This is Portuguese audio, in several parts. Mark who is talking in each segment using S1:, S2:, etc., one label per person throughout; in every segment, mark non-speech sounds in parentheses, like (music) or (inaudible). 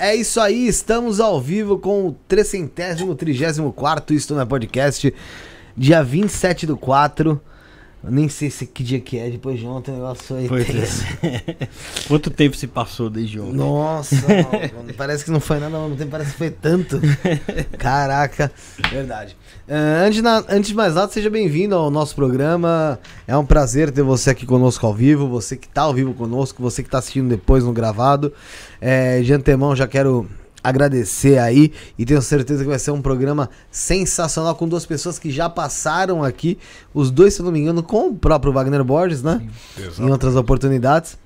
S1: É isso aí, estamos ao vivo com o 334 Isto não é Podcast, dia 27 do 4. Eu nem sei se que dia que é, depois de ontem o negócio foi.
S2: Foi
S1: tenso. (laughs)
S2: Quanto tempo se passou desde ontem?
S1: Nossa, (laughs) mano, parece que não foi nada, mas parece que foi tanto. Caraca, verdade. Uh, antes, na- antes de mais nada, seja bem-vindo ao nosso programa. É um prazer ter você aqui conosco ao vivo, você que tá ao vivo conosco, você que tá assistindo depois no gravado. É, de antemão, já quero agradecer aí e tenho certeza que vai ser um programa sensacional com duas pessoas que já passaram aqui, os dois, se não me engano, com o próprio Wagner Borges, né? Em outras oportunidades.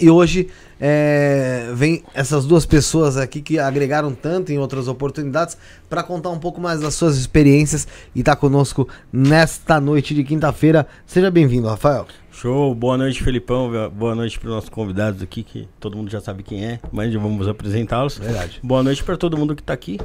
S1: E hoje é, vem essas duas pessoas aqui que agregaram tanto em outras oportunidades para contar um pouco mais das suas experiências e tá conosco nesta noite de quinta-feira. Seja bem-vindo, Rafael.
S2: Show, boa noite, Felipão. Boa noite para os nossos convidados aqui, que todo mundo já sabe quem é, mas já vamos apresentá-los.
S1: Verdade.
S2: Boa noite para todo mundo que tá aqui.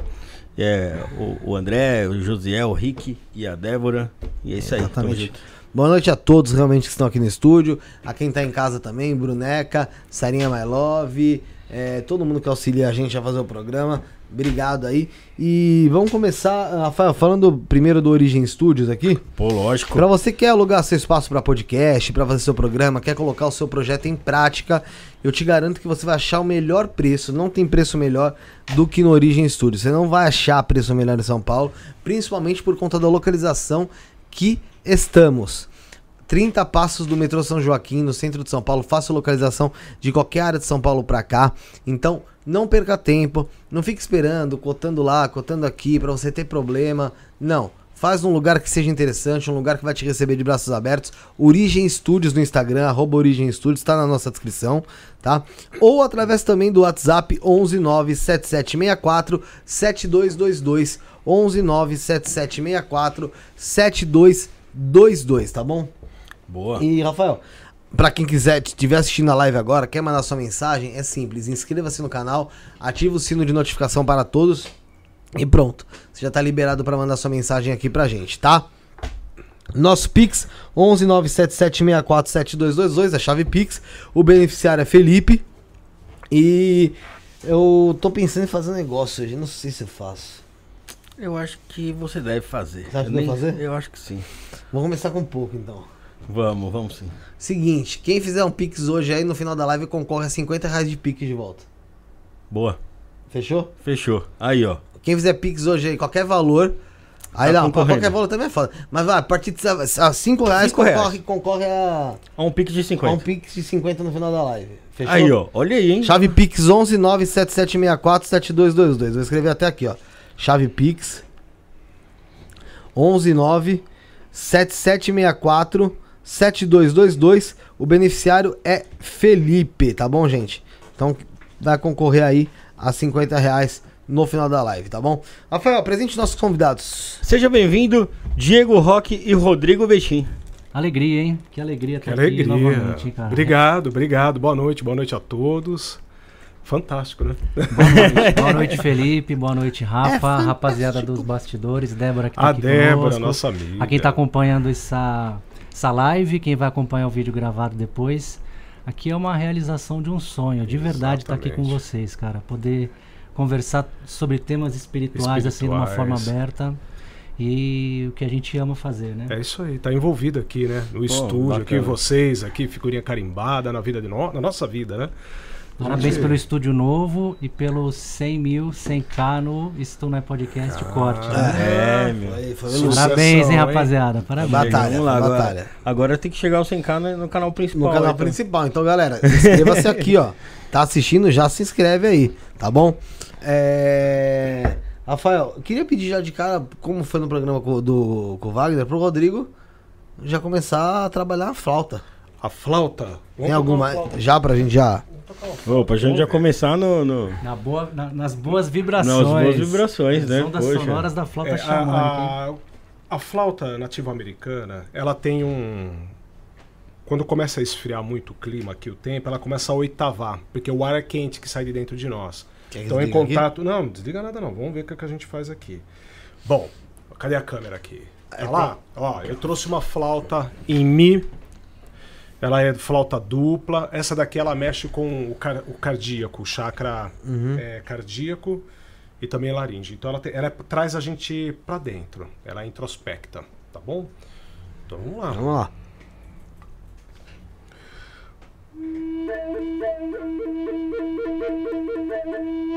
S2: É, o, o André, o Josiel, o Rick e a Débora. E é isso aí.
S1: Exatamente. Boa noite a todos realmente que estão aqui no estúdio, a quem tá em casa também, Bruneca, Sarinha My Love, é, todo mundo que auxilia a gente a fazer o programa. Obrigado aí. E vamos começar, Rafael, falando primeiro do Origem Studios aqui.
S2: Pô, lógico.
S1: Pra você que quer alugar seu espaço para podcast, para fazer seu programa, quer colocar o seu projeto em prática, eu te garanto que você vai achar o melhor preço. Não tem preço melhor do que no Origem Studio. Você não vai achar preço melhor em São Paulo, principalmente por conta da localização que estamos. 30 passos do metrô São Joaquim, no centro de São Paulo. Fácil localização de qualquer área de São Paulo para cá. Então, não perca tempo. Não fique esperando, cotando lá, cotando aqui, para você ter problema. Não. Faz num lugar que seja interessante, um lugar que vai te receber de braços abertos. Origem Studios no Instagram, arroba Origem Studios, tá na nossa descrição, tá? Ou através também do WhatsApp 1197764 7222. 1197764 7222, tá bom?
S2: Boa.
S1: E, Rafael, pra quem quiser, estiver assistindo a live agora, quer mandar sua mensagem, é simples. Inscreva-se no canal, ativa o sino de notificação para todos e pronto. Você já tá liberado para mandar sua mensagem aqui pra gente, tá? Nosso Pix, 11977647222, a chave Pix. O beneficiário é Felipe. E eu tô pensando em fazer um negócio hoje, não sei se eu faço.
S2: Eu acho que você deve fazer.
S1: Você acha que
S2: Eu
S1: deve fazer?
S2: Eu acho que sim.
S1: Vamos começar com um pouco então.
S2: Vamos, vamos sim.
S1: Seguinte, quem fizer um Pix hoje aí no final da live concorre a 50 reais de Pix de volta.
S2: Boa.
S1: Fechou?
S2: Fechou. Aí, ó.
S1: Quem fizer Pix hoje aí, qualquer valor. Aí
S2: Tá
S1: não, qualquer valor também é foda. Mas vai, a partir de 5 reais,
S2: Cinco
S1: concorre,
S2: reais.
S1: concorre a,
S2: Ó, Um pique de
S1: a
S2: 50.
S1: um Pix de 50 no final da live. Fechou?
S2: Aí, ó. Olha aí, hein?
S1: Chave Pix 11 97764 7222. Vou escrever até aqui, ó. Chave Pix 11 9 7764 7222. O beneficiário é Felipe, tá bom, gente? Então vai concorrer aí a 50 reais no final da live, tá bom? Rafael, presente nossos convidados.
S2: Seja bem-vindo, Diego Roque e Rodrigo Betim.
S3: Alegria, hein? Que alegria
S4: Que
S3: estar aqui
S4: alegria.
S3: novamente, hein, cara.
S4: Obrigado, obrigado. Boa noite, boa noite a todos. Fantástico, né?
S3: Boa noite, (laughs) boa noite, Felipe. Boa noite, Rafa.
S1: É
S3: rapaziada dos bastidores. Débora que tá
S4: A
S3: aqui
S4: Débora,
S3: conosco.
S4: nossa amiga.
S3: A quem tá acompanhando essa, essa live, quem vai acompanhar o vídeo gravado depois. Aqui é uma realização de um sonho. De verdade estar aqui com
S4: Exatamente.
S3: vocês, cara. Poder conversar sobre temas espirituais, assim, de uma forma
S4: Espirituais.
S3: aberta. E o que a gente ama fazer, né?
S4: É isso aí, tá envolvido aqui, né? No estúdio, aqui
S2: bacana.
S4: vocês, aqui, figurinha carimbada na vida de no... na nossa vida, né?
S3: Parabéns pelo estúdio novo e pelos 100 mil, 100k no Isto Não é Podcast Corte. né?
S2: É, meu.
S1: Foi, foi.
S3: Parabéns, hein, rapaziada. Parabéns.
S1: Batalha,
S2: Vamos lá, agora,
S1: batalha.
S2: agora tem que chegar ao 100k no, no canal principal.
S1: No canal
S2: então.
S1: principal. Então, galera, inscreva-se aqui, ó. Tá assistindo, já se inscreve aí, tá bom? É... Rafael, queria pedir já de cara, como foi no programa com, do, com o Wagner, pro Rodrigo já começar a trabalhar a flauta.
S4: A flauta. Vamos
S1: Tem alguma
S4: uma flauta.
S1: já pra gente já?
S2: Ô, pra gente já começar no, no-
S3: Na boa, na- nas boas vibrações.
S2: nas boas vibrações, né?
S3: As ondas
S2: Poxa.
S3: sonoras da flauta
S4: É, a, a, a flauta nativa americana, ela tem um. Quando começa a esfriar muito o clima aqui, o tempo, ela começa a oitavar, porque o ar é quente que sai de dentro de nós.
S1: Quer que
S4: Então, em
S1: desliga aqui?
S4: contato. Não, não desliga nada não. Vamos ver o que, que a gente faz aqui. Bom, cadê a câmera aqui? Tá lá? Ó, eu trouxe uma flauta em Mi. Ela é flauta dupla. Essa daqui ela mexe com o, car- o cardíaco, o chakra é, cardíaco e também laringe. Então ela, te- ela traz a gente pra dentro. Ela é introspecta, tá bom? Então vamos lá.
S1: Vamos lá. Show,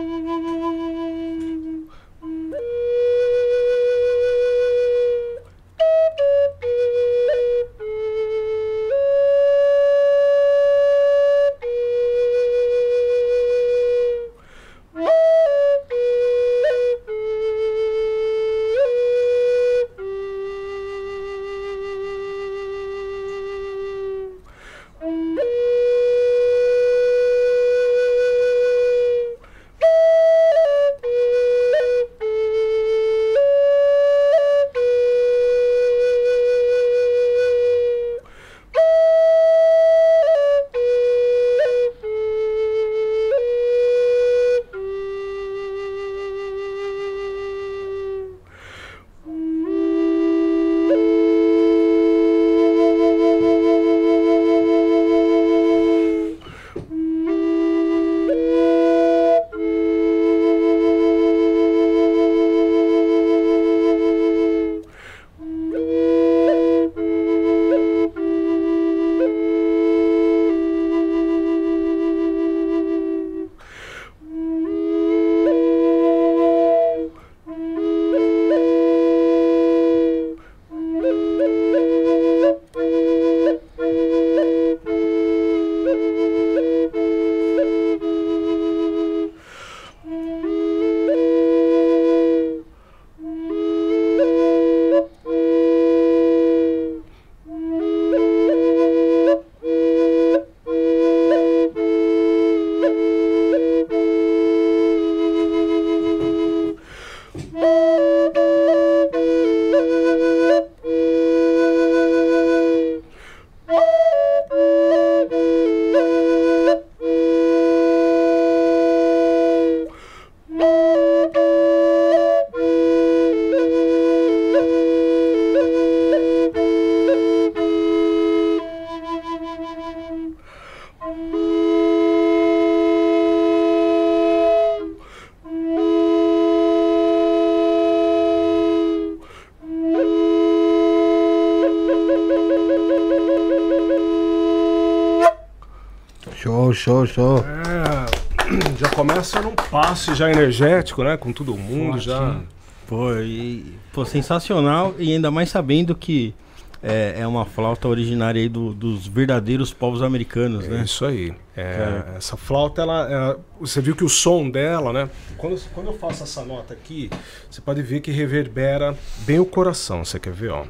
S1: show, show.
S4: É, (clears throat) já começa num passe já energético, né? Com todo mundo já.
S3: Fortinho.
S2: Pô, e, pô, sensacional e ainda mais sabendo que é, é uma flauta originária aí do- dos verdadeiros povos americanos,
S4: É
S2: né?
S4: isso aí. É,
S2: Cara.
S4: essa flauta, ela, é, você viu que o som dela, né? Quando, quando eu faço essa nota aqui, você pode ver que reverbera bem o coração. Você quer ver? Ó.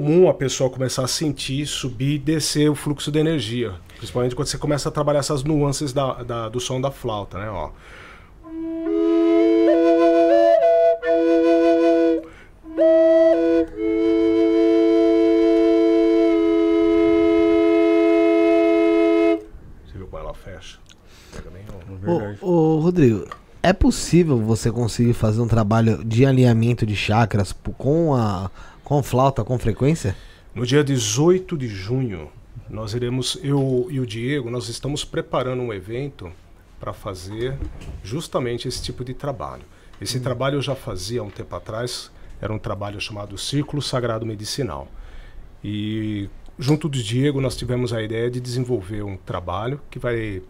S4: comum a pessoa começar a sentir, subir e descer o fluxo de energia. Principalmente quando você começa a trabalhar essas nuances da, da- do som da flauta, né? Ó. Você viu como ela fecha?
S1: Ô, ô, Rodrigo, é possível você conseguir fazer um trabalho de alinhamento de chakras com a com flauta com frequência?
S4: No dia 18 de junho, nós iremos, eu e o Diego, nós estamos preparando um evento para fazer justamente esse tipo de trabalho. Esse trabalho eu já fazia há um tempo atrás, era um trabalho chamado Círculo Sagrado Medicinal. E junto do Diego nós tivemos a ideia de desenvolver um trabalho que vai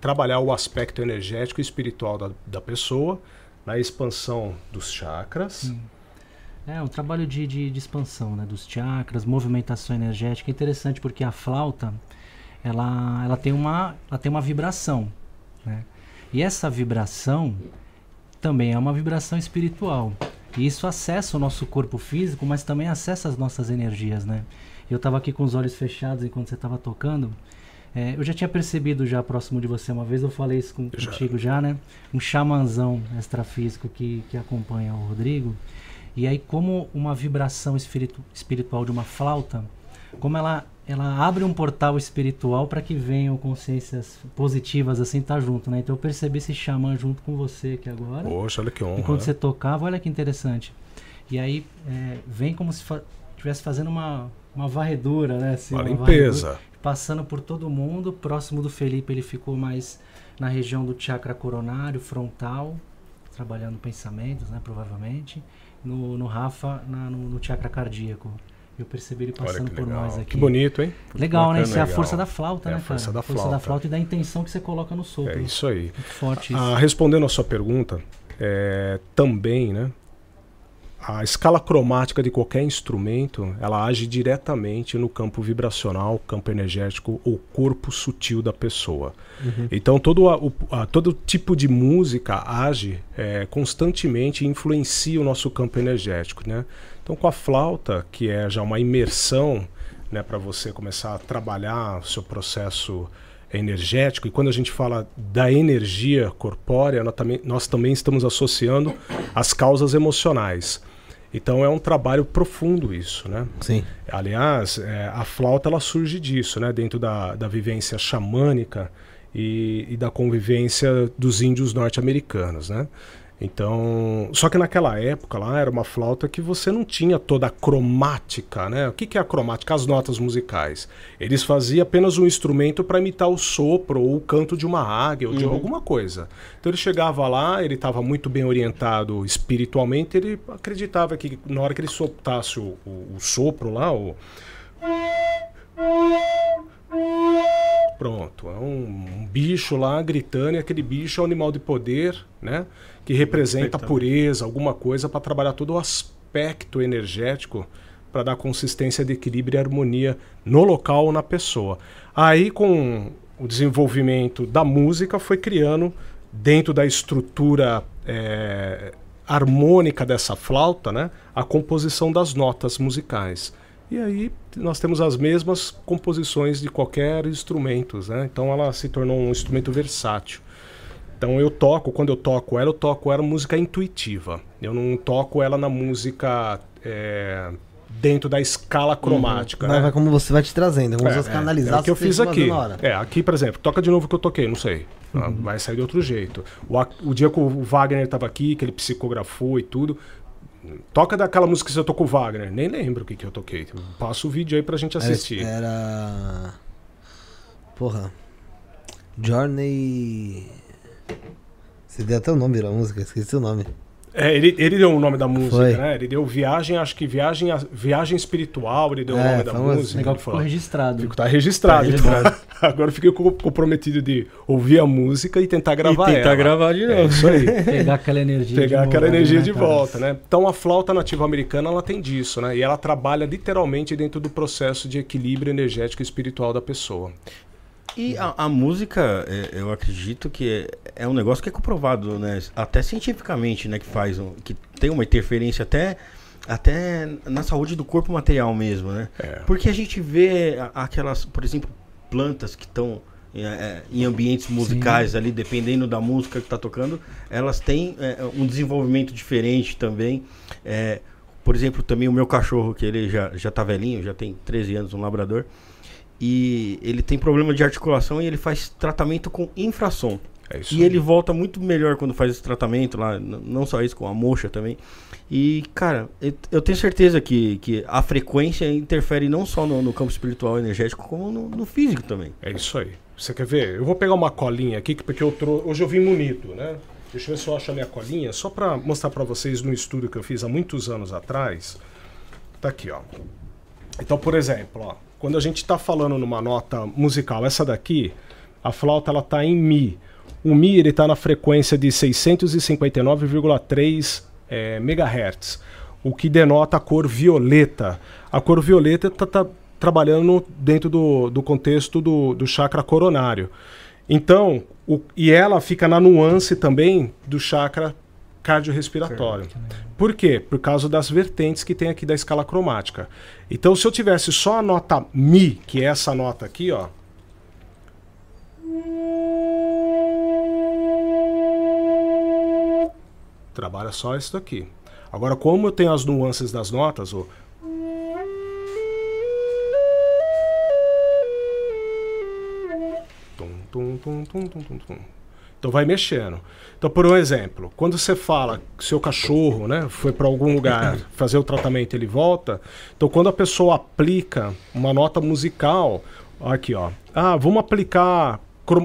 S4: trabalhar o aspecto energético e espiritual da, da pessoa, na expansão dos chakras.
S3: É um trabalho de, de, de expansão, né? Dos chakras, movimentação energética. É interessante porque a flauta, ela, ela, tem, uma, ela tem uma vibração, né? E essa vibração também é uma vibração espiritual. E isso acessa o nosso corpo físico, mas também acessa as nossas energias, né? Eu estava aqui com os olhos fechados enquanto você estava tocando É, eu já tinha percebido já próximo de você uma vez, eu falei isso com,
S4: Já.
S3: contigo já, né? Um xamanzão extrafísico que, que acompanha o Rodrigo. E aí, como uma vibração espiritu- espiritual de uma flauta, como ela, ela abre um portal espiritual para que venham consciências positivas assim, tá junto, né? Então eu percebi esse xamã junto com você aqui agora.
S4: Poxa, olha que honra.
S3: Enquanto você tocava, olha que interessante. E aí é, vem como se estivesse fazendo uma, uma varredura, né? Assim,
S4: Uma
S3: varredura,
S4: limpeza.
S3: Passando por todo mundo. Próximo do Felipe, ele ficou mais na região do chakra coronário, frontal, trabalhando pensamentos, né? Provavelmente. No, no Rafa, na- no, no chakra cardíaco. Eu percebi ele passando por nós aqui.
S4: Que bonito, hein?
S3: Legal, né?
S2: Bacana,
S3: Isso é a força da flauta,
S4: É
S3: né,
S4: força
S3: cara?
S4: da
S3: a força da
S4: flauta.
S3: flauta e da intenção que você coloca no sopro.
S4: É isso aí.
S3: Muito forte isso.
S4: Ah, respondendo a sua pergunta, é, também, né? A escala cromática de qualquer instrumento, ela age diretamente no campo vibracional, campo energético ou corpo sutil da pessoa. Então todo, a- o, a- todo tipo de música age é, constantemente e influencia o nosso campo energético, né? Então com a flauta, que é já uma imersão, né, para você começar a trabalhar o seu processo energético, e quando a gente fala da energia corpórea, nós também, nós também estamos associando as causas emocionais. Então é um trabalho profundo isso, né?
S1: Sim.
S4: Aliás, é, a flauta ela surge disso, né? Dentro da, da vivência xamânica e, e da convivência dos índios norte-americanos, né? Então, só que naquela época lá era uma flauta que você não tinha toda a cromática, né? O que, que é a cromática? As notas musicais. Eles faziam apenas um instrumento para imitar o sopro ou o canto de uma águia ou de alguma coisa. Então ele chegava lá, ele estava muito bem orientado espiritualmente, ele acreditava que na hora que ele soltasse o, o- o sopro lá, o, Pronto, é um, um bicho lá gritando e aquele bicho é um animal de poder, né? Que representa pureza, alguma coisa para trabalhar todo o aspecto energético para dar consistência de equilíbrio e harmonia no local ou na pessoa. Aí com o desenvolvimento da música foi criando dentro da estrutura eh, harmônica dessa flauta, né? A composição das notas musicais. E aí nós temos as mesmas composições de qualquer instrumento, né? Então ela se tornou um instrumento versátil. Então eu toco, quando eu toco ela, eu toco ela música intuitiva. Eu não toco ela na música é, dentro da escala cromática.
S1: Vai,
S4: né?
S1: vai como você vai te trazendo, como
S4: É,
S1: fosse
S4: é,
S1: canalizar
S4: é o que eu fiz aqui. É, aqui, por exemplo, toca de novo o que eu toquei, não sei. Ah, Vai sair de outro jeito. O, o dia que o Wagner estava aqui, que ele psicografou e tudo. Toca daquela música que você tocou o Wagner. Nem lembro o que, que eu toquei. Passa o vídeo aí pra gente
S1: Era-
S4: assistir.
S1: Era. Porra. Journey. Você deu até o nome da música, esqueci o nome.
S4: É, ele, ele deu o nome da música,
S1: Foi.
S4: né? Ele deu viagem, acho que viagem, viagem espiritual, ele deu o
S1: É,
S4: nome da música.
S3: Legal que ficou
S4: falou.
S3: registrado.
S4: Fico- Tá registrado.
S2: Tá registrado.
S4: então. (laughs) Agora eu fiquei co- comprometido de ouvir a música e tentar gravar
S2: e tentar
S4: ela.
S2: gravar de
S4: É
S2: novo.
S4: isso aí. (laughs)
S3: Pegar aquela energia
S4: Pegar
S3: de
S4: aquela
S3: novo,
S4: energia
S3: né,
S4: de
S3: cara?
S4: volta, né? Então a flauta nativa americana ela tem disso, né? E ela trabalha literalmente dentro do processo de equilíbrio energético e espiritual da pessoa.
S2: E a, a música, é, eu acredito que é, é um negócio que é comprovado, né? Até cientificamente, né? Que faz, um- que tem uma interferência até, até na saúde do corpo material mesmo, né?
S4: É.
S2: Porque a gente vê aquelas, por exemplo, plantas que estão é, é, em ambientes musicais ali, dependendo da música que está tocando, elas têm é, um desenvolvimento diferente também. Por exemplo, também o meu cachorro, que ele já, já tá velhinho, já tem 13 anos, um labrador, e ele tem problema de articulação e ele faz tratamento com infrassom.
S4: É isso.
S2: E ele volta muito melhor quando faz esse tratamento lá, não só isso, com a moxa também. E, cara, eu, tenho certeza que, que a frequência interfere não só no, no campo espiritual e energético, como no, no físico também.
S4: É isso aí. Você quer ver? Eu vou pegar uma colinha aqui, que- porque eu trou... hoje eu vim munido, né? Deixa eu ver se eu acho a minha colinha, só para mostrar para vocês no estudo que eu fiz há muitos anos atrás. Tá aqui, ó. Então, por exemplo, ó, quando a gente está falando numa nota musical, essa daqui, a flauta ela tá em mi. O mi ele tá na frequência de 659,3 é, megahertz, o que denota a cor violeta. A cor violeta está tá trabalhando dentro do, do contexto do, do chakra coronário. Então, o- e ela fica na nuance também do chakra cardiorrespiratório. Por quê? Por causa das vertentes que tem aqui da escala cromática. Então, se eu tivesse só a nota Mi, que é essa nota aqui, ó. Trabalha só isso aqui. Agora, como eu tenho as nuances das notas, o tum, tum, tum, tum, tum, tum, tum. Então vai mexendo. Então, por um exemplo, quando você fala que seu cachorro né, foi para algum lugar (laughs) fazer o tratamento ele volta, então quando a pessoa aplica uma nota musical, aqui ó, ah, vamos aplicar,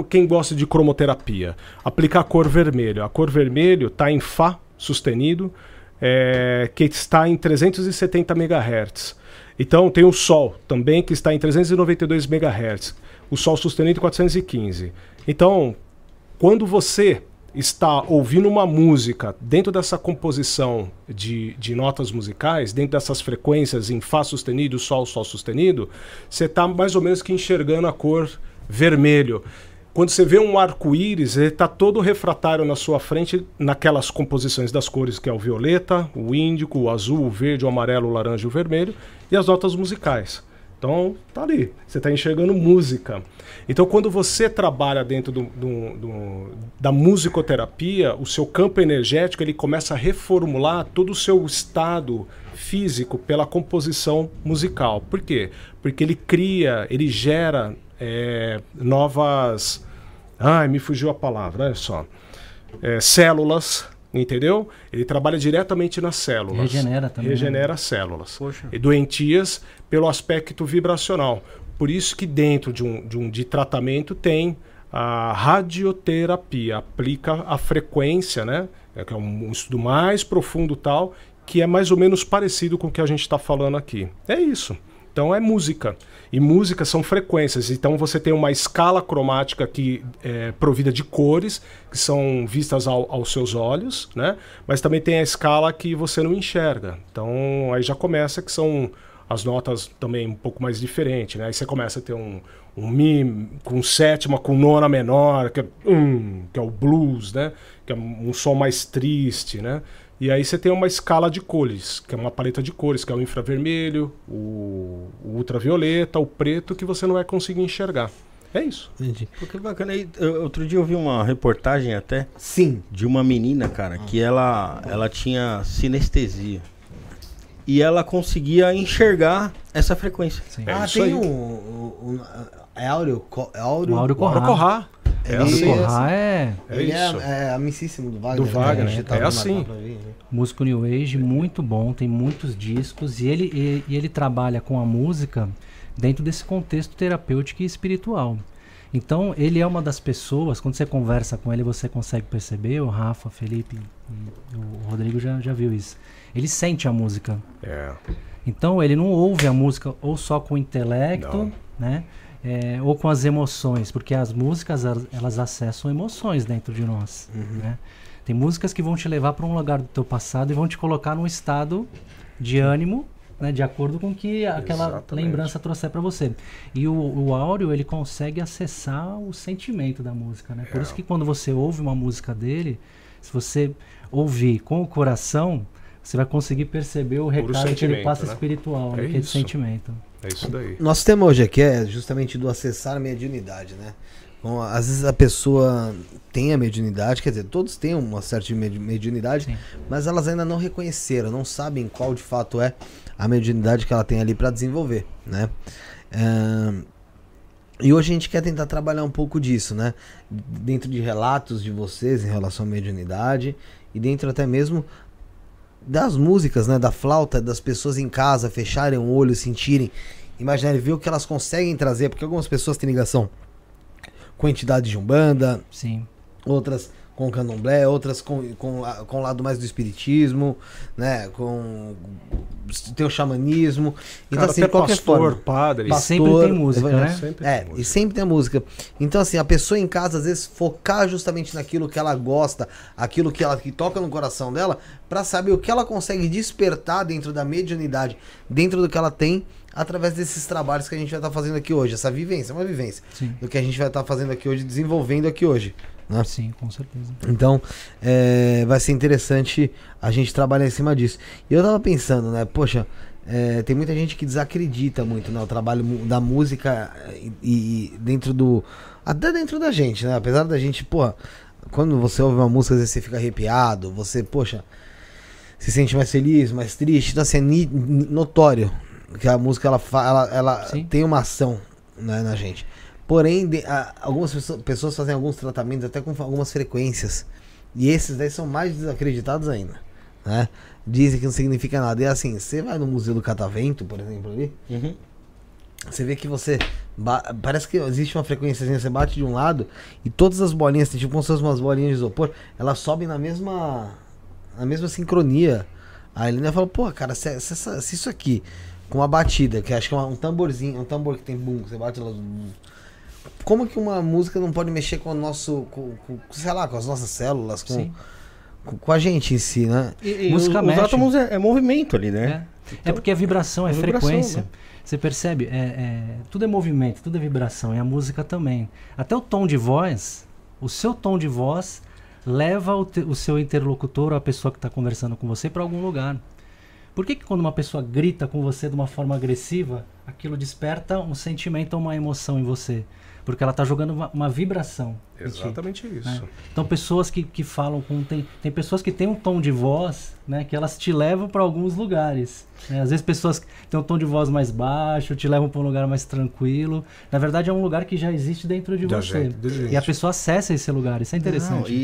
S4: quem gosta de cromoterapia, aplicar a cor vermelho. A cor vermelho está em Fá sustenido, é, que está em 370 MHz. Então tem o Sol também que está em 392 MHz. O Sol sustenido em 415. Então, quando você está ouvindo uma música dentro dessa composição de, de notas musicais, dentro dessas frequências em Fá sustenido, Sol, Sol sustenido, você está mais ou menos que enxergando a cor vermelho. Quando você vê um arco-íris, ele está todo refratário na sua frente, naquelas composições das cores que é o violeta, o índico, o azul, o verde, o amarelo, o laranja e o vermelho, e as notas musicais. Então, tá ali. Você está enxergando música. Então, quando você trabalha dentro do, do- do- da musicoterapia, o seu campo energético ele começa a reformular todo o seu estado físico pela composição musical. Por quê? Porque ele cria, ele gera é, novas. Ai, me fugiu a palavra, olha só. É, células, entendeu? Ele trabalha diretamente nas células.
S3: Regenera também, né?
S4: Regenera células.
S2: Poxa.
S4: E doentias pelo aspecto vibracional. Por isso que dentro de um, de um de tratamento tem a radioterapia, aplica a frequência, né? É que é um estudo mais profundo tal, que é mais ou menos parecido com o que a gente está falando aqui. É isso. Então é música. E música são frequências. Então você tem uma escala cromática que é provida de cores, que são vistas ao- aos seus olhos, né? Mas também tem a escala que você não enxerga. Então aí já começa que são as notas também um pouco mais diferentes, né? Aí você começa a ter um, um mi com sétima, com nona menor, que é, hum, que é o blues, né? Que é um som mais triste, né? E aí você tem uma escala de cores, que é uma paleta de cores, que é o infravermelho, o, o ultravioleta, o preto, que você não vai conseguir enxergar. É isso.
S1: Entendi.
S2: Pô, que bacana. Outro dia eu vi uma reportagem até
S1: Sim.
S2: de uma menina, cara, que ela, ela tinha sinestesia. E ela conseguia enxergar essa frequência.
S3: Sim.
S4: É
S1: ah,
S4: isso
S1: tem
S4: aí.
S1: um, um, um- É áureo? co- é áureo?
S3: O áureo corrar.
S4: É
S1: Ele-
S4: assim.
S3: É
S4: É
S1: Ele
S4: isso.
S1: é, é amicíssimo do Wagner.
S4: Do Wagner,
S1: né? Gente
S4: é
S1: tava
S4: assim.
S1: vir, né?
S3: músico New Age muito bom, tem muitos discos e ele, e, e ele trabalha com a música dentro desse contexto terapêutico e espiritual. Então, ele é uma das pessoas, quando você conversa com ele, você consegue perceber, o Rafa, Felipe o Rodrigo já, já viu isso. Ele sente a música.
S4: É.
S3: Então, ele não ouve a música ou só com o intelecto,
S4: Não.
S3: né? É, ou com as emoções, porque as músicas elas, acessam emoções dentro de nós. Né? Tem músicas que vão te levar para um lugar do teu passado e vão te colocar num estado de ânimo, né, de acordo com que aquela
S4: Exatamente.
S3: lembrança trouxer para você. E o, o áudio ele consegue acessar o sentimento da música, né? Por
S4: É.
S3: isso que quando você ouve uma música dele, se você ouvir com o coração, você vai conseguir perceber o recado que ele passa
S4: né?
S3: espiritual,
S4: É
S3: né, que é de sentimento.
S4: É isso daí.
S1: Nosso tema hoje aqui é justamente do acessar a mediunidade, né? Bom, às vezes a pessoa tem a mediunidade, quer dizer, todos têm uma certa medi- mediunidade,
S3: Sim.
S1: mas elas ainda não reconheceram, não sabem qual de fato é a mediunidade que ela tem ali para desenvolver, né? Ahn, e hoje a gente quer tentar trabalhar um pouco disso, né? Dentro de relatos de vocês em relação à mediunidade e dentro até mesmo das músicas, né? Da flauta, das pessoas em casa fecharem o olho, sentirem, imaginarem, ver o que elas conseguem trazer, porque algumas pessoas têm ligação com entidades de umbanda,
S3: Sim.
S1: outras com candomblé, outras com, com, com o lado mais do espiritismo, né? Com tem o xamanismo. Então,
S4: Cara,
S1: assim, qualquer
S4: pastor,
S1: forma.
S3: E
S4: padre.
S1: Pastor,
S3: sempre tem música,
S1: evangélico,
S3: né?
S4: Sempre
S1: É,
S4: tem
S1: e
S4: música.
S1: sempre tem a música. Então, assim, a pessoa em casa, às vezes, focar justamente naquilo que ela gosta, aquilo que ela que toca no coração dela, pra saber o que ela consegue despertar dentro da mediunidade, dentro do que ela tem, através desses trabalhos que a gente vai estar fazendo aqui hoje. Essa vivência, uma vivência
S3: Sim.
S1: do que a gente vai estar fazendo aqui hoje, desenvolvendo aqui hoje. Né?
S3: Sim, com certeza.
S1: Então, é, vai ser interessante a gente trabalhar em cima disso. E eu tava pensando, né? Poxa, é, tem muita gente que desacredita muito né, o trabalho da música e, e dentro do. Até dentro da gente, né? Apesar da gente, pô, quando você ouve uma música, às vezes você fica arrepiado, você, poxa, se sente mais feliz, mais triste. Então, assim, é notório que a música ela, ela, ela
S3: Sim.
S1: tem uma ação né, na gente. Porém, de- a- algumas pessoas, pessoas fazem alguns tratamentos até com algumas frequências. E esses daí são mais desacreditados ainda. Né? Dizem que não significa nada. E assim, você vai no Museu do Catavento, por exemplo, ali.
S2: Uhum.
S1: Você vê que você. Parece que existe uma frequência você bate de um lado e todas as bolinhas, tipo como se fossem umas bolinhas de isopor, elas sobem na mesma. na mesma sincronia. Aí ele fala, pô, cara, se, se se isso aqui, com uma batida, que acho que é um tamborzinho, um tambor que tem boom, você bate lá. Como que uma música não pode mexer com o nosso. Com, com- sei lá, com as nossas células, com, com, com a gente em si, né?
S2: E, e
S3: Música
S2: os,
S3: mexe.
S2: os átomos é, é movimento ali, né?
S3: É. É porque a vibração é,
S2: É vibração,
S3: frequência.
S2: né?
S3: Você percebe? É, é- tudo é movimento, tudo é vibração. E a música também. Até o tom de voz, o seu tom de voz leva o, te- o seu interlocutor, ou a pessoa que está conversando com você, para algum lugar. Por que, que quando uma pessoa grita com você de uma forma agressiva, aquilo desperta um sentimento ou uma emoção em você? Porque ela está jogando uma, uma vibração. ti.
S4: Exatamente isso.
S3: né? Então pessoas que, que falam com tem, tem pessoas que têm um tom de voz, né, que elas te levam para alguns lugares. né? Às vezes pessoas que têm um tom de voz mais baixo, te levam para um lugar mais tranquilo. Na verdade é um lugar que já existe dentro de
S4: Da
S3: você.
S4: gente.
S3: E a pessoa acessa esse lugar, isso é
S2: Não,
S3: interessante.
S2: e,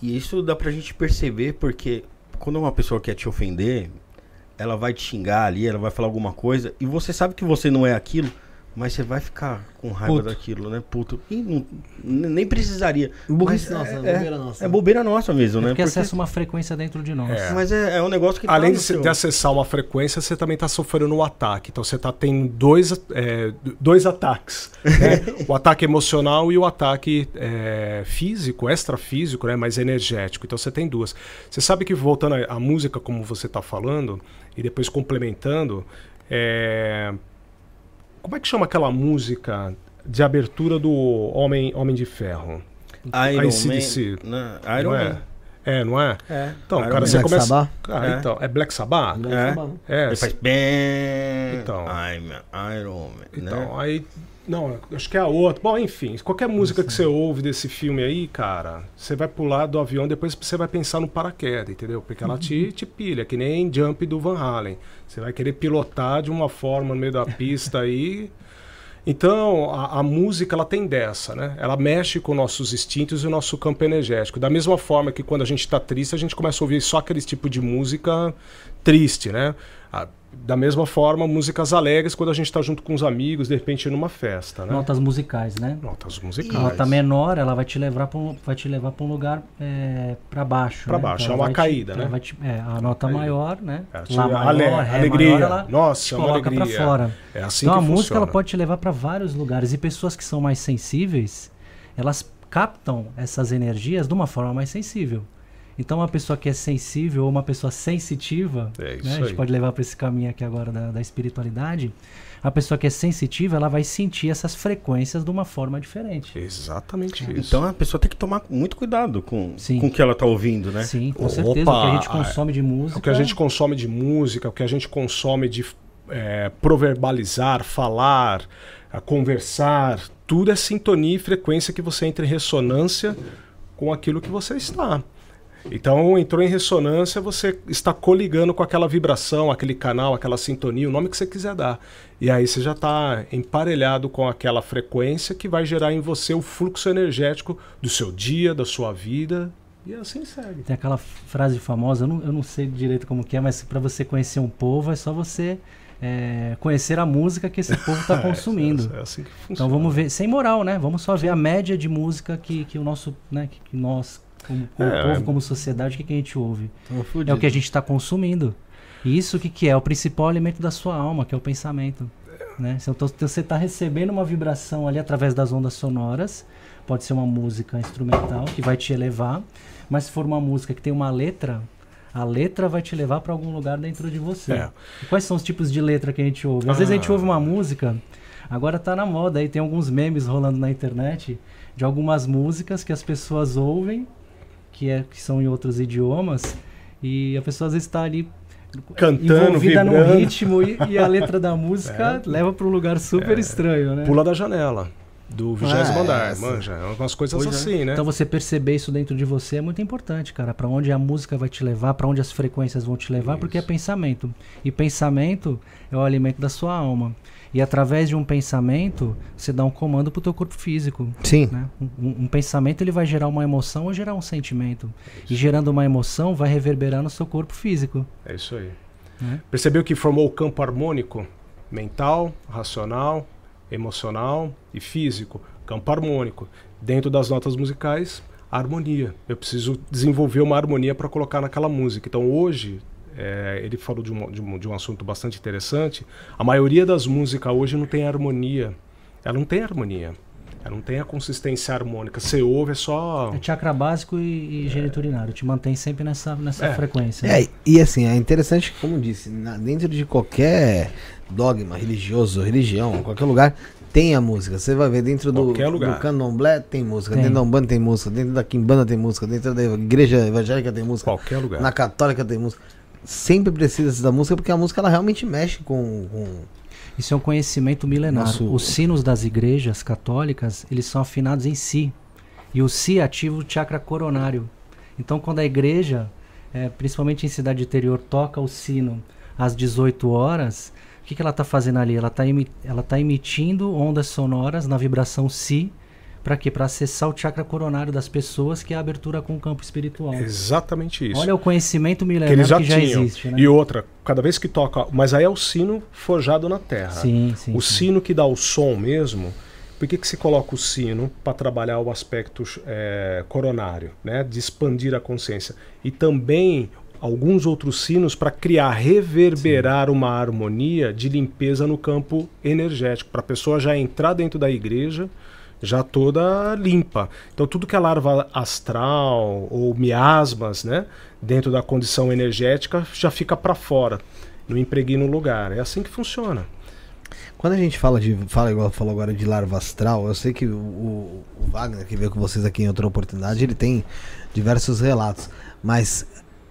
S2: e- e isso dá pra gente perceber, porque quando uma pessoa quer te ofender, ela vai te xingar ali, ela vai falar alguma coisa, e você sabe que você não é aquilo, mas você vai ficar com raiva
S1: Puto.
S2: daquilo, né? Puto. E não- nem precisaria.
S1: Burrice nossa,
S2: é,
S1: bobeira
S2: é,
S1: nossa.
S2: É bobeira nossa mesmo,
S3: É
S2: né?
S3: porque
S2: Porque-
S3: acessa uma frequência dentro de nós.
S4: É.
S2: Mas é, é um negócio que tá
S4: Além
S2: no
S4: de,
S2: seu-
S4: de acessar uma frequência, você também está sofrendo um ataque. Então você está tendo dois, é, dois ataques. né? (laughs) o ataque emocional e o ataque é, físico, extrafísico, né? mais energético. Então você tem duas. Você sabe que voltando à à música, como você está falando, e depois complementando, é, como é que chama aquela música de abertura do Homem, Homem de Ferro?
S2: Iron. Man. Né? Iron
S4: não é?
S2: Man.
S4: É, não é?
S2: É.
S4: Então,
S2: Iron
S4: cara,
S2: Man.
S4: você
S1: Black
S4: começa.
S1: Sabbath?
S4: Ah,
S2: É.
S4: então, é Black Sabbath?
S2: É.
S4: É,
S2: Ele faz bem.
S4: Então.
S2: I'm Iron Man.
S4: Então,
S2: né?
S4: aí. Não, acho que é a outra. Bom, enfim, qualquer música que você ouve desse filme aí, cara, você vai pular do avião, depois você vai pensar no paraquedas, entendeu? Porque ela te, te pilha, que nem Jump do Van Halen. Você vai querer pilotar de uma forma no meio da pista aí. Então, a, a música, ela tem dessa, né? Ela mexe com nossos instintos e o nosso campo energético. Da mesma forma que quando a gente está triste, a gente começa a ouvir só aquele tipo de música triste, né? A- da mesma forma, músicas alegres quando a gente está junto com os amigos, de repente numa festa, né?
S3: Notas musicais, né?
S4: Notas
S3: A
S4: musicais.
S3: nota menor, ela vai te levar para um, vai te levar para um lugar é, para baixo.
S4: Pra
S3: né?
S4: baixo,
S3: Então
S4: é uma
S3: te-
S4: caída,
S3: ela
S4: né?
S3: te- é, a nota
S4: Caída.
S3: maior, né?
S4: É, te-
S3: Lá maior,
S4: ale- alegria.
S3: maior, ela
S4: Nossa,
S3: te
S4: uma
S3: coloca para fora.
S4: É assim
S3: Então a música ela pode te levar para vários lugares e pessoas que são mais sensíveis, elas captam essas energias de uma forma mais sensível. Então uma pessoa que é sensível ou uma pessoa sensitiva,
S4: É
S3: né, a gente
S4: aí.
S3: pode levar para esse caminho aqui agora da, da espiritualidade, a pessoa que é sensitiva, ela vai sentir essas frequências de uma forma diferente.
S4: Exatamente isso.
S2: Então a pessoa tem que tomar muito cuidado com,
S3: Sim.
S2: com o que ela tá ouvindo, né?
S3: Sim, com
S4: Opa,
S3: certeza. O que a gente
S4: é.
S3: consome de música.
S4: O que a gente consome de música, o que a gente consome de é, proverbalizar, falar, a conversar, tudo é sintonia e frequência que você entra em ressonância com aquilo que você está. Então, entrou em ressonância, você está coligando com aquela vibração, aquele canal, aquela sintonia, o nome que você quiser dar. E aí você já está emparelhado com aquela frequência que vai gerar em você o fluxo energético do seu dia, da sua vida, e assim segue.
S3: Tem aquela frase famosa, eu não, eu não sei direito como que é, mas para você conhecer um povo é só você é, conhecer a música que esse povo está (laughs) consumindo.
S4: É, é assim que funciona.
S3: Então vamos ver, sem moral, né? Vamos só ver a média de música que, que o nosso, né? Que, que nós, como, como
S4: É,
S3: povo,
S4: é.
S3: como sociedade, o que, que a gente ouve? É o que a gente está consumindo. E isso o que, que é? É o principal alimento da sua alma, que é o pensamento. Né? Então você está recebendo uma vibração ali através das ondas sonoras. Pode ser uma música instrumental que vai te elevar. Mas se for uma música que tem uma letra, a letra vai te levar para algum lugar dentro de você.
S4: É.
S3: Quais são os tipos de letra que a gente ouve? Às vezes a gente
S4: Ah.
S3: ouve uma música, agora tá na moda aí, tem alguns memes rolando na internet de algumas músicas que as pessoas ouvem, que, é, que são em outros idiomas, e a pessoa às vezes está ali
S4: Cantando,
S3: envolvida
S4: vibrando.
S3: no ritmo e, e a letra da (laughs) música leva para um lugar super estranho, né?
S4: Pula da janela. do vigésimo
S1: Ah,
S4: andar,
S1: essa.
S4: manja. É umas coisas
S2: Pois é.
S4: assim, né?
S3: Então você perceber isso dentro de você é muito importante, cara. Pra onde a música vai te levar, pra onde as frequências vão te levar, porque é
S4: Isso.
S3: pensamento. E pensamento é o alimento da sua alma. E através de um pensamento, você dá um comando pro teu corpo físico.
S1: Sim.
S3: né? Um, um- pensamento ele vai gerar uma emoção ou gerar um sentimento. E gerando uma emoção vai reverberar no seu corpo físico.
S4: É isso aí.
S3: Né?
S4: Percebeu que formou o campo harmônico? Mental, racional, emocional e físico. Campo harmônico. Dentro das notas musicais, harmonia. Eu preciso desenvolver uma harmonia para colocar naquela música. Então hoje, é, ele falou de um, de, um, de um assunto bastante interessante. A maioria das músicas hoje não tem harmonia. Ela não tem harmonia. Ela não tem a consistência harmônica. Você ouve, é só.
S3: É chakra básico e, e geniturinário. Te mantém sempre nessa, nessa
S4: É.
S3: frequência.
S1: É, e assim, é interessante que, como disse, na- dentro de qualquer dogma religioso, religião, qualquer lugar, tem a música. Você vai ver dentro do, do candomblé tem música,
S3: Tem.
S1: dentro da Umbanda tem música, dentro da Quimbanda tem música, dentro da igreja evangélica tem música,
S4: Qualquer lugar.
S1: na católica tem música. Sempre precisa da música porque a música ela realmente mexe com. com-
S3: Isso é um conhecimento milenar.
S1: Nosso-
S3: Os sinos das igrejas católicas, eles são afinados em si. E o si ativa o chakra coronário. Então, quando a igreja, eh, principalmente em cidade interior, toca o sino às 18 horas, o que, que ela está fazendo ali? Ela está ela tá emitindo ondas sonoras na vibração si. Para quê? Para acessar o chakra coronário das pessoas, que é a abertura com o campo espiritual.
S4: Exatamente isso.
S3: Olha o conhecimento
S4: que
S3: milenar
S4: eles
S3: que
S4: já
S3: já,
S4: tinham.
S3: existe. Né?
S4: E outra, cada vez que toca. Mas aí é o sino forjado na terra.
S3: Sim, sim.
S4: o
S3: sim.
S4: sino que dá o som mesmo. Por que, que se coloca o sino para trabalhar o aspecto é, coronário, né? de expandir a consciência? E também alguns outros sinos para criar, reverberar uma harmonia de limpeza no campo energético, para a pessoa já entrar dentro da igreja já toda limpa. Então tudo que é larva astral ou miasmas, né, dentro da condição energética já fica para fora, não impregna no lugar. É assim que funciona.
S1: Quando a gente fala de. Fala igual falou agora de larva astral, eu sei que o, o- Wagner, que veio com vocês aqui em outra oportunidade, ele tem diversos relatos. Mas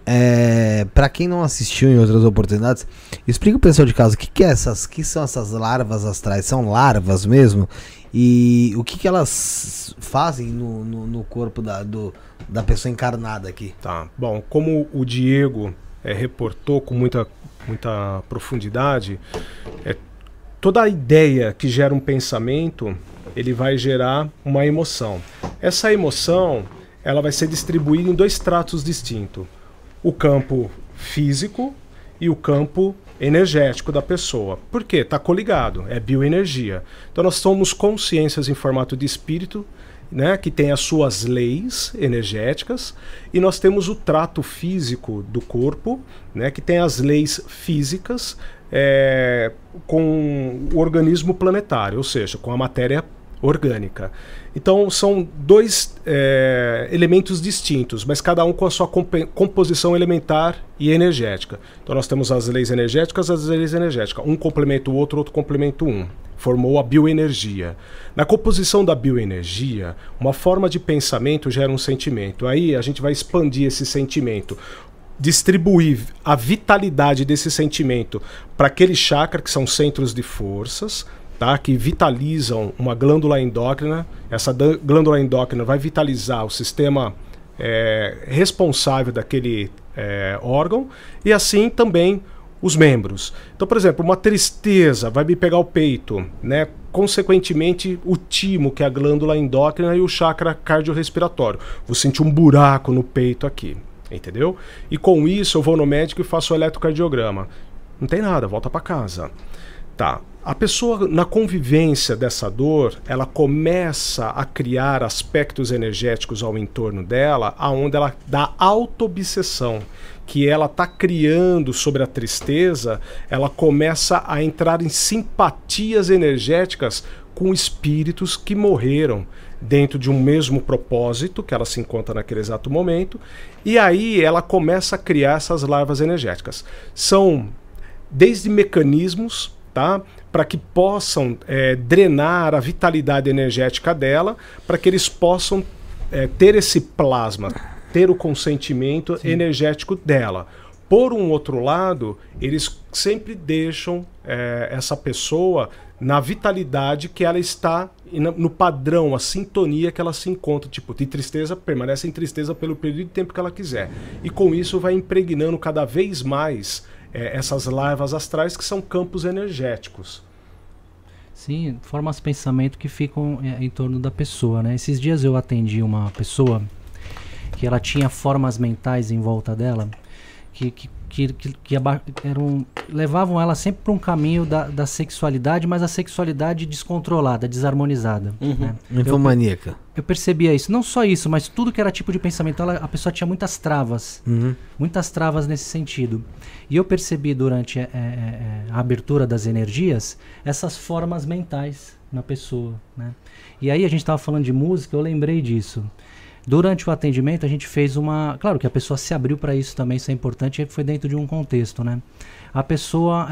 S1: é, para quem não assistiu em outras oportunidades, explica o pessoal de casa o que, que é essas. que são essas larvas astrais? São larvas mesmo? E o que, que elas fazem no, no, no corpo da, do, da pessoa encarnada aqui?
S4: Tá. Bom, como o Diego é, reportou com muita, muita profundidade, é, toda a ideia que gera um pensamento, ele vai gerar uma emoção. Essa emoção, ela vai ser distribuída em dois tratos distintos. O campo físico e o campo energético da pessoa. Por quê? Está coligado, é bioenergia. Então nós somos consciências em formato de espírito, né, que tem as suas leis energéticas, e nós temos o trato físico do corpo, né, que tem as leis físicas é, com o organismo planetário, ou seja, com a matéria orgânica. Então são dois é, elementos distintos, mas cada um com a sua compe- composição elementar e energética. Então nós temos as leis energéticas, as leis energéticas. Um complementa o outro, outro complementa um. Formou a bioenergia. Na composição da bioenergia, uma forma de pensamento gera um sentimento. Aí a gente vai expandir esse sentimento distribuir a vitalidade desse sentimento para aquele chakra que são centros de forças, tá? Que vitalizam uma glândula endócrina. Essa glândula endócrina vai vitalizar o sistema é, responsável daquele é, órgão e assim também os membros. Então, por exemplo, uma tristeza vai me pegar o peito, né? Consequentemente, o timo, que é a glândula endócrina, e o chakra cardiorrespiratório. Vou sentir um buraco no peito aqui, entendeu? E com isso eu vou no médico e faço o eletrocardiograma. Não tem nada, volta para casa. Tá. A pessoa, na convivência dessa dor, ela começa a criar aspectos energéticos ao entorno dela, aonde ela dá auto-obsessão, que ela está criando sobre a tristeza, ela começa a entrar em simpatias energéticas com espíritos que morreram dentro de um mesmo propósito que ela se encontra naquele exato momento, e aí ela começa a criar essas larvas energéticas. São desde mecanismos, tá? Para que possam é, drenar a vitalidade energética dela, para que eles possam é, ter esse plasma, ter o consentimento energético dela. Por um outro lado, eles sempre deixam é, essa pessoa na vitalidade que ela está no padrão, a sintonia que ela se encontra. Tipo, de tristeza, permanece em tristeza pelo período de tempo que ela quiser. E com isso vai impregnando cada vez mais eh, essas larvas astrais que são campos energéticos.
S3: Sim, formas de pensamento que ficam é, em torno da pessoa, né? Esses dias eu atendi uma pessoa que ela tinha formas mentais em volta dela que, que, que, que, que eram, levavam ela sempre para um caminho da, da sexualidade, mas a sexualidade descontrolada, desarmonizada. né?
S1: Infomaníaca.
S3: Eu percebia isso. Não só isso, mas tudo que era tipo de pensamento. Ela, a pessoa tinha muitas travas.
S1: Uhum.
S3: Muitas travas nesse sentido. E eu percebi durante é, é, a abertura das energias essas formas mentais na pessoa. Né? E aí a gente estava falando de música, eu lembrei disso. Durante o atendimento a gente fez uma. Claro que a pessoa se abriu para isso também, isso é importante, foi dentro de um contexto. Né? A pessoa.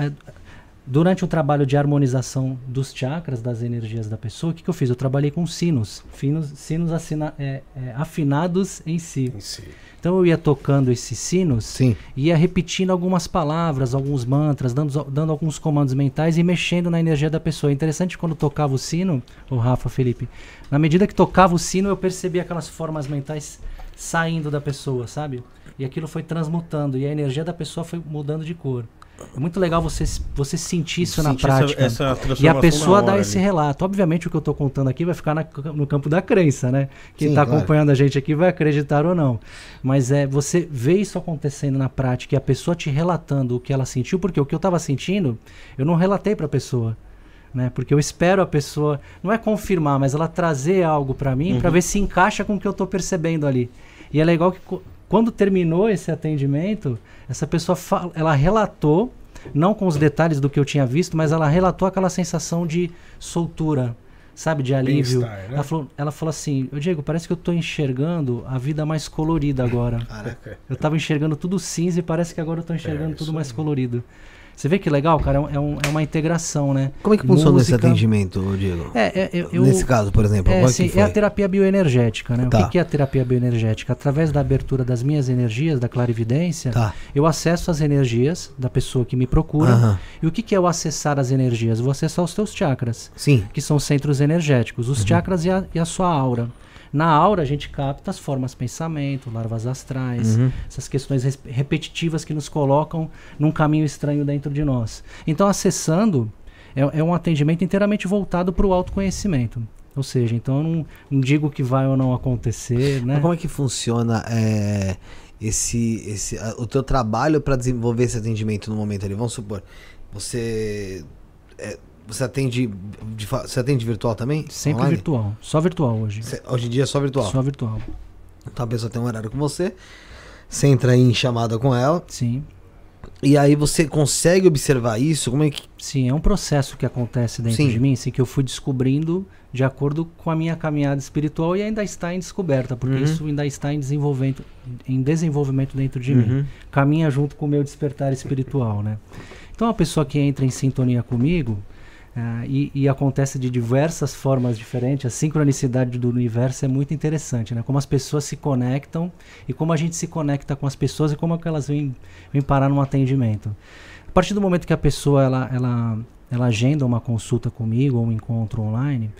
S3: Durante o trabalho de harmonização dos chakras, das energias da pessoa, o que, que eu fiz? Eu trabalhei com sinos, sinos, sinos assina- é, é, afinados em si.
S4: Em si.
S3: Então eu ia tocando esses sinos
S1: Sim.
S3: ia repetindo algumas palavras, alguns mantras, dando, dando alguns comandos mentais e mexendo na energia da pessoa. É interessante quando tocava o sino, o Rafa, Felipe, na medida que tocava o sino, eu percebia aquelas formas mentais saindo da pessoa, sabe? E aquilo foi transmutando e a energia da pessoa foi mudando de cor. É muito legal você, você sentir isso na
S2: Sentir essa-
S3: prática.
S2: essa
S3: e a pessoa
S2: na
S3: dá esse
S2: ali.
S3: relato. Obviamente o que eu estou contando aqui vai ficar na- no campo da crença, né? Quem está
S1: claro.
S3: acompanhando a gente aqui vai acreditar ou não. Mas é você vê isso acontecendo na prática e a pessoa te relatando o que ela sentiu, porque o que eu estava sentindo, eu não relatei para a pessoa. Né? Porque eu espero a pessoa, não é confirmar, mas ela trazer algo para mim
S1: Uhum.
S3: para ver se encaixa com o que eu estou percebendo ali. E é legal que quando terminou esse atendimento, essa pessoa fa- ela relatou, não com os detalhes do que eu tinha visto, mas ela relatou aquela sensação de soltura, sabe, de alívio.
S4: Né?
S3: Ela, falou, ela falou assim: "Ô, Diego, parece que eu estou enxergando a vida mais colorida agora.
S1: Caraca.
S3: Eu estava enxergando tudo cinza e parece que agora eu estou enxergando
S4: É,
S3: tudo mais
S4: aí.
S3: colorido. Você vê que legal, cara? É, um- é um- é uma integração, né?
S1: Como é que funciona esse
S3: Música-
S1: atendimento, Diego?
S3: É, é, eu,
S1: Nesse caso, por exemplo,
S3: é,
S1: é
S3: sim, é a terapia bioenergética, né? O
S1: Tá.
S3: que, que é a terapia bioenergética? Através da abertura das minhas energias, da clarividência,
S1: Tá.
S3: eu acesso as energias da pessoa que me procura. E o que, que é o acessar as energias? Vou acessar os teus chakras,
S1: Sim.
S3: que são centros energéticos,
S1: Uhum.
S3: os chakras e a, e a sua aura. Na aura a gente capta as formas pensamento, larvas astrais,
S1: Uhum.
S3: essas questões repetitivas que nos colocam num caminho estranho dentro de nós. Então, acessando é, é um atendimento inteiramente voltado para o autoconhecimento. Ou seja, então eu não, não digo que vai ou não acontecer, né?
S1: Mas como é que funciona é, esse, esse, a- o teu trabalho para desenvolver esse atendimento no momento ali? Vamos supor, você é, você atende de você atende virtual também?
S3: Sempre
S1: Online?
S3: virtual. Só virtual hoje.
S1: Cê- Hoje em dia é só virtual.
S3: Só virtual.
S1: Então a pessoa tem um horário com você, você entra em chamada com ela
S3: Sim.
S1: e aí você consegue observar isso? Como é que
S3: Sim, é um processo que acontece dentro
S1: Sim.
S3: de mim, assim, que eu fui descobrindo de acordo com a minha caminhada espiritual e ainda está em descoberta, porque
S1: Uhum.
S3: isso ainda está em desenvolvimento, em desenvolvimento dentro de mim.
S1: Uhum.
S3: Caminha junto com o meu despertar espiritual, né? Então, a pessoa que entra em sintonia comigo ah, e, e acontece de diversas formas diferentes, a sincronicidade do universo é muito interessante, né? Como as pessoas se conectam e como a gente se conecta com as pessoas e como é que elas vêm, vêm parar num atendimento. A partir do momento que a pessoa ela, ela, ela agenda uma consulta comigo ou um encontro online,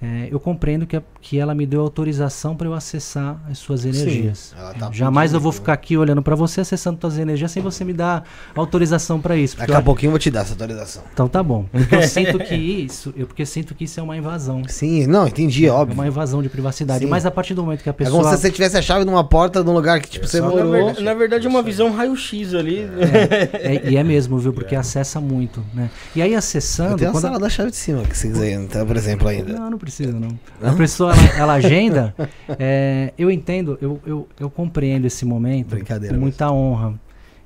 S3: eh, eu compreendo que, a- que ela me deu autorização para eu acessar as suas energias.
S1: ela tá
S3: Jamais eu vou ficar aqui olhando para você, acessando suas energias sem você me dar autorização para isso.
S1: Daqui a
S3: eu-
S1: pouquinho eu vou te dar essa atualização.
S3: Então tá bom. Porque eu (laughs) sinto que isso, eu porque sinto que isso é uma invasão.
S1: Sim, não, entendi,
S3: É
S1: óbvio.
S3: uma invasão de privacidade.
S1: Sim.
S3: Mas a partir do momento que a
S1: É como
S3: pessoa
S1: se você tivesse a chave numa porta num lugar que tipo você
S4: Exato.
S2: Na,
S1: morou.
S2: verdade, na verdade é uma visão raio-x ali.
S3: É, e é mesmo, viu? Porque acessa muito, né? E aí acessando.
S1: Eu tenho a
S3: quando a-
S1: sala da chave de cima, que se quiser entrar, por exemplo, ainda.
S3: Não, não precisa, não. A pessoa, ela, agenda. é, eu entendo, eu, eu, eu compreendo esse momento com muita honra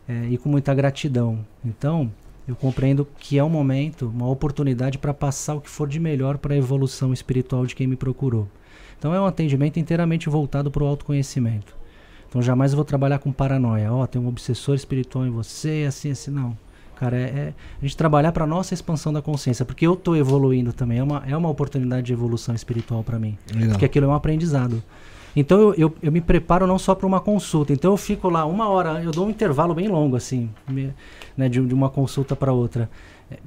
S3: é, e com muita gratidão. Então, eu compreendo que é um momento, uma oportunidade para passar o que for de melhor para a evolução espiritual de quem me procurou. Então, é um atendimento inteiramente voltado para o autoconhecimento. Então, jamais eu vou trabalhar com paranoia. Ó, tem um obsessor espiritual em você, assim, assim, não. Cara, é, é a gente trabalhar para nossa expansão da consciência, porque eu tô evoluindo também. É uma, é uma oportunidade de evolução espiritual para mim.
S1: Legal.
S3: Porque aquilo é um aprendizado. Então eu, eu, eu me preparo não só para uma consulta. Então eu fico lá uma hora, eu dou um intervalo bem longo, assim, né, de, de uma consulta para outra.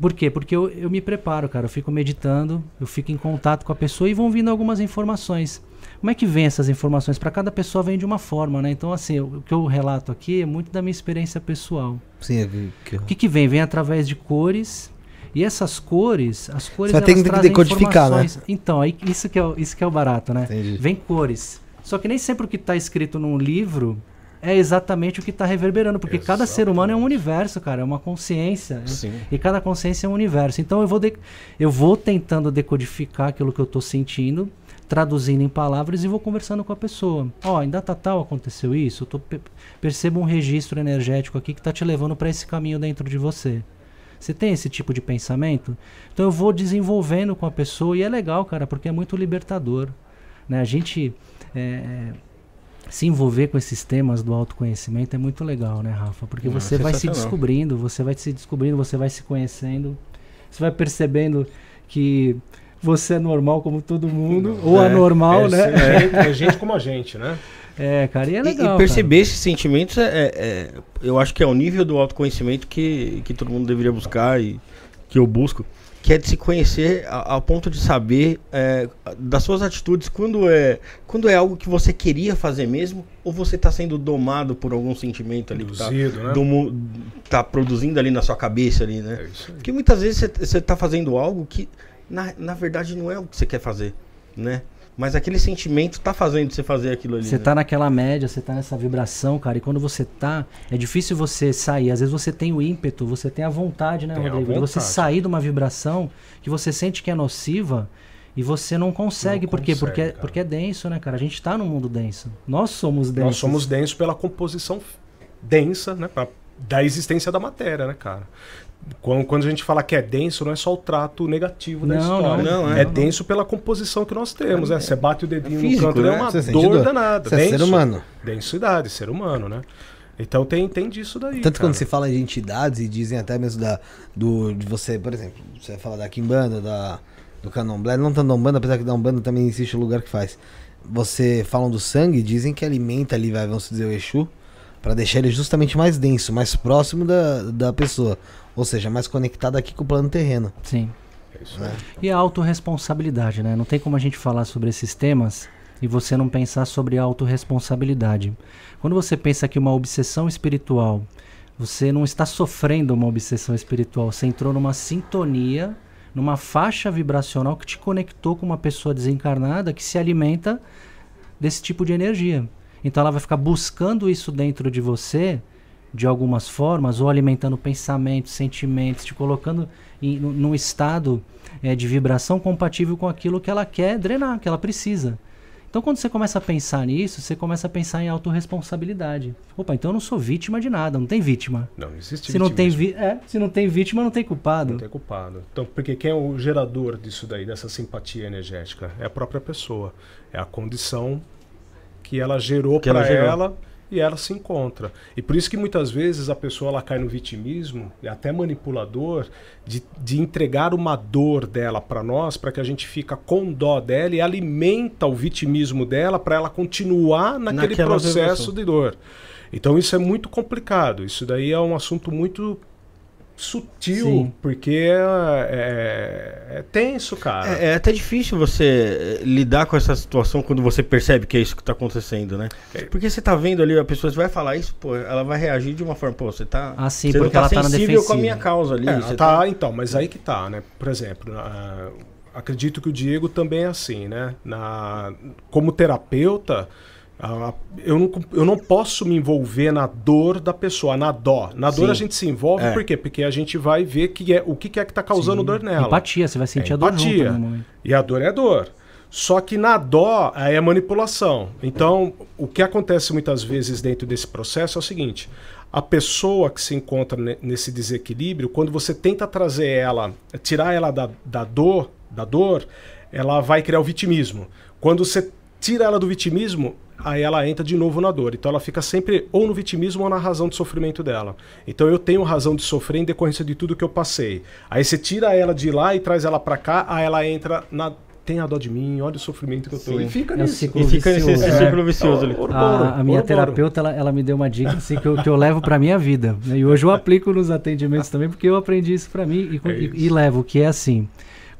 S3: Por quê? Porque eu, eu me preparo, cara. Eu fico meditando, eu fico em contato com a pessoa e vão vindo algumas informações. Como é que vem essas informações? Para cada pessoa vem de uma forma, né? Então, assim, o que eu relato aqui é muito da minha experiência pessoal.
S1: Sim, é que...
S3: O que, que vem? Vem através de cores. E essas cores, as cores
S1: Você
S3: elas
S1: que
S3: trazem
S1: decodificar, né?
S3: Então, aí, isso, que é, o- isso que é o barato, né?
S1: Entendi.
S3: Vem cores. Só que nem sempre o que está escrito num livro é exatamente o que está reverberando, porque cada ser humano é um universo, cara, é uma consciência.
S2: Sim.
S3: E cada consciência é um universo. Então eu vou, de- eu vou tentando decodificar aquilo que eu estou sentindo, traduzindo em palavras e vou conversando com a pessoa. Ó, em data tal aconteceu isso, eu tô, pe- percebo um registro energético aqui que está te levando para esse caminho dentro de você. Você tem esse tipo de pensamento? Então eu vou desenvolvendo com a pessoa e é legal, cara, porque é muito libertador. Né? A gente é, se envolver com esses temas do autoconhecimento é muito legal, né, Rafa? Porque
S2: Não,
S3: você vai se descobrindo, você vai se descobrindo, você vai se conhecendo, você vai percebendo que você é normal como todo mundo, ou
S2: É,
S3: anormal,
S4: é,
S3: né?
S4: É (laughs) gente, é gente como a gente, né?
S3: É, cara, e é
S2: E-
S3: legal.
S2: e perceber esses sentimentos é, é- é- eu acho que é o nível do autoconhecimento que, que todo mundo deveria buscar e que eu busco, que é de se conhecer a- ao ponto de saber é, das suas atitudes quando é quando é algo que você queria fazer mesmo ou você está sendo domado por algum sentimento ali que tá,
S4: Induzido, né?
S2: domo- tá produzindo ali na sua cabeça ali, né?
S4: É.
S2: Porque muitas vezes você está fazendo algo que, na, na verdade, não é o que você quer fazer, né? Mas aquele sentimento tá fazendo você fazer aquilo ali.
S3: Você
S2: né?
S3: tá naquela média, você tá nessa vibração, cara, e quando você tá, é difícil você sair. Às vezes você tem o ímpeto, você tem a vontade, né,
S4: Tem
S3: Rodrigo? De você
S4: vontade.
S3: sair de uma vibração que você sente que é nociva e você não consegue.
S4: Não
S3: por quê?
S4: consegue,
S3: Porque,
S4: cara.
S3: porque é denso, né, cara? A gente tá num mundo denso. Nós somos densos.
S4: Nós somos densos pela composição densa, né? pra- da existência da matéria, né, cara? Quando, a gente fala que é denso, não é só o trato negativo da
S3: Não,
S4: história.
S2: não, não,
S4: é
S2: não.
S4: denso pela composição que nós temos, né? Você bate o dedinho
S2: físico,
S4: no canto,
S2: né?
S4: é uma
S1: Você
S4: dor
S1: dor.
S4: danada.
S1: Você é ser
S4: denso.
S1: humano.
S4: Densidade, ser humano, né? Então tem, tem disso daí.
S1: Tanto
S4: cara.
S1: quando se fala de entidades e dizem até mesmo da, do, de você, por exemplo, você vai falar da Kimbanda, da, do Candomblé, não tanto da Umbanda, apesar que da Umbanda também existe o lugar que faz. Você falam do sangue, dizem que alimenta ali, vai, vamos dizer, o Exu, pra deixar ele justamente mais denso, mais próximo da, da pessoa. Ou seja, mais conectado aqui com o plano terreno.
S3: Sim.
S4: É isso aí.
S3: E a autorresponsabilidade, né? Não tem como a gente falar sobre esses temas e você não pensar sobre a autorresponsabilidade. Quando você pensa que uma obsessão espiritual, você não está sofrendo uma obsessão espiritual, você entrou numa sintonia, numa faixa vibracional que te conectou com uma pessoa desencarnada que se alimenta desse tipo de energia. Então ela vai ficar buscando isso dentro de você de algumas formas, ou alimentando pensamentos, sentimentos, te colocando em, num- estado eh, de vibração compatível com aquilo que ela quer drenar, que ela precisa. Então, quando você começa a pensar nisso, você começa a pensar em autorresponsabilidade. Opa, então eu não sou vítima de nada, não tem vítima.
S4: Não, não existe
S3: Se não, tem vi é, se não tem vítima, não tem culpado.
S4: Não tem culpado. Então, porque quem é o gerador disso daí, dessa simpatia energética? É a própria pessoa. É a condição que ela gerou para
S2: gerou.
S4: ela e ela se encontra. E por isso que muitas vezes a pessoa ela cai no vitimismo, e até manipulador, de, de entregar uma dor dela para nós, para que a gente fica com dó dela e alimenta o vitimismo dela para ela continuar naquele
S2: Naquela
S4: processo
S2: vibração.
S4: de dor. Então isso é muito complicado. Isso daí é um assunto muito sutil,
S3: Sim.
S4: porque é, é- é tenso, cara.
S2: É, é até difícil você eh, lidar com essa situação quando você percebe que é isso que tá acontecendo, né?
S4: É.
S2: Porque você tá vendo ali, a pessoa vai falar isso, pô, ela vai reagir de uma forma, pô, você tá.
S3: Ah, sim,
S2: você
S3: porque
S2: não
S3: ela
S2: tá
S3: tá na
S2: sensível com a
S3: defensiva.
S2: minha causa ali.
S4: É,
S2: você
S4: tá, então, mas aí que tá, né? Por exemplo, ah, acredito que o Diego também é assim, né? Na, como terapeuta, eu, não, eu não posso me envolver na dor da pessoa, na dó. Na dor
S2: Sim.
S4: a gente se envolve,
S2: É.
S4: por quê? Porque a gente vai ver que é, o que, é que tá causando
S3: Sim.
S4: dor nela.
S3: Empatia, você vai sentir
S4: É
S3: a dor junto
S4: empatia.
S3: momento.
S4: E a dor é dor. Só que na dó é manipulação. Então, o que acontece muitas vezes dentro desse processo é o seguinte: a pessoa que se encontra ne- nesse desequilíbrio, quando você tenta trazer ela, tirar ela da, da dor, da dor, ela vai criar o vitimismo. Quando você tira ela do vitimismo, aí ela entra de novo na dor. Então ela fica sempre ou no vitimismo ou na razão de sofrimento dela. Então eu tenho razão de sofrer em decorrência de tudo que eu passei. Aí você tira ela de lá e traz ela pra cá, aí ela entra na tenha dó de mim, olha o sofrimento que eu tô.
S2: Sim.
S4: E fica
S3: É ciclo
S2: E nesse,
S3: vicioso.
S2: esse
S4: É.
S2: ciclo vicioso ali.
S4: Ouro,
S3: A, a minha
S4: ouro,
S3: terapeuta, ela, ela me deu uma dica assim, que, eu, que eu levo pra minha vida. né? E hoje eu aplico nos atendimentos também, porque eu aprendi isso pra mim e,
S4: É
S3: e-
S4: isso.
S3: e levo, que é assim.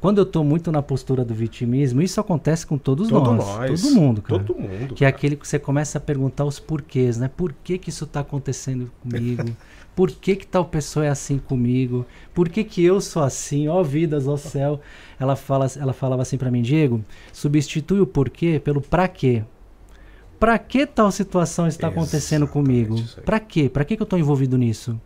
S3: Quando eu tô muito na postura do vitimismo, isso acontece com todos
S4: Todo
S3: nós.
S4: nós.
S3: Todo mundo, cara.
S4: Todo mundo.
S3: Que é
S4: cara.
S3: aquele que você começa a perguntar os porquês, né? Por que que isso tá acontecendo comigo? (laughs) Por que que tal pessoa é assim comigo? Por que que eu sou assim? Ó vidas, ó céu. Ela, fala, ela falava assim pra mim, Diego, substitui o porquê pelo pra quê. Pra que tal situação está acontecendo
S4: Exatamente
S3: comigo? Pra quê? Pra que que eu tô envolvido nisso?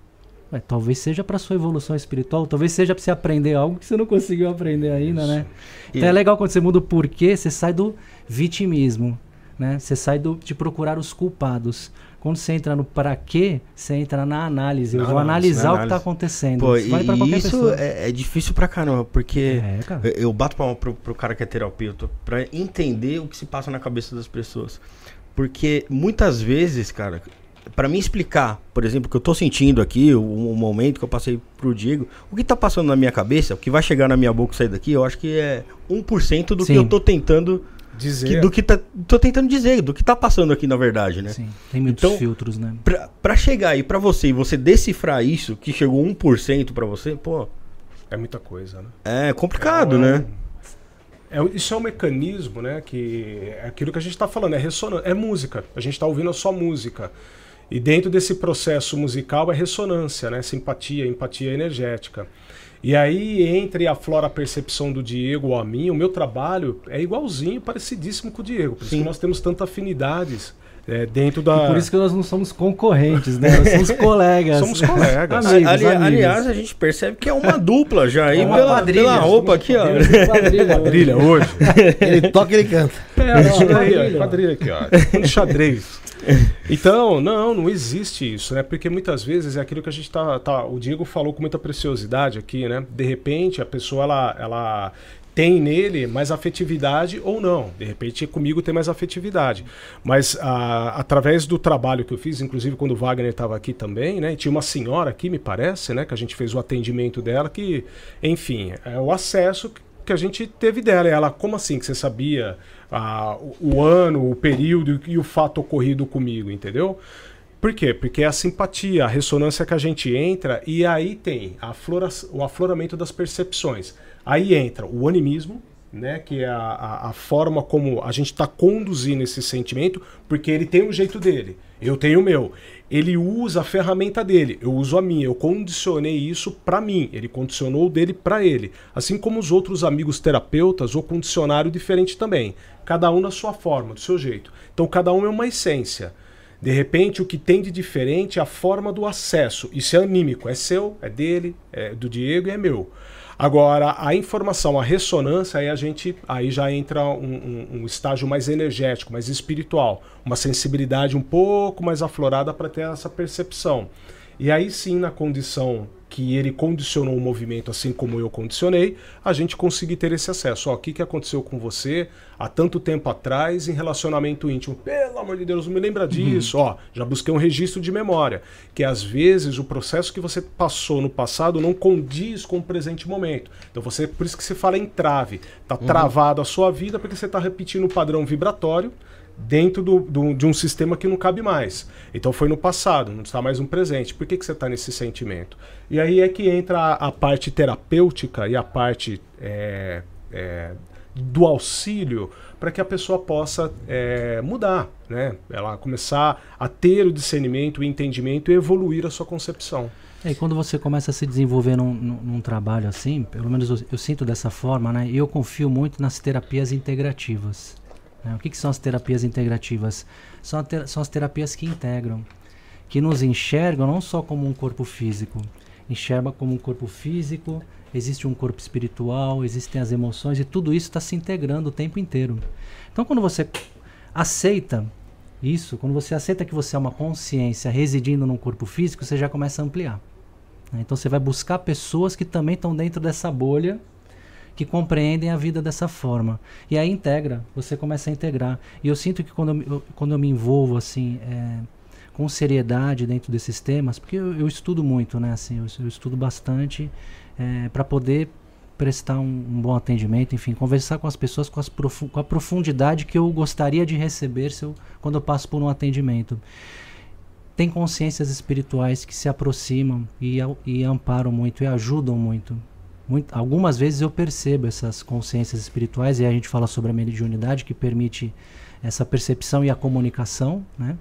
S3: Ué, talvez seja pra sua evolução espiritual, talvez seja pra você aprender algo que você não conseguiu aprender ainda, né?
S2: E-
S3: Então é legal quando você muda o porquê, você sai do vitimismo, né? Você sai do, de procurar os culpados. Quando você entra no para quê, você entra na análise. Eu
S4: Na
S3: vou
S4: análise,
S3: analisar
S2: na
S3: o que está acontecendo.
S2: Pô,
S3: Isso
S2: e, isso é, é difícil pra caramba, porque
S3: É, cara.
S2: eu- bato palma pro, pro cara que é terapeuta pra entender o que se passa na cabeça das pessoas. Porque muitas vezes, cara, pra mim explicar, por exemplo, o que eu tô sentindo aqui, o, o momento que eu passei pro Diego, o que tá passando na minha cabeça, o que vai chegar na minha boca e sair daqui, eu acho que é 1% do
S3: Sim.
S2: que eu tô tentando.
S4: Dizer.
S2: que- do que tá, tô tentando dizer, do que tá passando aqui, na verdade, né?
S3: Sim, tem muitos
S2: Então-
S3: filtros, né?
S2: Pra, pra chegar aí pra você e você decifrar isso, que chegou 1% pra você, pô,
S4: É muita coisa, né?
S2: é complicado,
S4: É um-
S2: né?
S4: É, isso é um mecanismo, né? Que é aquilo que a gente está falando, é ressonância, é música. A gente está ouvindo só música. E dentro desse processo musical é ressonância, né? Simpatia, empatia energética. E aí entra e aflora a percepção do Diego ou a mim. O meu trabalho é igualzinho, parecidíssimo com o Diego. Por isso nós temos tantas afinidades é, dentro da.
S3: E por isso que nós não somos concorrentes, né? Nós somos (laughs) colegas.
S4: Somos colegas. (laughs)
S3: amigos,
S2: Ali-
S3: amigos.
S2: aliás, a gente percebe que é uma dupla já aí
S3: É uma
S2: pela,
S3: quadrilha,
S2: pela roupa aqui, ó.
S3: Quadrilha. (laughs)
S4: Quadrilha hoje.
S1: Ele toca e ele canta.
S3: É, ó,
S4: ó,
S3: quadrilha.
S4: quadrilha aqui, ó. Um xadrez. Então, não, não existe isso, né? Porque muitas vezes é aquilo que a gente tá, tá. O Diego falou com muita preciosidade aqui, né? De repente a pessoa ela, ela tem nele mais afetividade ou não. De repente comigo tem mais afetividade. Mas ah, através do trabalho que eu fiz, inclusive quando o Wagner estava aqui também, né? Tinha uma senhora aqui, me parece, né? Que a gente fez o atendimento dela, que, enfim, é o acesso que a gente teve dela. Ela, como assim que você sabia ah, o, o ano, o período e o fato ocorrido comigo, entendeu? Por quê? Porque é a simpatia, a ressonância que a gente entra e aí tem a aflora- o afloramento das percepções. Aí entra o animismo, né, que é a, a, a forma como a gente está conduzindo esse sentimento, porque ele tem o jeito dele, eu tenho o meu. Ele usa a ferramenta dele, eu uso a minha. Eu condicionei isso para mim, ele condicionou o dele para ele. Assim como os outros amigos terapeutas ou condicionário diferente também. Cada um na sua forma, do seu jeito. Então cada um é uma essência. De repente, o que tem de diferente é a forma do acesso. Isso é anímico, é seu, é dele, é do Diego e é meu. Agora, a informação, a ressonância, aí a gente aí já entra um, um- um estágio mais energético, mais espiritual, uma sensibilidade um pouco mais aflorada para ter essa percepção. E aí sim, na condição que ele condicionou o movimento, assim como eu condicionei, a gente conseguir ter esse acesso. Ó, o que, que aconteceu com você há tanto tempo atrás em relacionamento íntimo? Pelo amor de Deus, não me lembra disso. Ó, já busquei um registro de memória. Que às vezes o processo que você passou no passado não condiz com o presente momento. Então você, por isso que se fala em trave. Tá travado a sua vida porque você está repetindo o padrão vibratório dentro do, do- de um sistema que não cabe mais. Então foi no passado, não está mais no presente. Por que, que você está nesse sentimento? E aí é que entra a, a parte terapêutica e a parte é, é, do auxílio para que a pessoa possa é, mudar, né? Ela começar a ter o discernimento, o entendimento e evoluir a sua concepção.
S3: É, e quando você começa a se desenvolver num, num- num trabalho assim, pelo menos eu, eu sinto dessa forma, né? E eu confio muito nas terapias integrativas. Né? O que, que são as terapias integrativas? São, a te- são as terapias que integram, que nos enxergam não só como um corpo físico, enxerga como um corpo físico, existe um corpo espiritual, existem as emoções e tudo isso está se integrando o tempo inteiro. Então, quando você aceita isso, quando você aceita que você é uma consciência residindo num corpo físico, você já começa a ampliar. né? Então você vai buscar pessoas que também estão dentro dessa bolha, que compreendem a vida dessa forma. E aí integra, você começa a integrar. E eu sinto que quando eu, quando eu me envolvo assim, é, com seriedade dentro desses temas, porque eu, eu estudo muito, né? Assim, eu, eu estudo bastante para poder prestar um, um bom atendimento, enfim, conversar com as pessoas com, as profu com a profundidade que eu gostaria de receber eu, quando eu passo por um atendimento. Tem consciências espirituais que se aproximam e, e amparam muito e ajudam muito. Muito. Algumas vezes eu percebo essas consciências espirituais e a gente fala sobre a mediunidade que permite essa percepção e a comunicação, né?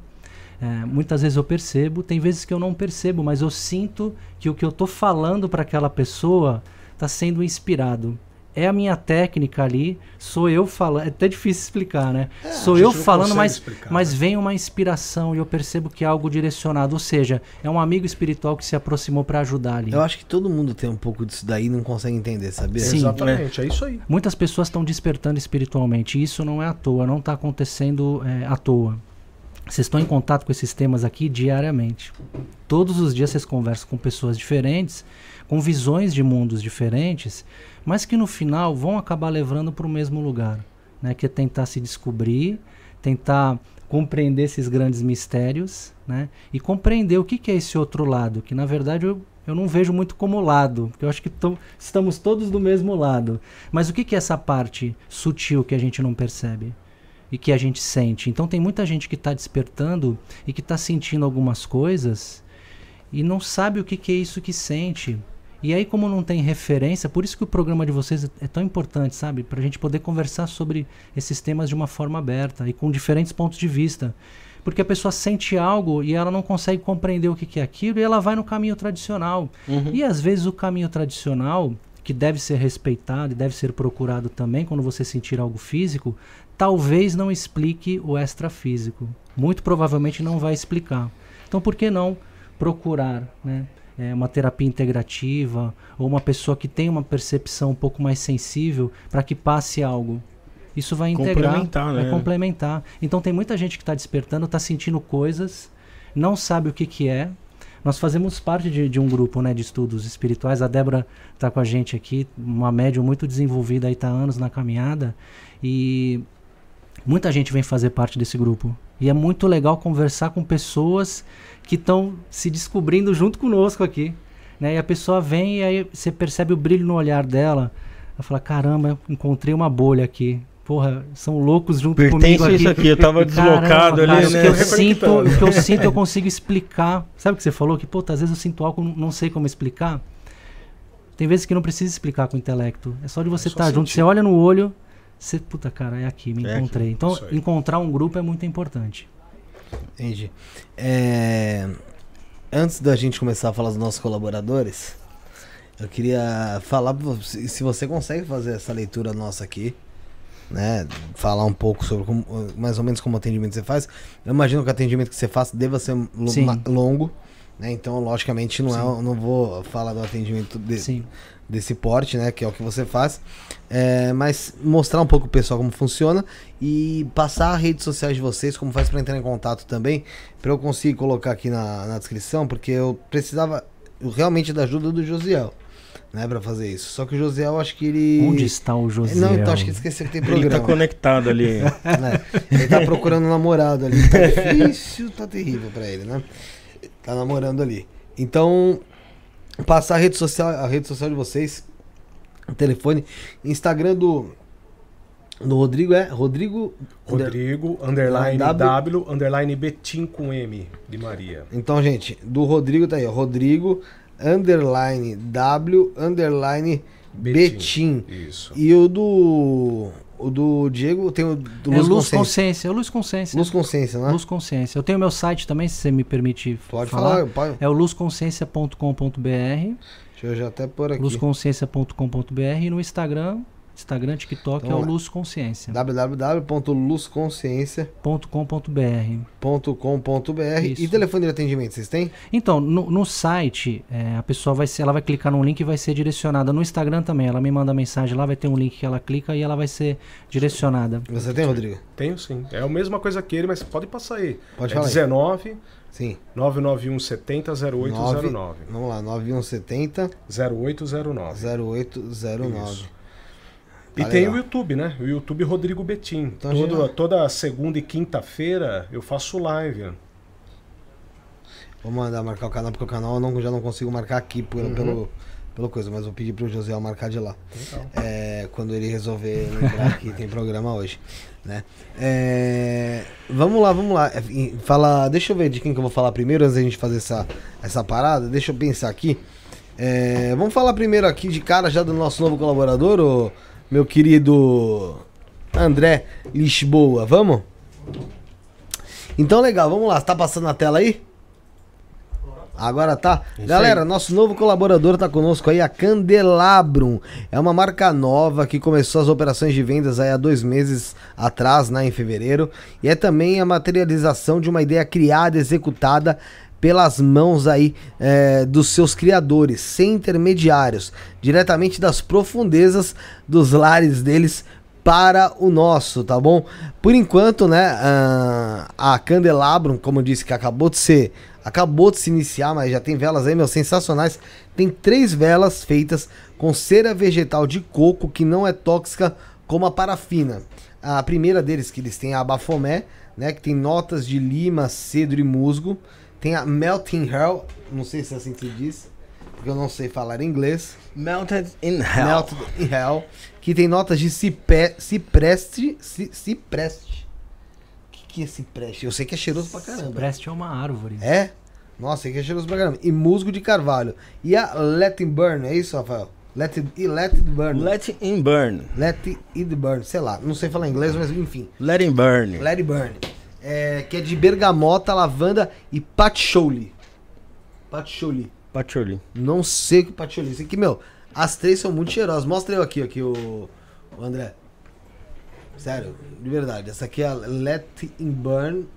S3: É, muitas vezes eu percebo, tem vezes que eu não percebo, mas eu sinto que o que eu estou falando para aquela pessoa está sendo inspirado. É a minha técnica ali, sou eu falando. É até difícil explicar, né? É, sou eu falando, mas, explicar, mas né? vem uma inspiração e eu percebo que é algo direcionado. Ou seja, é um amigo espiritual que se aproximou para ajudar ali.
S1: Eu acho que todo mundo tem um pouco disso daí e não consegue entender, sabia?
S3: Sim,
S4: Exatamente, é. é isso aí.
S3: Muitas pessoas estão despertando espiritualmente. E isso não é à toa, não está acontecendo é, à toa. Vocês estão em contato com esses temas aqui diariamente. Todos os dias vocês conversam com pessoas diferentes, com visões de mundos diferentes, mas que no final vão acabar levando para o mesmo lugar, né? Que é tentar se descobrir, tentar compreender esses grandes mistérios, né? E compreender o que, que é esse outro lado, que na verdade eu, eu não vejo muito como lado, porque eu acho que estamos todos do mesmo lado. Mas o que, que é essa parte sutil que a gente não percebe? e que a gente sente. Então tem muita gente que está despertando e que está sentindo algumas coisas e não sabe o que, que é isso que sente. E aí, como não tem referência, por isso que o programa de vocês é tão importante, sabe? Para a gente poder conversar sobre esses temas de uma forma aberta e com diferentes pontos de vista. Porque a pessoa sente algo e ela não consegue compreender o que, que é aquilo e ela vai no caminho tradicional. Uhum. E às vezes o caminho tradicional, que deve ser respeitado e deve ser procurado também quando você sentir algo físico, talvez não explique o extrafísico. Muito provavelmente não vai explicar. Então, por que não procurar né, é, uma terapia integrativa ou uma pessoa que tem uma percepção um pouco mais sensível para que passe algo? Isso vai integrar, complementar, vai né? complementar. Então, tem muita gente que está despertando, está sentindo coisas, não sabe o que, que é. Nós fazemos parte de, de um grupo né, de estudos espirituais. A Débora está com a gente aqui, uma médium muito desenvolvida, está há anos na caminhada. E Muita gente vem fazer parte desse grupo. E é muito legal conversar com pessoas que estão se descobrindo junto conosco aqui. Né? E a pessoa vem e aí você percebe o brilho no olhar dela. Ela fala: caramba, encontrei uma bolha aqui. Porra, são loucos junto
S2: Pertence
S3: comigo aqui.
S2: isso aqui, eu tava deslocado
S3: Caramba,
S2: ali,
S3: cara, né? O que, eu sinto, o que eu sinto, eu consigo explicar. Sabe o que você falou? Que, pô, às vezes eu sinto algo, não sei como explicar. Tem vezes que não precisa explicar com o intelecto. É só de você estar é tá junto. Você olha no olho, você, puta, cara, é aqui, me é encontrei. Aqui. Então, encontrar um grupo é muito importante.
S1: Entendi. É... Antes da gente começar a falar dos nossos colaboradores, eu queria falar se você consegue fazer essa leitura nossa aqui, né? Falar um pouco sobre como, mais ou menos como o atendimento você faz. Eu imagino que o atendimento que você faz deva ser longo, né? Então, logicamente, não é, não vou falar do atendimento de, Sim desse porte, né? Que é o que você faz. É, mas mostrar um pouco o pessoal como funciona e passar as redes sociais de vocês, como faz para entrar em contato também, para eu conseguir colocar aqui na, na descrição, porque eu precisava realmente da ajuda do Josiel. Né, pra fazer isso. Só que o Josiel, acho que ele.
S3: Onde está o Josiel?
S1: Não, então acho que esqueci que tem programa.
S2: Ele tá conectado ali. (laughs)
S1: né? Ele tá procurando um namorado ali. Tá difícil, tá terrível pra ele, né? Tá namorando ali. Então, passar a rede social, a rede social de vocês, o telefone, Instagram do do Rodrigo é Rodrigo
S4: Rodrigo underline w, w underline Betim com M de Maria.
S1: Então, gente, do Rodrigo tá aí, ó, Rodrigo underline W underline Betim. Isso. E o do o do Diego tem o do
S3: Luz, é Luz Consciência. Consciência. É Luz Consciência.
S1: Luz Consciência, né?
S3: Luz Consciência. Eu tenho meu site também, se você me permite
S1: pode falar. falar pode.
S3: É o luzconsciência.com.br. Deixa
S1: eu já até pôr aqui.
S3: luzconsciência.com.br e no Instagram Instagram, TikTok então, é o Luz Consciência.
S1: www.luzconsciência.com.br E telefone de atendimento, vocês têm?
S3: Então, no, no site, é, a pessoa vai ser, ela vai clicar num link e vai ser direcionada. No Instagram também, ela me manda mensagem lá, vai ter um link que ela clica e ela vai ser direcionada.
S1: Você tem, Rodrigo?
S4: Tenho sim. É a mesma coisa que ele, mas pode passar aí. Pode é falar. 19
S1: Sim.
S4: 991 70 0809.
S1: Vamos lá, 9170
S4: 0809.
S1: 0809. Isso.
S4: E tá tem o YouTube, né? O YouTube Rodrigo Betim. Então, Todo, já... Toda segunda e quinta-feira eu faço live.
S1: Vou mandar marcar o canal, porque o canal eu não, já não consigo marcar aqui por, uhum. pelo, pelo coisa, mas vou pedir pro José marcar de lá. É, quando ele resolver lembrar que tem programa hoje. Né? É, vamos lá, vamos lá. É, Fala, deixa eu ver de quem que eu vou falar primeiro antes da gente fazer essa, essa parada. Deixa eu pensar aqui. É, vamos falar primeiro aqui de cara já do nosso novo colaborador, o meu querido André Lisboa. Vamos? Então legal, vamos lá. Tá passando na tela aí? Agora tá.
S2: Isso
S1: Galera,
S2: aí.
S1: nosso novo colaborador tá conosco aí, a Candelabrum. É uma marca nova que começou as operações de vendas aí há dois meses atrás, né, em fevereiro. E é também a materialização de uma ideia criada, executada pelas mãos aí é, dos seus criadores, sem intermediários, diretamente das profundezas dos lares deles para o nosso, tá bom? Por enquanto, né, ah, a Candelabrum, como eu disse, que acabou de ser, acabou de se iniciar, mas já tem velas aí, meu, sensacionais. Tem três velas feitas com cera vegetal de coco que não é tóxica como a parafina. A primeira deles que eles têm é a Bafomé, né, que tem notas de lima, cedro e musgo. Tem a Melting Hell, não sei se é assim que se diz, porque eu não sei falar inglês.
S2: Melted in Hell.
S1: Melted in Hell, que tem notas de cipé, cipreste, ci, cipreste. O que, que é cipreste? Eu sei que é cheiroso pra caramba.
S3: Preste é uma árvore.
S1: É? Nossa, sei que é cheiroso pra caramba. E musgo de carvalho. E a Let It Burn, é isso, Rafael? Let It, e let it Burn. Let,
S2: Let in burn.
S1: It Burn, sei lá, não sei falar inglês, mas enfim.
S2: Let in burn.
S1: Let It Burn. É, que é de bergamota, lavanda e patchouli. Patchouli.
S2: Patchouli.
S1: Não sei o que patchouli. Isso aqui, meu, as três são muito cheirosas. Mostra eu aqui, aqui, o, o André. Sério, de verdade. Essa aqui é a Let It Burn.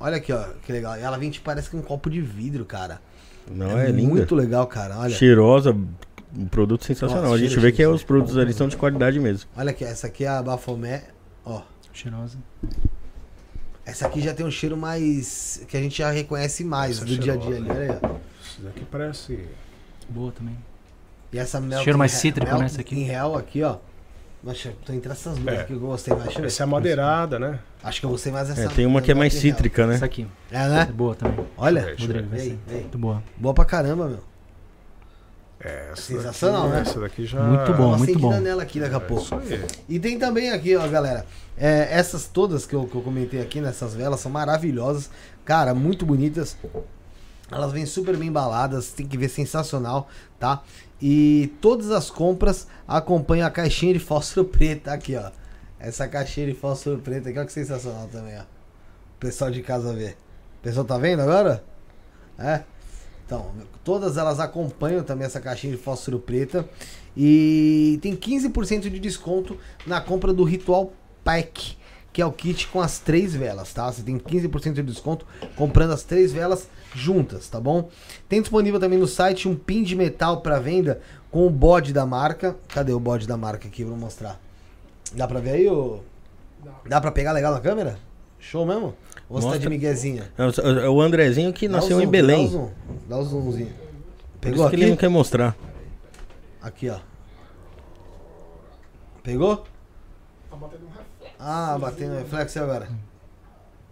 S1: Olha aqui, ó, que legal. Ela vem, tipo, parece que um copo de vidro, cara.
S2: Não, é, linda.
S1: Muito legal, cara. Olha.
S2: Cheirosa. Um produto sensacional.
S1: Nossa,
S2: a gente
S1: cheiro,
S2: vê que
S1: cheiro,
S2: os produtos ali são de qualidade mesmo.
S1: Olha aqui, essa aqui é a Bafomé. Ó,
S3: Cheirosa.
S1: Essa aqui já tem um cheiro mais. que a gente já reconhece mais
S4: Essa é
S1: do dia a dia ali.
S4: cheirosa.
S1: Olha aí, ó.
S4: Isso daqui parece.
S3: Boa também.
S1: E essa Melting
S3: Cheiro mais cítrico, né,
S1: Melting
S3: essa aqui?
S1: in Hell aqui, ó. Nossa, tô entre essas duas
S4: É.
S1: aqui que eu gostei mais. Deixa.
S4: Essa é a madeirada, né?
S1: Acho que eu gostei mais dessa.
S2: É, tem uma que é mais cítrica, né?
S3: Essa aqui.
S1: É,
S3: É
S1: né?
S3: boa também.
S1: Olha.
S3: Rodrigo,
S1: vem.
S3: Muito boa.
S1: boa pra caramba, meu.
S4: É, essa
S1: Sensacional,
S4: daqui,
S1: né?
S4: Essa daqui já.
S3: Muito bom.
S1: Uma
S3: muito
S1: acendida
S3: bom.
S1: nela aqui daqui a
S4: É
S1: pouco.
S4: isso aí.
S1: E tem também aqui, ó, galera. é, essas todas que eu, que eu comentei aqui nessas velas são maravilhosas. Cara, muito bonitas. Elas vêm super bem embaladas, tem que ver sensacional, tá? E todas as compras acompanham a caixinha de fósforo (laughs) preta aqui, ó. Essa caixinha de fósforo preta aqui, olha que sensacional também, ó. O pessoal de casa vê. O pessoal tá vendo agora? É? Então, todas elas acompanham também essa caixinha de fósforo preta. E tem 15% de desconto na compra do Ritual Pack, que é o kit com as três velas, tá? Você tem 15% de desconto comprando as três velas juntas, tá bom? Tem disponível também no site um pin de metal para venda com o bode da marca. Cadê o bode da marca aqui? Vou mostrar. Dá pra ver aí? Ô? Dá pra pegar legal na câmera? Show mesmo? Ou você tá de
S2: Mostra.
S1: miguezinha?
S2: É o- é o Andrezinho que
S1: Dá
S2: nasceu
S1: zoom,
S2: em Belém.
S1: Dá o zoom, dá o zoomzinho.
S2: Por
S1: Pegou
S2: que
S1: aqui?
S2: ele não quer mostrar.
S1: Aqui, ó. Pegou?
S5: Tá batendo um reflexo.
S1: Ah, batendo no reflexo e agora.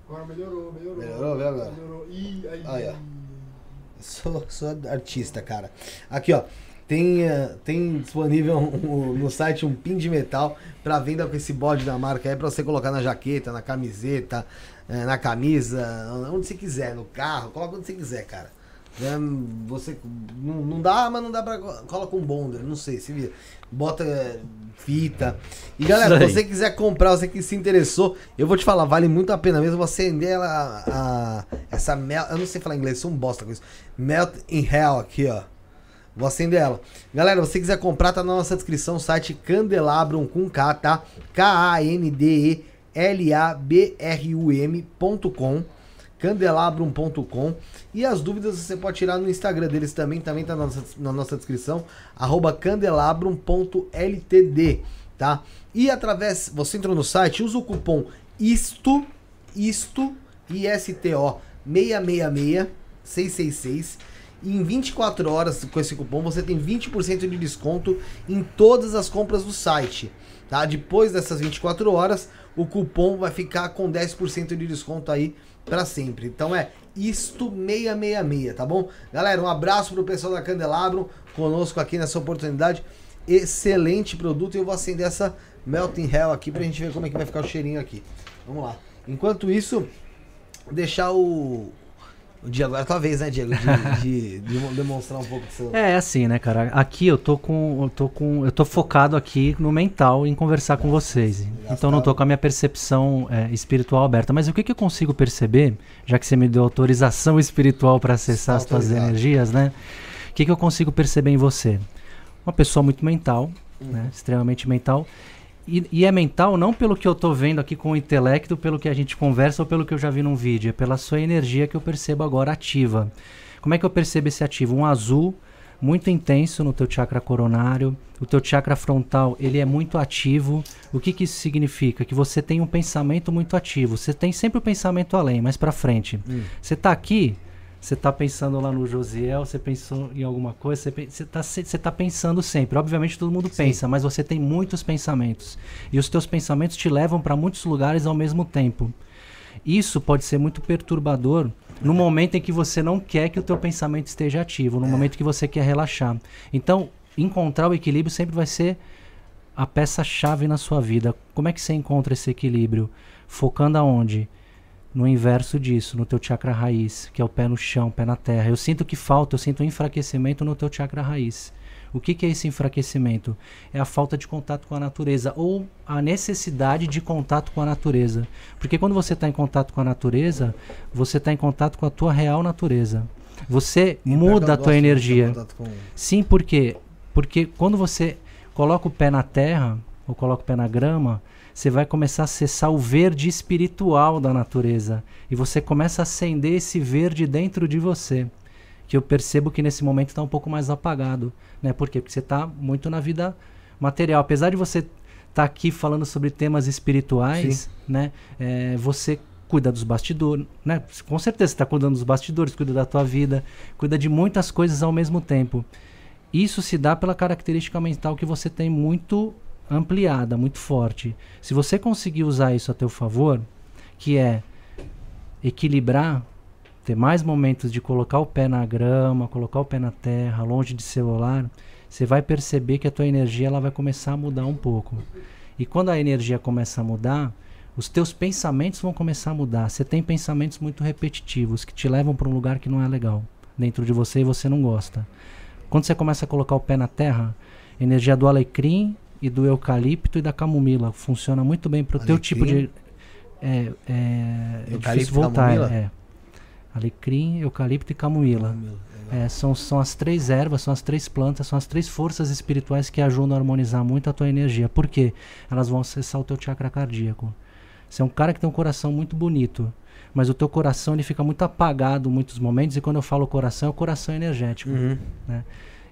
S5: Agora melhorou, melhorou.
S1: Melhorou, vê agora.
S5: Melhorou. Ih, aí.
S1: Aí, ó. Sou, sou artista, cara. Aqui, ó. Tem, eh, tem disponível um- um- no site um pin de metal pra venda com esse bode da marca aí pra você colocar na jaqueta, na camiseta, na camisa, onde você quiser, no carro, coloca onde você quiser, cara. É, você não, não dá, mas não dá pra. Coloca um bonder, não sei, se vira. Bota fita. E galera, se você quiser comprar, você que se interessou, eu vou te falar, vale muito a pena mesmo você acender ela, a, essa mel. Eu não sei falar inglês, sou um bosta com isso. Melt in Hell aqui, ó. Vou acender ela. Galera, se você quiser comprar, tá na nossa descrição, o site Candelabrum com K, tá? K-A-N-D-E-L-A-B-R-U-M.com candelabrum.com e as dúvidas você pode tirar no Instagram deles também, também tá na nossa, na nossa descrição, arroba candelabrum.ltd, tá? E através, você entrou no site, usa o cupom ISTO, ISTO, I-S-T-O, 666, 666, e em 24 horas com esse cupom você tem 20% de desconto em todas as compras do site. Tá? Depois dessas 24 horas, o cupom vai ficar com 10% de desconto aí para sempre. Então é isto 666, tá bom? Galera, um abraço pro pessoal da Candelabro. conosco aqui nessa oportunidade. Excelente produto. Eu vou acender essa Melting Hell aqui pra gente ver como é que vai ficar o cheirinho aqui. Vamos lá. Enquanto isso, deixar o. O Diego, agora é a tua vez, né, Diego? De, (laughs) de- de demonstrar um pouco do seu.
S3: É, é assim, né, cara? Aqui eu tô com. Eu tô com. Eu tô focado aqui no mental em conversar com vocês. Então não tô com a minha percepção é, espiritual aberta. Mas o que, que eu consigo perceber, já que você me deu autorização (laughs) espiritual para acessar as tuas energias, né? O que, que eu consigo perceber em você? Uma pessoa muito mental, né? Extremamente mental. E, e é mental não pelo que eu tô vendo aqui com o intelecto, pelo que a gente conversa ou pelo que eu já vi num vídeo, é pela sua energia que eu percebo agora ativa. Como é que eu percebo esse ativo? Um azul muito intenso no teu chakra coronário, o teu chakra frontal, ele é muito ativo. O que que isso significa? Que você tem um pensamento muito ativo. Você tem sempre o pensamento além, mais para frente. Você tá aqui, você tá pensando lá no Josiel, você pensou em alguma coisa, você, pe- você, tá, pensando sempre. Obviamente todo mundo pensa, mas você tem muitos pensamentos. E os teus pensamentos te levam para muitos lugares ao mesmo tempo. Isso pode ser muito perturbador no momento em que você não quer que o teu pensamento esteja ativo, no momento que você quer relaxar. Então, encontrar o equilíbrio sempre vai ser a peça-chave na sua vida. Como é que você encontra esse equilíbrio? Focando aonde? No inverso disso, no teu chakra raiz, que é o pé no chão, pé na terra. Eu sinto que falta, eu sinto um enfraquecimento no teu chakra raiz. O que, que é esse enfraquecimento? É a falta de contato com a natureza ou a necessidade de contato com a natureza. Porque quando você está em contato com a natureza, você está em contato com a tua real natureza. Você
S1: E
S3: muda a tua energia.
S1: com-
S3: Sim, por quê? Porque quando você coloca o pé na terra, ou coloca o pé na grama, você vai começar a acessar o verde espiritual da natureza. E você começa a acender esse verde dentro de você. Que eu percebo que nesse momento está um pouco mais apagado. Né? Por quê? Porque você está muito na vida material. Apesar de você estar aqui falando sobre temas espirituais, né? É, você cuida dos bastidores, né? Com certeza você está cuidando dos bastidores, cuida da tua vida, cuida de muitas coisas ao mesmo tempo. Isso se dá pela característica mental que você tem muito ampliada, muito forte. Se você conseguir usar isso a teu favor, que é equilibrar, ter mais momentos de colocar o pé na grama, colocar o pé na terra, longe de celular, você vai perceber que a tua energia ela vai começar a mudar um pouco. E quando a energia começa a mudar, os teus pensamentos vão começar a mudar. Você tem pensamentos muito repetitivos que te levam para um lugar que não é legal dentro de você e você não gosta. Quando você começa a colocar o pé na terra, energia do alecrim e do eucalipto e da camomila funciona muito bem para o teu tipo de é, é, é difícil voltar.
S1: camomila?
S3: É. Alecrim, eucalipto e camomila. É, são, são as três ervas, são as três plantas, são as três forças espirituais que ajudam a harmonizar muito a tua energia. Por quê? Elas vão acessar o teu chakra cardíaco. Você é um cara que tem um coração muito bonito, mas o teu coração ele fica muito apagado em muitos momentos, e quando eu falo coração, é o coração energético.
S1: Uhum.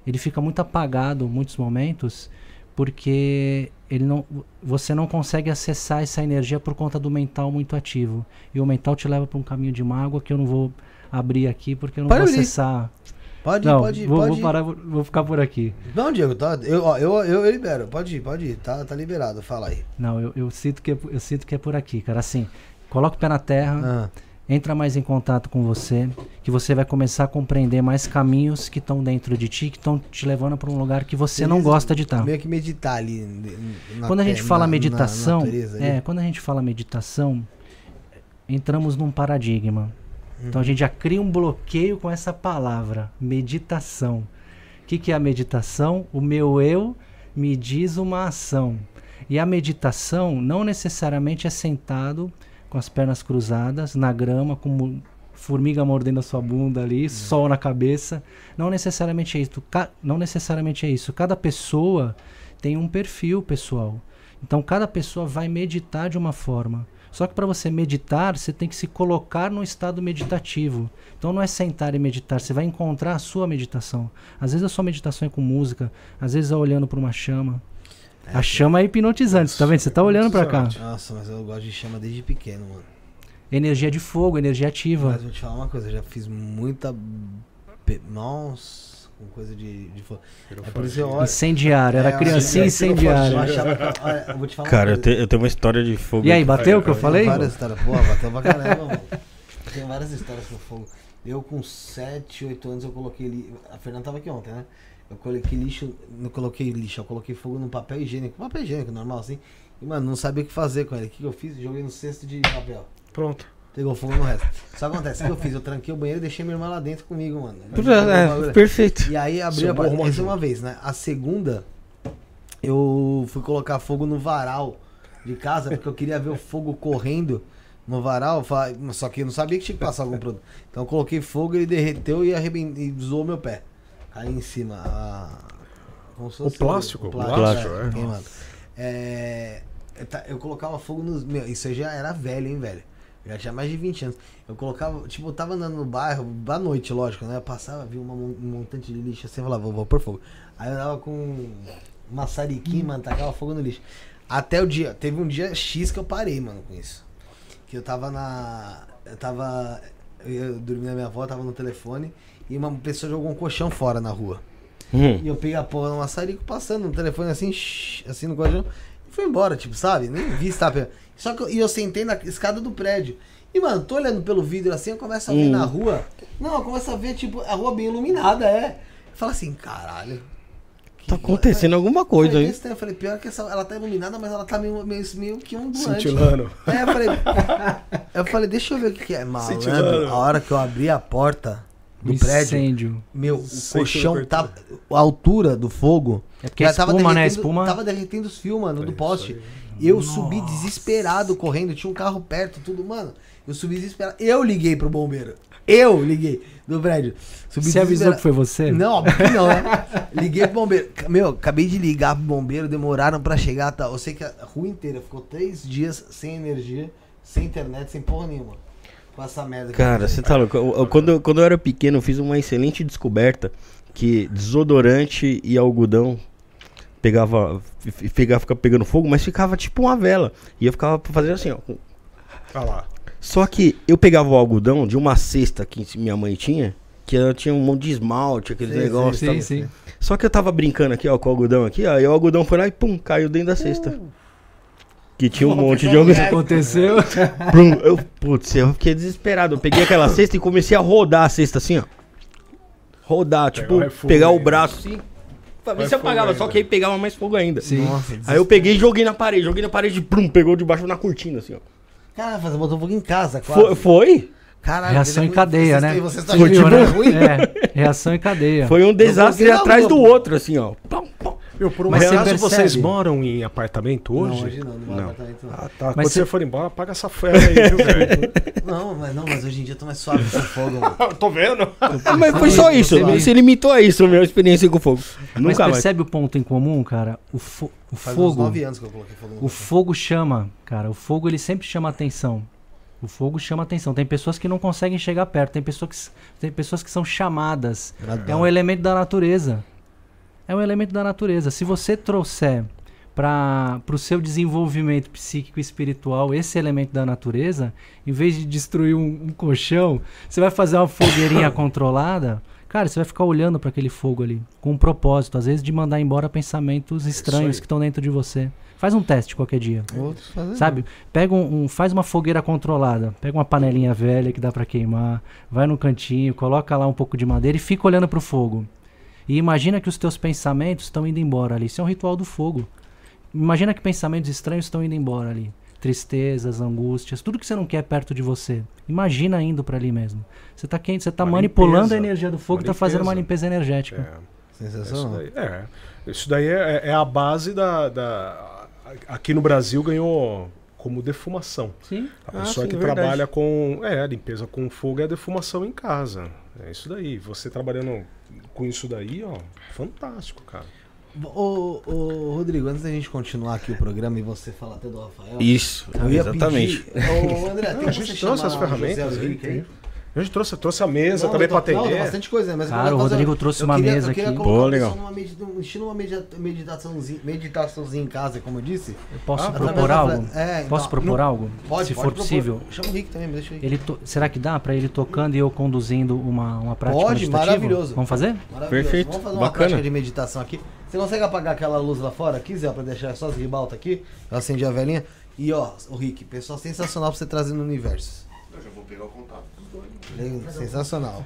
S3: Ele fica muito apagado em muitos momentos, porque ele não, você não consegue acessar essa energia por conta do mental muito ativo. E o mental te leva para um caminho de mágoa que eu não vou abrir aqui, porque eu não
S1: Pode
S3: vou acessar.
S1: Pode,
S3: não,
S1: pode,
S3: vou,
S1: pode.
S3: vou parar, vou, vou ficar por aqui.
S1: Não, Diego, tá, eu, ó, eu, eu, eu libero. Pode ir, pode ir. Tá, tá liberado. Fala aí.
S3: Não, eu, eu sinto que é, eu sinto que é por aqui, cara. Assim, coloca o pé na terra,
S1: Ah,
S3: entra mais em contato com você, que você vai começar a compreender mais caminhos que estão dentro de ti, que estão te levando para um lugar que você não
S1: beleza?
S3: gosta de estar.
S1: Meio que meditar ali. na
S3: Quando a
S1: te-
S3: gente fala
S1: na- na
S3: meditação,
S1: natureza ali.
S3: é, quando a gente fala meditação, entramos num paradigma. Então a gente já cria um bloqueio com essa palavra, meditação. O que, que é a meditação? O meu eu me diz uma ação. E a meditação não necessariamente é sentado com as pernas cruzadas, na grama, com formiga mordendo a sua bunda ali, sol na cabeça. Não necessariamente é isso. Não necessariamente é isso. Cada pessoa tem um perfil pessoal. Então cada pessoa vai meditar de uma forma. Só que para você meditar, você tem que se colocar no estado meditativo. Então não é sentar e meditar, você vai encontrar a sua meditação. Às vezes a sua meditação é com música, às vezes é olhando para uma chama. A chama é hipnotizante, você tá vendo? Você tá olhando para cá.
S1: Nossa, mas eu gosto de chama desde pequeno, mano.
S3: Energia de fogo, energia ativa.
S1: Mas vou te falar uma coisa, eu já fiz muita. Nossa, com coisa de. de fo- É por isso que eu olho.
S3: Incendiário, era
S1: É,
S3: criancinha
S1: eu-
S3: incendiária.
S1: Eu eu
S2: Cara,
S1: uma
S2: eu,
S1: coisa.
S2: te- eu tenho uma história de fogo.
S3: E aí, bateu o que eu falei?
S1: Tem várias histórias. Pô, bateu pra caramba, mano. Tem várias histórias com fogo. Eu com 7, 8 anos eu coloquei ali. A Fernanda tava aqui ontem, né? Eu coloquei lixo, não coloquei lixo, eu coloquei fogo no papel higiênico, papel higiênico normal assim. E, mano, não sabia o que fazer com ele. O que eu fiz? Joguei no cesto de papel.
S4: Pronto.
S1: Pegou fogo no resto. Só acontece, o que eu fiz? Eu tranquei o banheiro e deixei minha irmã lá dentro comigo, mano.
S2: É, perfeito.
S1: E aí abri
S4: Seu
S1: a porta. Essa
S4: morreu.
S1: uma vez, né? A segunda, eu fui colocar fogo no varal de casa, porque eu queria ver o fogo correndo no varal. Só que eu não sabia que tinha que passar algum produto. Então eu coloquei fogo, ele derreteu e, arreben- e zoou meu pé. Caiu em cima. a- como se
S4: O plástico, o
S2: plástico,
S1: é,
S4: é.
S1: queimado. É, eu colocava fogo nos. Meu, isso aí já era velho, hein, velho? Já tinha mais de 20 anos. Eu colocava, tipo, eu tava andando no bairro, à noite, lógico, né? Eu passava, via uma, um montante de lixo assim, eu falava, vou, vou pôr fogo. Aí eu andava com maçariquinho, mano, tacava fogo no lixo. Até o dia, teve um dia X que eu parei, mano, com isso. Que eu tava na. Eu tava. Eu dormi na minha avó, tava no telefone, e uma pessoa jogou um colchão fora na rua.
S2: Hum.
S1: E eu peguei a porra do maçarico passando no telefone assim, shh, assim no colchão, e fui embora, tipo, sabe? Nem vi se tava pegando. Só que eu, e eu sentei na escada do prédio. E, mano, tô olhando pelo vidro assim, eu começo a ver
S2: Hum.
S1: na rua. Não, eu começo a ver, tipo, a rua bem iluminada, é. Eu falo assim, caralho.
S2: Tá acontecendo alguma coisa aí.
S1: Eu falei, pior que essa, ela tá iluminada, mas ela tá meio, meio, meio que ondulante.
S4: Cintilando.
S1: É, eu falei, (laughs) eu falei, deixa eu ver o que, que é. Malandro, a hora que eu abri a porta do prédio,
S3: incêndio.
S1: meu, o
S4: Sentindo
S1: colchão tava. A altura do fogo.
S3: É porque
S1: já
S3: a espuma, né? A
S1: derretendo-
S3: espuma-
S1: Tava derretendo os fios, mano, do poste. Eu subi desesperado correndo, tinha um carro perto, tudo, mano. Eu subi desesperado. Eu liguei pro bombeiro. Eu liguei do prédio. Subi
S3: Você avisou
S1: desesperado.
S3: que foi você?
S1: Não, óbvio não, né? (laughs) Liguei pro bombeiro. Meu, acabei de ligar pro bombeiro, demoraram pra chegar. Tá? Eu sei que a rua inteira ficou três dias sem energia, sem internet, sem porra nenhuma. Com essa merda. que
S2: Cara,
S1: eu
S2: você tá louco. Eu- eu- Quando, eu- quando eu era pequeno, eu fiz uma excelente descoberta que desodorante e algodão pegava, pegava, ficava pegando fogo, mas ficava tipo uma vela. E eu ficava fazendo assim, ó.
S4: Olha lá.
S2: Só que eu pegava o algodão de uma cesta que minha mãe tinha, que ela tinha um monte de esmalte, aqueles
S1: Sei,
S2: negócios.
S3: Sim,
S2: tal.
S3: sim.
S2: Só que eu tava brincando aqui, ó, com o algodão aqui, ó, e o algodão foi lá e pum, caiu dentro da cesta. Que tinha um monte de algodão.
S3: Aconteceu. (laughs)
S2: Brum, eu, putz, eu fiquei desesperado. Eu peguei aquela cesta e comecei a rodar a cesta assim, ó. Rodar, tipo,
S4: o
S2: pegar o
S4: ainda.
S2: braço assim. Pra ver se apagava, só que aí pegava mais fogo ainda.
S3: Sim.
S1: Nossa,
S2: Aí eu peguei e joguei na parede, joguei na parede, brum, pegou debaixo na cortina, assim, ó.
S1: Caralho, você botou fogo em casa, quase.
S2: Foi? foi?
S1: Caralho,
S3: Reação em cadeia,
S1: vocês
S3: né?
S1: Vocês é ruim?
S3: É, reação em cadeia.
S2: Foi um desastre atrás do
S1: pô.
S2: outro, assim, ó. Pum, pum.
S4: Meu, por um
S3: Mas você
S4: vocês moram em apartamento hoje?
S1: Não, hoje não, no meu
S2: Não.
S1: apartamento não.
S4: Ah, tá.
S3: Mas
S4: Quando
S3: você-
S4: você for embora, paga essa fera aí, viu, (laughs) velho?
S1: Não, mas não, mas hoje em dia eu tô mais suave com fogo, mano. (laughs)
S4: Tô vendo.
S2: Ah, mas foi só isso,
S1: Você-
S2: se limitou a isso, minha experiência com fogo.
S3: Mas
S2: Nunca mais.
S3: percebe o ponto em comum, cara? O, fo- o
S1: Faz uns
S3: fogo.
S1: nove anos que eu coloquei fogo no
S3: O fogo chama, cara. O fogo ele sempre chama atenção. O fogo chama atenção. Tem pessoas que não conseguem chegar perto. Tem pessoas que, tem pessoas que são chamadas.
S1: Eu
S3: É um elemento da natureza. É um elemento da natureza. Se você trouxer para o seu desenvolvimento psíquico e espiritual esse elemento da natureza, em vez de destruir um, um colchão, você vai fazer uma fogueirinha (coughs) controlada. Cara, você vai ficar olhando para aquele fogo ali, com um propósito, às vezes de mandar embora pensamentos estranhos
S4: aí.
S3: que estão dentro de você. Faz um teste qualquer dia.
S1: Outros fazem
S3: Sabe? Pega um, um- faz uma fogueira controlada. Pega uma panelinha velha que dá pra queimar, vai no cantinho, coloca lá um pouco de madeira e fica olhando pro fogo. E imagina que os teus pensamentos estão indo embora ali. Isso é um ritual do fogo. Imagina que pensamentos estranhos estão indo embora ali. Tristezas, angústias, tudo que você não quer perto de você. Imagina indo pra ali mesmo. Você tá quente, você tá
S4: Uma
S3: manipulando
S4: limpeza.
S3: a energia do fogo,
S4: Uma
S3: tá fazendo uma
S4: limpeza.
S3: energética.
S4: É. Isso daí, é. Isso daí é, é a base da, da- Aqui no Brasil ganhou como defumação.
S3: Sim.
S4: A
S2: Ah,
S4: pessoa
S2: sim,
S4: que
S2: verdade.
S4: trabalha com. É, a limpeza com fogo é a defumação em casa. É isso daí. Você trabalhando com isso daí, ó, fantástico, cara.
S1: Ô, ô, Rodrigo, antes da gente continuar aqui o programa e você falar até do Rafael.
S2: Isso,
S1: eu ia
S2: exatamente.
S1: pedir- Ô, André, tem
S4: Não, a gente trouxe
S1: chamar
S4: as ferramentas
S1: José
S4: aí, tem. A gente trouxe, trouxe a mesa
S1: Não,
S4: também
S1: tô-
S4: pra
S1: Não, tem
S4: atender.
S1: bastante coisa, mas eu
S3: Cara, o Rodrigo trouxe
S1: eu
S3: uma
S1: queria-
S3: mesa aqui.
S2: Pô, legal.
S1: pessoa numa medita- estilo uma medita- meditaçãozinha, meditaçãozinha em casa, como eu disse.
S3: Eu posso
S4: Ah,
S3: propor
S1: através da-
S3: algo?
S1: É, então,
S3: Posso propor algo?
S1: Pode,
S3: Se
S1: pode
S3: for
S1: propor.
S3: possível.
S1: Chama o Rick também, me deixa aí.
S3: Ele to- Será que dá pra ele tocando e eu conduzindo uma, uma prática
S1: Pode,
S3: meditativa?
S1: maravilhoso.
S3: Vamos fazer?
S1: Maravilhoso.
S2: Perfeito,
S1: Vamos fazer uma
S2: bacana.
S1: prática de meditação aqui. Você consegue apagar aquela luz lá fora aqui, Zé, pra deixar só as ribaltas aqui? Eu acendi a velhinha. E ó, o Rick, pessoal sensacional pra você trazer no universo.
S5: Eu já vou pegar o contato
S1: Bem, Sensacional.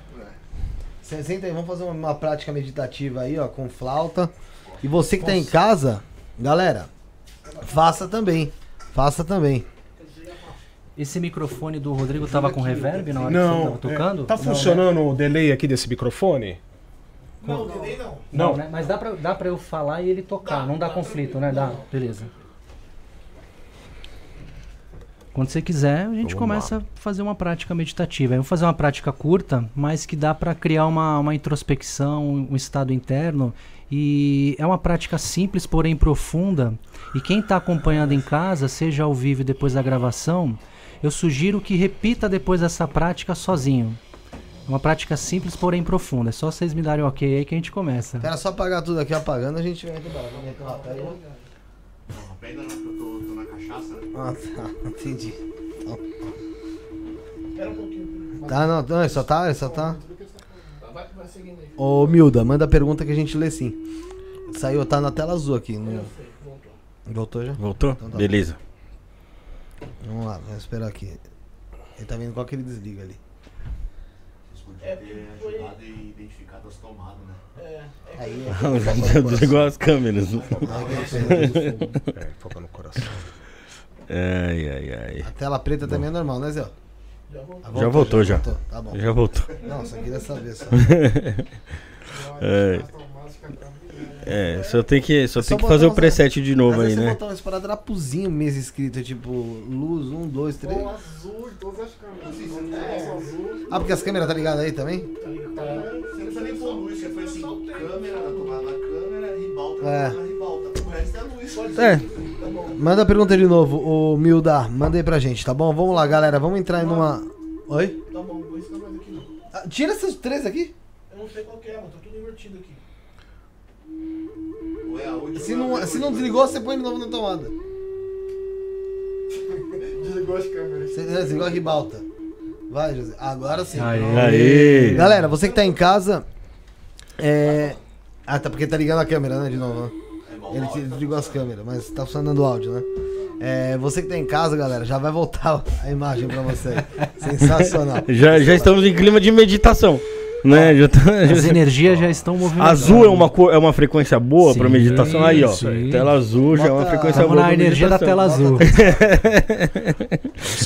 S1: Senta senta aí, vamos fazer uma, uma prática meditativa aí, ó, com flauta. E você que tá em casa, galera, faça também. Faça também.
S3: Esse microfone do Rodrigo tava com reverb na hora que você
S4: Não,
S3: tava tocando?
S4: é, tá
S3: Não,
S4: funcionando o delay aqui desse microfone?
S5: Não, não, nem não.
S3: Não,
S4: Não.
S3: né? Mas dá pra, dá pra eu falar e ele tocar, não dá conflito, né? Dá, beleza. Quando você quiser, a gente
S4: Vamos
S3: começa a fazer uma prática meditativa. Eu vou fazer uma prática curta, mas que dá pra criar uma, uma introspecção, um estado interno. E é uma prática simples, porém profunda. E quem está acompanhando em casa, seja ao vivo e depois da gravação, eu sugiro que repita depois essa prática sozinho. É uma prática simples, porém profunda. É só vocês me darem ok aí que a gente começa.
S1: Era só apagar tudo aqui, apagando, a gente vai embora.
S6: Ainda não, porque eu tô, tô na cachaça, né?
S1: Ah, tá, (laughs) entendi.
S5: Espera um pouquinho.
S1: Tá, não, não, ele só tá, ele só tá.
S5: Vai, vai seguindo aí.
S1: Ô, Milda, manda a pergunta que a gente lê sim. Saiu, tá na tela azul aqui. No...
S5: Voltou.
S1: Voltou já?
S2: Voltou?
S1: Então tá.
S2: Beleza.
S1: Vamos lá, vamos esperar aqui. Ele tá vendo qual que ele desliga ali.
S6: Podiam
S5: É,
S6: ter
S5: foi-
S6: ajudado e identificado as tomadas, né?
S5: É, é
S1: Aí,
S2: Desligou (laughs) as câmeras. (laughs)
S4: É, foca no coração.
S2: Ai, ai, ai.
S1: a tela preta também é normal, né, Zé?
S5: já voltou.
S1: Ah,
S2: Já voltou, já.
S1: voltou, Tá bom.
S2: Já voltou.
S1: Não, só queria saber só. (laughs)
S2: É. É, só tem que, só
S1: É
S2: tem
S1: só
S2: que fazer o preset de novo aí, né?
S1: botar umas paradas mesmo escrito, tipo, luz, um, dois, três.
S5: Com azul todas as câmeras. É.
S1: Ah, porque as câmeras tá ligadas aí também?
S5: Tá ligado?
S6: Você não precisa nem pôr luz, você foi assim, câmera, na tomada da câmera, ribalta,
S1: É.
S6: ribalta. O resto é luz.
S2: É,
S5: Tá.
S1: Manda a pergunta de novo, o Milda. Manda aí pra gente, tá bom? Vamos lá, galera. Vamos entrar em uma. Oi?
S5: Tá bom, não ensina mais aqui não.
S1: Ah, tira esses três aqui.
S5: Eu não sei qual que é, mano. Tá tudo invertido aqui.
S6: É a última,
S1: Se
S6: é
S1: não,
S6: a
S1: se não
S6: última.
S1: desligou, você põe de novo na tomada.
S5: Desligou as câmeras.
S1: Você desligou a ribalta. Vai, José. Agora sim.
S2: Aê.
S1: Galera, você que tá em casa. É. Ah, tá porque tá ligando a câmera, né? De novo, né? Ele te- desligou as câmeras, mas tá funcionando o áudio, né? É, você que tá em casa, galera, já vai voltar (laughs) a imagem pra você. Sensacional.
S2: já, já estamos em clima de meditação, né? Já tá-
S3: As (laughs) energias já estão movendo.
S2: Azul é uma, cor, é uma frequência boa pra
S3: Sim,
S2: meditação. Aí, ó.
S3: sim.
S2: Tela azul já é uma
S1: Bota-
S2: frequência boa.
S3: na energia da
S2: meditação.
S3: tela azul.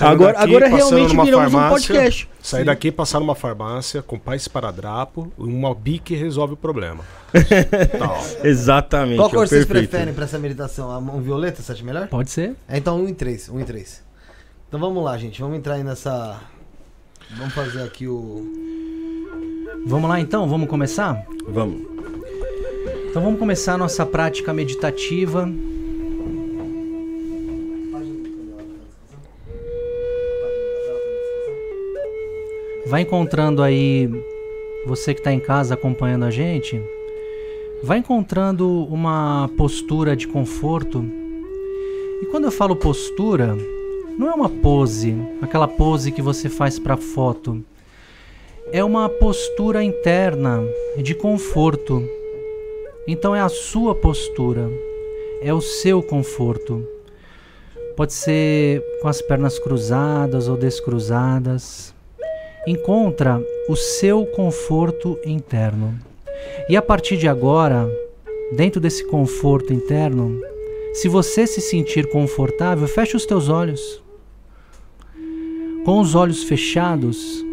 S2: Agora,
S4: daqui,
S2: agora
S4: passando
S2: realmente viramos um podcast.
S4: Sair daqui, passar numa farmácia, comprar esparadrapo, uma bique resolve o problema. (laughs) Tal.
S2: Exatamente.
S1: Qual cor
S2: é
S1: vocês
S2: perfeito.
S1: preferem pra essa meditação? A mão violeta, você acha melhor?
S3: Pode ser?
S1: É, então um em três, um em três. Então vamos lá, gente. Vamos entrar aí nessa. Vamos fazer aqui o.
S3: Vamos lá então? Vamos começar?
S2: Vamos.
S3: Então vamos começar a nossa prática meditativa. Vai encontrando aí, você que está em casa acompanhando a gente, vai encontrando uma postura de conforto. E quando eu falo postura, não é uma pose, aquela pose que você faz para foto. É uma postura interna de conforto. Então é a sua postura, é o seu conforto. Pode ser com as pernas cruzadas ou descruzadas. Encontra o seu conforto interno. E a partir de agora, dentro desse conforto interno, se você se sentir confortável, feche os teus olhos. Com os olhos fechados,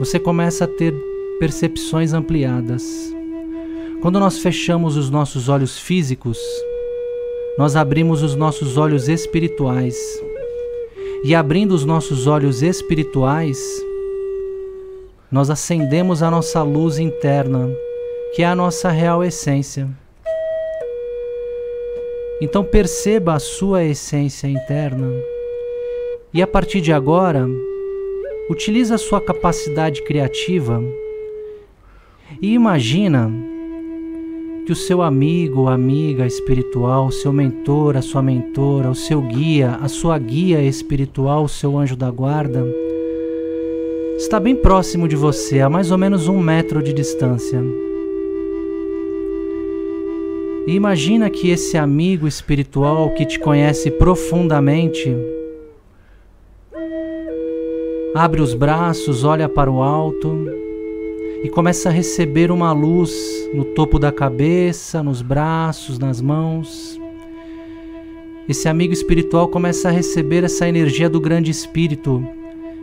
S3: você começa a ter percepções ampliadas. Quando nós fechamos os nossos olhos físicos, nós abrimos os nossos olhos espirituais. E abrindo os nossos olhos espirituais, nós acendemos a nossa luz interna, que é a nossa real essência. Então perceba a sua essência interna e a partir de agora, utilize a sua capacidade criativa e imagina que o seu amigo amiga espiritual, o seu mentor, a sua mentora, o seu guia, a sua guia espiritual, o seu anjo da guarda, está bem próximo de você, a mais ou menos um metro de distância. E imagina que esse amigo espiritual que te conhece profundamente abre os braços, olha para o alto e começa a receber uma luz no topo da cabeça, nos braços, nas mãos. Esse amigo espiritual começa a receber essa energia do grande espírito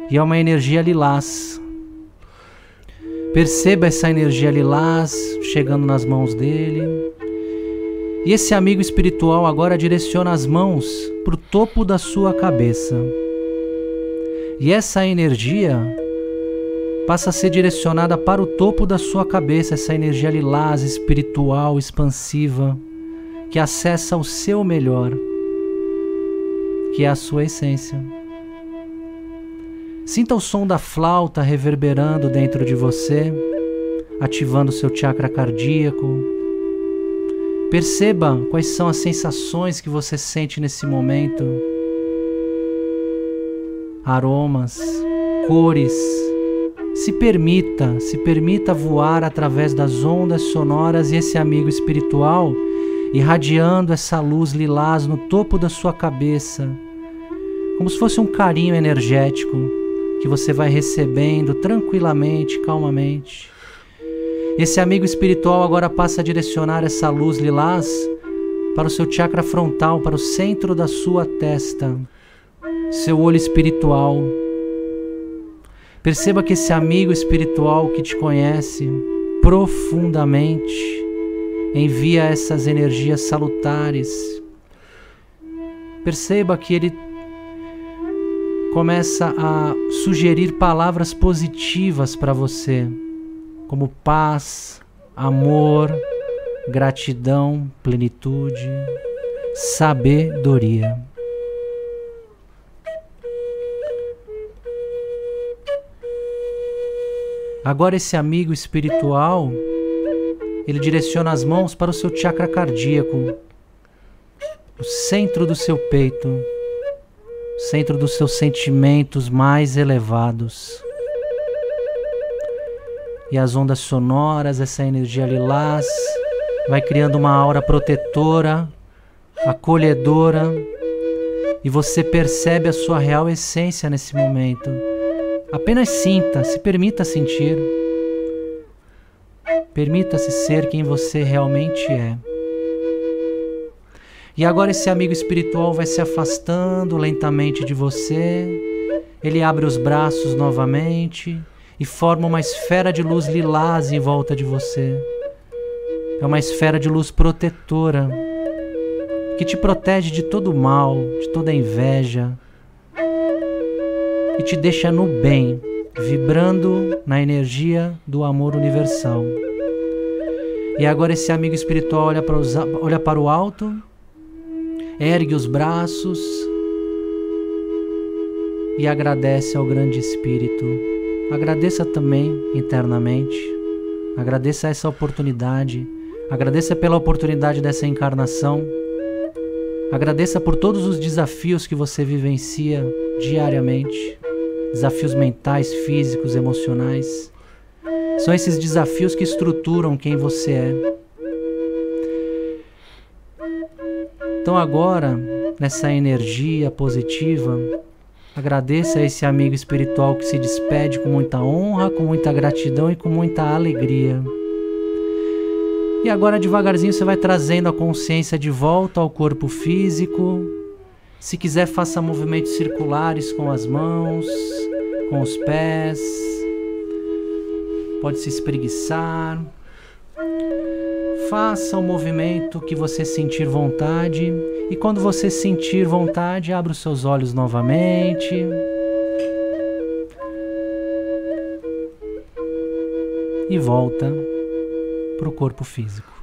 S3: e é uma energia lilás. Perceba essa energia lilás chegando nas mãos dele. E esse amigo espiritual agora direciona as mãos para o topo da sua cabeça. E essa energia passa a ser direcionada para o topo da sua cabeça, essa energia lilás, espiritual, expansiva, que acessa o seu melhor, que é a sua essência. Sinta o som da flauta reverberando dentro de você, ativando seu chakra cardíaco. Perceba quais são as sensações que você sente nesse momento. Aromas, cores, se permita, se permita voar através das ondas sonoras e esse amigo espiritual irradiando essa luz lilás no topo da sua cabeça, como se fosse um carinho energético que você vai recebendo tranquilamente, calmamente. Esse amigo espiritual agora passa a direcionar essa luz lilás para o seu chakra frontal, para o centro da sua testa, seu olho espiritual Perceba que esse amigo espiritual que te conhece profundamente envia essas energias salutares. Perceba que ele começa a sugerir palavras positivas para você, como paz, amor, gratidão, plenitude, sabedoria. Agora esse amigo espiritual, ele direciona as mãos para o seu chakra cardíaco, o centro do seu peito, o centro dos seus sentimentos mais elevados. E as ondas sonoras, essa energia lilás, vai criando uma aura protetora, acolhedora, e você percebe a sua real essência nesse momento Apenas sinta, se permita sentir. Permita-se ser quem você realmente é. E agora esse amigo espiritual vai se afastando lentamente de você. Ele abre os braços novamente e forma uma esfera de luz lilás em volta de você. É uma esfera de luz protetora que te protege de todo mal, de toda inveja, e te deixa no bem, vibrando na energia do amor universal. E agora esse amigo espiritual olha para, os, olha para o alto, ergue os braços e agradece ao grande Espírito. Agradeça também internamente. Agradeça essa oportunidade. Agradeça pela oportunidade dessa encarnação. Agradeça por todos os desafios que você vivencia diariamente desafios mentais, físicos, emocionais. São esses desafios que estruturam quem você é. Então, agora, nessa energia positiva, agradeça a esse amigo espiritual que se despede com muita honra, com muita gratidão e com muita alegria. E agora, devagarzinho, você vai trazendo a consciência de volta ao corpo físico. Se quiser, faça movimentos circulares com as mãos com os pés. Pode se espreguiçar. Faça o movimento que você sentir vontade. E quando você sentir vontade, abra os seus olhos novamente. E volta para o corpo físico.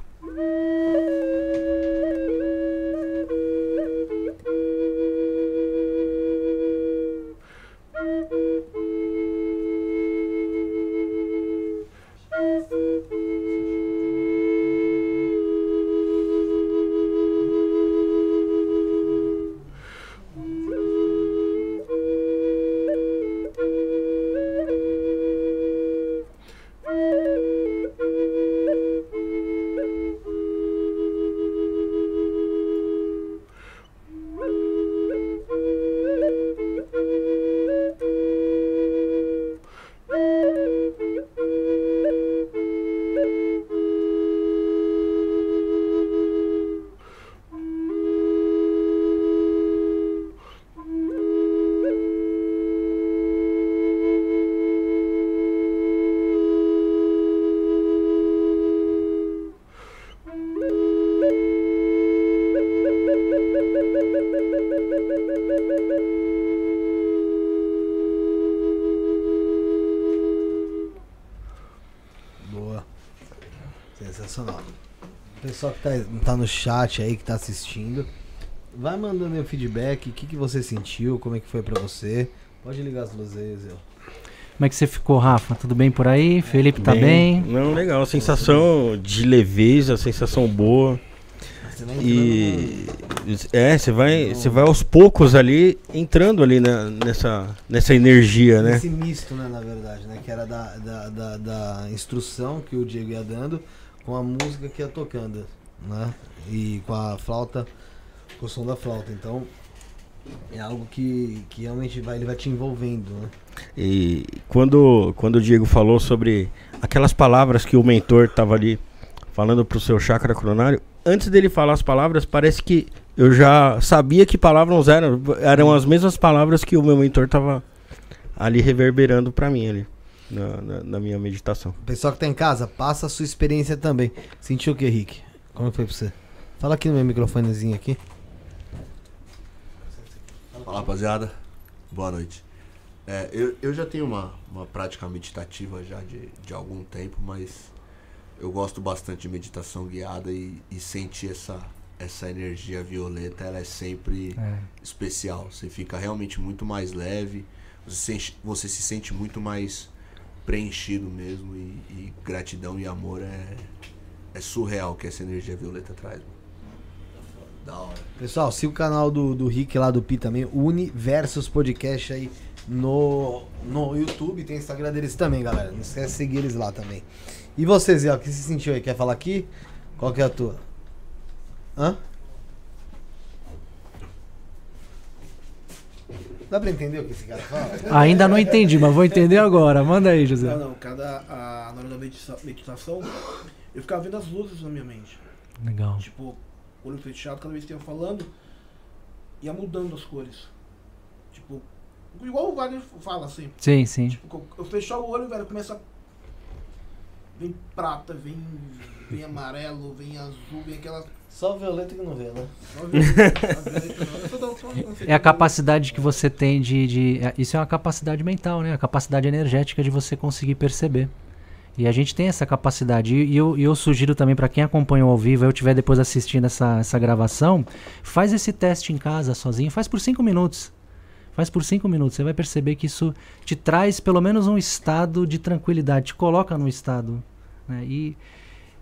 S1: Pessoal que tá, tá no chat aí, que tá assistindo, vai mandando aí o feedback, o que, que você sentiu, como é que foi pra você. Pode ligar as luzes aí, Zé.
S3: Como é que você ficou, Rafa? Tudo bem por aí? Felipe tá bem?
S2: Não, legal. Sensação de leveza, sensação boa.
S1: Você vai
S2: E é, você vai, você vai aos poucos ali entrando ali na- nessa, nessa energia, né?
S1: Esse misto, né, na verdade, né? Que era da, da, da, da instrução que o Diego ia dando com a música que ia tocando, né? E com a flauta, com o som da flauta. Então, é algo que, que realmente vai, ele vai te envolvendo, né?
S2: E quando, quando o Diego falou sobre aquelas palavras que o mentor estava ali falando pro seu chakra coronário, antes dele falar as palavras, parece que eu já sabia que palavras eram. Eram as mesmas palavras que o meu mentor estava ali reverberando para mim ali. Na, na- na minha meditação.
S1: Pessoal que tá em casa, passa a sua experiência também. Sentiu o que, Rick? Como foi pra você? Fala aqui no meu microfonezinho aqui.
S6: Fala rapaziada, boa noite. É, eu, eu já tenho uma, uma prática meditativa já de, de algum tempo, mas eu gosto bastante de meditação guiada e, e sentir essa, essa energia violeta, ela é sempre
S3: É.
S6: especial. Você fica realmente muito mais leve, você, sente- você se sente muito mais preenchido mesmo e, e gratidão e amor é, é surreal que essa energia violeta traz. Mano. Da hora.
S1: Pessoal, siga o canal do, do Rick lá do Pi também, Universos Podcast aí no, no YouTube. Tem Instagram deles também, galera. Não esquece de seguir eles lá também. E você, Zé, o que você sentiu aí? Quer falar aqui? Qual que é a tua? Hã? Dá pra entender o que esse cara fala?
S3: Ainda não entendi, mas vou entender agora. Manda aí,
S5: Não,
S3: José.
S5: não, cada. A, na hora da medita- meditação, eu ficava vendo as luzes na minha mente.
S3: Legal.
S5: Tipo, olho fechado, cada vez que eu ia falando, ia mudando as cores. Tipo, igual o Wagner fala assim.
S3: Sim, sim.
S5: Tipo, eu fechar o olho, velho, começa. Vem prata, vem, vem amarelo, vem azul, vem aquela.
S1: Só o Violeta que não vê, né?
S3: É a capacidade que você tem de, de- é, Isso é uma capacidade mental, né? A capacidade energética de você conseguir perceber. E a gente tem essa capacidade. E e eu, e eu sugiro também para quem acompanhou ao vivo, eu estiver depois assistindo essa, essa gravação, faz esse teste em casa sozinho, faz por cinco minutos. Faz por cinco minutos. Você vai perceber que isso te traz pelo menos um estado de tranquilidade, te coloca num estado. Né? E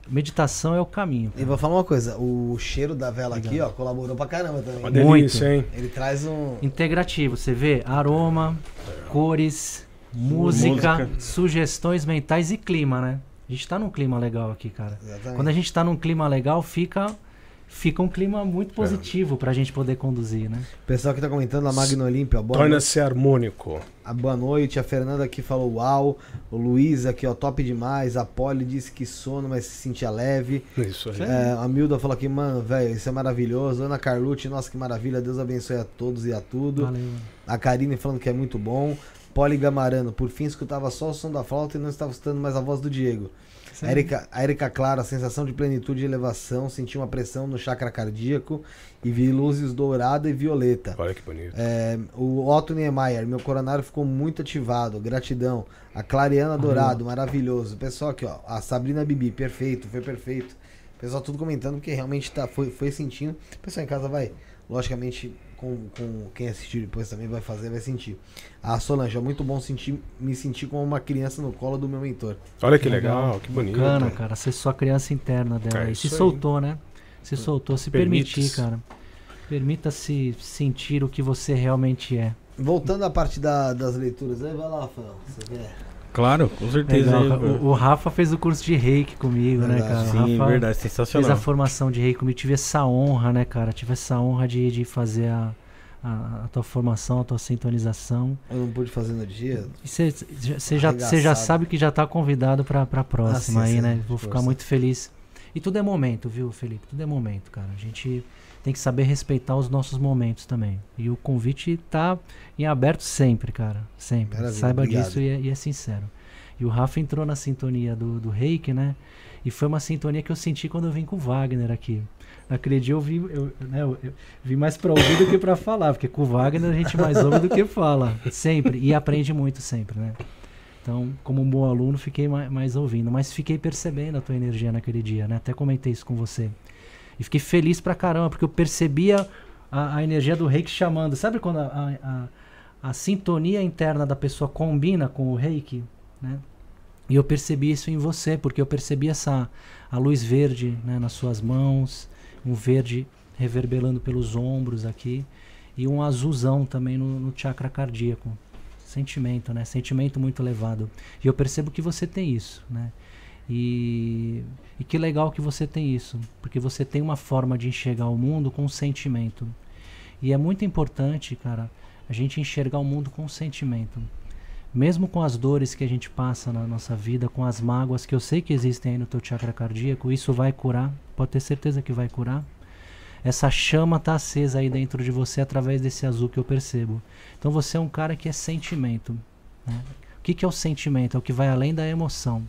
S3: meditação é o caminho.
S1: E
S3: cara.
S1: vou falar uma coisa, o cheiro da vela aqui, ó, colaborou pra caramba também.
S4: Uma
S3: Muito.
S4: delícia, hein?
S1: Ele traz um.
S3: Integrativo, você vê aroma, cores, música,
S2: Música.
S3: sugestões mentais e clima, né? A gente tá num clima legal aqui, cara.
S1: Exatamente.
S3: Quando a gente tá num clima legal, fica fica um clima muito positivo pra gente poder conduzir, né?
S1: Pessoal que tá comentando, a Magno Olímpia, boa noite.
S4: Torna-se harmônico.
S1: A boa noite. A Fernanda aqui falou uau. O Luiz aqui, ó, top demais. A Polly disse que sono, mas se sentia leve.
S4: Isso aí.
S1: É, a Milda falou aqui, mano, velho, isso é maravilhoso. Ana Carlucci, nossa, que maravilha. Deus abençoe a todos e a tudo.
S3: Valeu.
S1: A Karine falando que é muito bom. Polly Gamarano, por fim escutava só o som da flauta e não estava escutando mais a voz do Diego. A Erika, a Erika Clara, sensação de plenitude e elevação, senti uma pressão no chakra cardíaco e vi luzes dourada e violeta.
S4: Olha que bonito.
S1: É, o Otto Niemeyer, meu coronário ficou muito ativado, gratidão. A Clariana Dourado, maravilhoso. Pessoal aqui, ó, a Sabrina Bibi, perfeito, foi perfeito. Pessoal tudo comentando porque realmente tá, foi, foi sentindo. Pessoal em casa vai, logicamente, com, com quem assistir depois também vai fazer, vai sentir. A Solange, é muito bom sentir, me sentir como uma criança no colo do meu mentor.
S4: Olha que legal, que bonito.
S3: Bacana, cara. Ser sua criança interna dela.
S4: É
S3: e se
S4: aí.
S3: soltou, né? Se soltou, se
S4: Permite-se.
S3: permitir, cara. Permita-se sentir o que você realmente é.
S1: Voltando à parte da- das leituras, aí vai lá, Rafael. Você quer?
S2: Claro, com certeza.
S3: O, o Rafa fez o curso de reiki comigo, né,
S1: Verdade.
S3: cara? O
S2: Sim,
S3: Rafa
S2: verdade,
S3: fez
S2: sensacional.
S3: a formação de reiki comigo. Tive essa honra, né, cara? Tive essa honra de, de fazer a, a, a tua formação, a tua sintonização.
S1: Eu não pude fazer no dia.
S3: Você já, cê já sabe que já tá convidado pra, pra próxima
S1: Ah, sim,
S3: aí,
S1: sim.
S3: né? Vou ficar
S1: Força.
S3: muito feliz. E tudo é momento, viu, Felipe? Tudo é momento, cara. A gente tem que saber respeitar os nossos momentos também. E o convite tá em aberto sempre, cara. Sempre.
S1: Maravilha,
S3: Saiba
S1: obrigado.
S3: disso e é, e é sincero. E o Rafa entrou na sintonia do, do reiki, né? E foi uma sintonia que eu senti quando eu vim com o Wagner aqui. Naquele dia eu vim, eu, né, eu, eu vim mais pra ouvir do que pra falar, porque com o Wagner a gente mais ouve do que fala. Sempre. E aprende muito sempre, né? Então, como um bom aluno, fiquei mais, mais ouvindo, mas fiquei percebendo a tua energia naquele dia, né? Até comentei isso com você. E fiquei feliz pra caramba, porque eu percebia a, a energia do reiki chamando. Sabe quando a, a, a, sintonia interna da pessoa combina com o reiki, né? E eu percebi isso em você, porque eu percebi essa a luz verde né, nas suas mãos, um verde reverberando pelos ombros aqui e um azulzão também no, no chakra cardíaco. Sentimento, né? Sentimento muito elevado. E eu percebo que você tem isso, né? E, e que legal que você tem isso, porque você tem uma forma de enxergar o mundo com sentimento. E é muito importante, cara, a gente enxergar o mundo com sentimento. Mesmo com as dores que a gente passa na nossa vida, com as mágoas que eu sei que existem aí no teu chakra cardíaco, isso vai curar, pode ter certeza que vai curar. Essa chama está acesa aí dentro de você através desse azul que eu percebo. Então você é um cara que é sentimento. Né? O que, que é o sentimento? É o que vai além da emoção.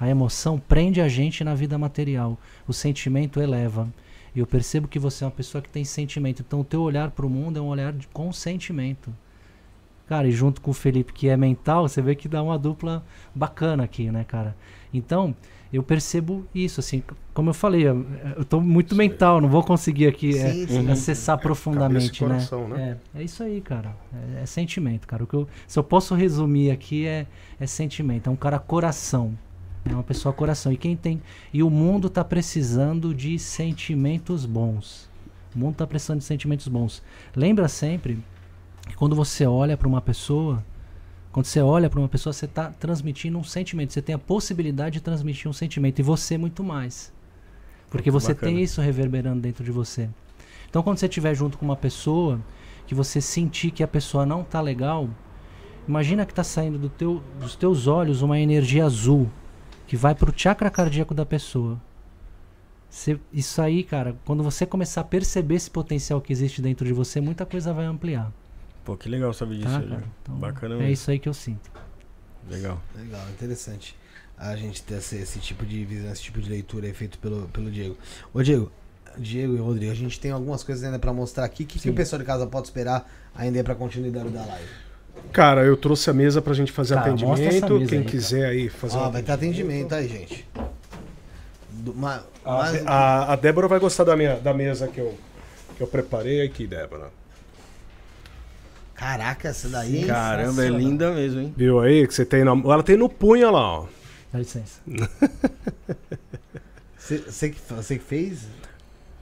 S3: A emoção prende a gente na vida material. O sentimento eleva. E eu percebo que você é uma pessoa que tem sentimento. Então o teu olhar para o mundo é um olhar de, com sentimento. Cara, e junto com o Felipe, que é mental, você vê que dá uma dupla bacana aqui, né, cara? Então, eu percebo isso, assim, como eu falei, eu, eu tô muito mental, não vou conseguir aqui é, sim, sim. acessar é, profundamente, coração, né? né? É, é isso aí, cara. É, é, sentimento, cara. O que eu, se eu posso resumir aqui é, é sentimento. É um cara coração. É uma pessoa coração. E quem tem. E o mundo está precisando de sentimentos bons. O mundo está precisando de sentimentos bons. Lembra sempre que quando você olha para uma pessoa, quando você olha para uma pessoa, você está transmitindo um sentimento. Você tem a possibilidade de transmitir um sentimento. E você muito mais. Porque você Bacana. tem isso reverberando dentro de você. Então, quando você estiver junto com uma pessoa, que você sentir que a pessoa não está legal, imagina que está saindo do teu, dos teus olhos uma energia azul que vai para o chakra cardíaco da pessoa. Você, isso aí, cara, quando você começar a perceber esse potencial que existe dentro de você, muita coisa vai ampliar.
S2: Pô, que legal saber disso. Tá,
S3: então, Bacana mesmo. É isso aí que eu sinto.
S2: Legal.
S1: Legal, interessante. A gente ter esse, esse tipo de visão, esse tipo de leitura aí feito pelo, pelo Diego. Ô, Diego, Diego e Rodrigo, a gente tem algumas coisas ainda para mostrar aqui. O que, que, o pessoal de casa pode esperar ainda para continuidade da live?
S4: Cara, eu trouxe a mesa pra gente fazer cara, atendimento. Quem aí, quiser aí fazer.
S1: Ó, um vai ter atendimento aí, gente.
S4: Do, ma, a, a, a, Débora vai gostar da, minha, da mesa que eu, que eu preparei aqui, Débora.
S1: Caraca, essa daí.
S2: Caramba, é linda mesmo, hein?
S4: Viu aí que você tem na... Ela tem no punho lá, ó.
S3: Dá licença.
S1: Você que, você que fez?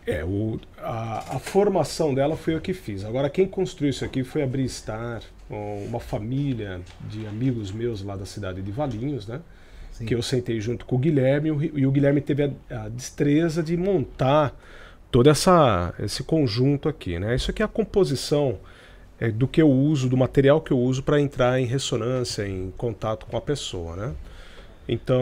S4: É, o, a, a, formação dela foi eu que fiz. Agora, quem construiu isso aqui foi a Bristar, uma família de amigos meus lá da cidade de Valinhos, né? Sim. Que eu sentei junto com o Guilherme e o Guilherme teve a, a destreza de montar todo essa, esse conjunto aqui, né? Isso aqui é a composição é, do que eu uso, do material que eu uso para entrar em ressonância, em contato com a pessoa, né? Então,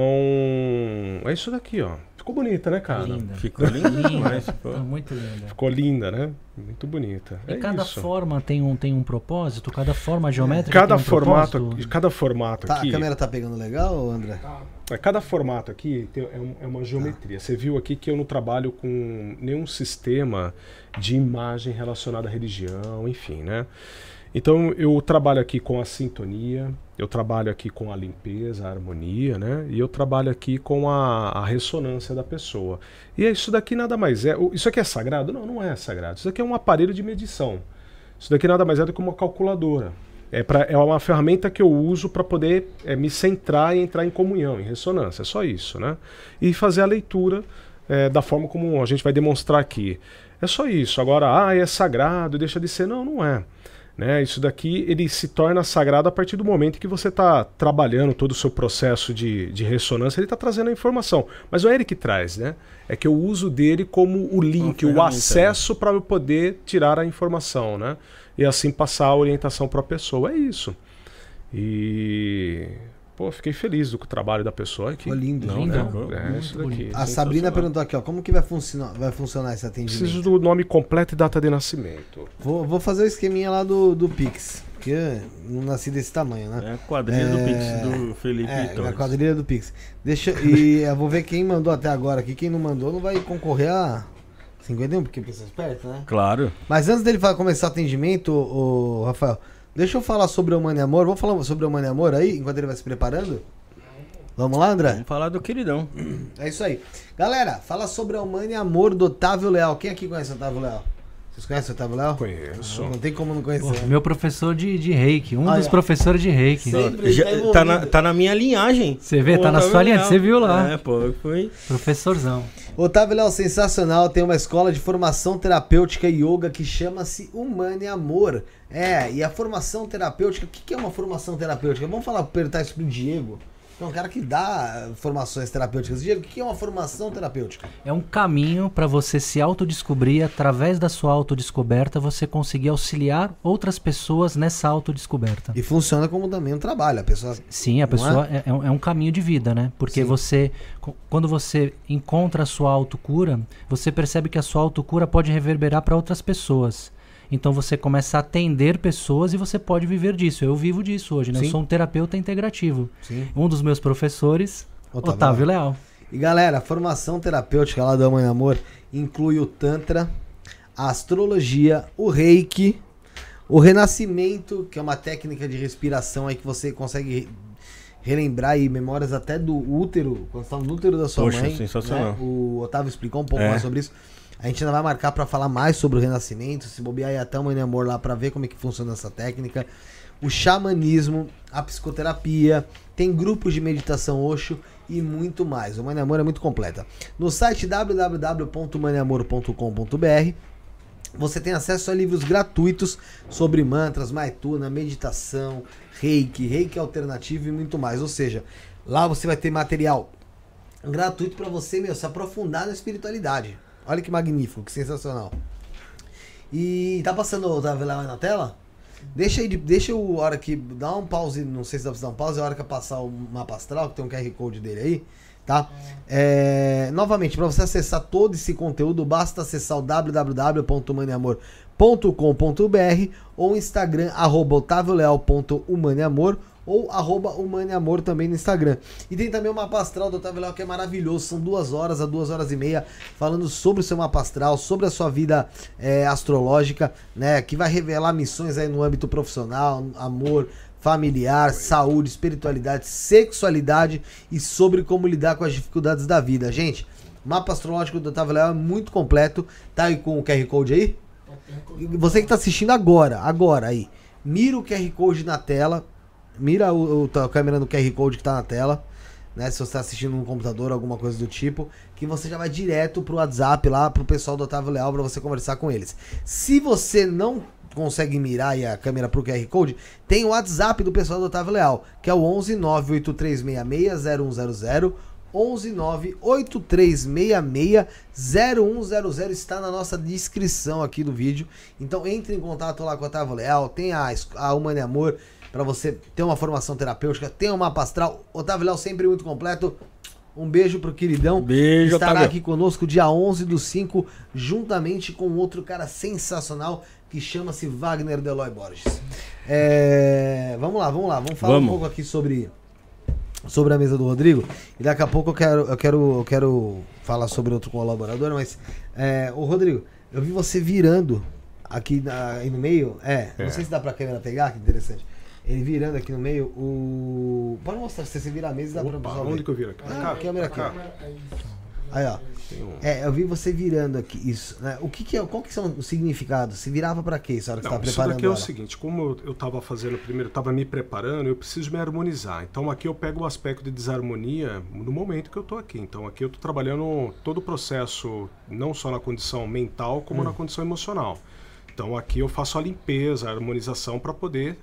S4: é isso daqui, ó. Ficou bonita, né, cara?
S3: Linda. Ficou linda demais. (laughs) Ficou... muito linda.
S4: Ficou linda, né? Muito bonita.
S3: E é cada isso. forma tem um, tem um propósito? Cada forma geométrica
S4: cada
S3: um
S4: formato, propósito? Cada formato
S1: tá,
S4: aqui...
S1: A câmera tá pegando legal, André?
S4: É, cada formato aqui tem, é, um, é uma geometria. Tá. Você viu aqui que eu não trabalho com nenhum sistema de imagem relacionada à religião, enfim, né? Então eu trabalho aqui com a sintonia, eu trabalho aqui com a limpeza, a harmonia, né? E eu trabalho aqui com a, a ressonância da pessoa. E isso daqui nada mais é. Isso aqui é sagrado? Não, não é sagrado. Isso aqui é um aparelho de medição. Isso daqui nada mais é do que uma calculadora. É, pra, é uma ferramenta que eu uso para poder é, me centrar e entrar em comunhão, em ressonância. É só isso, né? E fazer a leitura é, da forma como a gente vai demonstrar aqui. É só isso. Agora, ah, é sagrado, deixa de ser. Não, não é. Né? Isso daqui ele se torna sagrado a partir do momento que você está trabalhando todo o seu processo de, de ressonância, ele está trazendo a informação. Mas não é ele que traz, né? É que eu uso dele como o link, o acesso para eu poder tirar a informação, né? E assim passar a orientação para a pessoa. É isso. E Pô, fiquei feliz do trabalho da pessoa aqui.
S1: Ficou lindo,
S3: não, lindo.
S4: É, é isso daqui.
S1: A Sabrina perguntou aqui, ó, como que vai funcionar, vai funcionar esse atendimento?
S4: Preciso do nome completo e data de nascimento.
S1: Vou, vou fazer o esqueminha lá do, do Pix, porque eu não nasci desse tamanho, né?
S2: É a quadrilha é... do Pix do Felipe
S1: é, Torres. a quadrilha do Pix. Deixa, e eu vou ver quem mandou até agora aqui, quem não mandou não vai concorrer a 51, porque precisa esperto, né?
S2: Claro.
S1: Mas antes dele começar o atendimento, o Rafael, Deixa eu falar sobre o Mano e Amor. Vamos falar sobre o Mano e Amor aí, enquanto ele vai se preparando? Vamos lá, André?
S2: Vamos falar do queridão. (clears throat)
S1: É isso aí. Galera, fala sobre o Mano e Amor do Otávio Leal. Quem aqui conhece o Otávio Leal? Vocês conhecem o Otávio Leal?
S4: Conheço.
S1: Não tem como não
S3: Pô,
S1: conhecer.
S3: meu professor de, de reiki, um
S1: Aí,
S3: dos
S1: ó.
S3: professores de reiki.
S1: Sempre
S2: Já-
S1: tá
S2: tá, na, tá na minha linhagem.
S3: Você vê, tá na
S2: Pô,
S3: sua linha, você viu lá.
S2: É, pô, foi.
S3: Professorzão.
S1: Otávio Léo sensacional, tem uma escola de formação terapêutica e yoga que chama-se Humano e Amor. É, e a formação terapêutica, o que que é uma formação terapêutica? Vamos falar, perguntar isso pro Diego. É um cara que dá formações terapêuticas. Diego, o que é uma formação terapêutica?
S3: É um caminho para você se autodescobrir, através da sua autodescoberta, você conseguir auxiliar outras pessoas nessa autodescoberta.
S1: E funciona como também um trabalho. A pessoa.
S3: Sim, a
S1: Não
S3: pessoa é? é um, é um caminho de vida, né? Porque
S1: Sim.
S3: você, quando você encontra a sua autocura, você percebe que a sua autocura pode reverberar para outras pessoas. Então você começa a atender pessoas e você pode viver disso. Eu vivo disso hoje, né?
S1: Sim.
S3: Eu sou um terapeuta integrativo.
S1: Sim.
S3: Um dos meus professores,
S1: Otávio
S3: Otávio, Leal.
S1: E galera, a formação terapêutica lá do Mãe Amor inclui o Tantra, a astrologia, o reiki, o renascimento, que é uma técnica de respiração aí que você consegue re- relembrar aí memórias até do útero, quando você tá no útero da sua
S2: Poxa,
S1: mãe.
S2: sensacional.
S1: né? O Otávio explicou um pouco
S2: É.
S1: mais sobre isso. A gente ainda vai marcar pra falar mais sobre o renascimento, se bobear aí até Mãe Amor lá pra ver como é que funciona essa técnica. O xamanismo, a psicoterapia, tem grupos de meditação Osho e muito mais. O Mãe Amor é muito completa. No site www.maneamor.com.br você tem acesso a livros gratuitos sobre mantras, maituna, meditação, reiki, reiki alternativo e muito mais. Ou seja, lá você vai ter material gratuito para você, meu, se aprofundar na espiritualidade. Olha que magnífico, que sensacional. E tá passando o Otávio lá na tela? Deixa aí, de- deixa o hora que dá um pause, não sei se dá pra dar um pause, a hora que passar o mapa astral, que tem um QR Code dele aí, tá? É, novamente, para você acessar todo esse conteúdo, basta acessar o www.humaneamor.com.br ou Instagram, arroba ou arroba humaneamor também no Instagram. E tem também o mapa astral do Otávio Leal que é maravilhoso, são duas horas a duas horas e meia falando sobre o seu mapa astral, sobre a sua vida é, astrológica, né, que vai revelar missões aí no âmbito profissional, amor, familiar, saúde, espiritualidade, sexualidade e sobre como lidar com as dificuldades da vida. Gente, o mapa astrológico do Otávio Leal é muito completo, tá aí com o QR Code aí? E Você que tá assistindo agora, agora aí, mira o QR Code na tela, mira o, o- a câmera no QR Code que tá na tela, né? Se você tá assistindo no computador, alguma coisa do tipo, que você já vai direto pro WhatsApp lá pro pessoal do Otávio Leal pra você conversar com eles. Se você não consegue mirar a câmera pro QR Code, tem o WhatsApp do pessoal do Otávio Leal, que é o 11 983660100 11 983660100 está na nossa descrição aqui do vídeo. Então entre em contato lá com o Otávio Leal, tem a, a Humano e Amor para você ter uma formação terapêutica, tem o mapa astral. Otávio Leal sempre muito completo. Um beijo pro queridão.
S2: Beijo,
S1: Estará
S2: Otávio.
S1: aqui conosco dia 11 do 5, juntamente com outro cara sensacional que chama-se Wagner Deloy Borges. É, vamos lá, vamos lá, vamos falar um
S2: Vamos.
S1: pouco aqui sobre sobre a mesa do Rodrigo e daqui a pouco eu quero eu quero eu quero falar sobre outro colaborador, mas é, o Rodrigo, eu vi você virando aqui na- aí no meio, é, não
S4: É.
S1: sei se dá pra câmera pegar, que interessante. Ele virando aqui no meio, o. Pode mostrar, se você virar a mesa, dá pra
S4: Opa,
S1: pessoal
S4: onde
S1: ver.
S4: que eu viro aqui?
S1: Ah, a câmera aqui.
S4: Cá.
S1: Aí, ó.
S4: Um-
S1: É, eu vi você virando aqui, isso. Né? O que que é, qual que são os significados? Se virava pra quê, essa hora que
S4: Não,
S1: você tá
S4: isso
S1: preparando
S4: daqui é o seguinte, como eu estava fazendo primeiro, estava me preparando, eu preciso me harmonizar. Então aqui eu pego o aspecto de desarmonia no momento que eu estou aqui. Então aqui eu estou trabalhando todo o processo, não só na condição mental, como
S1: Hum.
S4: na condição emocional. Então aqui eu faço a limpeza, a harmonização para poder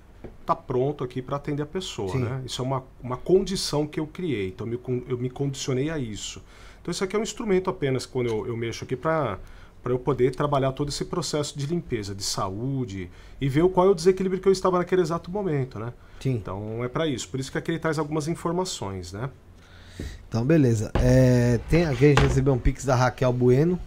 S4: estar pronto aqui para atender a pessoa.
S1: Sim.
S4: Né? Isso é uma, uma condição que eu criei. Então eu me, eu me condicionei a isso. Então isso aqui é um instrumento apenas quando eu, eu mexo aqui para para eu poder trabalhar todo esse processo de limpeza, de saúde e ver o qual é o desequilíbrio que eu estava naquele exato momento, né?
S1: Sim.
S4: Então é para isso. Por isso que aqui ele traz algumas informações, né?
S1: Então, beleza. É, tem, aqui a gente recebeu um pix da Raquel Bueno.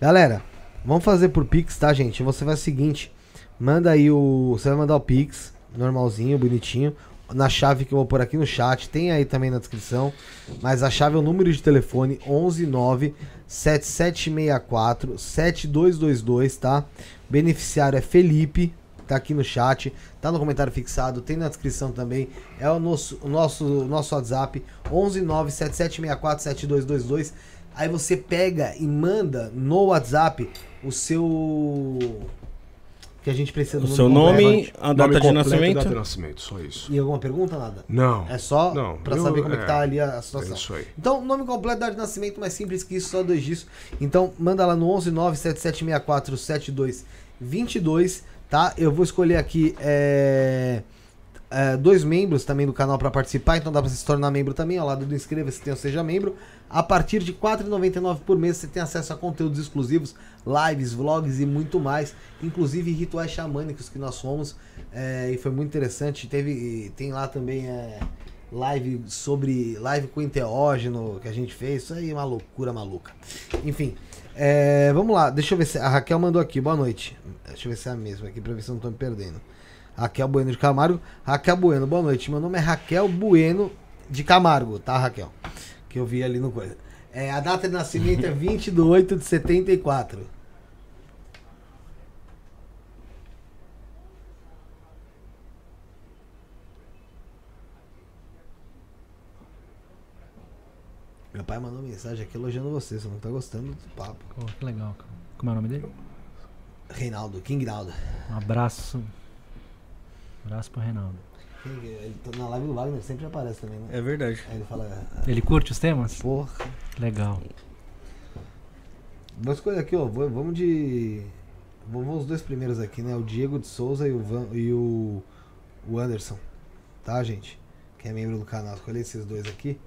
S1: Galera, vamos fazer por pix, tá, gente? Você faz o seguinte: manda aí o. Você vai mandar o pix, normalzinho, bonitinho. Na chave que eu vou pôr aqui no chat, tem aí também na descrição. Mas a chave é o número de telefone 119 7764 7222, tá? Beneficiário é Felipe, tá aqui no chat, tá no comentário fixado, tem na descrição também. É o nosso, o nosso, nosso WhatsApp, 11977647222. Aí você pega e manda no WhatsApp o seu. Que a gente precisa do
S2: O seu
S1: completo.
S2: nome, a
S4: Nome
S2: data de
S4: completo e
S2: nascimento.
S4: Data de nascimento, só isso.
S1: E alguma pergunta, nada?
S4: Não.
S1: É só
S4: Não,
S1: pra
S4: eu-
S1: saber como é que
S4: é,
S1: tá ali a, a
S4: É
S1: situação.
S4: isso aí.
S1: Então, nome completo, data de nascimento, mais simples que isso, só dois disso. Então, manda lá no 11977647222, tá? Eu vou escolher aqui é, é, dois membros também do canal para participar, então dá você se tornar membro também, ao lado do inscreva-se, tem o Seja Membro. A partir de R$ 4,99 por mês você tem acesso a conteúdos exclusivos, lives, vlogs e muito mais, inclusive rituais xamânicos que nós fomos, é, e foi muito interessante. Teve, tem lá também é, live sobre live com enteógeno que a gente fez, isso aí é uma loucura maluca. Enfim, é, vamos lá, deixa eu ver se a Raquel mandou aqui, boa noite. Deixa eu ver se é a mesma aqui pra ver se eu não tô me perdendo. Raquel Bueno de Camargo. Raquel Bueno, boa noite. Meu nome é Raquel Bueno de Camargo, tá, Raquel? Que eu vi ali no coisa. É, a data de nascimento é (laughs) 20 de 8 de 74. Meu pai mandou mensagem aqui elogiando você, você não tá gostando do papo.
S3: Pô, que legal, cara. Como é o nome dele?
S1: Reinaldo, King Naldo.
S3: Um abraço. Um abraço pro Reinaldo.
S1: Ele tá na live do Wagner, sempre aparece também, né?
S2: É verdade.
S1: Aí ele fala,
S3: Ele curte os temas?
S1: porra.
S3: Legal.
S1: Vou escolher aqui, ó. Vamos de. Vamos os dois primeiros aqui, né? O Diego de Souza e o, Van, e o, o Anderson. Tá, gente? Que é membro do canal. Escolhi esses dois aqui.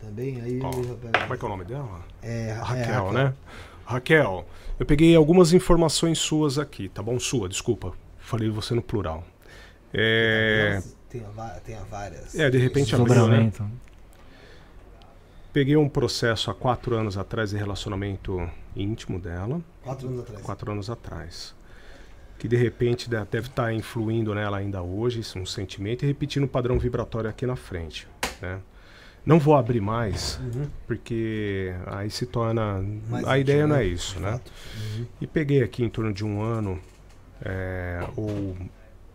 S1: Também. Aí. Pego-
S4: Como é que é o nome dela?
S1: É,
S4: A
S1: é,
S4: Raquel, né? Raquel, eu peguei algumas informações suas aqui, tá bom? Sua, desculpa. Falei você no plural. É,
S1: Tem, tem a várias.
S4: É, de repente abriu, né? Peguei um processo há quatro anos atrás de relacionamento íntimo dela,
S1: Quatro anos atrás.
S4: quatro anos atrás. Que de repente de- deve estar influindo nela ainda hoje, é um sentimento, e repetindo o padrão vibratório aqui na frente. Né? Não vou abrir mais,
S1: Uhum.
S4: porque aí se torna.
S1: Mais
S4: a ideia não é
S1: né?
S4: isso, né?
S1: Uhum.
S4: E peguei aqui em torno de um ano, é, ou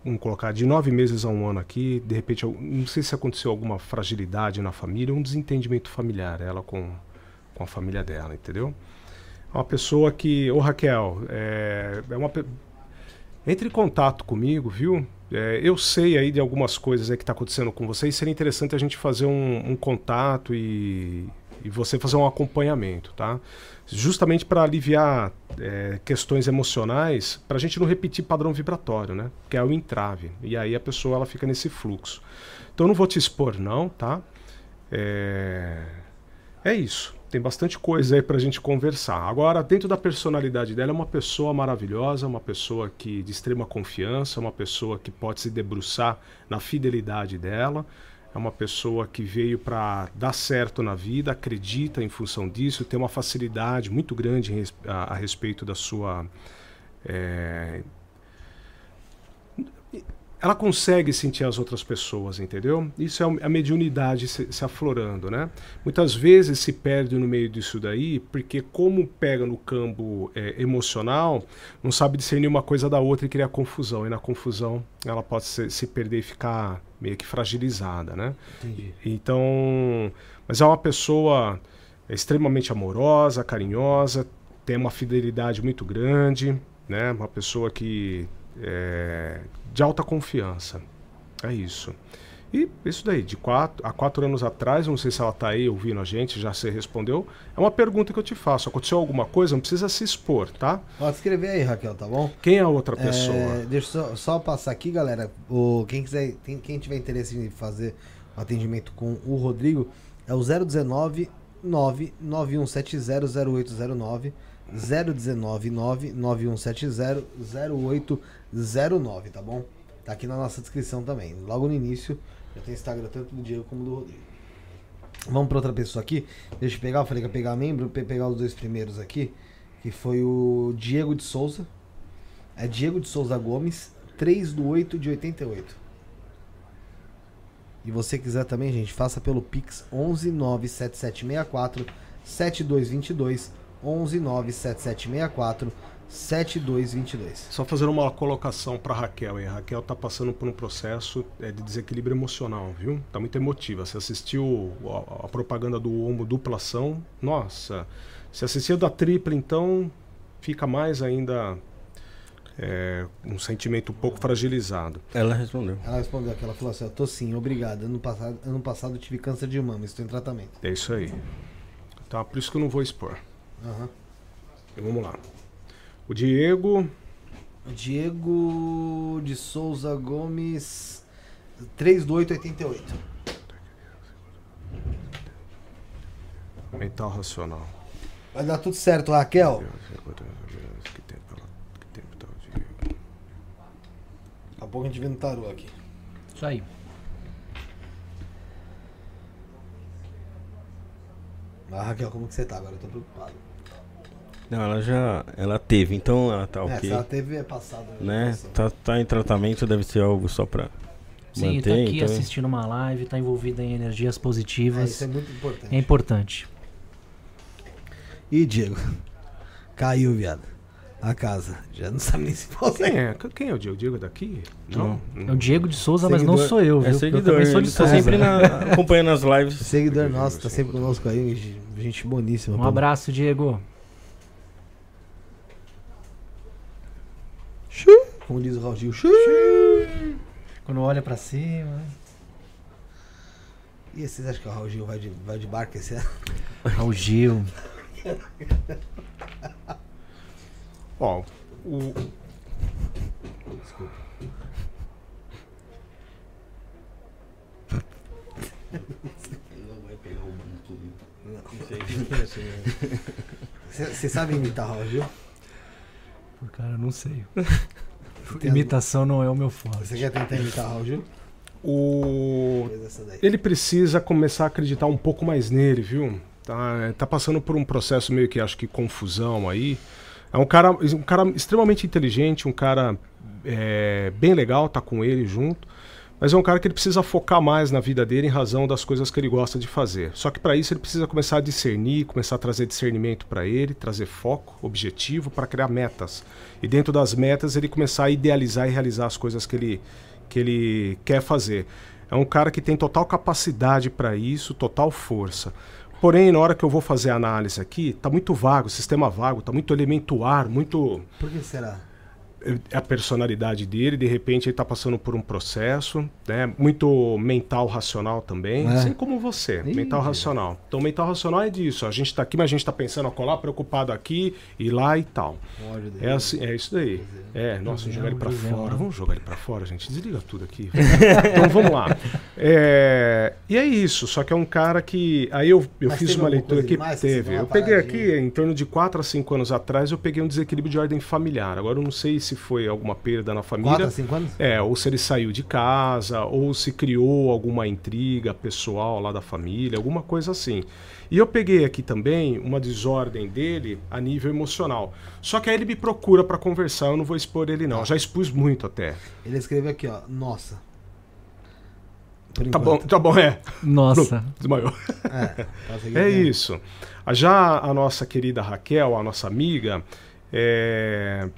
S4: vamos colocar de nove meses a um ano aqui, de repente, não sei se aconteceu alguma fragilidade na família, um desentendimento familiar, ela com, com a família dela, entendeu? É Uma pessoa que, ô Raquel, é, é uma entre em contato comigo, viu? É, eu sei aí de algumas coisas que está acontecendo com você e seria interessante a gente fazer um, um contato e, e você fazer um acompanhamento, tá? Justamente para aliviar é, questões emocionais, para a gente não repetir padrão vibratório, né? Que é o entrave. E aí a pessoa ela fica nesse fluxo. Então eu não vou te expor, não, tá? É, é isso. Tem bastante coisa aí pra gente conversar. Agora, dentro da personalidade dela, é uma pessoa maravilhosa, uma pessoa que de extrema confiança, uma pessoa que pode se debruçar na fidelidade dela. É uma pessoa que veio para dar certo na vida, acredita em função disso, tem uma facilidade muito grande a respeito da sua. é, ela consegue sentir as outras pessoas, entendeu? Isso é a mediunidade se, se aflorando, né? Muitas vezes se perde no meio disso daí, porque como pega no campo é, emocional, não sabe discernir uma coisa da outra e cria confusão. E na confusão ela pode se, se perder e ficar meio que fragilizada, né?
S1: Entendi.
S4: Então, mas é uma pessoa extremamente amorosa, carinhosa, tem uma fidelidade muito grande, né? Uma pessoa que é de alta confiança. É isso. E isso daí, de quatro, há quatro anos atrás, não sei se ela está aí ouvindo a gente, já se respondeu. É uma pergunta que eu te faço. Aconteceu alguma coisa? Não precisa se expor, tá?
S1: Pode escrever aí, Raquel, tá bom?
S4: Quem é a outra pessoa?
S1: É, deixa eu só, só passar aqui, galera. O, quem quiser, tem- quem tiver interesse em fazer um atendimento com o Rodrigo, é o 019 99170 0809. 019 99170 0809, tá bom? Tá aqui na nossa descrição também. Logo no início, já tem Instagram tanto do Diego como do Rodrigo. Vamos para outra pessoa aqui. Deixa eu pegar, eu falei que ia pegar membro, pe- pegar os dois primeiros aqui, que foi o Diego de Souza. É Diego de Souza Gomes, 3 do 8 de 88. E você quiser também, gente, faça pelo Pix 11 97764 7222 11 97764 7222.
S4: Só fazer uma colocação para Raquel. E a Raquel tá passando por um processo é, de desequilíbrio emocional, viu? Tá muito emotiva. Você assistiu a, a propaganda do Omo duplação? Nossa, se assistiu da tripla, então fica mais ainda é, um sentimento um pouco fragilizado.
S2: Ela respondeu.
S1: Ela respondeu aqui, ela falou assim, ó, tô sim, obrigado. Ano passado, ano passado eu tive câncer de mama, estou em tratamento.
S4: É isso aí. Tá, por isso que eu não vou expor. Então, vamos lá. O Diego,
S1: Diego de Souza Gomes, 32888.
S4: mental racional.
S1: Vai dar tudo certo, Raquel.
S4: Que tempo, ela- que tempo tá o Diego?
S1: Daqui a pouco a gente vê no tarô aqui.
S3: Isso aí.
S1: Ah, Raquel, como que você tá agora? Eu tô preocupado.
S2: Não, ela já. Ela teve, então ela tá
S1: É,
S2: ok.
S1: se ela teve é passado.
S2: Né? Tá, tá em tratamento, deve ser algo só pra.
S3: Sim, tá
S2: manter,
S3: aqui
S2: então-
S3: assistindo uma live, tá envolvida em energias
S1: É,
S3: positivas.
S1: isso é muito importante.
S3: É importante.
S1: E Diego? (laughs) Caiu, viado. A casa. Já não sabe nem se pode.
S4: Quem é? Quem é o Diego? O Diego é daqui? Não.
S3: É o Diego de Souza, mas não
S1: Seguidor-
S3: sou eu, viu?
S2: É
S3: Eu
S2: seguidor,
S3: também sou de
S2: tá
S3: Souza.
S2: sempre na- (laughs) acompanhando as lives.
S1: Seguidor nosso, tá sempre conosco aí. gente- boníssima.
S3: Um abraço, Diego.
S1: Como diz o Raul Gil.
S3: Quando olha pra cima.
S1: E vocês acham que o Raul Gil vai de, vai de barco esse ano?
S3: Raul Gil.
S4: Ó, o,
S1: Você sabe imitar Raul Gil?
S3: Cara, não sei. (laughs) Imitação não é o meu
S1: Você
S3: forte.
S1: quer tentar imitar Raul Gil?
S4: o, ele precisa começar a acreditar um pouco mais nele, viu? Tá, tá passando por um processo meio que acho que confusão aí. É um cara, um cara extremamente inteligente, um cara é, bem legal, tá com ele junto. Mas é um cara que ele precisa focar mais na vida dele em razão das coisas que ele gosta de fazer. Só que para isso ele precisa começar a discernir, começar a trazer discernimento para ele, trazer foco, objetivo para criar metas. E dentro das metas ele começar a idealizar e realizar as coisas que ele que ele quer fazer. É um cara que tem total capacidade para isso, total força. Porém, na hora que eu vou fazer a análise aqui, tá muito vago, sistema vago, tá muito elemento ar, muito
S1: Por que será?
S4: É a personalidade dele, de repente ele tá passando por um processo, né? Muito mental racional também,
S1: É.
S4: assim como você,
S1: Ih,
S4: mental racional. Então mental racional é disso, a gente tá aqui, mas a gente tá pensando a colar, preocupado aqui e lá e tal. É assim, é isso daí. É, nossa,
S3: Julião,
S4: jogar ele
S3: Julião,
S4: fora. Vamos jogar ele pra fora, gente. Desliga tudo aqui. então vamos lá. É, e é isso, só que é um cara que. Aí eu, eu
S1: Mas
S4: fiz uma leitura que teve. Eu peguei aqui, em torno de 4 a 5 anos atrás, eu peguei um desequilíbrio de ordem familiar. Agora eu não sei se foi alguma perda na
S1: 4
S4: família.
S1: a 5 anos?
S4: É, ou se ele saiu de casa, ou se criou alguma intriga pessoal lá da família, alguma coisa assim. E eu peguei aqui também uma desordem dele a nível emocional. Só que aí ele me procura pra conversar, eu não vou expor ele não. Já expus muito até.
S1: Ele escreveu aqui, ó. Nossa. Por
S4: Tá bom, tá bom, é.
S3: Nossa. (laughs)
S4: Desmaiou.
S1: É, aqui,
S4: É isso. Já a nossa querida Raquel, a nossa amiga, é...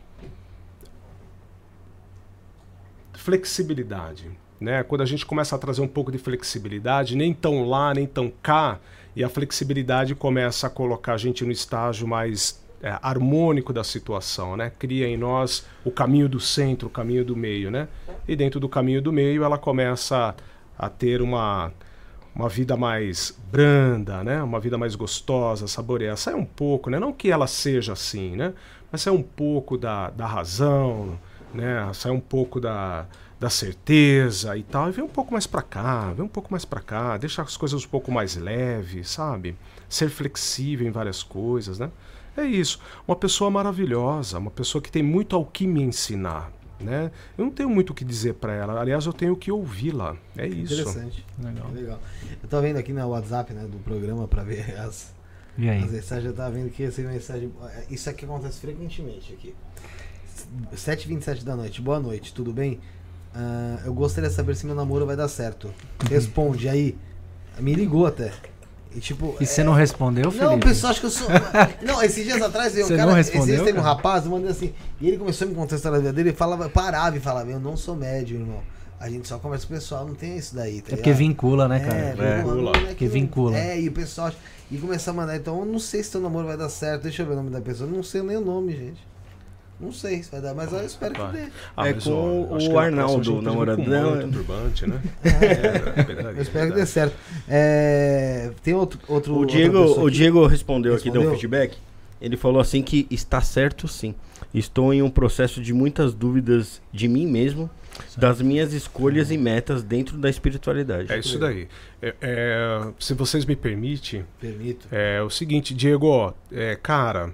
S4: flexibilidade. Né? Quando a gente começa a trazer um pouco de flexibilidade, nem tão lá, nem tão cá, e a flexibilidade começa a colocar a gente no estágio mais é, harmônico da situação, né? Cria em nós o caminho do centro, o caminho do meio, né? E dentro do caminho do meio ela começa a ter uma uma vida mais branda, né? Uma vida mais gostosa, saboreada. Sai um pouco, né? Não que ela seja assim, né? Mas sai um pouco da, da razão, né? Sai um pouco da, da certeza e tal. E vem um pouco mais pra cá, vem um pouco mais pra cá. Deixa as coisas um pouco mais leves, sabe? Ser flexível em várias coisas, né? É isso. Uma pessoa maravilhosa, uma pessoa que tem muito ao que me ensinar, né? Eu não tenho muito o que dizer pra ela. Aliás, eu tenho que ouvi-la. É isso.
S1: Interessante.
S3: Legal.
S1: Legal. Eu tô vendo aqui no WhatsApp né, do programa pra ver as,
S3: E aí?
S1: as mensagens. Eu tava vendo que essa mensagem. Isso aqui acontece frequentemente aqui. 7h27 da noite. Boa noite, tudo bem? Ah, eu gostaria de saber se meu namoro vai dar certo. Responde aí. Me ligou até. E tipo.
S3: E você
S1: é-
S3: não respondeu, Felipe?
S1: Não, o pessoal acha que eu sou. (laughs) Não, esses dias atrás eu,
S3: Você
S1: cara,
S3: não
S1: esses
S3: respondeu,
S1: dias teve um rapaz, eu mandei assim, e ele começou a me contar a história da vida dele, ele falava, parava e falava, eu não sou médium, irmão. A gente só conversa com o pessoal, não tem isso daí, tá
S3: É porque vincula, né,
S1: É,
S3: cara?
S1: vincula, não é
S3: Porque vincula.
S1: É, e o pessoal acha- e começar a mandar, então eu não sei se teu namoro vai dar certo, deixa eu ver o nome da pessoa, eu não sei nem o nome, gente. Não sei se vai dar, mas eu espero que
S4: Vai.
S1: dê.
S4: Ah,
S2: É com
S4: ó,
S2: o
S4: que na
S2: Arnaldo, namorado dela.
S4: manto, turbante, né? (laughs) É, verdade,
S1: Eu espero que dê certo. É, tem outro, outro
S2: O Diego, o
S1: aqui?
S2: Diego respondeu, aqui, deu um
S1: Respondeu?
S2: feedback. Ele falou assim que está certo sim. Estou em um processo de muitas dúvidas de mim mesmo, das minhas escolhas e metas dentro da espiritualidade.
S4: É isso daí. É, é, se vocês me permitem,
S1: Permito.
S4: É o seguinte, Diego, ó, é, cara,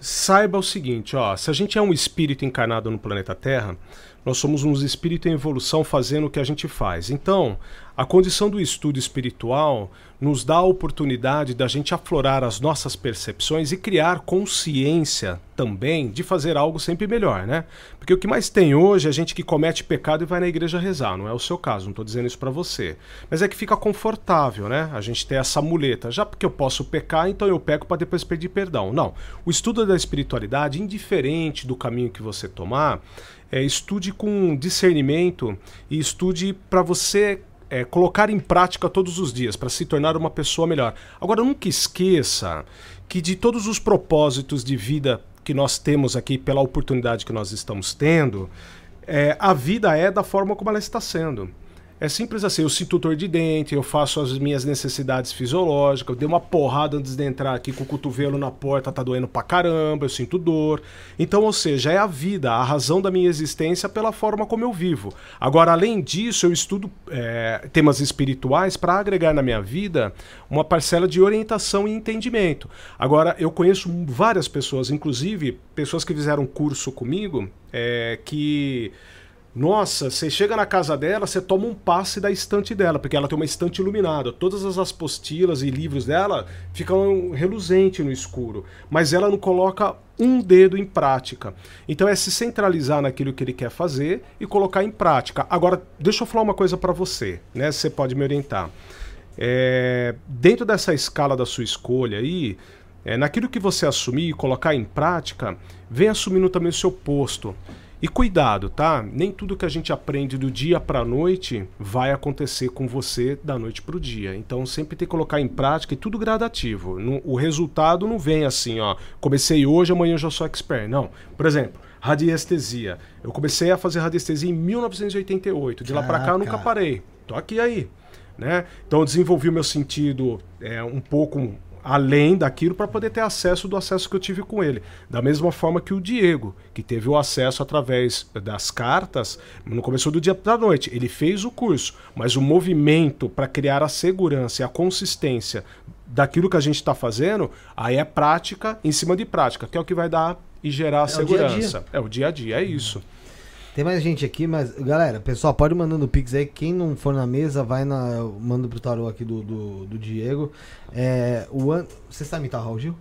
S4: saiba o seguinte, ó, se a gente é um espírito encarnado no planeta Terra, nós somos uns espíritos em evolução fazendo o que a gente faz. Então, a condição do estudo espiritual nos dá a oportunidade da gente aflorar as nossas percepções e criar consciência também de fazer algo sempre melhor, né? Porque o que mais tem hoje é gente que comete pecado e vai na igreja rezar, não é o seu caso, não estou dizendo isso para você. Mas é que fica confortável, né? A gente ter essa muleta. Já porque eu posso pecar, então eu peco para depois pedir perdão. Não. O estudo da espiritualidade, indiferente do caminho que você tomar, é, estude com discernimento e estude para você é, colocar em prática todos os dias, para se tornar uma pessoa melhor. Agora, nunca esqueça que de todos os propósitos de vida que nós temos aqui, pela oportunidade que nós estamos tendo, é, a vida é da forma como ela está sendo. É simples assim, eu sinto dor de dente, eu faço as minhas necessidades fisiológicas, eu dei uma porrada antes de entrar aqui com o cotovelo na porta, tá doendo pra caramba, eu sinto dor. Então, ou seja, é a vida, a razão da minha existência pela forma como eu vivo. Agora, além disso, eu estudo é, temas espirituais para agregar na minha vida uma parcela de orientação e entendimento. Agora, eu conheço várias pessoas, inclusive pessoas que fizeram curso comigo, é, que nossa, você chega na casa dela, você toma um passe da estante dela, porque ela tem uma estante iluminada. Todas as apostilas e livros dela ficam reluzente no escuro, mas ela não coloca um dedo em prática. Então é se centralizar naquilo que ele quer fazer e colocar em prática. Agora, deixa eu falar uma coisa para você, né? Você pode me orientar. É, dentro dessa escala da sua escolha aí, é, naquilo que você assumir e colocar em prática, vem assumindo também o seu posto. E cuidado, tá? Nem tudo que a gente aprende do dia para a noite vai acontecer com você da noite para o dia. Então sempre tem que colocar em prática e tudo gradativo. O resultado não vem assim, ó. Comecei hoje, amanhã eu já sou expert. Não. Por exemplo, radiestesia. Eu comecei a fazer radiestesia em 1988. De lá para cá eu nunca parei. Tô aqui aí. Né? Então eu desenvolvi o meu sentido é, um pouco além daquilo para poder ter acesso do acesso que eu tive com ele. Da mesma forma que o Diego, que teve o acesso através das cartas, não começou do dia para a noite. Ele fez o curso, mas o movimento para criar a segurança e a consistência daquilo que a gente está fazendo, aí é prática em cima de prática, que é o que vai dar e gerar a
S1: o dia dia.
S4: segurança. É o dia a dia, é isso.
S1: Tem mais gente aqui, mas galera, pessoal, pode mandando o Pix aí. Quem não for na mesa, vai na. eu Mando pro tarô aqui do, do, do Diego. É, o an... Você sabe imitar o Raul Gil?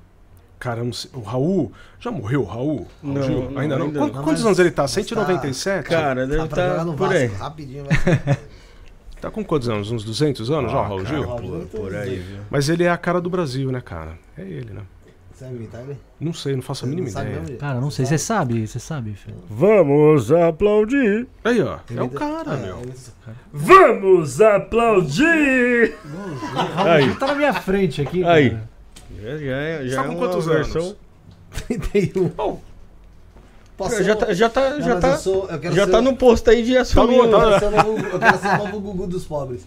S4: Cara, eu não sei- o Raul, já morreu o Raul? Raul
S2: Não,
S4: Gil?
S2: não,
S4: ainda não.
S2: ainda
S4: Quantos,
S1: não. Mas-
S4: anos ele tá?
S1: mas
S4: 197?
S2: Cara, deve
S1: Dá pra jogar
S2: estar
S1: no
S2: por
S1: Vasco,
S2: aí.
S1: rapidinho. Vai. (laughs)
S4: Tá com quantos anos? Uns 200 anos já, o Raul
S2: cara,
S4: Gil?
S2: por, por aí, viu?
S4: Mas ele é a cara do Brasil, né, cara? É ele, né?
S1: Imitar ele?
S4: Não sei, não faço a mínima
S1: sabe
S4: ideia.
S1: mesmo?
S3: Cara, não sei. Você sabe, você sabe, Felipe.
S2: Vamos aplaudir.
S4: Aí, ó.
S1: Ele
S4: É o cara,
S1: Ah,
S4: meu.
S1: ele-
S2: Vamos aplaudir! Aí,
S3: Tá na minha frente aqui,
S2: Aí.
S3: cara.
S2: já, já, é- já
S4: Tá
S2: é
S4: com
S2: uma
S4: quantos
S2: versão.
S4: anos?
S1: 31.
S2: Já, já tá, já tá,
S1: Não,
S2: já tá,
S1: eu sou- eu
S2: já
S1: ser
S2: tá
S1: o-
S2: no posto aí de assumir.
S4: bom, tá
S1: Eu quero ser o novo- eu quero ser o novo Gugu dos pobres.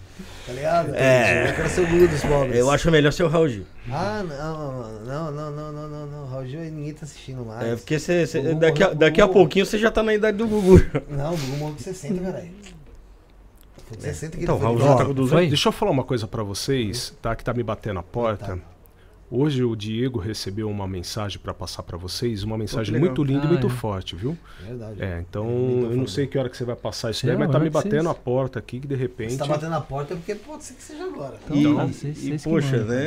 S1: Tá ligado? (laughs)
S2: É.
S1: Eu quero ser o Gugu dos pobres.
S2: Eu acho melhor ser o Raul Gil.
S1: Ah, não, não, não, não, não, não, não. Raul Gil ninguém tá assistindo mais.
S2: É, porque você-
S1: Gugu
S2: daqui, a, daqui a pouquinho você já tá na idade do Gugu.
S1: Não, o Gugu morreu com 60, caralho. Foi com 60 que
S2: Então,
S1: ele
S2: Raul tá com 200.
S3: Foi?
S4: Deixa eu falar uma coisa pra vocês, tá? Que tá me batendo a porta. Hoje o Diego recebeu uma mensagem para passar para vocês, uma mensagem
S2: legal.
S4: muito linda
S3: Ah,
S4: e muito
S3: é.
S4: forte, viu?
S1: Verdade.
S4: É, então
S1: tá
S4: eu não
S1: falando.
S4: sei que hora que você vai passar isso daí,
S3: é
S4: mas
S3: a
S4: tá me
S3: vocês-
S4: batendo a porta aqui que de repente.
S1: Você tá batendo na porta porque pode ser que seja agora.
S2: E,
S3: Então,
S2: e-
S3: vocês-
S2: e,
S3: vocês que
S2: poxa, né?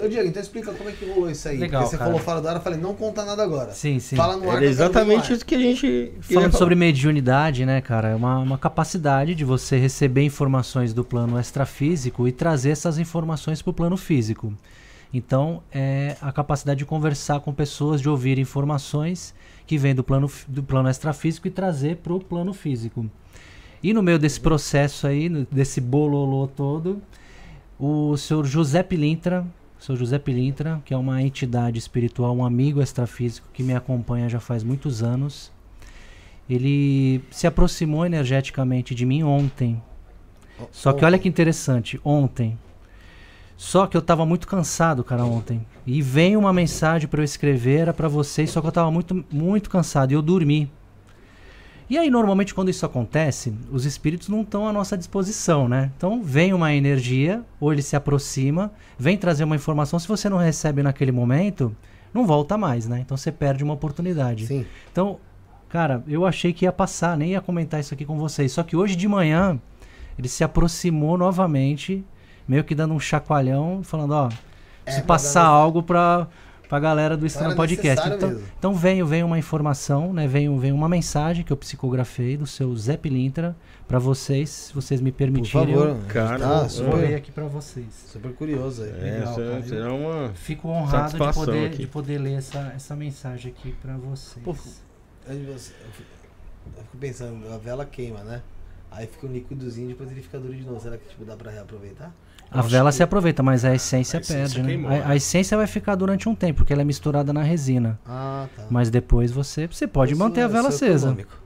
S2: é-
S1: Ô, Diego, então explica como é que rolou isso aí.
S3: Legal,
S1: porque você
S3: cara.
S1: falou fora da hora, eu falei, não conta nada agora.
S3: Sim, sim.
S1: Fala no ar.
S2: Era exatamente isso que a gente.
S3: Falando
S2: falar.
S3: sobre mediunidade, né, cara, é uma, uma capacidade de você receber informações do plano extrafísico e trazer essas informações para o plano físico. Então, é a capacidade de conversar com pessoas, de ouvir informações que vêm do plano, do plano extrafísico e trazer para o plano físico. E no meio desse processo aí, no- desse bololô todo, o senhor José Pilintra, o senhor José Pilintra, que é uma entidade espiritual, um amigo extrafísico que me acompanha já faz muitos anos, ele se aproximou energeticamente de mim ontem. Só que olha que interessante, ontem. Só que eu tava muito cansado, cara, ontem. E veio uma mensagem para eu escrever, era para vocês, só que eu tava muito, muito cansado e eu dormi. E aí, normalmente, quando isso acontece, os espíritos não estão à nossa disposição, né? Então, vem uma energia, ou ele se aproxima, vem trazer uma informação. Se você não recebe naquele momento, não volta mais, né? Então, você perde uma oportunidade.
S1: Sim.
S3: Então, cara, eu achei que ia passar, nem ia comentar isso aqui com vocês. Só que hoje de manhã, ele se aproximou novamente, meio que dando um chacoalhão, falando, ó,
S1: É,
S3: se
S1: pra
S3: passar algo pra, pra galera do Estranho Podcast. Então,
S1: mesmo.
S3: então veio, veio uma informação, né? Veio, veio uma mensagem que eu psicografei do seu Zé Pilintra pra vocês, se vocês me
S1: Por
S3: permitirem.
S1: favor.
S3: eu
S2: Cara,
S1: tá
S3: vou ler
S1: super,
S3: aqui pra vocês.
S1: super curioso aí.
S2: É,
S3: Legal,
S2: será-
S3: cara.
S2: será uma.
S3: Fico honrado de poder,
S2: aqui.
S3: de poder ler essa, essa mensagem aqui pra vocês.
S1: Pô, Eu eu fico pensando, a vela queima, né? Aí fica um líquidozinho, depois ele fica duro de novo. Será que tipo, dá pra reaproveitar?
S3: A vela se aproveita, mas a essência,
S4: A essência
S3: perde, né?
S4: queimou,
S3: A,
S4: né?
S3: a essência vai ficar durante um tempo, porque ela é misturada na resina.
S1: Ah, tá.
S3: Mas depois você, você pode
S1: Isso
S3: manter a
S1: é-
S3: vela
S1: isso é
S3: acesa.
S1: econômico.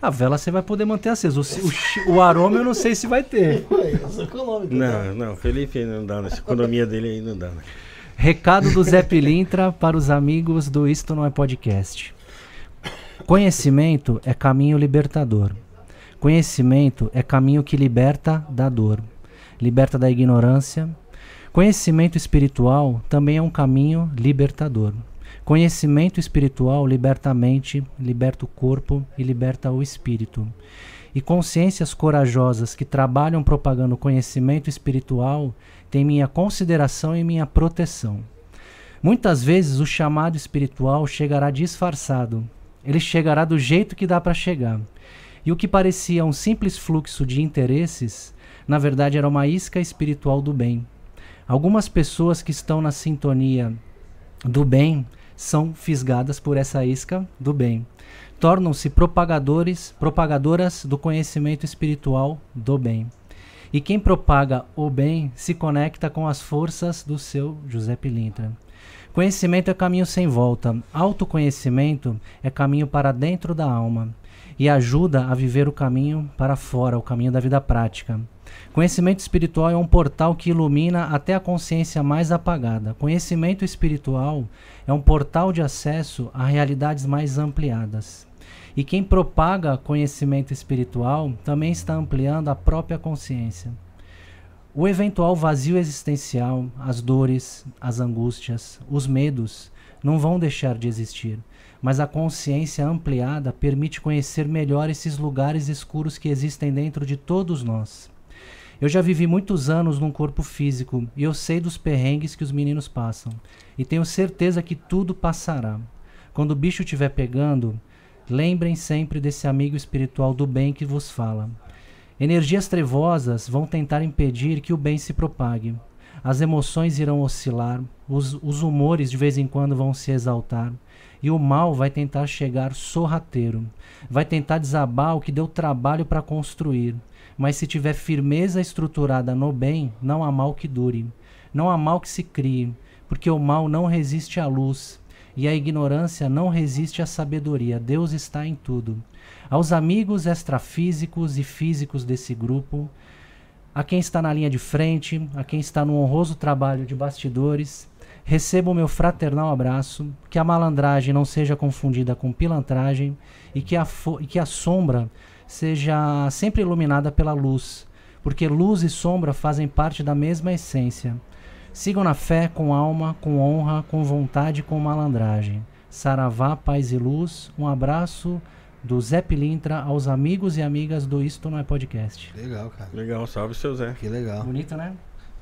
S3: A vela você vai poder manter acesa. O, o, o aroma eu não sei se vai ter. (laughs)
S1: Tá?
S2: Não, não, Felipe não dá, nessa economia dele aí não dá. Né?
S3: Recado do Zé Pilintra para os amigos do Isto Não é Podcast. Conhecimento é caminho libertador. Conhecimento é caminho que liberta da dor, liberta da ignorância. Conhecimento espiritual também é um caminho libertador. Conhecimento espiritual liberta a mente, liberta o corpo e liberta o espírito. E consciências corajosas que trabalham propagando conhecimento espiritual têm minha consideração e minha proteção. Muitas vezes o chamado espiritual chegará disfarçado. Ele chegará do jeito que dá para chegar. E o que parecia um simples fluxo de interesses, na verdade era uma isca espiritual do bem. Algumas pessoas que estão na sintonia do bem são fisgadas por essa isca do bem. Tornam-se propagadores, propagadoras do conhecimento espiritual do bem. E quem propaga o bem se conecta com as forças do seu José Pilintra. Conhecimento é caminho sem volta. Autoconhecimento é caminho para dentro da alma e ajuda a viver o caminho para fora, o caminho da vida prática. Conhecimento espiritual é um portal que ilumina até a consciência mais apagada. Conhecimento espiritual é um portal de acesso a realidades mais ampliadas. E quem propaga conhecimento espiritual também está ampliando a própria consciência. O eventual vazio existencial, as dores, as angústias, os medos não vão deixar de existir, mas a consciência ampliada permite conhecer melhor esses lugares escuros que existem dentro de todos nós. Eu já vivi muitos anos num corpo físico e eu sei dos perrengues que os meninos passam. E tenho certeza que tudo passará. Quando o bicho estiver pegando, lembrem sempre desse amigo espiritual do bem que vos fala. Energias trevosas vão tentar impedir que o bem se propague. As emoções irão oscilar, os, os humores de vez em quando vão se exaltar, e o mal vai tentar chegar sorrateiro. Vai tentar desabar o que deu trabalho para construir. Mas se tiver firmeza estruturada no bem, não há mal que dure. Não há mal que se crie, porque o mal não resiste à luz, e a ignorância não resiste à sabedoria. Deus está em tudo. Aos amigos extrafísicos e físicos desse grupo, a quem está na linha de frente, a quem está no honroso trabalho de bastidores, receba o meu fraternal abraço, que a malandragem não seja confundida com pilantragem e que a, e que a sombra seja sempre iluminada pela luz, porque luz e sombra fazem parte da mesma essência. Sigam na fé, com alma, com honra, com vontade, com malandragem. Saravá, paz e luz. Um abraço do Zé Pilintra aos amigos e amigas do Isto Não é Podcast.
S1: Legal, cara.
S2: Legal, salve seu Zé.
S1: Que legal.
S3: Bonito, né?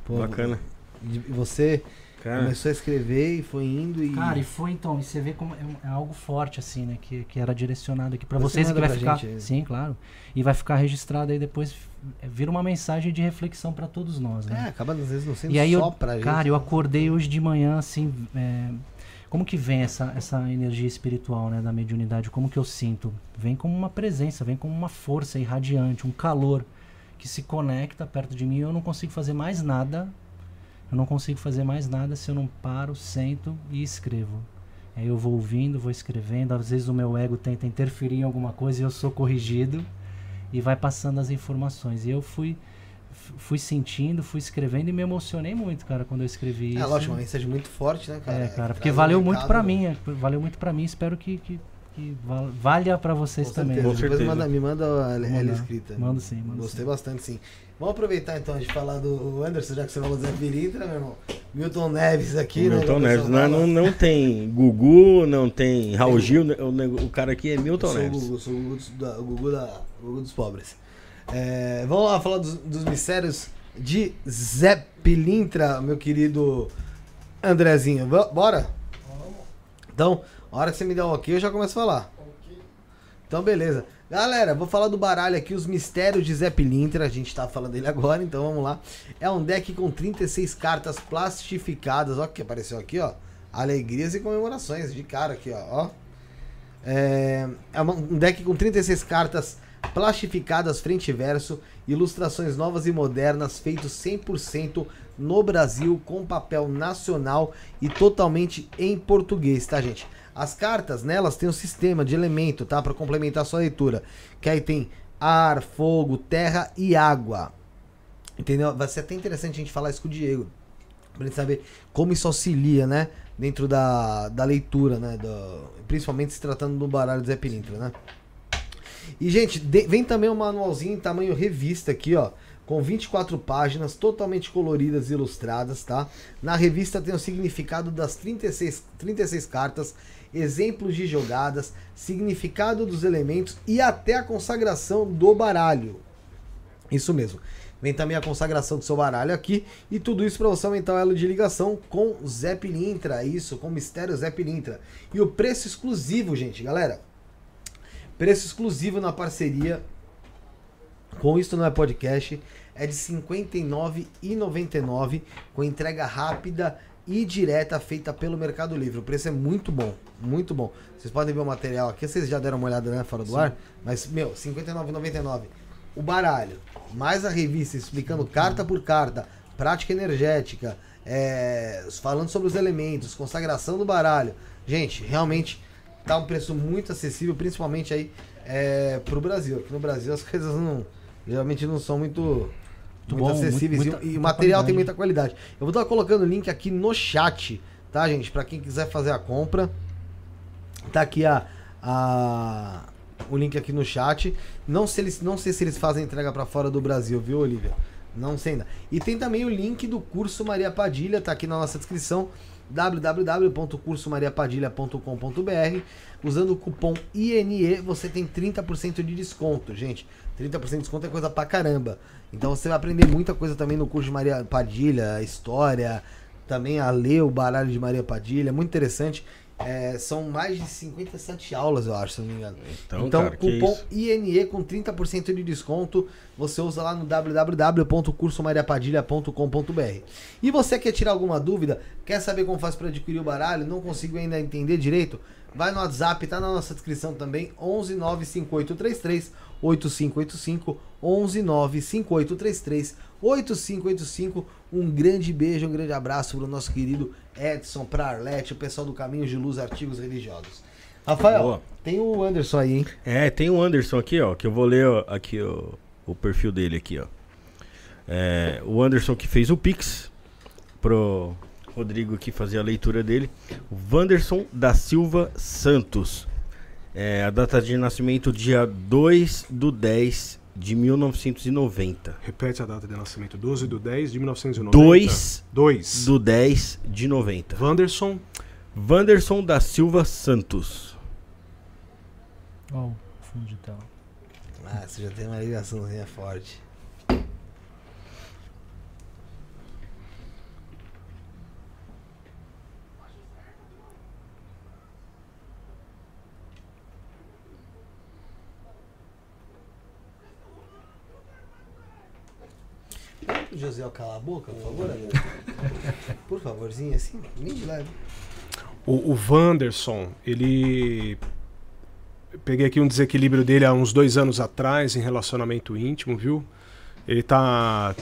S1: Pô,
S2: Bacana.
S1: E você
S2: Cara,
S1: começou a escrever e foi indo e.
S3: Cara, e foi então, e você vê como é, é algo forte assim, né, que, que era direcionado aqui pra
S1: Você
S3: vocês e que vai ficar,
S1: gente
S3: sim, claro. E vai ficar registrado aí depois é, vira uma mensagem de reflexão pra todos nós,
S1: É,
S3: né?
S1: acaba às vezes não sendo
S3: E aí
S1: só
S3: eu,
S1: pra gente.
S3: cara, eu acordei hoje de manhã assim, é, como que vem essa, essa energia espiritual, né, da mediunidade? Como que eu sinto? Vem como uma presença, vem como uma força irradiante, um calor que se conecta perto de mim e eu não consigo fazer mais nada. Eu não consigo fazer mais nada se eu não paro, sento e escrevo. Aí eu vou ouvindo, vou escrevendo, às vezes o meu ego tenta interferir em alguma coisa e eu sou corrigido e vai passando as informações. E eu fui fui sentindo, fui escrevendo e me emocionei muito, cara, quando eu escrevi
S1: É
S3: isso.
S1: lógico, uma mensagem muito forte, né, cara?
S3: É, cara,
S1: Que
S3: porque
S1: um
S3: valeu muito pra
S1: né?
S3: mim, é, valeu muito pra mim, espero que, que, que val- valha pra vocês
S1: Com
S3: também.
S1: certeza.
S2: Com
S1: Depois manda, me manda ela escrita.
S3: Mando sim, mando
S1: Gostei
S3: sim.
S1: bastante, sim. Vamos aproveitar então de falar do Anderson, já que você falou do Zé Pilintra, meu irmão. Milton Neves aqui, né?
S2: Milton
S1: a
S2: Neves. Não,
S1: fala.
S2: não, não tem Gugu, não tem Raul Gil. né, O, o cara aqui é Milton
S1: sou o
S2: Neves.
S1: Gugu, sou o Gugu, dos- da- o Gugu, da- o Gugu dos pobres. É, vamos lá falar dos, dos mistérios de Zé Pilintra, meu querido Andrezinho. Bora? Então, a hora que você me der um ok, eu já começo a falar. Então, beleza. Galera, vou falar do baralho aqui, os mistérios de Zé Pilintra. A gente tá falando dele agora, então vamos lá. É um deck com 36 cartas plastificadas. Ó, que apareceu aqui, ó. Alegrias e comemorações, de cara aqui, ó. ó. É, é um deck com 36 cartas plastificadas frente e verso, ilustrações novas e modernas, feitos 100% no Brasil, com papel nacional e totalmente em português, tá, gente? As cartas, nelas tem um sistema de elemento, tá? Para complementar a sua leitura. Que aí tem ar, fogo, terra e água. Entendeu? Vai ser até interessante a gente falar isso com o Diego. Pra gente saber como isso auxilia, né? Dentro da, da leitura, né? do- principalmente se tratando do baralho do Zé Pilintra, né? E, gente, de- vem também um manualzinho em tamanho revista aqui, ó. Com 24 páginas, totalmente coloridas e ilustradas, tá? Na revista tem o significado das 36, 36 cartas, exemplos de jogadas, significado dos elementos e até a consagração do baralho. Isso mesmo. Vem também a consagração do seu baralho aqui e tudo isso para você aumentar o elo de ligação com Zé Pilintra, isso, com o Mistério Zé Pilintra. E o preço exclusivo, gente, galera. Preço exclusivo na parceria com Isto Não É Podcast é de R$ 59,99 com entrega rápida e direta feita pelo Mercado Livre. O preço é muito bom, muito bom. Vocês podem ver o material aqui, vocês já deram uma olhada né, fora do ar, mas, meu, R$ 59,99. O baralho, mais a revista explicando carta por carta, prática energética, é, falando sobre os elementos, consagração do baralho. Gente, realmente tá um preço muito acessível, principalmente aí é, pro Brasil. Aqui no Brasil as (laughs) coisas não geralmente não são muito, muito,
S3: bom,
S1: acessíveis
S3: muito-
S1: e-
S3: muita-
S1: e, o material tem
S3: qualidade.
S1: muita qualidade. Eu vou estar colocando o link aqui no chat, tá, gente? Para quem quiser fazer a compra. Tá aqui a, a o link aqui no chat. Não sei, eles, não sei se eles fazem entrega para fora do Brasil, viu, Olivia? Não sei ainda. E tem também o link do curso Maria Padilha, tá aqui na nossa descrição www.cursomariapadilha.com.br Usando o cupom INE você tem 30% de desconto, gente. 30% de desconto é coisa pra caramba. Então você vai aprender muita coisa também no curso de Maria Padilha, história, também a ler o baralho de Maria Padilha, muito interessante. É, são mais de 57 aulas, eu acho, se não me engano.
S2: Então,
S1: Então,
S2: cara,
S1: cupom. INE com 30% de desconto, você usa lá no www.cursomariapadilha.com.br. E você quer tirar alguma dúvida, quer saber como faz para adquirir o baralho, não conseguiu ainda entender direito? Vai no WhatsApp, tá na nossa descrição também, 11 95833 8585 11 95833 8585. Um grande beijo, um grande abraço pro nosso querido Edson, pra Arlete, o pessoal do Caminhos de Luz Artigos Religiosos. Rafael,
S2: Boa.
S1: tem o Anderson aí, hein?
S2: É, tem o Anderson aqui, ó, que eu vou ler ó, aqui ó, o perfil dele aqui, ó. É, o Anderson que fez o Pix pro Rodrigo aqui fazer a leitura dele. O Wanderson da Silva Santos. É, a data de nascimento dia 2 do 10 de 1990.
S4: Repete a data de nascimento. 12 do 10 de 1990.
S2: 2
S4: 2.
S2: do 10 de 90.
S4: Wanderson.
S2: Wanderson da Silva Santos.
S3: Ó, o fundo de tela.
S1: Ah, você já tem uma ligaçãozinha forte. Pro José calar a boca, por favor? (laughs) Por favorzinho, assim, bem de leve.
S4: O, o Wanderson, ele. eu Peguei aqui um desequilíbrio dele há uns dois anos atrás em relacionamento íntimo, viu? Ele tá.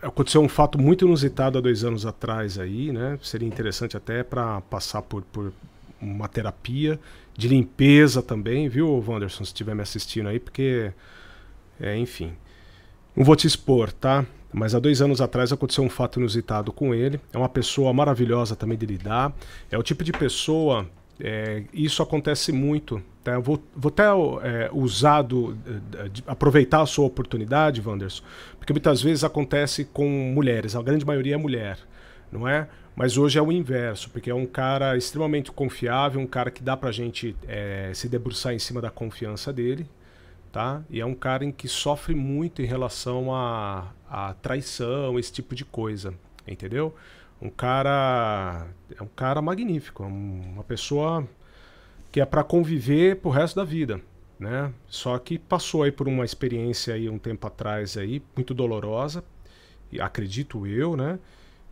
S4: Aconteceu um fato muito inusitado há dois anos atrás aí, né? Seria interessante até para passar por, por uma terapia de limpeza também, viu, Wanderson, se estiver me assistindo aí, porque. É, enfim. Não vou te expor, tá? Mas há dois anos atrás aconteceu um fato inusitado com ele. É uma pessoa maravilhosa também de lidar. É o tipo de pessoa. é, isso acontece muito. Tá? Eu vou, vou até é, usar do, eh, de- aproveitar a sua oportunidade, Wanderson, porque muitas vezes acontece com mulheres. A grande maioria é mulher, não é? Mas hoje é o inverso, porque é um cara extremamente confiável, um cara que dá pra gente é, se debruçar em cima da confiança dele, tá? E é um cara em que sofre muito em relação a, a traição, esse tipo de coisa, entendeu? Um cara é um cara magnífico, é um- uma pessoa que é para conviver pro resto da vida, né? Só que passou aí por uma experiência aí um tempo atrás aí muito dolorosa, acredito eu, né?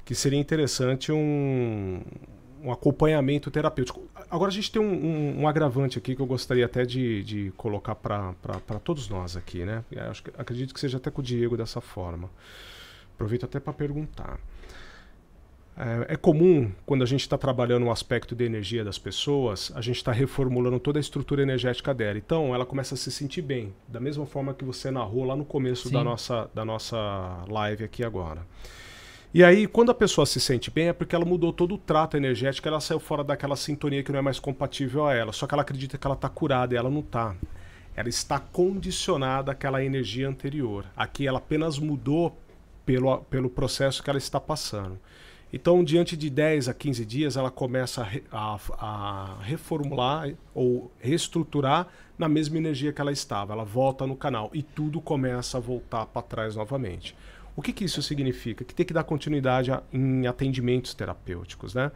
S4: Que seria interessante um, um acompanhamento terapêutico. Agora a gente tem um, um- um agravante aqui que eu gostaria até de, de colocar para todos nós aqui, né? Eu acho que- acredito que seja até com o Diego dessa forma. Aproveito até para perguntar. É, é comum, quando a gente está trabalhando o aspecto de energia das pessoas, a gente está reformulando toda a estrutura energética dela. Então, ela começa a se sentir bem, da mesma forma que você narrou lá no começo da nossa, da nossa live aqui agora. E aí, quando a pessoa se sente bem, é porque ela mudou todo o trato energético, ela saiu fora daquela sintonia que não é mais compatível a ela. Só que ela acredita que ela está curada e ela não está. Ela está condicionada àquela energia anterior. Aqui ela apenas mudou pelo, pelo processo que ela está passando. Então, diante de 10 a 15 dias, ela começa a, a- a reformular ou reestruturar na mesma energia que ela estava. Ela volta no canal e tudo começa a voltar para trás novamente. O que, que isso significa? Que tem que dar continuidade a- em atendimentos terapêuticos, né?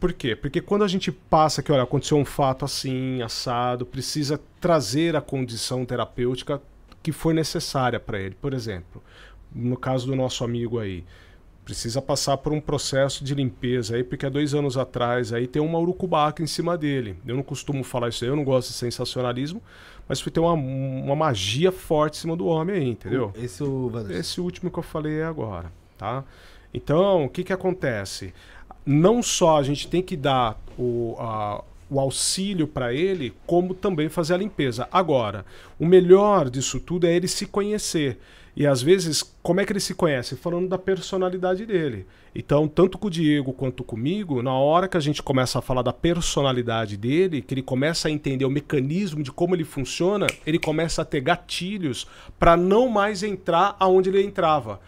S4: Por quê? Porque quando a gente passa que, olha, aconteceu um fato assim, assado, precisa trazer a condição terapêutica que foi necessária para ele. Por exemplo, no caso do nosso amigo aí, precisa passar por um processo de limpeza aí, porque há dois anos atrás aí tem uma urucubaca em cima dele. Eu não costumo falar isso aí, eu não gosto de sensacionalismo, mas foi ter uma, uma magia forte em cima do homem aí, entendeu?
S1: Esse o.
S4: Esse último que eu falei é agora, tá? Então, o que que acontece? Não só a gente tem que dar o, a- o auxílio para ele, como também fazer a limpeza. Agora, o melhor disso tudo é ele se conhecer. E às vezes, como é que ele se conhece? Falando da personalidade dele. Então, tanto com o Diego quanto comigo, na hora que a gente começa a falar da personalidade dele, que ele começa a entender o mecanismo de como ele funciona, ele começa a ter gatilhos para não mais entrar aonde ele entrava.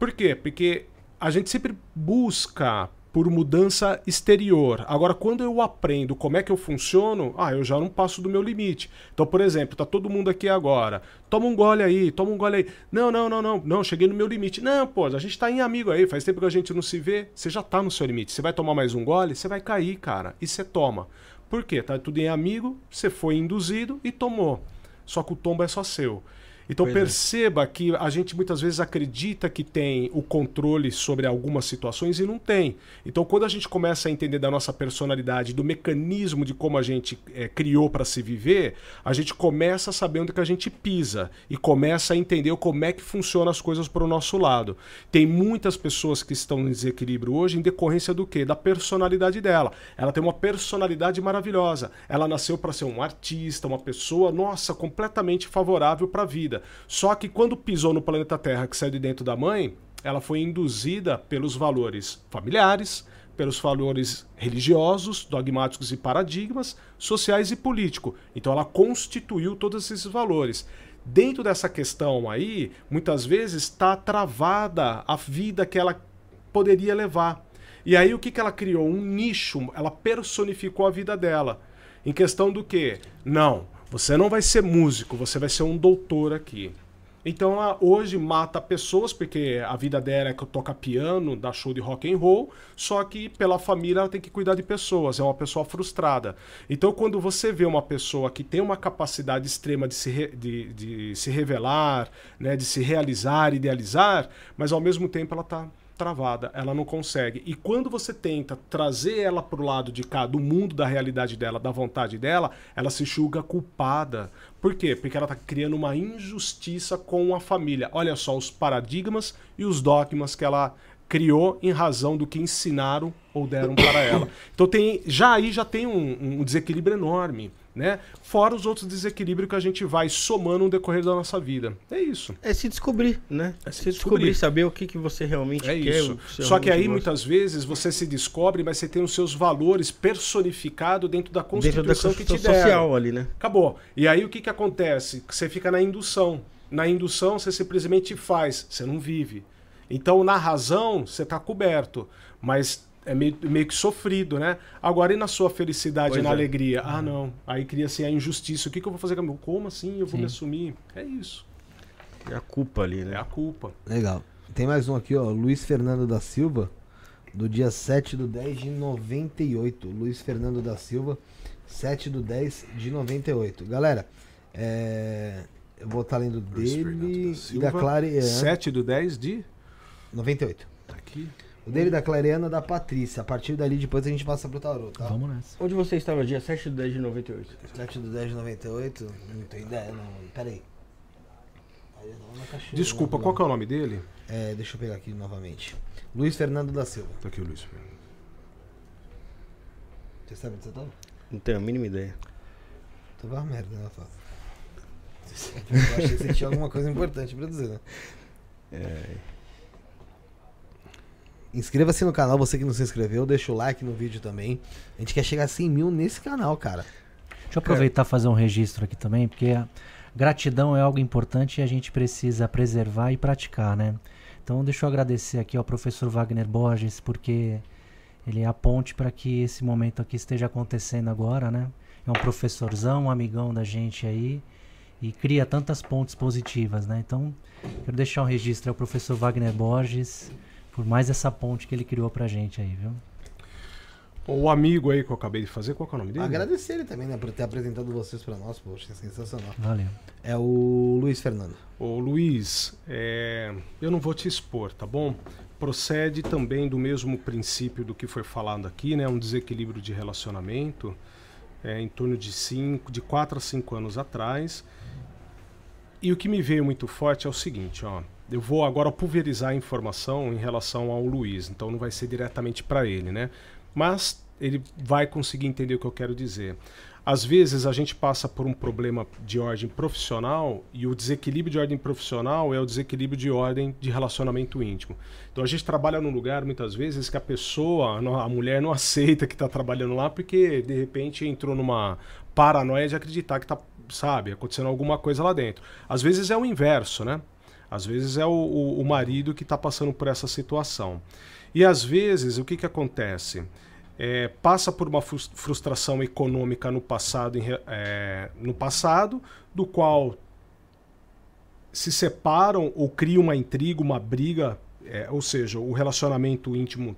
S4: Por quê? Porque a gente sempre busca por mudança exterior. Agora, quando eu aprendo como é que eu funciono, ah, eu já não passo do meu limite. Então, por exemplo, tá todo mundo aqui agora. Toma um gole aí, toma um gole aí. Não, não, não, não, não, cheguei no meu limite. Não, pô, a gente tá em amigo aí, faz tempo que a gente não se vê. Você já tá no seu limite. Você vai tomar mais um gole, você vai cair, cara. E você toma. Por quê? Tá tudo em amigo, você foi induzido e tomou. Só que o tombo é só seu. Então
S1: Pois é.
S4: perceba que a gente muitas vezes acredita que tem o controle sobre algumas situações e não tem. Então quando a gente começa a entender da nossa personalidade, do mecanismo de como a gente eh, criou para se viver, a gente começa a saber onde que a gente pisa e começa a entender como é que funcionam as coisas para o nosso lado. Tem muitas pessoas que estão em desequilíbrio hoje em decorrência do quê? Da personalidade dela. Ela tem uma personalidade maravilhosa. Ela nasceu para ser um artista, uma pessoa, nossa, completamente favorável para a vida. Só que quando pisou no planeta Terra, que saiu de dentro da mãe, ela foi induzida pelos valores familiares, pelos valores religiosos, dogmáticos e paradigmas, sociais e políticos. Então ela constituiu todos esses valores. Dentro dessa questão aí, muitas vezes está travada a vida que ela poderia levar. E aí o que, que ela criou? Um nicho, ela personificou a vida dela. Em questão do que? Não, você não vai ser músico, você vai ser um doutor aqui. Então ela hoje mata pessoas porque a vida dela é que toca piano, dá show de rock and roll, só que pela família ela tem que cuidar de pessoas, é uma pessoa frustrada. Então quando você vê uma pessoa que tem uma capacidade extrema de se, re, de, de se revelar, né, de se realizar, idealizar, mas ao mesmo tempo ela está travada, ela não consegue. E quando você tenta trazer ela para o lado de cá, do mundo da realidade dela, da vontade dela, ela se julga culpada. Por quê? Porque ela está criando uma injustiça com a família. Olha só os paradigmas e os dogmas que ela criou em razão do que ensinaram ou deram para ela. Então tem, já aí já tem um, um desequilíbrio enorme né? Fora os outros desequilíbrios que a gente vai somando no decorrer da nossa vida. É isso.
S2: É se descobrir, né?
S4: É
S2: se, se descobrir. descobrir. saber o que, que você realmente
S4: é
S2: quer.
S4: Isso. Só que aí, gosta. muitas vezes, você se descobre, mas você tem os seus valores personificados dentro da Constituição, dentro da que te
S2: social ali, né?
S4: Acabou. E aí, o que, que acontece? Você fica na indução. Na indução, você simplesmente faz, você não vive. Então, na razão, você está coberto. Mas é meio, meio que sofrido, né? Agora, e na sua felicidade, pois na é. alegria? Ah, não. Aí cria-se a injustiça. O que, que eu vou fazer com meu? Como assim? Eu vou Sim. me assumir? É isso.
S2: É a culpa ali, né?
S4: É a culpa.
S1: Legal. Tem mais um aqui, ó. Luiz Fernando da Silva, do dia 7 do 10 de 98. Luiz Fernando da Silva, 7 do 10 de 98. Galera, é... eu vou estar lendo Luiz dele da e da Clariana.
S4: 7 do 10 de?
S1: 98.
S4: Tá aqui.
S1: O dele da Clariana da Patrícia. A partir dali depois a gente passa pro tarô, tá?
S3: Vamos nessa.
S2: Onde você estava dia 7 de 10 de 98?
S1: 7 de 10 de 98? Não tenho ideia, não. Pera aí.
S4: Desculpa, qual que é o nome dele?
S1: É, deixa eu pegar aqui novamente. Luiz Fernando da Silva.
S4: Tá aqui o Luiz Fernando.
S1: Você sabe onde você tava?
S2: Não tenho a mínima ideia.
S1: Tava uma merda, né, Fábio? (laughs) Eu achei que você tinha alguma coisa importante pra dizer, né? É. Inscreva-se no canal, você que não se inscreveu, deixa o like no vídeo também. A gente quer chegar a 100 mil nesse canal, cara.
S3: Deixa eu aproveitar e fazer um registro aqui também, porque gratidão é algo importante e a gente precisa preservar e praticar, né? Então deixa eu agradecer aqui ao professor Wagner Borges, porque ele é a ponte para que esse momento aqui esteja acontecendo agora, né? É um professorzão, um amigão da gente aí e cria tantas pontes positivas, né? Então, quero deixar um registro ao professor Wagner Borges, por mais essa ponte que ele criou pra gente aí, viu?
S4: O amigo aí que eu acabei de fazer, qual é o nome dele?
S1: Agradecer ele também, né, por ter apresentado vocês para nós, poxa, é sensacional.
S3: Valeu.
S1: É o Luiz Fernando.
S4: O Luiz, é... eu não vou te expor, tá bom? Procede também do mesmo princípio do que foi falado aqui, né? Um desequilíbrio de relacionamento é, em torno de cinco, de 4 a 5 anos atrás. E o que me veio muito forte é o seguinte, ó eu vou agora pulverizar a informação em relação ao Luiz, então não vai ser diretamente para ele, né? Mas ele vai conseguir entender o que eu quero dizer. Às vezes a gente passa por um problema de ordem profissional e o desequilíbrio de ordem profissional é o desequilíbrio de ordem de relacionamento íntimo. Então a gente trabalha num lugar muitas vezes que a pessoa, a mulher não aceita que está trabalhando lá porque de repente entrou numa paranoia de acreditar que está, sabe, acontecendo alguma coisa lá dentro. Às vezes é o inverso, né? Às vezes é o, o, o marido que está passando por essa situação. E às vezes o que, que acontece? É, passa por uma frustração econômica no passado, é, no passado, do qual se separam ou criam uma intriga, uma briga, é, ou seja, o relacionamento íntimo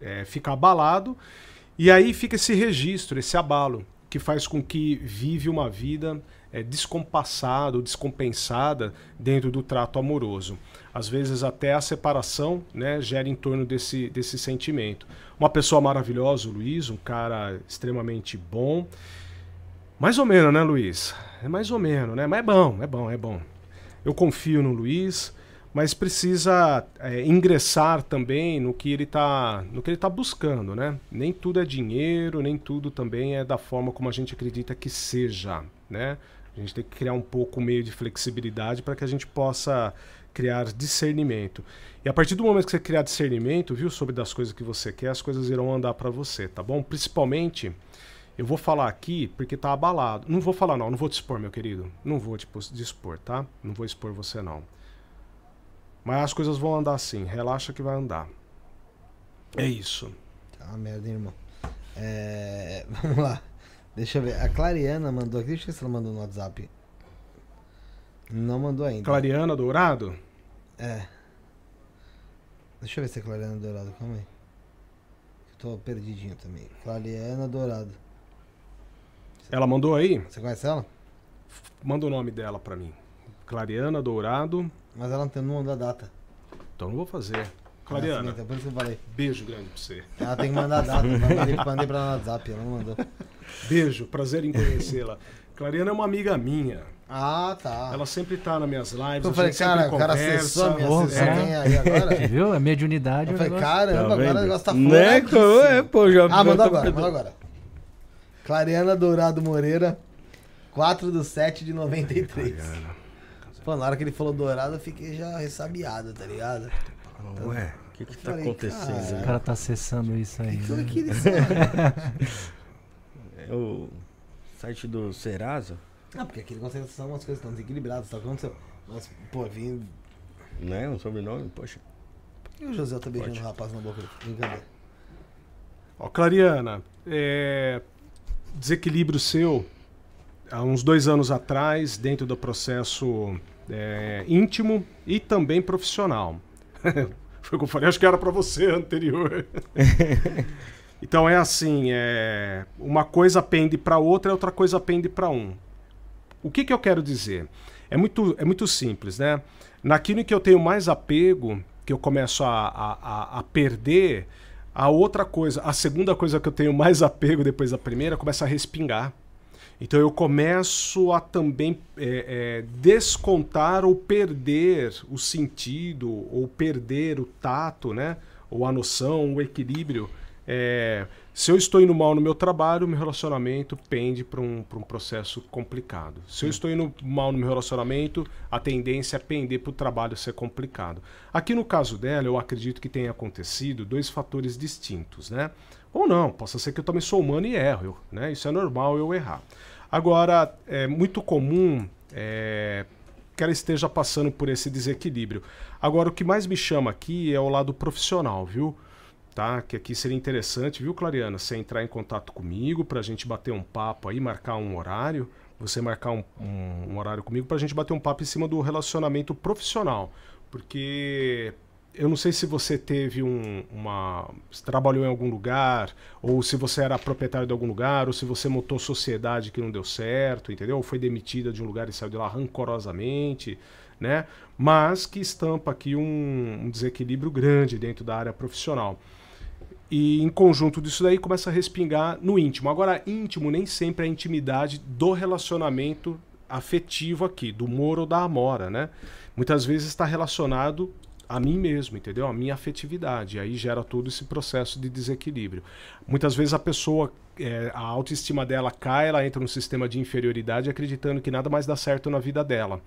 S4: é, fica abalado, e aí fica esse registro, esse abalo, que faz com que vive uma vida é, descompassada ou descompensada dentro do trato amoroso. Às vezes até a separação né, gera em torno desse, desse sentimento. Uma pessoa maravilhosa, o Luiz, um cara extremamente bom. Mais ou menos, né, Luiz? É mais ou menos, né? Mas é bom, é bom, é bom. Eu confio no Luiz, mas precisa é, ingressar também no que ele está tá buscando, né? Nem tudo é dinheiro, nem tudo também é da forma como a gente acredita que seja, né? A gente tem que criar um pouco meio de flexibilidade para que a gente possa criar discernimento. E a partir do momento que você criar discernimento, viu, sobre das coisas que você quer, as coisas irão andar para você, tá bom? Principalmente Eu vou falar aqui porque tá abalado. Não vou falar não, não vou te expor, meu querido. Não vou te dispor, tá? Não vou expor você não. Mas as coisas vão andar assim, relaxa que vai andar. É isso.
S1: Tá merda, hein, irmão. É, (laughs) Vamos lá. Deixa eu ver. A Clariana mandou aqui. Deixa eu ver se ela mandou no WhatsApp. Não mandou ainda.
S4: Clariana Dourado?
S1: É. Deixa eu ver se é Clariana Dourado. Calma aí. Eu tô perdidinho também. Clariana Dourado.
S4: Ela mandou aí?
S1: Você conhece ela?
S4: Manda o nome dela pra mim. Clariana Dourado.
S1: Mas ela não tem- não mandou a data.
S4: Então não vou fazer.
S1: Ah,
S4: Clariana,
S1: então, por isso que eu falei.
S4: beijo grande pra você.
S1: Ela tem que mandar a data. Mandei, mandei pra ela no WhatsApp. Ela não mandou.
S4: Beijo, prazer em conhecê-la. Clariana é uma amiga minha.
S1: Ah, tá.
S4: Ela sempre tá nas minhas lives.
S1: eu falei, cara, o cara acessou,
S3: Porra,
S1: acessou
S3: é.
S1: aí agora? (laughs)
S3: Você viu? É mediunidade.
S1: Eu falei, caramba,
S2: Tá
S1: agora o negócio tá
S2: Né,
S1: fora.
S2: co- é, pô, já
S1: Ah, manda agora, manda agora. Clariana Dourado Moreira, 4 do 7 de 93. Pô, na hora que ele falou dourado, eu fiquei já ressabiado, tá ligado?
S2: Ué, o que que tá
S1: falei,
S2: acontecendo?
S1: cara.
S3: O cara tá acessando isso aí.
S1: O que
S3: né?
S1: aquele (laughs)
S2: É o site do Serasa,
S1: Ah, porque aqui ele consegue acessar umas coisas que estão desequilibradas, sabe o que aconteceu? Mas, pô, vim.
S2: né? Um sobrenome, poxa.
S1: E o José tá beijando o rapaz na boca? Brincadeira.
S4: Ó, Clariana, é, desequilíbrio seu há uns dois anos atrás, dentro do processo é, íntimo e também profissional. (laughs) Foi o que eu falei, acho que era para você anterior. (laughs) então é assim, é, uma coisa pende para outra, outra coisa pende para um. O que, que eu quero dizer? É muito, é muito simples, né? Naquilo em que eu tenho mais apego, que eu começo a, a, a- a perder, a outra coisa, a segunda coisa que eu tenho mais (laughs) apego depois da primeira, começa a respingar. Então eu começo a também é, é, descontar ou perder o sentido, ou perder o tato, né? Ou a noção, o equilíbrio. É, se eu estou indo mal no meu trabalho, meu relacionamento pende para um, pra um processo complicado. Se eu estou indo mal no meu relacionamento, a tendência é pender para o trabalho ser complicado. Aqui no caso dela, eu acredito que tenha acontecido dois fatores distintos, né? Ou não, possa ser que eu também sou humano e erro, né? Isso é normal eu errar. Agora, é muito comum é, que ela esteja passando por esse desequilíbrio. Agora, o que mais me chama aqui é o lado profissional, viu? Tá? Que aqui seria interessante, viu, Clariana? Você entrar em contato comigo para a gente bater um papo aí, marcar um horário. Você marcar um, um- um horário comigo para a gente bater um papo em cima do relacionamento profissional. Porque eu não sei se você teve um, uma. Trabalhou em algum lugar, ou se você era proprietário de algum lugar, ou se você montou sociedade que não deu certo, entendeu? Ou foi demitida de um lugar e saiu de lá rancorosamente, né? Mas que estampa aqui um, um desequilíbrio grande dentro da área profissional. E em conjunto disso daí começa a respingar no íntimo. Agora, íntimo nem sempre é a intimidade do relacionamento afetivo aqui, do moro ou da amora, né? Muitas vezes está relacionado a mim mesmo, entendeu? A minha afetividade. Aí gera todo esse processo de desequilíbrio. Muitas vezes a pessoa, é, a autoestima dela cai, ela entra num sistema de inferioridade acreditando que nada mais dá certo na vida dela.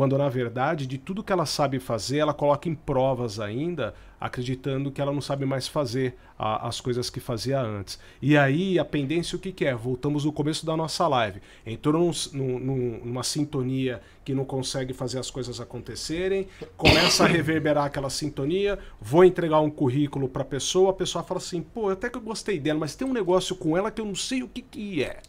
S4: Quando na verdade, de tudo que ela sabe fazer, ela coloca em provas ainda, acreditando que ela não sabe mais fazer a- as coisas que fazia antes. E aí a pendência o que, que é? Voltamos no começo da nossa live. Entrou num- num- num- numa sintonia que não consegue fazer as coisas acontecerem, começa a reverberar aquela sintonia, vou entregar um currículo para a pessoa, a pessoa fala assim, pô, até que eu gostei dela, mas tem um negócio com ela que eu não sei o que, que é.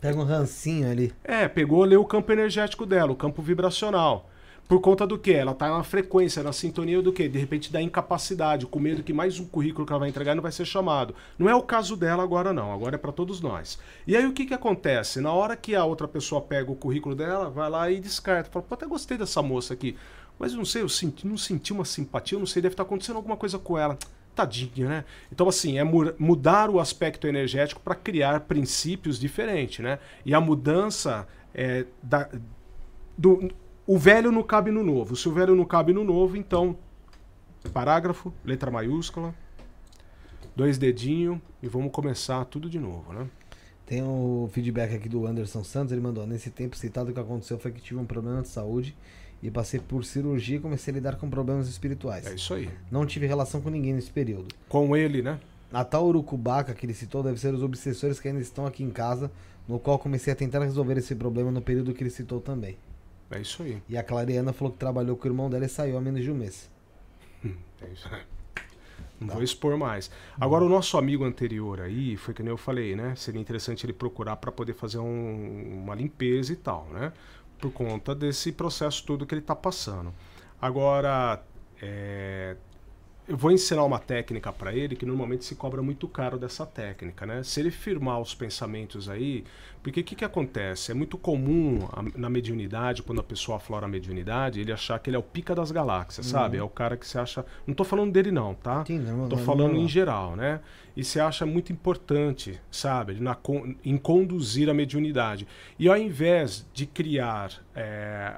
S1: Pega um rancinho ali.
S4: É, pegou, leu o campo energético dela, o campo vibracional. Por conta do quê? Ela tá na frequência, na sintonia do quê? De repente da incapacidade, com medo que mais um currículo que ela vai entregar não vai ser chamado. Não é o caso dela agora não, agora é para todos nós. E aí o que que acontece? Na hora que a outra pessoa pega o currículo dela, vai lá e descarta. Fala, pô, até gostei dessa moça aqui. Mas não sei, eu senti, não senti uma simpatia, não sei, deve estar acontecendo alguma coisa com ela. Tadinha, né? Então, assim, é mu- mudar o aspecto energético para criar princípios diferentes, né? E a mudança é, da, do, o velho não cabe no novo. Se o velho não cabe no novo, então parágrafo, letra maiúscula, dois dedinhos e vamos começar tudo de novo, né?
S1: Tem o feedback aqui do Anderson Santos, ele mandou, nesse tempo citado o que aconteceu foi que tive um problema de saúde e passei por cirurgia e comecei a lidar com problemas espirituais.
S4: É isso aí.
S1: Não tive relação com ninguém nesse período.
S4: Com ele, né?
S1: A tal urucubaca que ele citou deve ser os obsessores que ainda estão aqui em casa, no qual comecei a tentar resolver esse problema no período que ele citou também.
S4: É isso aí.
S1: E a Clariana falou que trabalhou com o irmão dela e saiu há menos de um mês.
S4: É isso aí. Não vou expor mais. Agora, o nosso amigo anterior aí, foi que nem eu falei, né? Seria interessante ele procurar para poder fazer um- uma limpeza e tal, né? Por conta desse processo todo que ele está passando. Agora, é, eu vou ensinar uma técnica para ele que normalmente se cobra muito caro dessa técnica, né? Se ele firmar os pensamentos aí, porque o que, que acontece? É muito comum a- na mediunidade, quando a pessoa aflora a mediunidade, ele achar que ele é o pica das galáxias, sabe? É o cara que se acha. Não tô falando dele, não, tá?
S1: Sim, normal-
S4: Tô
S1: normal.
S4: falando em geral, né? E se acha muito importante, sabe? Na, em conduzir a mediunidade. E ao invés de criar. é,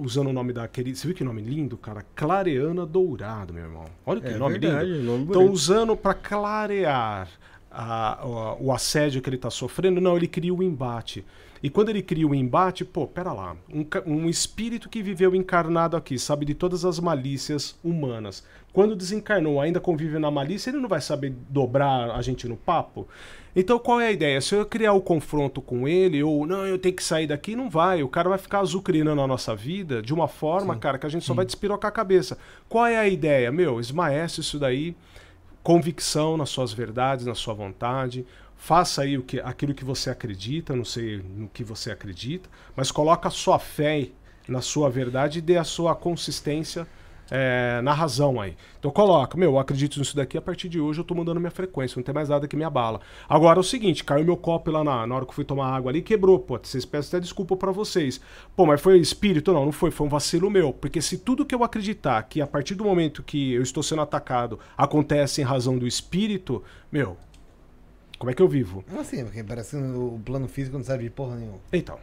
S4: usando o nome da querida. Você viu que nome lindo, cara? Clareana Dourado, meu irmão. Olha que
S2: É
S4: nome
S2: verdade,
S4: lindo.
S2: nome
S4: Estão
S2: bonito.
S4: usando para clarear a- o, o assédio que ele está sofrendo. Não, ele cria o embate. E quando ele cria o embate, pô, pera lá. Um, um espírito que viveu encarnado aqui, sabe de todas as malícias humanas. Quando desencarnou, ainda convive na malícia, ele não vai saber dobrar a gente no papo? Então qual é a ideia? Se eu criar o confronto com ele, ou não, eu tenho que sair daqui, não vai. O cara vai ficar azucrinando a nossa vida de uma forma, cara, que a gente só vai despirocar a cabeça. Qual é a ideia? Meu, esmaece isso daí, convicção nas suas verdades, na sua vontade. Faça aí o que, aquilo que você acredita, não sei no que você acredita, mas coloca a sua fé na sua verdade e dê a sua consistência é, na razão aí. Então coloca, meu, eu acredito nisso daqui, a partir de hoje eu tô mudando minha frequência, não tem mais nada que me abala. Agora é o seguinte, caiu meu copo lá na, na hora que eu fui tomar água ali, quebrou, pô, vocês peço até desculpa pra vocês. Pô, mas foi espírito? Não, não foi, foi um vacilo meu, porque se tudo que eu acreditar que a partir do momento que eu estou sendo atacado acontece em razão do espírito, meu, como é que eu vivo?
S1: Como assim? Porque parece que o plano físico não serve de porra nenhuma.
S4: Então,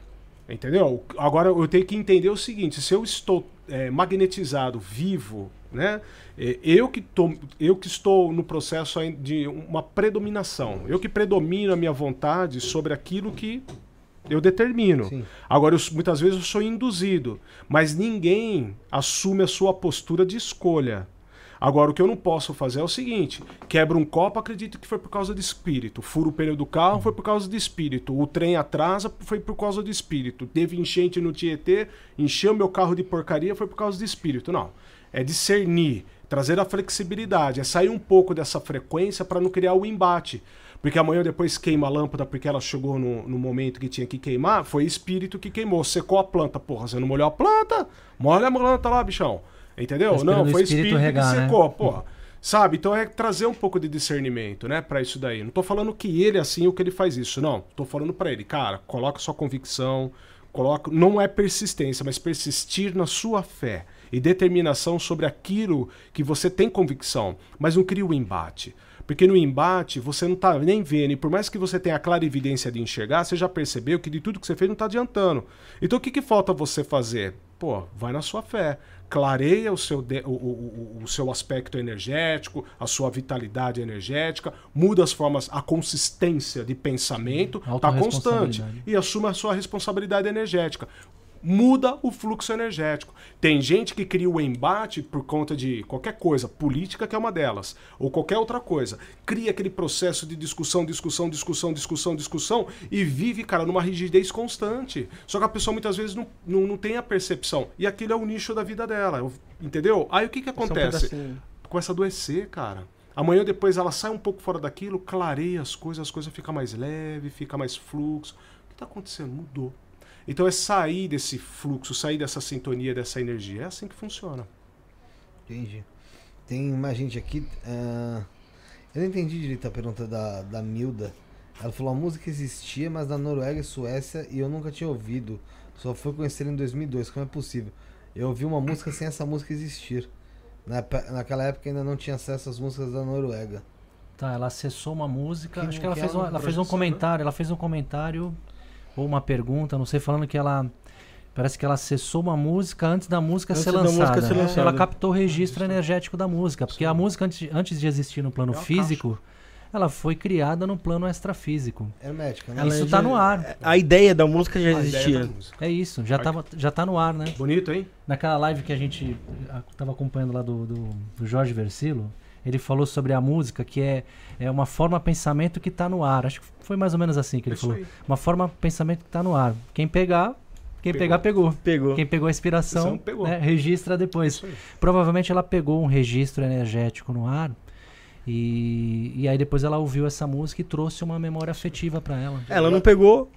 S4: entendeu? Agora eu tenho que entender o seguinte: se eu estou é, magnetizado, vivo, né? é, Eu que, tô, eu que estou no processo de uma predominação, eu que predomino a minha vontade sobre aquilo que eu determino.
S1: Sim.
S4: Agora, eu, muitas vezes eu sou induzido, mas ninguém assume a sua postura de escolha. Agora, o que eu não posso fazer é o seguinte: quebra um copo, acredito que foi por causa de espírito. Furo o pneu do carro, foi por causa de espírito. O trem atrasa, foi por causa de espírito. Teve enchente no Tietê, encheu meu carro de porcaria, foi por causa de espírito. Não. É discernir, trazer a flexibilidade, é sair um pouco dessa frequência para não criar o embate. Porque amanhã depois queima a lâmpada porque ela chegou no, no momento que tinha que queimar, foi espírito que queimou. Secou a planta. Porra, você não molhou a planta? Molha a planta lá, bichão. Entendeu? Não,
S3: o
S4: foi
S3: espírito
S4: espírito
S3: regar,
S4: que
S3: né?
S4: secou, porra. Sabe? Então é trazer um pouco de discernimento, né, Pra isso daí. Não tô falando que ele é assim ou que ele faz isso, não. Tô falando pra ele, cara, coloca sua convicção, coloca, não é persistência, mas persistir na sua fé e determinação sobre aquilo que você tem convicção, mas não cria o embate. Porque no embate você não tá nem vendo, e por mais que você tenha a clara evidência de enxergar, você já percebeu que de tudo que você fez não tá adiantando. Então o que, que falta você fazer? Pô, vai na sua fé. Clareia o seu, de- o, o- o- seu aspecto energético, a sua vitalidade energética, muda as formas, a consistência de pensamento, tá constante.
S3: Autorresponsabilidade.
S4: E assuma a sua responsabilidade energética. Muda o fluxo energético. Tem gente que cria o embate por conta de qualquer coisa, política que é uma delas, ou qualquer outra coisa. Cria aquele processo de discussão, discussão, discussão, discussão, discussão e vive, cara, numa rigidez constante. Só que a pessoa muitas vezes não, não, não tem a percepção. E aquilo é o nicho da vida dela. Entendeu? Aí o que, que
S2: um
S4: acontece?
S2: pedacinho.
S4: começa a adoecer, cara. Amanhã depois ela sai um pouco fora daquilo, clareia as coisas, as coisas ficam mais leve, fica mais fluxo. O que está acontecendo? Mudou. Então é sair desse fluxo, sair dessa sintonia, dessa energia. É assim que funciona.
S1: Entendi. Tem mais gente aqui. ah, eu não entendi direito a pergunta da, da Milda. Ela falou: a música existia, mas na Noruega e Suécia e eu nunca tinha ouvido. Só fui conhecer em 2002. Como é possível? Eu ouvi uma música sem essa música existir. Na, naquela época ainda não tinha acesso às músicas da Noruega.
S3: Tá, ela acessou uma música.
S1: Que-
S3: acho que ela fez,
S1: ela
S3: uma- ela fez um
S4: projeção,
S3: comentário. Ela fez um comentário ou uma pergunta, não sei, falando que ela. Parece que ela acessou uma música antes da música
S2: Antes
S3: ser
S2: da música
S3: lançada.
S2: ser
S3: né?
S2: lançada.
S3: Ela captou o registro energético da música. Porque a música, antes, antes de existir no plano
S4: É
S3: físico, ela foi criada no plano extrafísico.
S1: Hermética, né?
S2: Ela
S3: Isso
S2: já-
S3: tá no ar.
S2: A ideia da música já
S4: A
S2: existia.
S4: música.
S3: É isso, já, tava, já tá no ar, né?
S4: Bonito, hein?
S3: Naquela live que a gente ah, tava acompanhando lá do, do, do Jorge Versilo, ele falou sobre a música, que é, é uma forma pensamento que está no ar. Acho que foi mais ou menos assim que ele
S4: isso
S3: falou.
S4: aí.
S3: Uma forma pensamento que está no ar. Quem pegar, quem
S4: Pegou.
S3: pegar, pegou.
S2: Pegou.
S3: Quem pegou a inspiração,
S4: pegou.
S3: né, registra depois. Provavelmente ela pegou um registro energético no ar e, e aí depois ela ouviu essa música e trouxe uma memória afetiva para ela.
S2: Ela não pegou,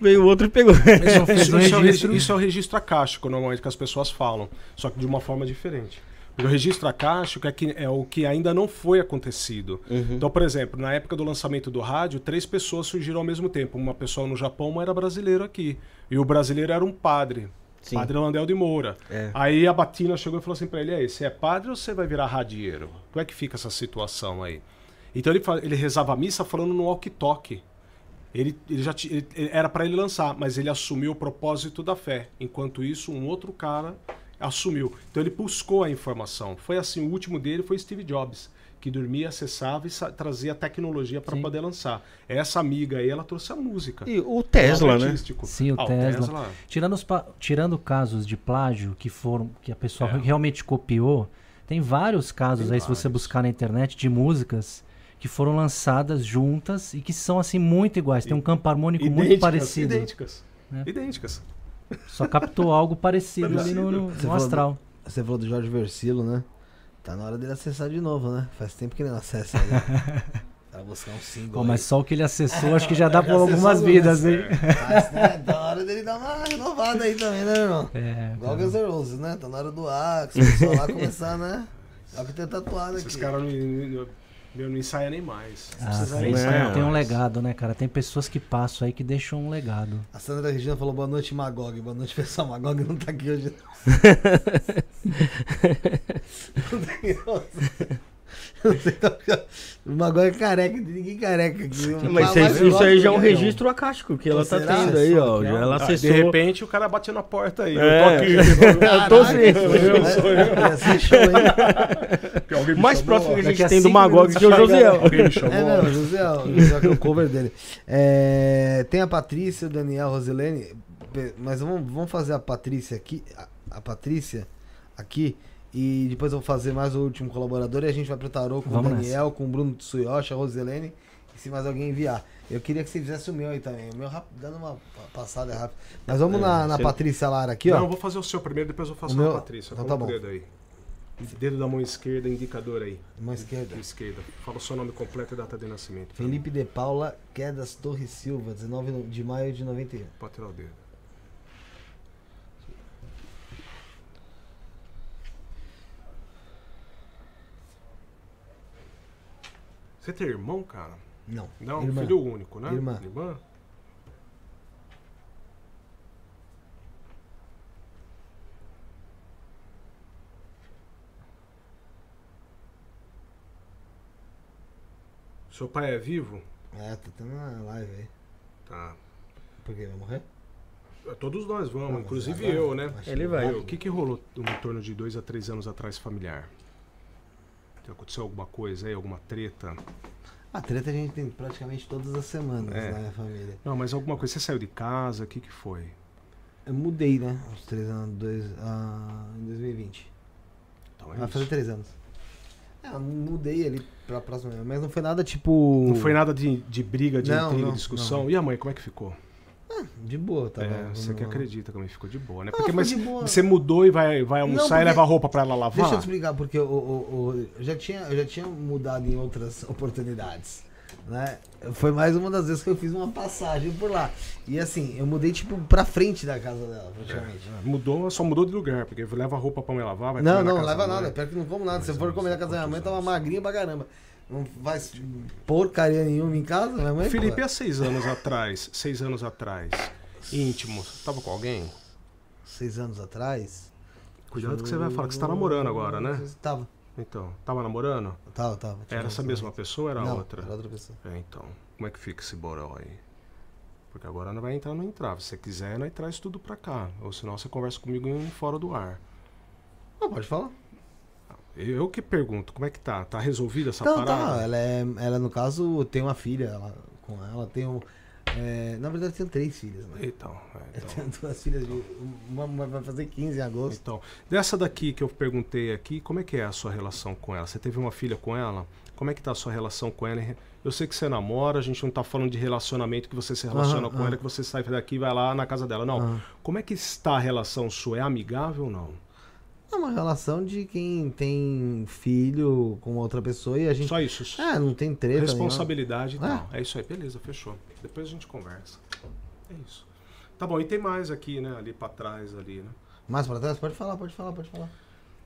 S2: veio o outro e pegou.
S4: Isso, isso- isso é o
S3: registro.
S4: regi- isso é o registro acástico, normalmente, que as pessoas falam. Só que de uma forma diferente. O registro acástico é, que, é o que ainda não foi acontecido.
S2: Uhum.
S4: Então, por exemplo, na época do lançamento do rádio, três pessoas surgiram ao mesmo tempo. Uma pessoa no Japão, uma era brasileiro aqui. E o brasileiro era um padre.
S2: Sim.
S4: Padre Landel de Moura.
S2: É.
S4: Aí a Batina chegou e falou assim pra ele: aí, você é padre ou você vai virar radieiro? Como é que fica essa situação aí? Então ele, ele rezava a missa falando no walkie-talkie. Ele, ele já ele- era para ele lançar, mas ele assumiu o propósito da fé. Enquanto isso, um outro cara assumiu. Então ele buscou a informação. Foi assim, o último dele foi Steve Jobs, que dormia, acessava e trazia tecnologia para poder lançar. Essa amiga aí, ela trouxe a música.
S2: E o Tesla,
S4: lado
S2: né?
S3: Sim, o
S4: Ah,
S3: Tesla. Tirando, os pa- tirando casos de plágio que foram que a pessoa
S4: É.
S3: realmente copiou, tem vários casos
S4: Tem
S3: aí se você
S4: vários.
S3: buscar na internet de músicas que foram lançadas juntas e que são assim muito iguais. Tem um campo harmônico muito
S4: Idênticas,
S3: parecido.
S4: Idênticas.
S3: né?
S4: Idênticas.
S3: Só captou algo parecido ali no, no-
S1: Você
S3: no
S1: falou
S3: astral.
S1: Você falou do Jorge Versilo, né? Tá na hora dele acessar de novo, né? Faz tempo que ele não acessa. Né? (laughs) Pra buscar um single.
S3: Pô,
S1: aí.
S3: mas só o que ele acessou, acho que já dá (laughs) por algumas
S1: né?
S3: vidas, hein?
S1: Mas, né? Tá na hora dele dar uma renovada aí também, né, irmão?
S3: É,
S1: Igual Guns N' Roses, né? Tá na hora do Axe, o lá começar, né? (laughs) Só que tem tatuado
S4: Esses
S1: aqui.
S4: caras não, não, meu, não ensaiam nem mais.
S3: Ah,
S4: ensaiar
S3: tem um legado, né, cara? Tem pessoas que passam aí que deixam um legado.
S1: A Sandra Regina falou boa noite, Magog. Boa noite, pessoal. Magog não tá aqui hoje. não (laughs) (laughs) O Magog é careca, tem ninguém careca aqui.
S2: Mas isso, isso aí já é um registro acástico que ela tá
S1: Será?
S2: tendo aí, ó. Já
S3: é
S2: ela
S4: Ah, de
S2: acessou.
S4: repente o cara bateu na porta aí.
S2: É.
S4: Eu tô aqui. (laughs)
S2: Eu tô sim. (laughs)
S4: Me
S2: Mais próximo que a gente
S3: a
S2: tem do Magog
S3: minutos
S2: que é o. Josiel.
S1: É, não, o José, ó, o José que é o cover dele. É, tem a Patrícia, o Daniel, a Rosilene, mas vamos, vamos fazer a Patrícia aqui, a, a Patrícia aqui, e depois eu vou fazer mais o último colaborador e a gente vai pro tarô com
S3: Vamos
S1: o Daniel, com o Bruno Tsuyoshi, a Rosilene, e se mais alguém enviar. Eu queria que você fizesse o meu aí também, o meu rap- dando uma pa- passada rápida. Mas vamos
S2: É,
S1: na, na
S2: você-
S1: Patrícia Lara aqui,
S4: Não,
S1: ó.
S4: eu vou fazer o seu primeiro, depois eu faço
S1: O meu-
S4: a Patrícia.
S1: Então tá
S4: o
S1: bom.
S4: dedo aí. Dedo da mão esquerda, indicador aí.
S1: Mão esquerda.
S4: Esquerda. Fala o seu nome completo e data de nascimento.
S1: Felipe de Paula Quedas Torres Silva, 19 de maio de 91.
S4: Pode tirar o dedo. Você tem irmão, cara?
S1: Não.
S4: Não,
S1: Irmã.
S4: filho único, né?
S1: Irmã.
S4: Irmã? Seu pai é vivo?
S1: É, tá tendo uma live aí.
S4: Tá.
S1: Por quê? Vai morrer?
S4: Todos nós vamos,
S1: Não,
S4: inclusive
S1: agora-
S4: eu, né?
S2: Ele vai.
S4: O que, que rolou em torno de dois a três anos atrás familiar? Aconteceu alguma coisa aí, alguma treta?
S1: A treta a gente tem praticamente todas as semanas
S4: É.
S1: na minha família.
S4: Não, mas alguma coisa. Você saiu de casa? O que, que foi?
S1: Eu mudei, né? Uns três anos, dois, ah, em 2020.
S4: Então é
S1: Vai fazer três anos. É, mudei ali pra próxima, mas não foi nada tipo.
S4: Não foi nada de, de briga, de
S1: Não,
S4: intriga,
S1: não,
S4: discussão.
S1: não.
S4: E a mãe, como é que ficou?
S1: De boa, tá?
S4: é, você que acredita mãe ficou de boa, né?
S1: Ah,
S4: Porque,
S1: ficou
S4: mas
S1: boa.
S4: você mudou e vai, vai almoçar
S1: Não,
S4: e
S1: porque-
S4: leva a roupa pra ela lavar?
S1: Deixa eu te explicar, porque o- o- eu, já tinha, eu já tinha mudado em outras oportunidades. Né? Foi mais uma das vezes que eu fiz uma passagem por lá. E assim, eu mudei tipo pra frente da casa dela, praticamente.
S4: Mudou, só mudou de lugar, porque leva a roupa pra mãe lavar, vai
S1: Não, não,
S4: casa
S1: leva
S4: da
S1: nada. Pior que não como nada. Se eu
S4: Dois
S1: for comer na casa da minha mãe, tava magrinha pra caramba. Não faz porcaria nenhuma em casa, minha mãe.
S4: Felipe,
S1: pô,
S4: há seis anos atrás, seis anos atrás, íntimo, tava com alguém?
S1: seis anos atrás.
S4: Cuidado que você vai falar que você tá namorando agora, né?
S1: Tava,
S4: Então, tava namorando?
S1: tava, tava.
S4: Era essa mesma pessoa ou era
S1: não,
S4: outra?
S1: Era outra pessoa.
S4: É, então. Como é que fica esse boró aí? Porque agora não vai entrar no entrar. Se você quiser, nós traz tudo pra cá. Ou senão você conversa comigo em fora do ar.
S1: Ah, pode falar.
S4: Eu que pergunto, como é que tá? Tá resolvida essa
S1: Não,
S4: parada?
S1: tá. Ela é, ela no caso tem uma filha ela- com ela, tem um, É, na verdade, eu tenho três filhas, né?
S4: Então, é,
S1: Eu
S4: então.
S1: tenho duas filhas de. Uma uma vai fazer 15 em agosto.
S4: Então, dessa daqui que eu perguntei aqui, como é que é a sua relação com ela? Você teve uma filha com ela? Como é que tá a sua relação com ela? Eu sei que você namora, a gente não tá falando de relacionamento que você se relaciona com ela, que você sai daqui e vai lá na casa dela. Não. Como é que está a relação sua? É amigável ou não?
S1: É uma relação de quem tem filho com outra pessoa e a gente.
S4: Só isso.
S1: É, não tem treta.
S4: Responsabilidade e
S1: É.
S4: tal. É isso aí, beleza, fechou. Depois a gente conversa. É isso. Tá bom, e tem mais aqui, né? Ali pra trás, ali, né?
S1: nenhuma. Mais pra trás? Pode falar, pode falar, pode falar.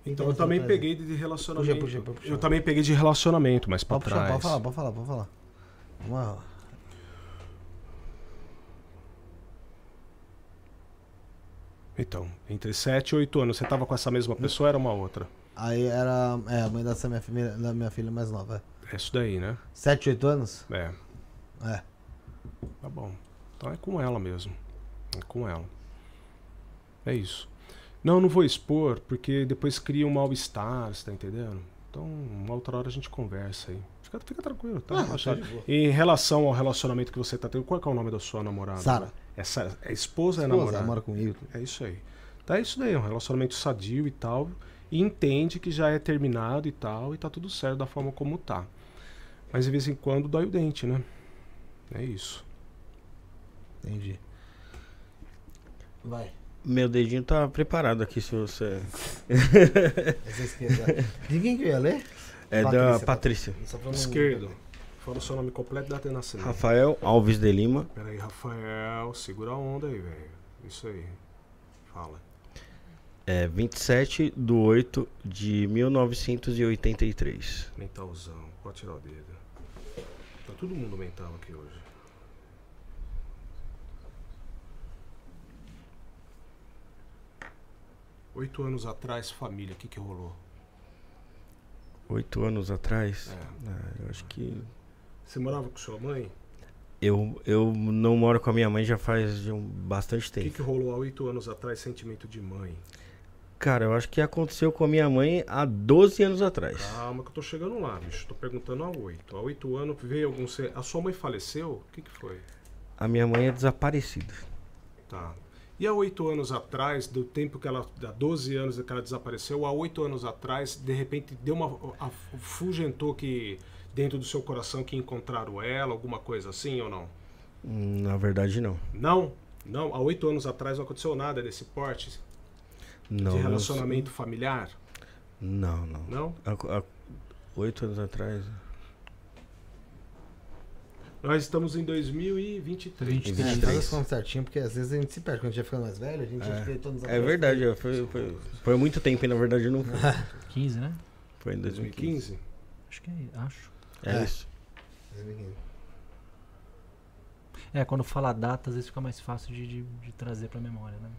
S4: Então eu também peguei de relacionamento.
S1: Puxa, puxa, puxa.
S4: Eu também peguei de relacionamento, mas pra
S1: Pode puxar,
S4: trás.
S1: pode falar, pode falar, pode falar. Vamos lá.
S4: Então, entre 7 e 8 anos, você tava com essa mesma pessoa ou era uma outra?
S1: Aí era é, a mãe dessa minha filha, da minha filha mais nova.
S4: É isso daí, né?
S1: 7, 8 anos?
S4: É,
S1: É.
S4: tá bom. Então é com ela mesmo. É com ela. É isso. Não, não vou expor, porque depois cria um mal-estar, você tá entendendo? Então, uma outra hora a gente conversa aí. Fica, fica tranquilo, tá?
S1: Ah, tá
S4: em relação ao relacionamento que você tá tendo, qual que é o nome da sua namorada?
S1: Sara.
S4: É, Sa- é esposa é
S1: Esposa,
S4: namorada?
S1: mora comigo.
S4: É isso aí. Tá é isso daí, é um relacionamento sadio e tal. E entende que já é terminado e tal, e tá tudo certo da forma como tá. Mas de vez em quando dói o dente, né? É isso.
S1: Entendi. Vai.
S2: Meu dedinho tá preparado aqui se você. (laughs)
S1: Essa esquerda. De quem que eu ia ler?
S2: É da Patrícia.
S1: Só pra não-
S4: Esquerdo. Fala o seu nome completo e data de nascimento.
S2: Rafael Alves de Lima.
S4: Pera aí, Rafael. Segura a onda aí, velho. Isso aí. Fala.
S2: É 27 de 8 de 1983.
S4: Mentalzão. Pode tirar o dedo. Tá todo mundo mental aqui hoje. Oito anos atrás, família, o que que rolou?
S2: Oito anos atrás.
S4: É.
S2: Ah, eu acho que.
S4: Você morava com sua mãe?
S2: Eu, eu não moro com a minha mãe já faz um, bastante
S4: O que
S2: tempo.
S4: que rolou há oito anos atrás, sentimento de mãe?
S2: Cara, eu acho que aconteceu com a minha mãe há 12 anos atrás.
S4: Calma que eu tô chegando lá, bicho. Tô perguntando há oito. Há oito anos veio algum... A sua mãe faleceu? O que que foi?
S2: A minha mãe é desaparecida.
S4: Tá. E há oito anos atrás, do tempo que ela. Há 12 anos que ela desapareceu, há oito anos atrás, de repente deu uma. A, fugentou que dentro do seu coração que encontraram ela, alguma coisa assim ou não?
S2: Na verdade, não.
S4: Não? Não, há oito anos atrás não aconteceu nada desse porte
S2: Não.
S4: de
S2: não-
S4: relacionamento familiar?
S2: Não, não.
S4: Não?
S2: Há, há oito anos atrás.
S4: Nós estamos em 2023.
S3: 23.
S1: É,
S2: 23.
S1: faz as contas certinho, porque às vezes a gente se perde. Quando a gente vai ficando mais velho, a gente acha que todos
S2: É verdade, foi, foi, foi muito tempo e na verdade não foi.
S3: 15, (laughs) né?
S2: Foi em 2015.
S4: 2015?
S3: Acho que é. Acho.
S2: É,
S1: É.
S2: isso.
S3: É, quando fala data, às vezes fica mais fácil de, de, de trazer pra memória, né?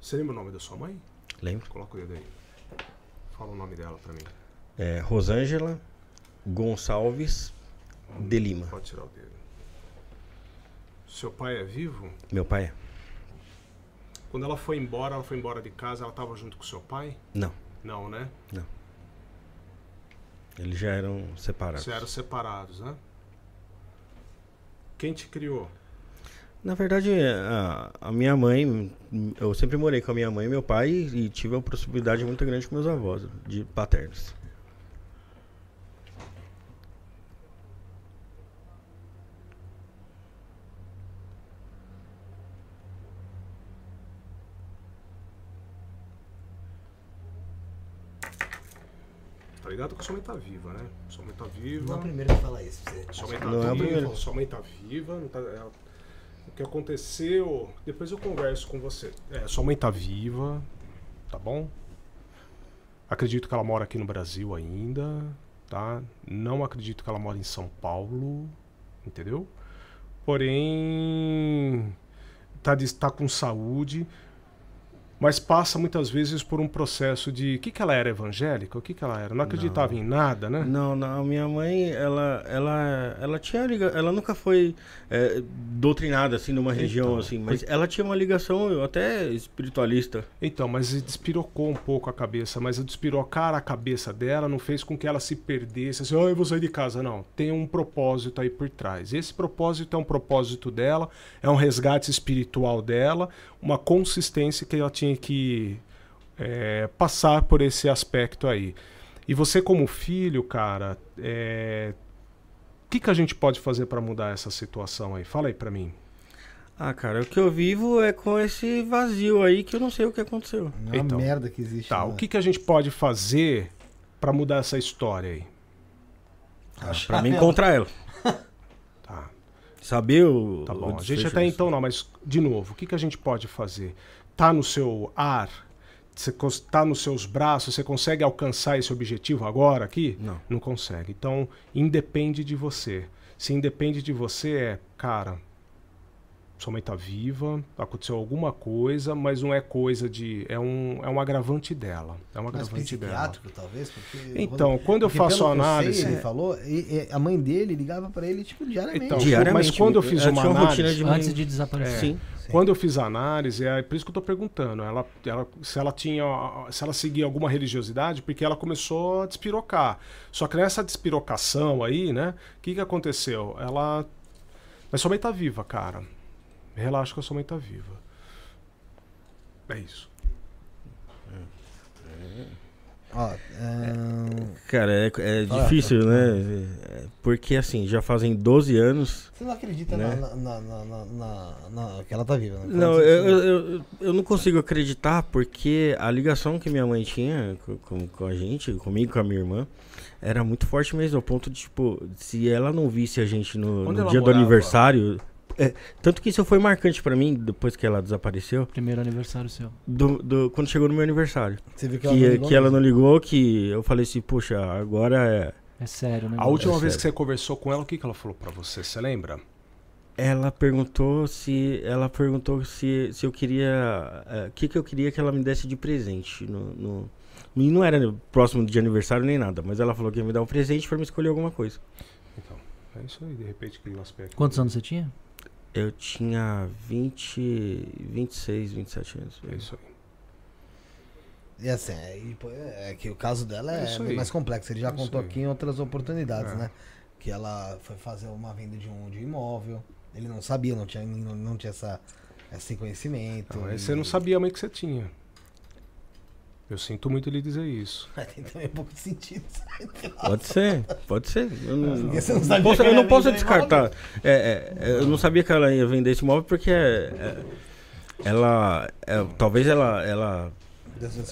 S4: Você lembra o nome da sua mãe?
S2: Lembro.
S4: Coloca o dedo aí. Fala o nome dela pra mim.
S2: É, Rosângela Gonçalves de Lima.
S4: Pode tirar o dedo. Seu pai é vivo?
S2: Meu pai é?
S4: Quando ela foi embora, ela foi embora de casa, ela estava junto com seu pai?
S2: Não.
S4: Não, né?
S2: Eles já eram separados.
S4: Vocês eram separados, né? Quem te criou?
S2: Na verdade, a, a minha mãe, eu sempre morei com a minha mãe e meu pai e tive uma proximidade muito grande com meus avós, de paternos.
S4: Ligado que sua mãe tá viva, né? Sua mãe tá viva.
S1: Não é o primeiro que fala isso pra você.
S4: Sua mãe tá
S2: Não é o
S4: viva,
S2: primeiro.
S4: sua mãe tá viva. Não tá, ela- o que aconteceu. Depois eu converso com você. É, sua mãe tá viva, tá bom? Acredito que ela mora aqui no Brasil ainda, tá? Não acredito que ela mora em São Paulo, entendeu? Porém, tá, de- tá com saúde. Mas passa muitas vezes por um processo de. O que, que ela era evangélica? O que, que ela era? Não acreditava em nada, né?
S2: Não, não, a minha mãe, ela, ela, ela tinha ela nunca foi é, doutrinada assim numa região
S4: Então,
S2: assim, mas ela tinha uma ligação até espiritualista.
S4: Então, mas despirocou um pouco a cabeça, mas despirocar a cabeça dela não fez com que ela se perdesse, assim, oh, eu vou sair de casa. Não, tem um propósito aí por trás. Esse propósito é um propósito dela, é um resgate espiritual dela, uma consistência que ela tinha que é, passar por esse aspecto aí. E você como filho, cara, é, o que, que a gente pode fazer para mudar essa situação aí? Fala aí pra mim.
S2: Ah, cara, o que eu vivo é com esse vazio aí que eu não sei o que aconteceu.
S1: É uma
S4: Então,
S1: merda que existe.
S4: Tá,
S1: né?
S4: o que, que a gente pode fazer para mudar essa história aí?
S2: Pra mim encontrar ela. Saber o.
S4: Tá
S2: o
S4: bom. A gente até então não, mas de novo, o que, que a gente pode fazer? Tá no seu ar? Você cons- tá nos seus braços? Você consegue alcançar esse objetivo agora aqui?
S2: Não.
S4: Não consegue. Então, independe de você. Se independe de você, é, cara, sua mãe tá viva, aconteceu alguma coisa, mas não é coisa de. É um, é um agravante dela. É um
S1: Mas
S4: agravante dela.
S1: psiquiátrico, talvez? Porque
S4: Então, quando eu
S1: porque
S4: faço
S1: pelo
S4: a
S1: que eu sei,
S4: análise.
S1: ele falou, e- e a mãe dele ligava pra ele, tipo, diariamente.
S4: Então,
S2: Diariamente.
S4: mas quando eu fiz
S2: ela
S4: uma
S2: tinha
S4: análise.
S2: rotina de
S3: Antes de desaparecer.
S2: Sim.
S4: Quando eu fiz a análise, é por isso que eu tô perguntando. Ela, ela, se ela tinha. Se ela seguia alguma religiosidade, porque ela começou a despirocar. Só que nessa despirocação aí, né? O que, que aconteceu? Ela. Mas sua mãe tá viva, cara. Relaxa que a sua mãe tá viva. É isso.
S1: Ó, ahn,
S2: Cara, é, é difícil,
S1: fala.
S2: né? É, Porque assim, já fazem 12 anos.
S1: você não acredita
S2: Né?
S1: na, na, na, na, na- na- que ela tá viva, né?
S2: Não,
S1: Fala
S2: eu,
S1: assim,
S2: eu, eu, eu não consigo acreditar porque a ligação que minha mãe tinha com, com, a gente, comigo, com a minha irmã, era muito forte mesmo, ao ponto de, tipo, se ela não visse a gente no, no dia do
S4: morava?
S2: aniversário. É, tanto que isso foi marcante pra mim, depois que ela desapareceu,
S3: Primeiro aniversário seu.
S2: do, do- quando chegou no meu aniversário.
S1: Você viu que
S2: Que,
S1: ela não ligou
S2: que ela não ligou, que eu falei assim, puxa, agora é.
S3: É sério, né?
S4: A última
S2: é
S4: vez
S2: sério.
S4: que você conversou com ela, o que, que ela falou pra você? Você lembra?
S2: Ela perguntou se. Ela perguntou se, se eu queria. O que, que eu queria que ela me desse de presente. No, no- e não era próximo de aniversário nem nada, mas ela falou que ia me dar um presente pra me escolher alguma coisa.
S4: Então, é isso aí, de repente um aspecto.
S3: Quantos anos você tinha?
S2: Eu tinha 20. 26, 27 anos.
S4: É isso aí.
S1: E assim, é, e, é que o caso dela
S4: É
S1: é, mais complexo. Ele já
S4: É
S1: contou aqui em outras oportunidades,
S4: É.
S1: né? Que ela foi fazer uma venda de um de imóvel. Ele não sabia, não tinha, não, não tinha essa, esse conhecimento.
S4: Não, aí
S1: e-
S4: você não sabia a mãe que você tinha. Eu sinto muito lhe dizer isso. (laughs)
S1: Tem também um pouco de sentido.
S2: Pode ser, pode ser. Eu não,
S1: não
S2: não posso, eu
S1: ela
S2: não posso descartar. É, é, eu não sabia que ela ia vender esse imóvel porque é, é, ela. é, talvez ela. ela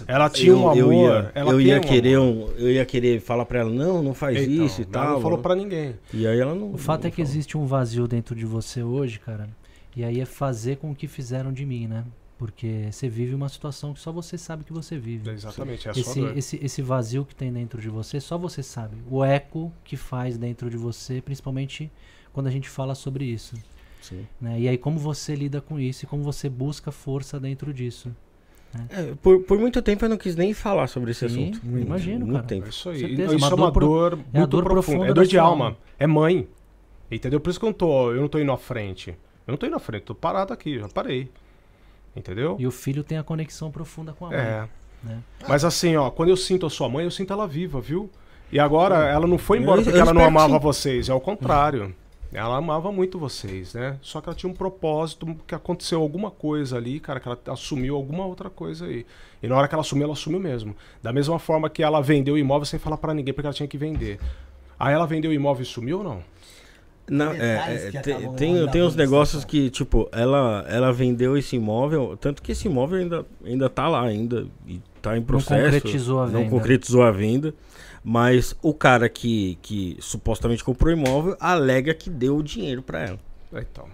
S4: Ela tinha um amor.
S2: eu ia,
S4: ela
S2: eu ia
S4: um
S2: querer
S4: amor.
S2: um, eu ia querer falar pra ela não não faz
S4: Então,
S2: isso e
S4: ela
S2: tal
S4: Não falou pra ninguém.
S2: e aí ela não
S3: O fato
S2: não
S3: é que
S2: falou.
S3: existe um vazio dentro de você hoje, cara. E aí é fazer com o que fizeram de mim, né? Porque você vive uma situação que só você sabe que você vive.
S4: É exatamente, é a sua
S3: Esse, esse, esse vazio que tem dentro de você, só você sabe. O eco que faz dentro de você, principalmente quando a gente fala sobre isso.
S2: Sim.
S3: Né? E aí como você lida com isso e como você busca força dentro disso.
S2: É, por, por muito tempo eu não quis nem falar sobre esse
S3: Sim,
S2: assunto
S3: imagino,
S2: muito
S3: cara.
S4: É
S2: tempo
S4: isso aí.
S3: Certeza,
S4: isso é uma
S3: dor pro-
S4: dor
S3: é
S4: muito
S3: dor
S4: profunda.
S3: profunda
S4: É dor de alma.
S3: alma.
S4: É mãe. Entendeu? Por isso que eu não tô, eu não tô indo à frente. Eu não tô indo à frente, tô parado aqui, já parei. Entendeu?
S3: E o filho tem a conexão profunda com a mãe.
S4: É.
S3: né?
S4: Mas assim, ó, quando eu sinto a sua mãe, eu sinto ela viva, viu? E agora ela não foi embora
S2: Eu-
S4: porque
S2: eu
S4: ela não
S2: que
S4: amava vocês, é o contrário. Ela amava muito vocês, né? Só que ela tinha um propósito, que aconteceu alguma coisa ali, cara, que ela assumiu alguma outra coisa aí. E na hora que ela assumiu, ela assumiu mesmo. Da mesma forma que ela vendeu o imóvel sem falar pra ninguém porque ela tinha que vender. Aí ela vendeu o imóvel e sumiu ou não?
S2: Não, é, é, tem, tem, tem uns negócios que, tipo, ela, ela vendeu esse imóvel, tanto que esse imóvel ainda, ainda tá lá, ainda, e tá em processo.
S3: concretizou a
S2: Não
S3: venda.
S2: concretizou a venda. Mas o cara que, que supostamente comprou o imóvel alega que deu o dinheiro pra ela.
S4: Então.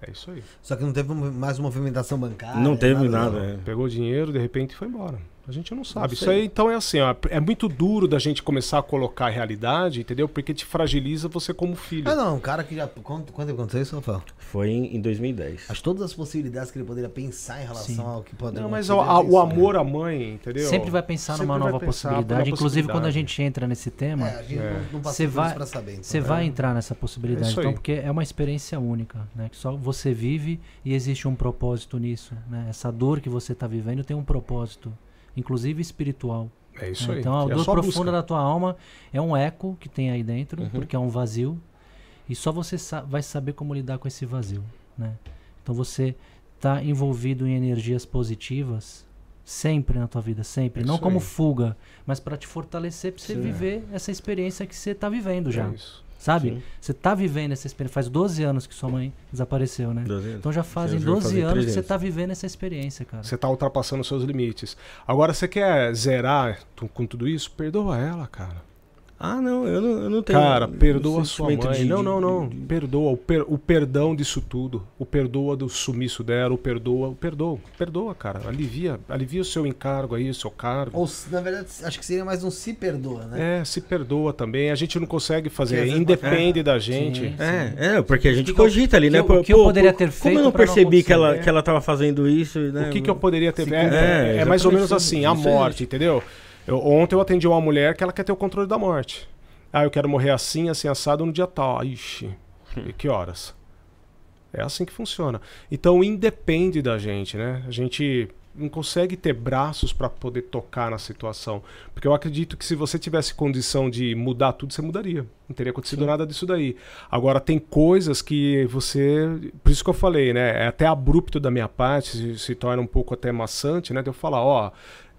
S4: É isso aí.
S1: Só que não teve mais movimentação bancária.
S2: não teve nada.
S1: não.
S2: é.
S4: Pegou o dinheiro, de repente foi embora. A gente não sabe. Isso
S2: sei.
S4: aí, então, é assim, ó, é muito duro da gente começar a colocar a realidade, entendeu? Porque te fragiliza você como filho.
S1: Ah, não, um cara que já. Quanto tempo aconteceu isso, Rafael?
S2: Foi em, em 2010.
S1: Acho que todas as possibilidades que ele poderia pensar em relação
S3: Sim.
S1: ao que pode
S4: Não, mas o, a- o
S1: pensa.
S4: amor à mãe, entendeu?
S3: Sempre vai pensar
S4: Sempre
S3: numa
S4: vai
S3: nova
S4: pensar
S3: possibilidade. Inclusive, quando a
S4: possibilidade.
S3: gente entra nesse tema,
S1: É, a gente
S4: É.
S1: não, não
S3: vai-
S1: isso pra saber. Então,
S3: você
S1: né?
S3: vai entrar nessa possibilidade.
S4: É isso
S3: então, porque é uma experiência única, né? Que só você vive e existe um propósito nisso. Né? Essa dor que você está vivendo tem um propósito, inclusive espiritual.
S4: É isso
S3: né?
S4: aí.
S3: Então, a
S4: É
S3: dor profunda
S4: busca.
S3: da tua alma é um eco que tem aí dentro,
S2: Uhum.
S3: porque é um vazio. E só você sa- vai saber como lidar com esse vazio. Né? Então, você está envolvido em energias positivas sempre na tua vida, sempre.
S4: É
S3: Não como
S4: aí.
S3: fuga, mas para te fortalecer, para você viver essa experiência que você está vivendo já.
S4: É isso.
S3: Sabe?
S2: Sim.
S3: Você tá vivendo essa experiência. Faz 12 anos que sua mãe desapareceu, né?
S2: 12 anos.
S3: Então já fazem
S2: Já vai
S3: 12
S2: fazer
S3: anos que
S2: 13
S3: você tá vivendo essa experiência, cara.
S4: Você tá ultrapassando os seus limites. Agora, você quer zerar com tudo isso? Perdoa ela, cara.
S2: Ah, não, eu não, eu não tenho.
S4: Cara, perdoa a sua mãe.
S2: de-
S4: não,
S2: de-
S4: não, não.
S2: de-
S4: Perdoa. O, per- o perdão disso tudo. O perdoa do sumiço dela. O perdoa. O perdoa. Perdoa, cara. Alivia, alivia o seu encargo aí, o seu cargo.
S1: Ou, na verdade, acho que seria mais um se perdoa, né?
S4: É, se perdoa também. A gente não consegue fazer. Independe da gente.
S3: Sim.
S2: É, é, porque a gente
S3: que
S2: cogita ali, né?
S3: o que eu poderia ter
S2: Como
S3: feito
S2: eu não
S3: pra não
S2: percebi que ela,
S3: acontecer?
S2: que ela tava fazendo isso, né?
S4: O que, que eu poderia ter feito? É,
S2: É,
S4: é mais ou menos assim, a morte, entendeu? Eu- ontem eu atendi uma mulher que ela quer ter o controle da morte. Ah, eu quero morrer assim, assim, assado no dia tal. Ixi, e que horas? É assim que funciona. Então independe da gente, né? A gente não consegue ter braços para poder tocar na situação. Porque eu acredito que se você tivesse condição de mudar tudo, você mudaria. Não teria acontecido nada disso daí. Agora, tem coisas que você. Por isso que eu falei, né? É até abrupto da minha parte, se, se torna um pouco até maçante, né? De eu falar, ó.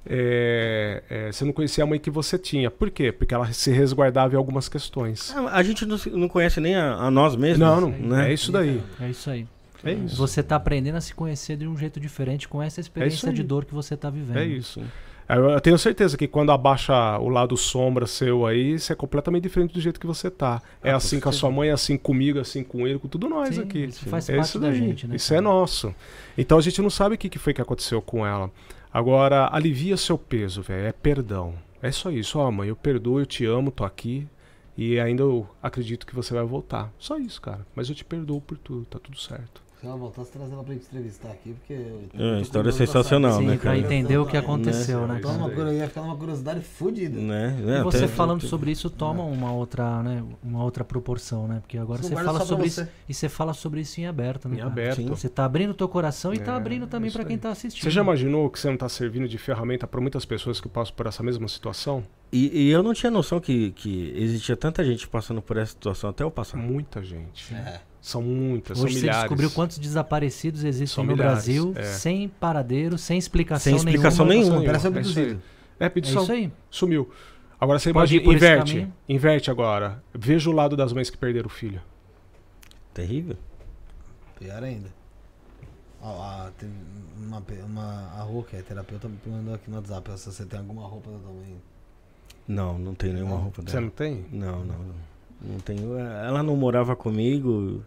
S4: É, é, você não conhecia a mãe que você tinha. Por quê? Porque ela se resguardava em algumas questões.
S2: Ah, A gente não, não conhece nem a, a nós mesmos.
S4: Não, não.
S2: né?
S4: É isso daí.
S3: É isso aí.
S4: É isso.
S3: Você tá aprendendo a se conhecer de um jeito diferente com essa experiência
S4: aí.
S3: de dor que você tá vivendo.
S4: É isso. Eu eu tenho certeza que quando abaixa o lado sombra seu aí, você é completamente diferente do jeito que você tá. É
S2: Ah,
S4: assim com a sua mãe, é assim comigo, é assim com ele, com tudo nós
S3: Sim,
S4: aqui.
S3: Isso faz
S4: É
S3: parte
S4: isso
S3: da gente, né?
S4: Isso é nosso. Então a gente não sabe o que que foi que aconteceu com ela. Agora, alivia seu peso, velho. É perdão. É só isso. Ó, mãe, eu perdoo, eu te amo, tô aqui. E ainda eu acredito que você vai voltar. Só isso, cara. Mas eu te perdoo por tudo, tá tudo certo.
S1: Se ela voltasse, traz ela pra gente entrevistar aqui, porque.
S2: É, a história é
S1: pra
S2: sensacional.
S3: Sim,
S2: né,
S3: pra
S2: cara?
S3: entender o que aconteceu, né?
S1: Então, uma,
S4: Isso
S1: curi- ia ficar uma curiosidade fodida.
S2: Né?
S3: E
S2: É,
S3: você
S2: até-
S3: falando sobre isso toma uma outra, né, uma outra proporção, né? Porque agora você fala
S1: pra
S3: sobre
S1: você.
S3: isso e você fala sobre isso em aberto, né?
S4: Em
S3: cara?
S4: aberto.
S2: Sim.
S3: Você tá abrindo o teu coração e tá
S4: É,
S3: abrindo também pra quem tá assistindo.
S4: Você já imaginou que você não tá servindo de ferramenta para muitas pessoas que passam por essa mesma situação?
S2: E, e eu não tinha noção que, que existia tanta gente passando por essa situação até eu passar.
S4: Muita gente.
S1: É.
S4: São muitas,
S3: Hoje
S4: são
S3: você
S4: milhares.
S3: descobriu quantos desaparecidos existem
S4: São
S3: no
S4: milhares,
S3: Brasil
S4: é.
S3: sem paradeiro, sem explicação
S2: Sem explicação
S3: nenhuma.
S2: nenhuma.
S1: Parece
S4: É
S1: abduzido.
S4: É,
S3: É isso aí.
S4: Sumiu. Agora você
S3: Pode
S4: imagina, inverte. Inverte agora. Veja o lado das mães que perderam o filho.
S2: Terrível.
S1: Pior ainda. Ó, a, tem uma, uma, a Rô, que é terapeuta, me mandou aqui no WhatsApp se você tem alguma roupa da tua mãe.
S2: Não, não tenho nenhuma roupa
S4: Você
S2: dela.
S4: não tem?
S2: Não, não. Não tenho. Ela não morava comigo.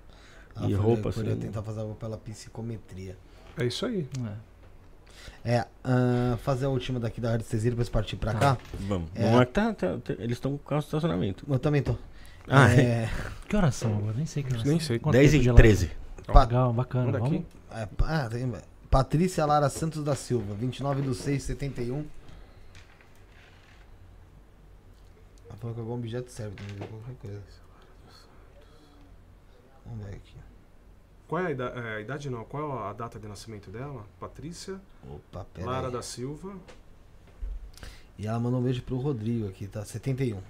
S1: Ela
S2: E
S1: foi-
S2: roupa,
S1: poderia
S2: assim?
S1: tentar fazer algo pela psicometria.
S4: É isso aí.
S3: É.
S1: É, ah, fazer a última daqui da radiestesia, depois partir pra
S3: Tá.
S1: cá.
S2: Vamos.
S1: É.
S2: Vamos tá, tá- tá- eles estão com o estacionamento.
S1: Eu também tô.
S2: Ah,
S1: é,
S3: Que horas são agora? Nem sei que horas
S4: Nem sei.
S3: Quanto
S2: 10
S3: tempo de
S2: e
S3: live?
S2: 13.
S1: pa-
S3: Legal, bacana.
S4: Vamos
S3: Vamos.
S4: daqui.
S1: é, ah, tem- Patrícia Lara Santos da Silva, 29 do 6, 71. Ela falou que algum objeto serve também, qualquer coisa. Vamos ver aqui.
S4: Qual é a idade, a idade não? Qual é a data de nascimento dela? Patrícia
S1: Opa, pera
S4: Lara
S1: aí.
S4: da Silva.
S1: E ela mandou um beijo pro Rodrigo aqui, tá? 71.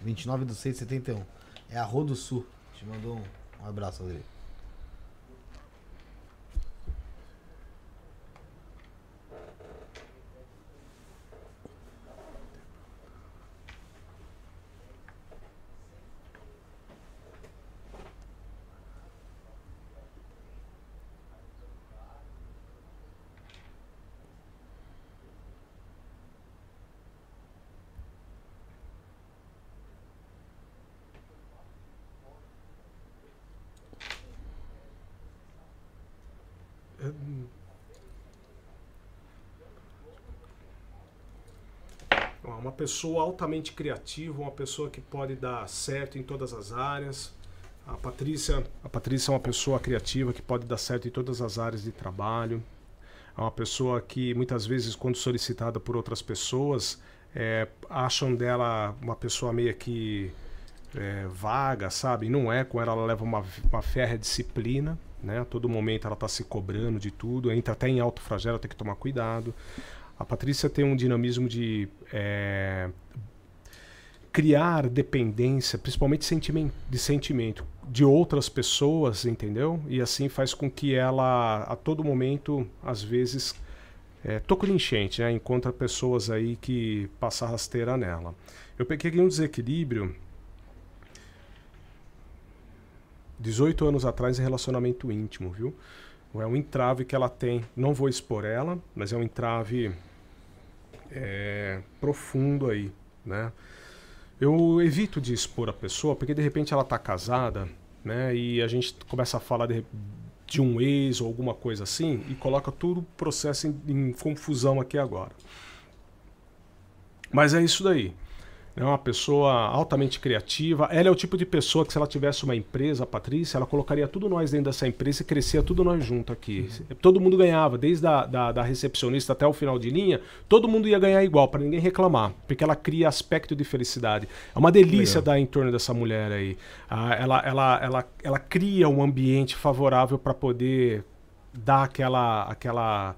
S1: 29 do 6, 71. É a Rô do Sul. Te mandou um, um abraço, Rodrigo.
S4: Pessoa altamente criativa, uma pessoa que pode dar certo em todas as áreas. A Patrícia, a Patrícia é uma pessoa criativa que pode dar certo em todas as áreas de trabalho. É uma pessoa que muitas vezes, quando solicitada por outras pessoas, é, acham dela uma pessoa meio que é, vaga, sabe? Não é, com ela ela leva uma, uma férrea disciplina, né? A todo momento ela está se cobrando de tudo, entra até em alto flagelo, tem que tomar cuidado. A Patrícia tem um dinamismo de é, criar dependência, principalmente sentimento, de sentimento, de outras pessoas, entendeu? E assim faz com que ela, a todo momento, às vezes, é, toco de enchente, né? Encontra pessoas aí que passam rasteira nela. Eu peguei um desequilíbrio 18 anos atrás em relacionamento íntimo, viu? É um entrave que ela tem, não vou expor ela, mas é um entrave é, profundo aí, né? Eu evito de expor a pessoa porque de repente ela está casada, né? E a gente começa a falar de, de, um ex ou alguma coisa assim e coloca tudo o processo em, em confusão aqui agora. Mas é isso daí é uma pessoa altamente criativa. Ela é o tipo de pessoa que, se ela tivesse uma empresa, a Patrícia, ela colocaria tudo nós dentro dessa empresa e crescia tudo nós junto aqui. Uhum. Todo mundo ganhava, desde a da, da recepcionista até o final de linha, todo mundo ia ganhar igual, para ninguém reclamar, porque ela cria aspecto de felicidade. É uma delícia Legal. dar em torno dessa mulher aí. Ah, ela, ela, ela, ela cria um ambiente favorável para poder dar aquela. aquela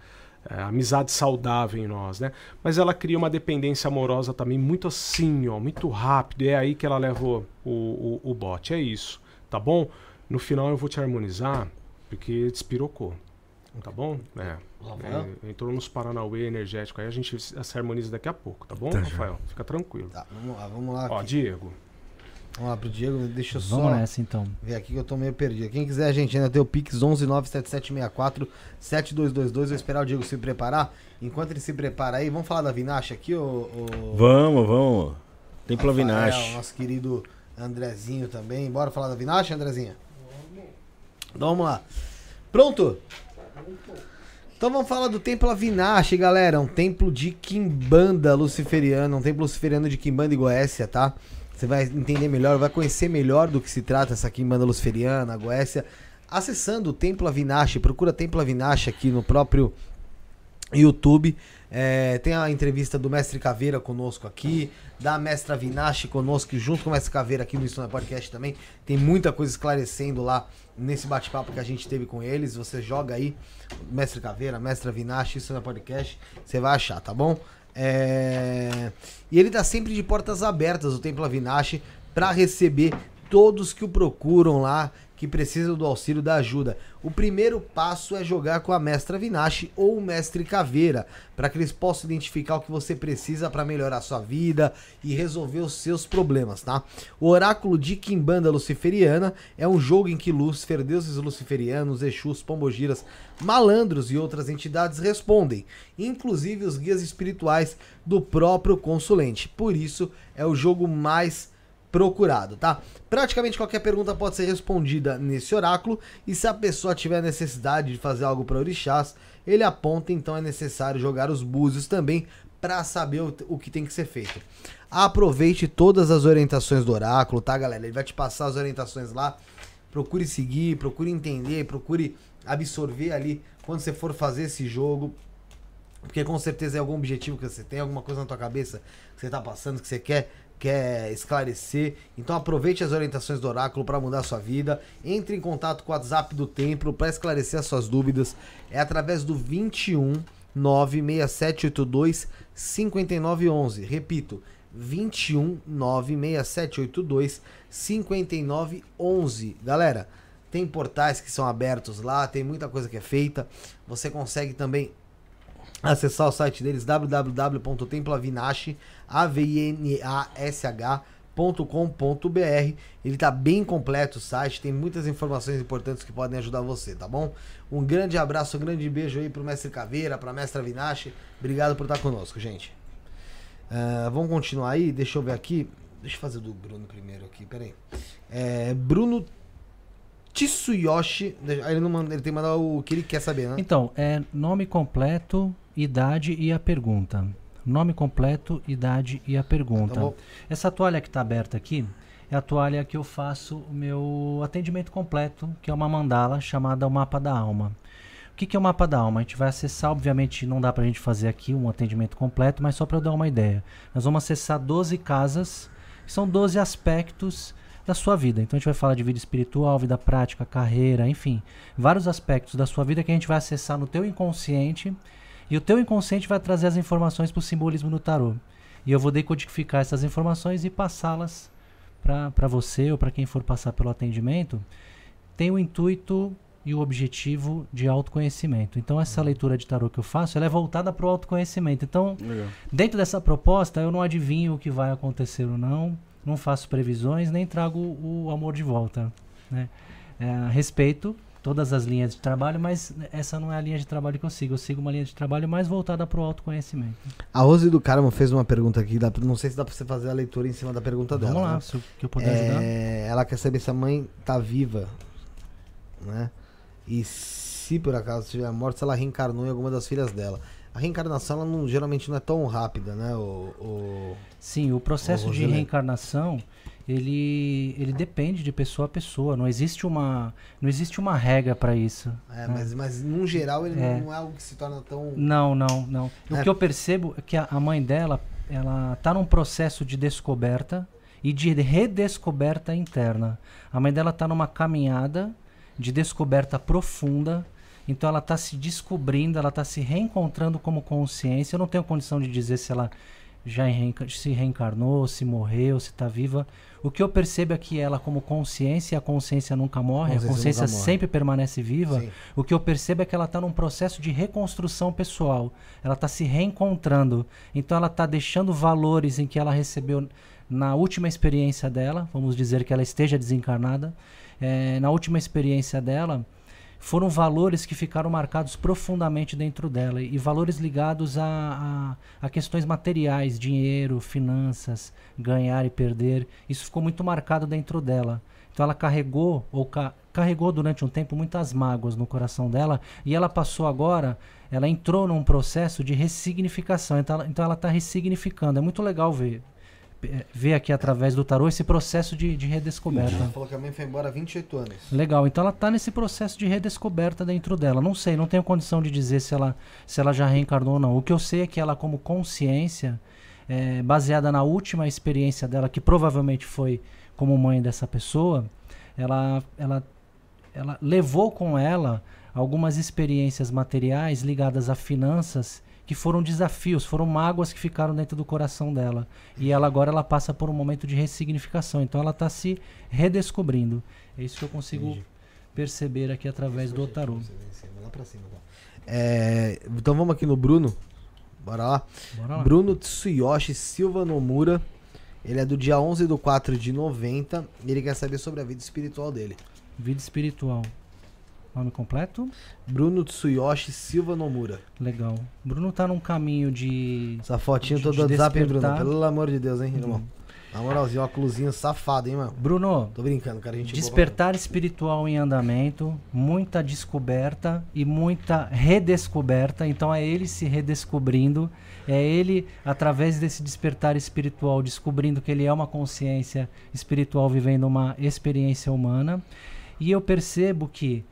S4: é, amizade saudável em nós, né? Mas ela cria uma dependência amorosa também muito assim, ó, muito rápido. E é aí que ela leva o, o, o bote. É isso, tá bom? No final eu vou te harmonizar, porque despirocou. Tá bom? É. é entrou nos Paranauê energético. Aí a gente se harmoniza daqui a pouco, tá bom, tá Rafael? Já. Fica tranquilo.
S1: Tá, vamos lá, vamos lá.
S4: Ó, aqui. Diego.
S1: Vamos lá pro Diego, deixa eu só.
S3: Vamos nessa então.
S1: Ver aqui que eu tô meio perdido. Quem quiser, a gente ainda tem o Pix 11977647222. Vou esperar o Diego se preparar. Enquanto ele se prepara aí, vamos falar da Vinache aqui, ô.
S2: Vamos, vamos. Tem pra Vinache.
S1: Nosso querido Andrezinho também. Bora falar da Vinache, Andrezinha? Então vamos lá. Pronto? Então vamos falar do Templo Avinache, galera. Um templo de Kimbanda luciferiano. Um templo luciferiano de Kimbanda e Goécia, tá? Você vai entender melhor, vai conhecer melhor do que se trata essa quimbanda luciferiana, a Goécia, acessando o Templo Avinashi. Procura Templo Avinashi aqui no próprio YouTube. É, tem a entrevista do Mestre Caveira conosco aqui, da Mestra Vinache conosco, junto com o Mestre Caveira aqui no Isso Podcast também. Tem muita coisa esclarecendo lá nesse bate-papo que a gente teve com eles. Você joga aí, Mestre Caveira, Mestra Vinache, Isso Podcast, você vai achar, tá bom? É... E ele tá sempre de portas abertas, o Templo Avinashi, para receber todos que o procuram lá, que precisam do auxílio da ajuda. O primeiro passo é jogar com a mestra Vinache ou o mestre Caveira, para que eles possam identificar o que você precisa para melhorar sua vida e resolver os seus problemas, tá? O Oráculo de Kimbanda Luciferiana é um jogo em que Lúcifer, deuses luciferianos, Exus, Pombogiras, malandros e outras entidades respondem, inclusive os guias espirituais do próprio consulente. Por isso, é o jogo mais procurado, tá? Praticamente qualquer pergunta pode ser respondida nesse oráculo e se a pessoa tiver necessidade de fazer algo para orixás, ele aponta, então é necessário jogar os búzios também para saber o, o, que tem que ser feito. Aproveite todas as orientações do oráculo, tá, galera? Ele vai te passar as orientações lá. Procure seguir, procure entender, procure absorver ali quando você for fazer esse jogo. Porque com certeza é algum objetivo que você tem, alguma coisa na tua cabeça que você tá passando, que você quer quer esclarecer. Então aproveite as orientações do oráculo para mudar a sua vida. Entre em contato com o WhatsApp do templo para esclarecer as suas dúvidas. É através do 21 96782 5911. Repito, 21 96782 5911. Galera, tem portais que são abertos lá, tem muita coisa que é feita. Você consegue também acessar o site deles www.temploavinash.com.br. Ele tá bem completo o site, tem muitas informações importantes que podem ajudar você, tá bom? Um grande abraço, um grande beijo aí pro mestre Caveira, pra mestra Vinache. Obrigado por estar conosco, gente. Uh, vamos continuar aí, deixa eu ver aqui. Deixa eu fazer do Bruno primeiro aqui, peraí. É, Bruno Tsuyoshi. Ele, não manda, ele tem que mandar o que ele quer saber, né?
S3: Então, é nome completo, idade e a pergunta. Nome completo, idade e a pergunta.
S1: Tá.
S3: Essa toalha que está aberta aqui é a toalha que eu faço o meu atendimento completo, que é uma mandala chamada o Mapa da Alma. O que, que é o Mapa da Alma? A gente vai acessar, obviamente não dá para a gente fazer aqui um atendimento completo, mas só para eu dar uma ideia. Nós vamos acessar 12 casas, que são 12 aspectos da sua vida. Então a gente vai falar de vida espiritual, vida prática, carreira, enfim, vários aspectos da sua vida que a gente vai acessar no teu inconsciente e o teu inconsciente vai trazer as informações para o simbolismo do tarô. E eu vou decodificar essas informações e passá-las para você ou para quem for passar pelo atendimento. Tem o intuito e o objetivo de autoconhecimento. Então essa leitura de tarô que eu faço, ela é voltada para o autoconhecimento. Então,
S2: Legal.
S3: dentro dessa proposta, eu não adivinho o que vai acontecer ou não, não faço previsões, nem trago o amor de volta. Né? É, respeito todas as linhas de trabalho, mas essa não é a linha de trabalho que eu sigo. Eu sigo uma linha de trabalho mais voltada para o autoconhecimento.
S1: A Rose do Carmo fez uma pergunta aqui, dá não sei se dá pra você fazer a leitura em cima da pergunta dela.
S3: Vamos lá,
S1: né?
S3: se o que eu puder ajudar.
S1: É, ela quer saber se a mãe tá viva, né? E se por acaso estiver morta, se ela reencarnou em alguma das filhas dela. A reencarnação ela não, geralmente não é tão rápida, né? O, o-
S3: Sim, o processo
S1: Ô,
S3: de reencarnação, ele, ele depende de pessoa a pessoa. Não existe uma, não existe uma regra para isso.
S1: é, mas, mas num geral ele
S3: É.
S1: não é algo que se torna tão.
S3: Não, não, não. O
S1: É.
S3: que eu percebo é que a, a mãe dela, ela tá num processo de descoberta e de redescoberta interna. A mãe dela tá numa caminhada de descoberta profunda. Então ela tá se descobrindo, ela tá se reencontrando como consciência. Eu não tenho condição de dizer se ela já se reencarnou, se morreu, se está viva. O que eu percebo é que ela, como consciência, a consciência nunca morre,
S1: Consciência
S3: a consciência
S1: morre.
S3: sempre permanece viva.
S1: Sim.
S3: O que eu percebo é que ela está num processo de reconstrução pessoal. Ela está se reencontrando. Então ela está deixando valores em que ela recebeu na última experiência dela. Vamos dizer que ela esteja desencarnada. eh, na última experiência dela, foram valores que ficaram marcados profundamente dentro dela e valores ligados a, a, a questões materiais, dinheiro, finanças, ganhar e perder. Isso ficou muito marcado dentro dela. Então ela carregou ou ca- carregou durante um tempo muitas mágoas no coração dela e ela passou agora, ela entrou num processo de ressignificação. Então ela, então está ressignificando. É muito legal ver eh, ver aqui através do tarô esse processo de, de redescoberta.
S1: Ela falou que a mãe foi embora há 28 anos.
S3: Legal, então ela está nesse processo de redescoberta dentro dela. Não sei, não tenho condição de dizer se ela, se ela já reencarnou ou não. O que eu sei é que ela, como consciência, é, baseada na última experiência dela, que provavelmente foi como mãe dessa pessoa, ela, ela, ela levou com ela algumas experiências materiais ligadas a finanças que foram desafios, foram mágoas que ficaram dentro do coração dela. E ela agora ela passa por um momento de ressignificação. Então ela está se redescobrindo. É isso que eu consigo
S1: Entendi.
S3: perceber aqui através do tarô.
S1: Tá? É, então vamos aqui no Bruno. Bora lá.
S3: Bora lá.
S1: Bruno Tsuyoshi Silva Nomura. Ele é do dia 11 do 4 de 90 e ele quer saber sobre a vida espiritual dele.
S3: Vida espiritual. Nome completo?
S1: Bruno Tsuyoshi Silva Nomura.
S3: Legal. Bruno tá num caminho de.
S1: Essa fotinha
S3: De-
S1: toda do WhatsApp, hein, Bruno? Pelo amor de Deus, hein, irmão?
S3: Uhum.
S1: Na moralzinha, óculosinho safado, hein, mano?
S3: Bruno,
S1: Tô brincando, cara. A gente
S3: despertar espiritual em andamento, muita descoberta e muita redescoberta. Então é ele se redescobrindo, é ele, através desse despertar espiritual, descobrindo que ele é uma consciência espiritual vivendo uma experiência humana. E eu percebo que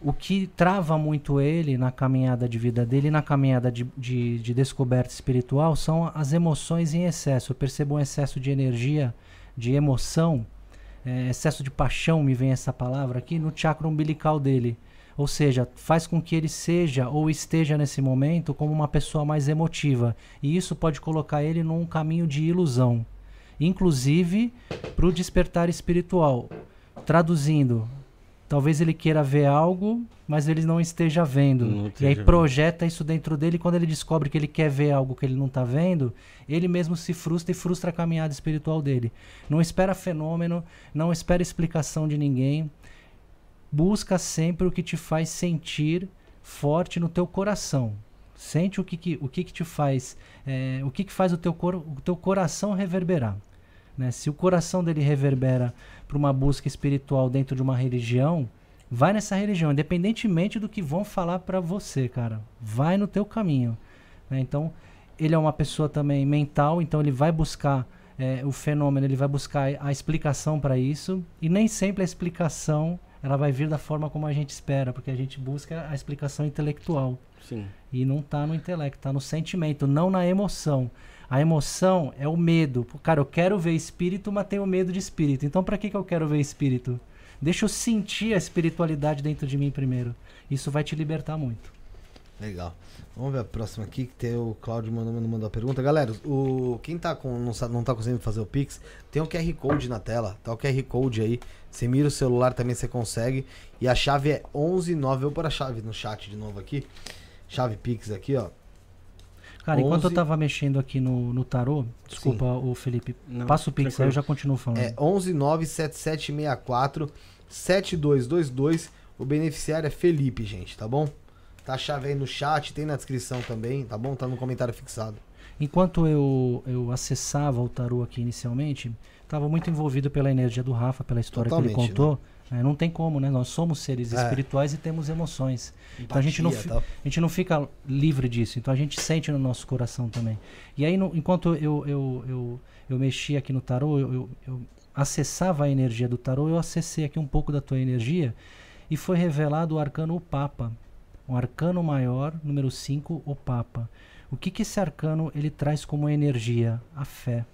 S3: o que trava muito ele na caminhada de vida dele, na caminhada de, de, de descoberta espiritual, são as emoções em excesso. Eu percebo um excesso de energia, de emoção, é, excesso de paixão, me vem essa palavra aqui, no chakra umbilical dele. Ou seja, faz com que ele seja ou esteja nesse momento como uma pessoa mais emotiva. E isso pode colocar ele num caminho de ilusão. Inclusive para o despertar espiritual. Traduzindo, talvez ele queira ver algo, mas ele não esteja vendo.
S2: Não
S3: e aí
S2: vendo.
S3: projeta isso dentro dele. E quando ele descobre que ele quer ver algo que ele não está vendo, ele mesmo se frustra e frustra a caminhada espiritual dele. Não espera fenômeno, não espera explicação de ninguém. Busca sempre o que te faz sentir forte no teu coração. Sente o que, que- o que, que te faz, é, o que, que faz o teu, cor, o teu coração reverberar. Né? Se o coração dele reverbera para uma busca espiritual dentro de uma religião, vai nessa religião, independentemente do que vão falar para você, cara. Vai no teu caminho. né? Então, ele é uma pessoa também mental, então ele vai buscar é, o fenômeno, ele vai buscar a explicação para isso, e nem sempre a explicação ela vai vir da forma como a gente espera, porque a gente busca a explicação intelectual.
S2: Sim.
S3: E não está no intelecto, está no sentimento, não na emoção. A emoção é o medo. Cara, eu quero ver espírito, mas tenho medo de espírito. Então, para que, que eu quero ver espírito? Deixa eu sentir a espiritualidade dentro de mim primeiro. Isso vai te libertar muito.
S1: Legal. Vamos ver a próxima aqui, que tem o Claudio mandou, mandou a pergunta. Galera, o, quem tá com, não, não tá conseguindo fazer o Pix, tem um QR Code na tela. Tá o QR Code aí. Você mira o celular também, você consegue. E a chave é 119. Eu vou pôr a chave no chat de novo aqui. Chave Pix aqui, ó.
S3: Cara, enquanto eu
S1: 11.
S3: tava mexendo aqui no, no tarô, desculpa, o Felipe,
S2: Não,
S3: passa o pix aí, eu já continuo falando.
S1: É 1197764 7222. O beneficiário é Felipe, gente, tá bom? Tá a chave aí no chat, tem na descrição também, tá bom? Tá no comentário fixado.
S3: Enquanto eu, eu acessava o tarô aqui inicialmente, estava muito envolvido pela energia do Rafa, pela história que ele
S1: Totalmente,
S3: contou. É, não tem como, né? Nós somos seres
S1: É.
S3: espirituais e temos emoções. Então a gente, não,
S1: Empatia,
S3: a gente não fica livre disso. Então a gente sente no nosso coração também. E aí, no- enquanto eu, eu, eu, eu mexia aqui no tarô, eu, eu, eu acessava a energia do tarô, eu acessei aqui um pouco da tua energia e foi revelado o arcano o Papa. Um arcano maior, número 5, o Papa. O que, que esse arcano ele traz como energia? A fé.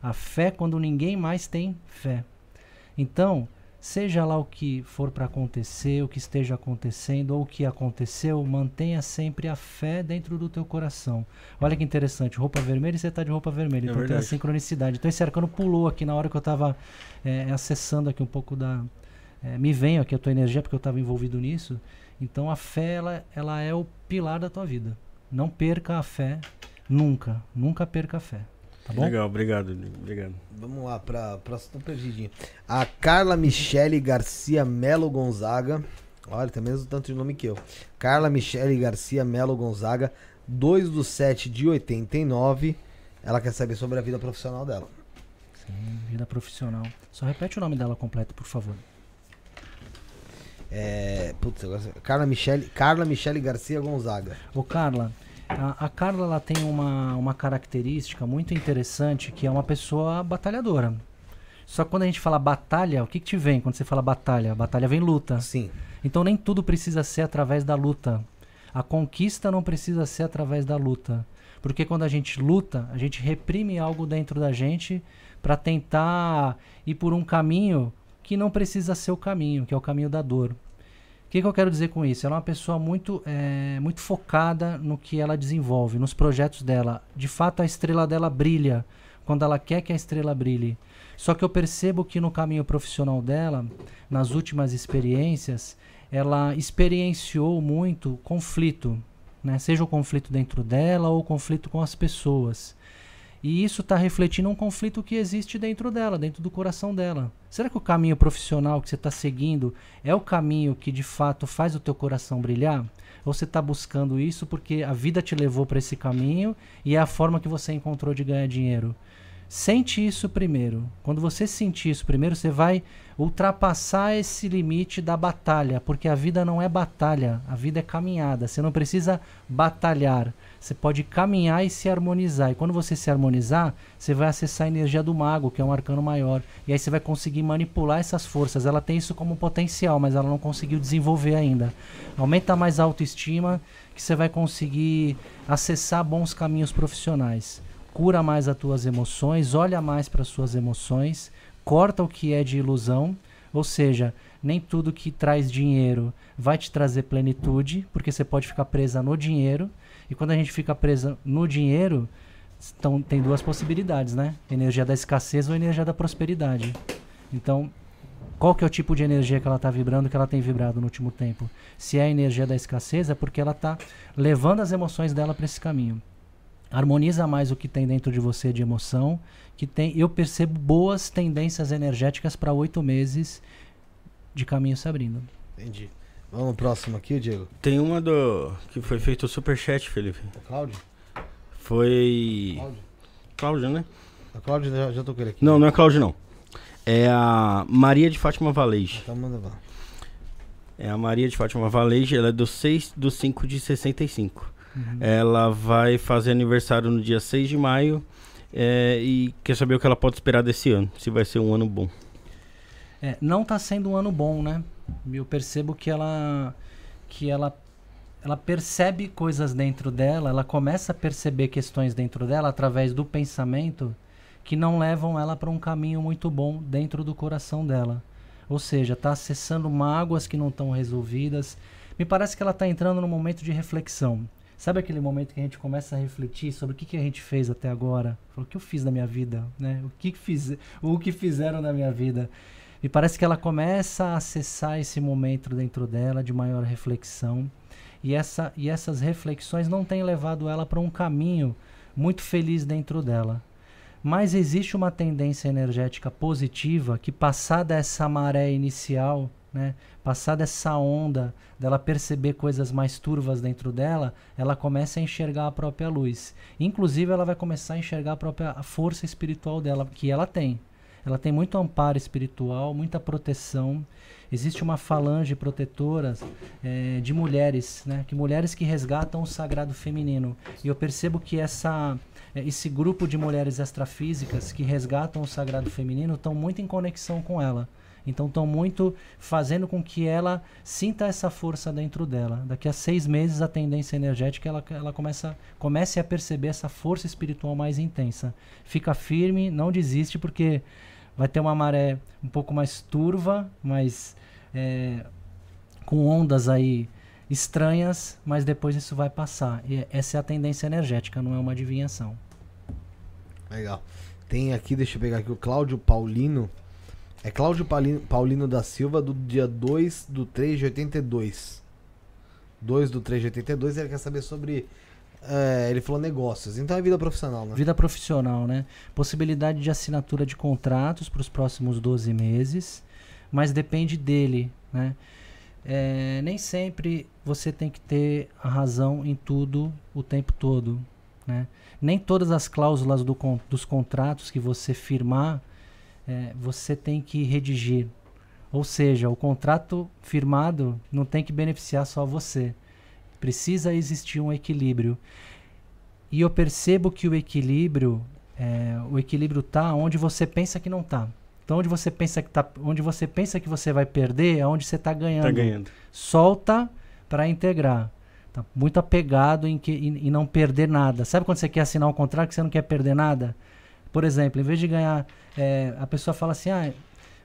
S3: A fé quando ninguém mais tem fé. Então, seja lá o que for para acontecer, o que esteja acontecendo ou o que aconteceu, mantenha sempre a fé dentro do teu coração. Olha que interessante, roupa vermelha e você está de roupa vermelha.
S2: É
S3: então tem a
S2: verdade.
S3: sincronicidade. Então esse arcano pulou aqui na hora que eu estava acessando aqui um pouco da. eh, me veio aqui a tua energia porque eu estava envolvido nisso. Então a fé ela, ela é o pilar da tua vida. Não perca a fé nunca, nunca perca a fé. Tá bom?
S2: Legal, obrigado. Obrigado.
S1: Vamos lá, pra próxima. Tô perdidinho. A Carla Michele Garcia Melo Gonzaga. Olha, tem mesmo tanto de nome que eu. Carla Michele Garcia Melo Gonzaga, 2 do 7 de 89. Ela quer saber sobre a vida profissional dela.
S3: Sim, vida profissional. Só repete o nome dela completo, por favor.
S1: É. Putz, agora. Carla Michele, Carla Michele Garcia Gonzaga.
S3: Ô Carla, a, a Carla ela tem uma, uma característica muito interessante que é uma pessoa batalhadora. Só que quando a gente fala batalha, o que, que te vem quando você fala batalha? Batalha vem luta.
S1: Sim.
S3: Então nem tudo precisa ser através da luta. A conquista não precisa ser através da luta. Porque quando a gente luta, a gente reprime algo dentro da gente para tentar ir por um caminho que não precisa ser o caminho, que é o caminho da dor. Que, que eu quero dizer com isso? Ela é uma pessoa muito, eh, muito focada no que ela desenvolve, nos projetos dela. De fato, a estrela dela brilha quando ela quer que a estrela brilhe. Só que eu percebo que no caminho profissional dela, nas últimas experiências, ela experienciou muito conflito, né? seja o conflito dentro dela ou o conflito com as pessoas. E isso está refletindo um conflito que existe dentro dela, dentro do coração dela. Será que o caminho profissional que você está seguindo é o caminho que de fato faz o teu coração brilhar? Ou você está buscando isso porque a vida te levou para esse caminho e é a forma que você encontrou de ganhar dinheiro? Sente isso primeiro. Quando você sentir isso primeiro, você vai ultrapassar esse limite da batalha, porque a vida não é batalha, a vida é caminhada. Você não precisa batalhar. Você pode caminhar e se harmonizar. E quando você se harmonizar, você vai acessar a energia do mago, que é um arcano maior. E aí você vai conseguir manipular essas forças. Ela tem isso como potencial, mas ela não conseguiu desenvolver ainda. Aumenta mais a autoestima, que você vai conseguir acessar bons caminhos profissionais. Cura mais as tuas emoções, olha mais para as suas emoções, corta o que é de ilusão, ou seja, nem tudo que traz dinheiro vai te trazer plenitude, porque você pode ficar presa no dinheiro. E quando a gente fica presa no dinheiro, então, tem duas possibilidades, né? Energia da escassez ou energia da prosperidade. Então, qual que é o tipo de energia que ela está vibrando, que ela tem vibrado no último tempo? Se é a energia da escassez, é porque ela está levando as emoções dela para esse caminho. Harmoniza mais o que tem dentro de você de emoção, que tem. Eu percebo boas tendências energéticas para oito meses de caminho se abrindo.
S1: Entendi. Vamos no próximo aqui, Diego.
S2: Tem uma do. que foi feito o superchat, Felipe.
S1: O Cláudio?
S2: Foi.
S1: Cláudio?
S2: Cláudio, né?
S1: A Cláudio já, já tô com ele aqui.
S2: Não, não é Cláudio, não. É a Maria de Fátima Valege.
S1: Então manda lá.
S2: É a Maria de Fátima Valege, ela é do 6 do 5 de 65.
S3: Uhum.
S2: Ela vai fazer aniversário no dia 6 de maio é, e quer saber o que ela pode esperar desse ano, se vai ser um ano bom.
S3: É, não está sendo um ano bom, né? Eu percebo que ela que ela ela percebe coisas dentro dela, ela começa a perceber questões dentro dela através do pensamento que não levam ela para um caminho muito bom dentro do coração dela. Ou seja, está acessando mágoas que não estão resolvidas. Me parece que ela está entrando num momento de reflexão. Sabe aquele momento que a gente começa a refletir sobre o que, que a gente fez até agora? O que eu fiz na minha vida? Né? O, que, fiz, o que fizeram na minha vida? Me parece que ela começa a acessar esse momento dentro dela de maior reflexão e, essa, e essas reflexões não têm levado ela para um caminho muito feliz dentro dela. Mas existe uma tendência energética positiva que, passada essa maré inicial, né, passada essa onda dela perceber coisas mais turvas dentro dela, ela começa a enxergar a própria luz. Inclusive, ela vai começar a enxergar a própria força espiritual dela, que ela tem. Ela tem muito amparo espiritual, muita proteção existe uma falange protetora é, de mulheres, né? Que mulheres que resgatam o sagrado feminino. E eu percebo que essa é, esse grupo de mulheres extrafísicas que resgatam o sagrado feminino estão muito em conexão com ela. Então estão muito fazendo com que ela sinta essa força dentro dela. Daqui a seis meses a tendência energética ela, ela começa comece a perceber essa força espiritual mais intensa. Fica firme, não desiste porque vai ter uma maré um pouco mais turva, mais é, com ondas aí estranhas, mas depois isso vai passar. E essa é a tendência energética, não é uma adivinhação.
S1: Legal. Tem aqui, deixa eu pegar aqui o Cláudio Paulino. É Cláudio Paulino, Paulino da Silva, do dia 2 do 3 de 82. 2 do 3 de 82, ele quer saber sobre é, ele falou negócios, então é vida profissional, né?
S3: Vida profissional, né? Possibilidade de assinatura de contratos para os próximos 12 meses, mas depende dele, né? É, nem sempre você tem que ter a razão em tudo o tempo todo, né? Nem todas as cláusulas do, dos contratos que você firmar, é, você tem que redigir. Ou seja, o contrato firmado não tem que beneficiar só você Precisa existir um equilíbrio. E eu percebo que o equilíbrio, é, o equilíbrio tá onde você pensa que não tá. Então onde você pensa que tá, onde você pensa que você vai perder, é onde você está ganhando.
S2: Tá ganhando.
S3: Solta para integrar. Tá muito apegado em, que, em, em, não perder nada. Sabe quando você quer assinar um contrato que você não quer perder nada? Por exemplo, em vez de ganhar, é, a pessoa fala assim, ah,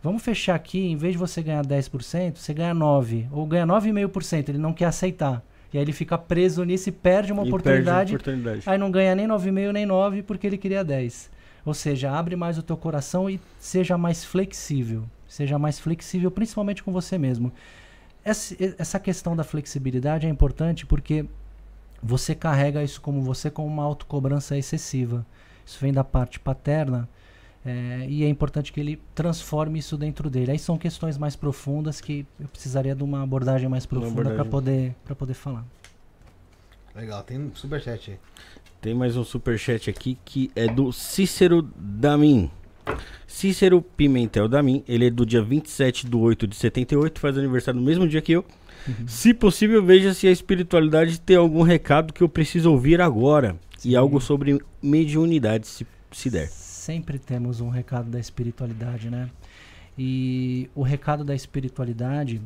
S3: vamos fechar aqui, em vez de você ganhar 10%, você ganha 9%, ou ganha 9,5%, ele não quer aceitar. E aí ele fica preso nisso e perde uma, e oportunidade, perde oportunidade. Aí não ganha nem 9,5 nem 9 porque ele queria 10. Ou seja, abre mais o teu coração e seja mais flexível. Seja mais flexível, principalmente com você mesmo. Essa, essa questão da flexibilidade é importante porque você carrega isso como você com uma autocobrança excessiva. Isso vem da parte paterna é, e é importante que ele transforme isso dentro dele. Aí são questões mais profundas que eu precisaria de uma abordagem mais profunda para poder, poder falar.
S1: Legal, tem um superchat aí.
S2: Tem mais um superchat aqui que é do Cícero Damin. Cícero Pimentel Damin, ele é do dia 27 de 8 de 78, faz aniversário no mesmo dia que eu. Uhum. Se possível, veja se a espiritualidade tem algum recado que eu preciso ouvir agora. Sim. E algo sobre mediunidade, se, se der
S3: sempre temos um recado da espiritualidade, né? E o recado da espiritualidade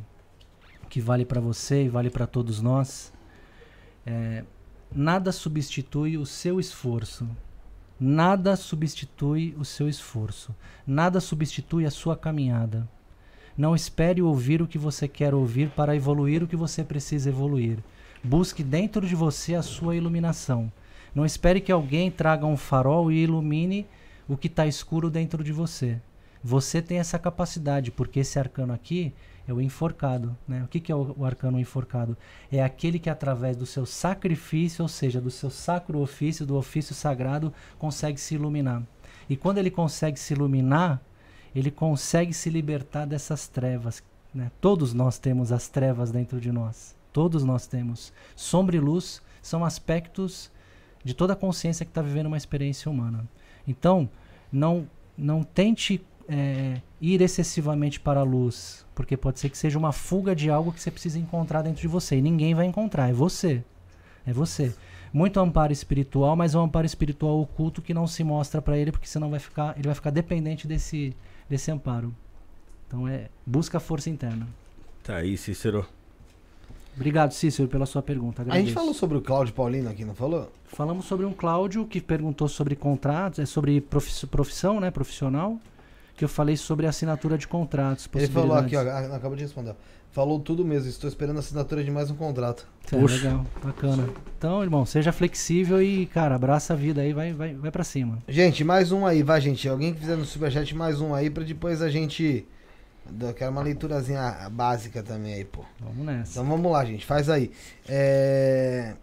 S3: que vale para você e vale para todos nós é, nada substitui o seu esforço. Nada substitui o seu esforço. Nada substitui a sua caminhada. Não espere ouvir o que você quer ouvir para evoluir o que você precisa evoluir. Busque dentro de você a sua iluminação. Não espere que alguém traga um farol e ilumine o que está escuro dentro de você. Você tem essa capacidade, porque esse arcano aqui é o enforcado. Né? O que, que é o, o, arcano enforcado? É aquele que, através do seu sacrifício, ou seja, do seu sacro ofício, do ofício sagrado, consegue se iluminar. E quando ele consegue se iluminar, ele consegue se libertar dessas trevas. Né? Todos nós temos as trevas dentro de nós. Todos nós temos. Sombra e luz são aspectos de toda a consciência que está vivendo uma experiência humana. Então, não, não tente é, ir excessivamente para a luz, porque pode ser que seja uma fuga de algo que você precisa encontrar dentro de você. E ninguém vai encontrar, é você. É você. muito amparo espiritual, mas é um amparo espiritual oculto que não se mostra para ele, porque senão vai ficar, ele vai ficar dependente desse, desse amparo. Então é busca a força interna.
S2: Tá aí, Cícero.
S3: Obrigado, Cícero, pela sua pergunta.
S1: A
S3: Agradeço.
S1: gente falou sobre o Cláudio Paulino aqui, não falou?
S3: Falamos sobre um Cláudio que perguntou sobre contratos, é sobre profiss- profissão, né, profissional, que eu falei sobre assinatura de contratos.
S1: Ele falou aqui, ó, acabou de responder. Falou tudo mesmo, estou esperando a assinatura de mais um contrato.
S3: É, legal, bacana. Então, irmão, seja flexível e, cara, abraça a vida aí, vai, vai, vai pra cima.
S1: Gente, mais um aí, vai, gente. Alguém que fizer no Superchat, mais um aí, pra depois a gente. Eu quero uma leiturazinha básica também aí, pô.
S3: Vamos nessa.
S1: Então vamos lá, gente. Faz aí. É...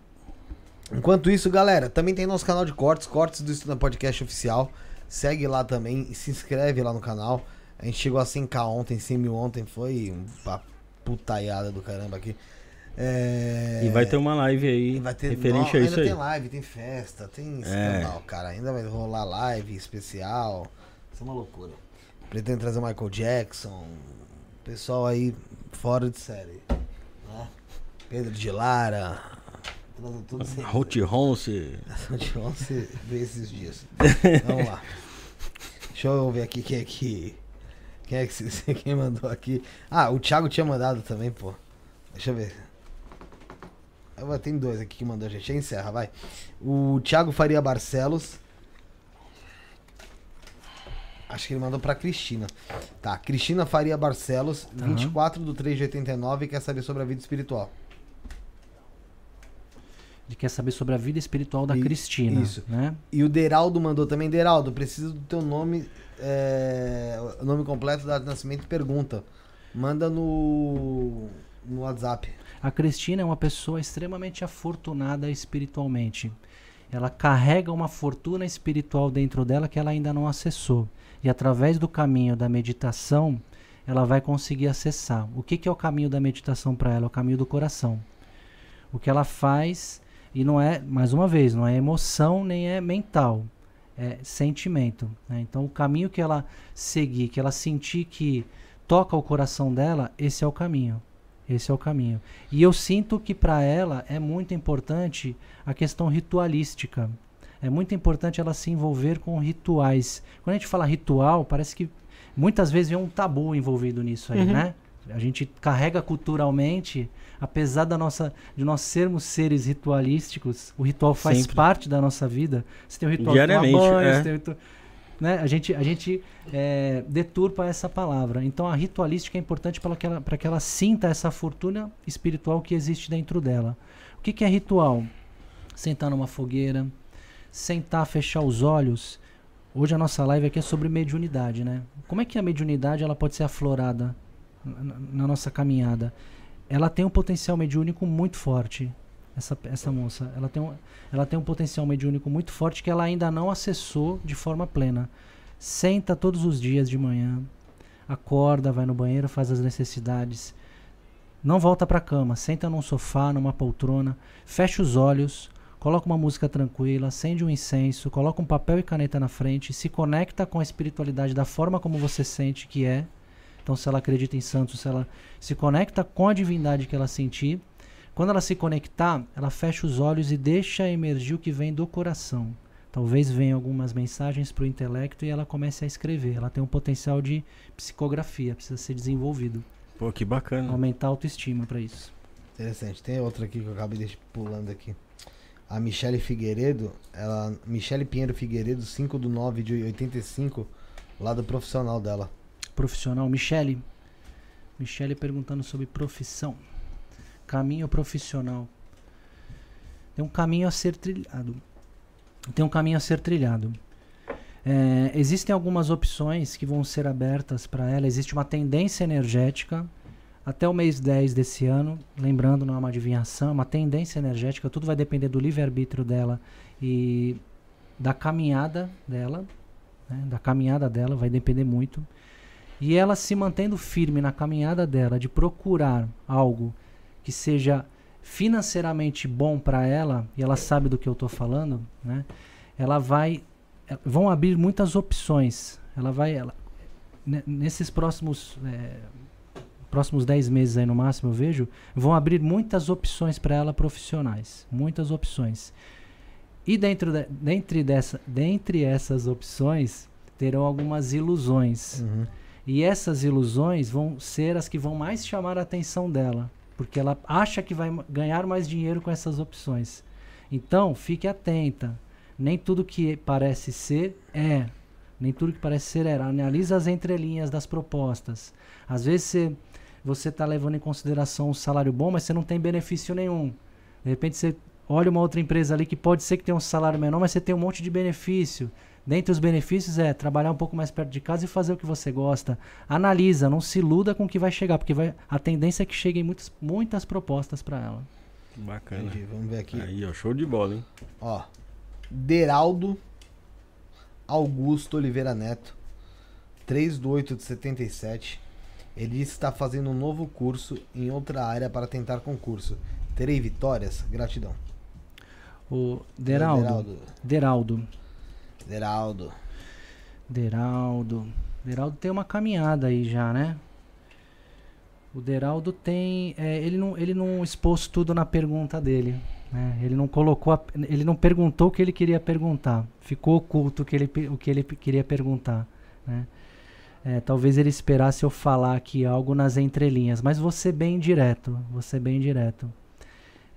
S1: Enquanto isso, galera, também tem nosso canal de cortes, cortes do Estuda Podcast Oficial. Segue lá também e se inscreve lá no canal. A gente chegou a 100k ontem, 100 mil ontem. Foi uma putaiada do caramba aqui. É...
S2: E vai ter uma live aí
S1: vai ter
S2: referente
S1: no-
S2: a
S1: ainda
S2: isso aí.
S1: tem live, tem festa, tem
S2: É.
S1: escambau, cara. Ainda vai rolar live especial. Isso é uma loucura. Pretendo trazer o Michael Jackson. Pessoal aí fora de série. né? Pedro de Lara. Trazer tudo sem.
S2: Ruth Ronce.
S1: De onde veio esses dias. (laughs) Vamos lá. Deixa eu ver aqui quem é que. Quem é que (laughs) quem mandou aqui? Ah, o Thiago tinha mandado também, pô. Deixa eu ver. Tem dois aqui que mandou, gente. Encerra, vai. O Thiago Faria Barcelos. Acho que ele mandou pra Cristina. Tá, Cristina Faria Barcelos,
S3: Tá.
S1: 24 do 3 de 89, quer saber sobre a vida espiritual.
S3: Ele quer saber sobre a vida espiritual da
S1: I-
S3: Cristina.
S1: isso.
S3: Né?
S1: E o Deraldo mandou também. Deraldo, preciso do teu nome, é, o nome completo, data de nascimento e pergunta. Manda no, no WhatsApp.
S3: A Cristina é uma pessoa extremamente afortunada espiritualmente. Ela carrega uma fortuna espiritual dentro dela que ela ainda não acessou. E através do caminho da meditação, ela vai conseguir acessar. O que, que é o caminho da meditação para ela? É o caminho do coração. O que ela faz, e não é, mais uma vez, não é emoção nem é mental, é sentimento. né? Então, o caminho que ela seguir, que ela sentir que toca o coração dela, esse é o caminho. Esse é o caminho. E eu sinto que para ela é muito importante a questão ritualística. É muito importante ela se envolver com rituais. Quando a gente fala ritual, parece que muitas vezes vem um tabu envolvido nisso aí,
S2: Uhum.
S3: né? A gente carrega culturalmente, apesar da nossa, de nós sermos seres ritualísticos, o ritual faz
S2: Sempre.
S3: parte da nossa vida. Você tem o ritual de tomar banho,
S2: é.
S3: você tem o ritu- né? A gente, a gente é, deturpa essa palavra. Então a ritualística é importante para que, ela, pra que ela sinta essa fortuna espiritual que existe dentro dela. O que, que é ritual? Sentar numa fogueira, sentar, fechar os olhos. Hoje a nossa live aqui é sobre mediunidade, né? Como é que a mediunidade ela pode ser aflorada na nossa caminhada? Ela tem um potencial mediúnico muito forte. Essa, essa moça, ela tem, um, ela tem um potencial mediúnico muito forte que ela ainda não acessou de forma plena. Senta todos os dias de manhã, acorda, vai no banheiro, faz as necessidades. Não volta para cama, senta num sofá, numa poltrona, fecha os olhos, coloca uma música tranquila, acende um incenso, coloca um papel e caneta na frente, se conecta com a espiritualidade da forma como você sente que é. Então, se ela acredita em santos, se ela se conecta com a divindade que ela sentir, quando ela se conectar, ela fecha os olhos e deixa emergir o que vem do coração. Talvez venham algumas mensagens para o intelecto e ela comece a escrever. Ela tem um potencial de psicografia, precisa ser desenvolvido.
S2: Pô, que bacana.
S3: Aumentar a autoestima para isso.
S1: Interessante. Tem outra aqui que eu acabei de pulando aqui. A Michele Figueiredo, ela, Michele Pinheiro Figueiredo, 5 do 9 de 85, lá do profissional dela.
S3: Profissional, Michele. Michele perguntando sobre profissão. Caminho profissional. Tem um caminho a ser trilhado. Tem um caminho a ser trilhado. É, existem algumas opções que vão ser abertas para ela. Existe uma tendência energética até o mês 10 desse ano. Lembrando, não é uma adivinhação, é uma tendência energética. Tudo vai depender do livre-arbítrio dela e da caminhada dela. né, Da caminhada dela, vai depender muito. E ela se mantendo firme na caminhada dela de procurar algo que seja financeiramente bom para ela, e ela sabe do que eu estou falando, né? Ela vai eh, vão abrir muitas opções. Ela vai ela, ne- nesses próximos eh, próximos 10 meses aí no máximo, eu vejo, vão abrir muitas opções para ela profissionais, muitas opções. E dentro de, dentre, dessa, dentre essas opções, terão algumas ilusões.
S1: Uhum.
S3: E essas ilusões vão ser as que vão mais chamar a atenção dela, porque ela acha que vai ganhar mais dinheiro com essas opções. Então, fique atenta. Nem tudo que parece ser é. Nem tudo que parece ser é. Analisa as entrelinhas das propostas. Às vezes você está levando em consideração um salário bom, mas você não tem benefício nenhum. De repente você olha uma outra empresa ali que pode ser que tenha um salário menor, mas você tem um monte de benefício. Dentre os benefícios é trabalhar um pouco mais perto de casa e fazer o que você gosta. Analisa, não se iluda com o que vai chegar, porque vai, a tendência é que cheguem muitas, muitas propostas para ela.
S2: Bacana.
S1: Entendi. Vamos ver aqui.
S2: Aí, ó, show de bola, hein?
S1: Ó. Deraldo Augusto Oliveira Neto, 3 do 8 de 77. Ele disse que está fazendo um novo curso em outra área para tentar concurso. Terei vitórias? Gratidão.
S3: O Deraldo,
S1: Deraldo.
S3: Deraldo,
S1: Deraldo.
S3: Deraldo, Deraldo tem uma caminhada aí já, né? O Deraldo tem, é, ele não, ele não expôs tudo na pergunta dele, né? Ele não colocou, a- ele não perguntou o que ele queria perguntar, ficou oculto o que ele, o que ele queria perguntar, né? É, talvez ele esperasse eu falar aqui algo nas entrelinhas, mas vou ser bem direto, vou ser bem direto.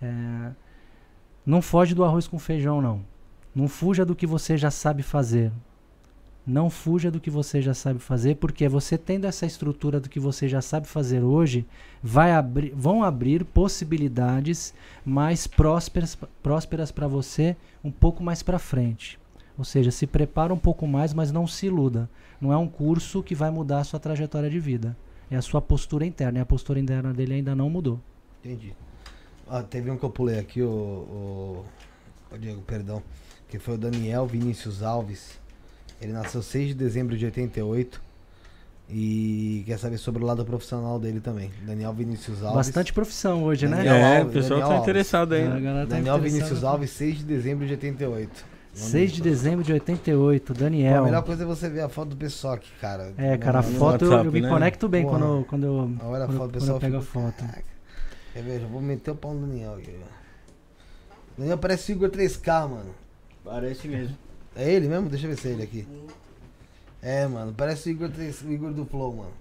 S3: É, não foge do arroz com feijão, não. Não fuja do que você já sabe fazer. Não fuja do que você já sabe fazer, porque você tendo essa estrutura do que você já sabe fazer hoje, vai abrir, vão abrir possibilidades mais prósperas prósperas para você um pouco mais para frente. Ou seja, se prepara um pouco mais, mas não se iluda. Não é um curso que vai mudar a sua trajetória de vida. É a sua postura interna. E a postura interna dele ainda não mudou.
S1: Entendi. Ah, teve um que eu pulei aqui, o, o, o Diego, perdão. Que foi o Daniel Vinícius Alves. Ele nasceu 6 de dezembro de 88. E quer saber sobre o lado profissional dele também. Daniel Vinícius Alves.
S3: Bastante profissão hoje, né?
S1: Daniel
S2: é,
S1: Alves,
S2: o pessoal
S1: Daniel
S2: tá
S1: Alves.
S2: interessado aí. Né?
S3: tá
S1: Daniel
S3: interessada.
S1: Vinícius Alves, 6 de dezembro de 88.
S3: 6 de dezembro de 88,
S1: Pô,
S3: Daniel.
S1: a melhor coisa é você ver a foto do pessoal aqui, cara.
S3: É, cara, a foto eu- eu,
S2: WhatsApp,
S3: me
S2: né?
S3: conecto bem
S1: Porra.
S3: quando, quando eu,
S1: Olha a
S3: quando,
S1: foto do
S3: quando
S1: pessoal.
S3: eu pego a foto.
S1: Caraca. Quer ver? Já vou meter o pau no Daniel aqui. Daniel parece o Igor 3K, mano.
S2: Parece mesmo.
S1: É ele mesmo? Deixa eu ver se é ele aqui. É, mano, parece o Igor, 3, o Igor do Flow, mano.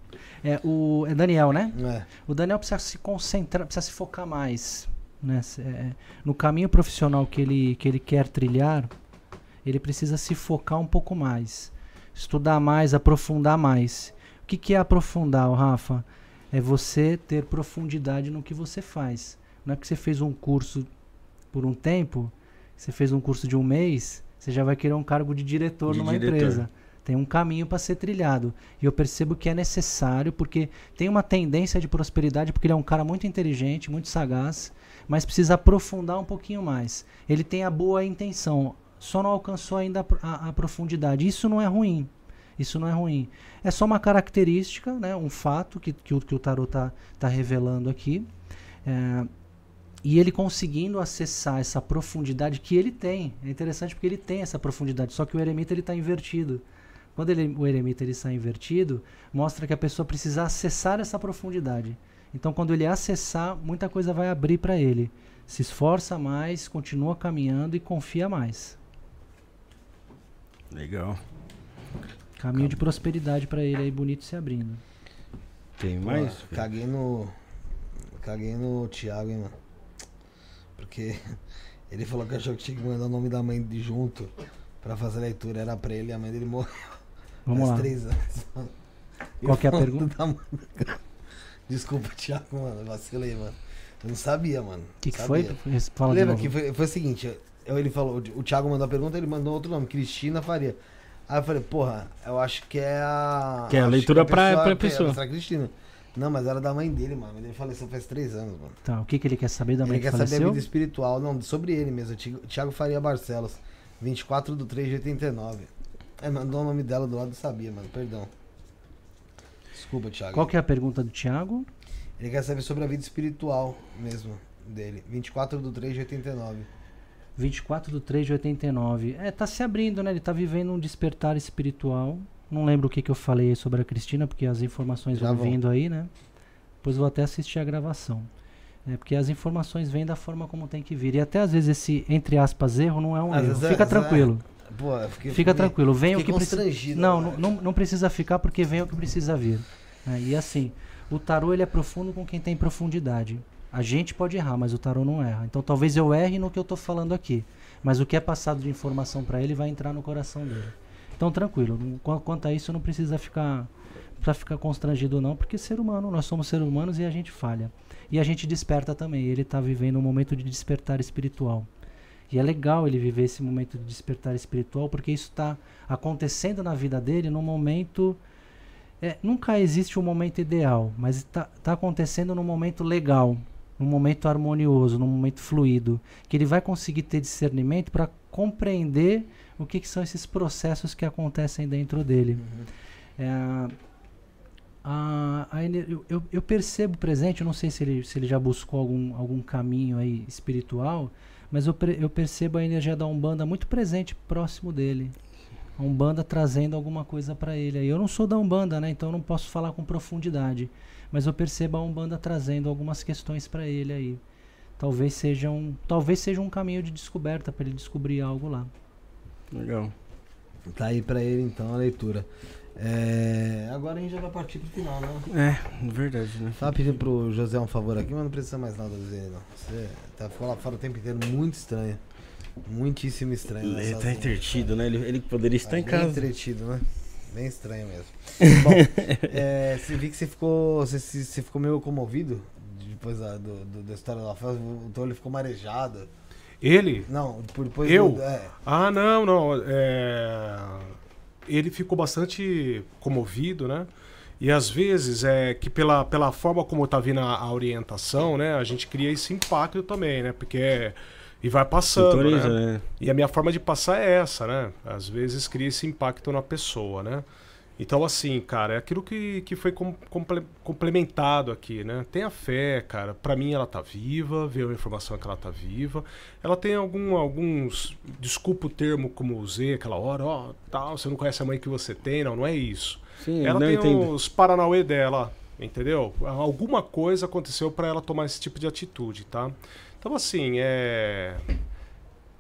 S3: É, o, é Daniel, né?
S1: É?
S3: O Daniel precisa se concentrar, precisa se focar mais. Né? É, no caminho profissional que ele, que ele quer trilhar, ele precisa se focar um pouco mais. Estudar mais, aprofundar mais. O que, que é aprofundar, Rafa? É você ter profundidade no que você faz. Não é porque você fez um curso por um tempo, você fez um curso de um mês, você já vai querer um cargo de diretor
S2: De
S3: numa
S2: diretor.
S3: empresa. Tem um caminho para ser trilhado. E eu percebo que é necessário, porque tem uma tendência de prosperidade, porque ele é um cara muito inteligente, muito sagaz, mas precisa aprofundar um pouquinho mais. Ele tem a boa intenção, só não alcançou ainda a, a profundidade. Isso não é ruim. Isso não é ruim. É só uma característica, né, um fato que, que, o, que o tarot está tá revelando aqui. É, e ele conseguindo acessar essa profundidade que ele tem. É interessante porque ele tem essa profundidade, só que o eremita ele está invertido. Quando ele, o eremita ele está invertido, mostra que a pessoa precisa acessar essa profundidade. Então, quando ele acessar, muita coisa vai abrir para ele. Se esforça mais, continua caminhando e confia mais.
S2: Legal.
S3: Caminho de prosperidade para ele aí, bonito se abrindo.
S2: Tem
S1: Pô,
S2: mais?
S1: caguei no. Caguei no Thiago, hein, mano. Porque (laughs) ele falou que achou que tinha que mandar o nome da mãe de junto pra fazer a leitura. Era pra ele e a mãe dele morreu.
S3: Vamos lá.
S1: três anos.
S3: Qual que é a pergunta?
S1: da. Desculpa, Thiago, mano. Vacilei, mano. Eu não sabia, mano.
S3: O que, que foi? Fala
S1: Lembra que foi, foi o seguinte, eu- ele falou, o Thiago mandou a pergunta, ele mandou outro nome, Cristina Faria. Aí eu falei, porra, eu acho que é a.
S2: Que é a leitura pra- pra
S1: que é
S2: pessoa.
S1: a Cristina. Não, mas era da mãe dele, mano. Ele faleceu faz três anos, mano.
S3: Tá, o que, que ele quer saber da mãe
S1: ele
S3: que
S1: quer saber a
S3: faleceu?
S1: vida espiritual, não, sobre ele mesmo. Thiago Faria Barcelos, 24 do 3 de 89. É, mandou o nome dela do lado, sabia, mano, perdão. Desculpa, Thiago.
S3: Qual que é a pergunta do Thiago?
S1: Ele quer saber sobre a vida espiritual mesmo dele. 24 do 3 de 89.
S3: 24 de 3 de 89. É, tá se abrindo, né? Ele tá vivendo um despertar espiritual. Não lembro o que, que eu falei sobre a Cristina, porque as informações
S1: Já
S3: vão vindo aí, né? Depois vou até assistir a gravação. É, porque as informações vêm da forma como tem que vir. E até às vezes esse, entre aspas, erro não é um
S1: Às
S3: erro.
S1: vezes é-
S3: Fica
S1: é.
S3: tranquilo.
S1: Pô, eu fiquei-
S3: Fica tranquilo. Vem o que precisa. Não, não, não, não precisa ficar porque vem o que precisa vir. né? E assim, o tarô ele é profundo com quem tem profundidade. A gente pode errar, mas o tarô não erra. Então talvez eu erre no que eu tô falando aqui. Mas o que é passado de informação para ele vai entrar no coração dele. Então tranquilo. Quanto a isso, não precisa ficar para ficar constrangido não, porque ser humano, nós somos seres humanos e a gente falha. E a gente desperta também. Ele está vivendo um momento de despertar espiritual. E é legal ele viver esse momento de despertar espiritual, porque isso está acontecendo na vida dele num momento. é, nunca existe um momento ideal, mas está tá acontecendo num momento legal, num momento harmonioso, num momento fluido, que ele vai conseguir ter discernimento para compreender o que, que são esses processos que acontecem dentro dele. É, a, a eu, eu- percebo presente, eu não sei se ele, se ele já buscou algum, algum caminho aí espiritual, mas eu, pre- eu percebo a energia da Umbanda muito presente próximo dele. A Umbanda trazendo alguma coisa para ele. Eu não sou da Umbanda, né? Então eu não posso falar com profundidade. Mas eu percebo a Umbanda trazendo algumas questões para ele aí. Talvez seja um, talvez seja um caminho de descoberta para ele descobrir algo lá.
S2: Legal.
S1: Tá aí pra ele então a leitura. É, Agora a gente já vai partir pro final, né?
S2: É, verdade, né?
S1: Tava pedindo pro José um favor aqui, mas não precisa mais nada dele, não. Você tá, ficou lá fora o tempo inteiro muito estranho. Muitíssimo estranho.
S2: Ele tá entretido, né? Ele, ele poderia
S1: Tá
S2: estar em
S1: bem
S2: casa.
S1: entretido, né? Bem estranho mesmo. (laughs) Bom, é, você vi que você ficou. Você, você ficou meio comovido depois da, do, do- da história da festa. Então ele ficou marejado.
S4: Ele?
S1: Não, depois
S4: Eu?
S1: do- é,
S4: Ah, não, não. é, Ele ficou bastante comovido, né? E às vezes é que pela, pela forma como tá vindo a, a orientação, né? A gente cria esse impacto também, né? Porque é- E vai passando,
S2: Sintoriza,
S4: né?
S2: né?
S4: E a minha forma de passar é essa, né? Às vezes cria esse impacto na pessoa, né? Então, assim, cara, é aquilo que, que foi com- comple- complementado aqui, né? Tenha fé, cara. Pra mim, ela tá viva, veio a informação que ela tá viva. Ela tem algum, alguns. Desculpa o termo como usei aquela hora, ó, tal, você não conhece a mãe que você tem, não, não é isso.
S2: Sim,
S4: ela tem
S2: entendo.
S4: os Paranauê dela, entendeu? Alguma coisa aconteceu pra ela tomar esse tipo de atitude, tá? Então, assim, é.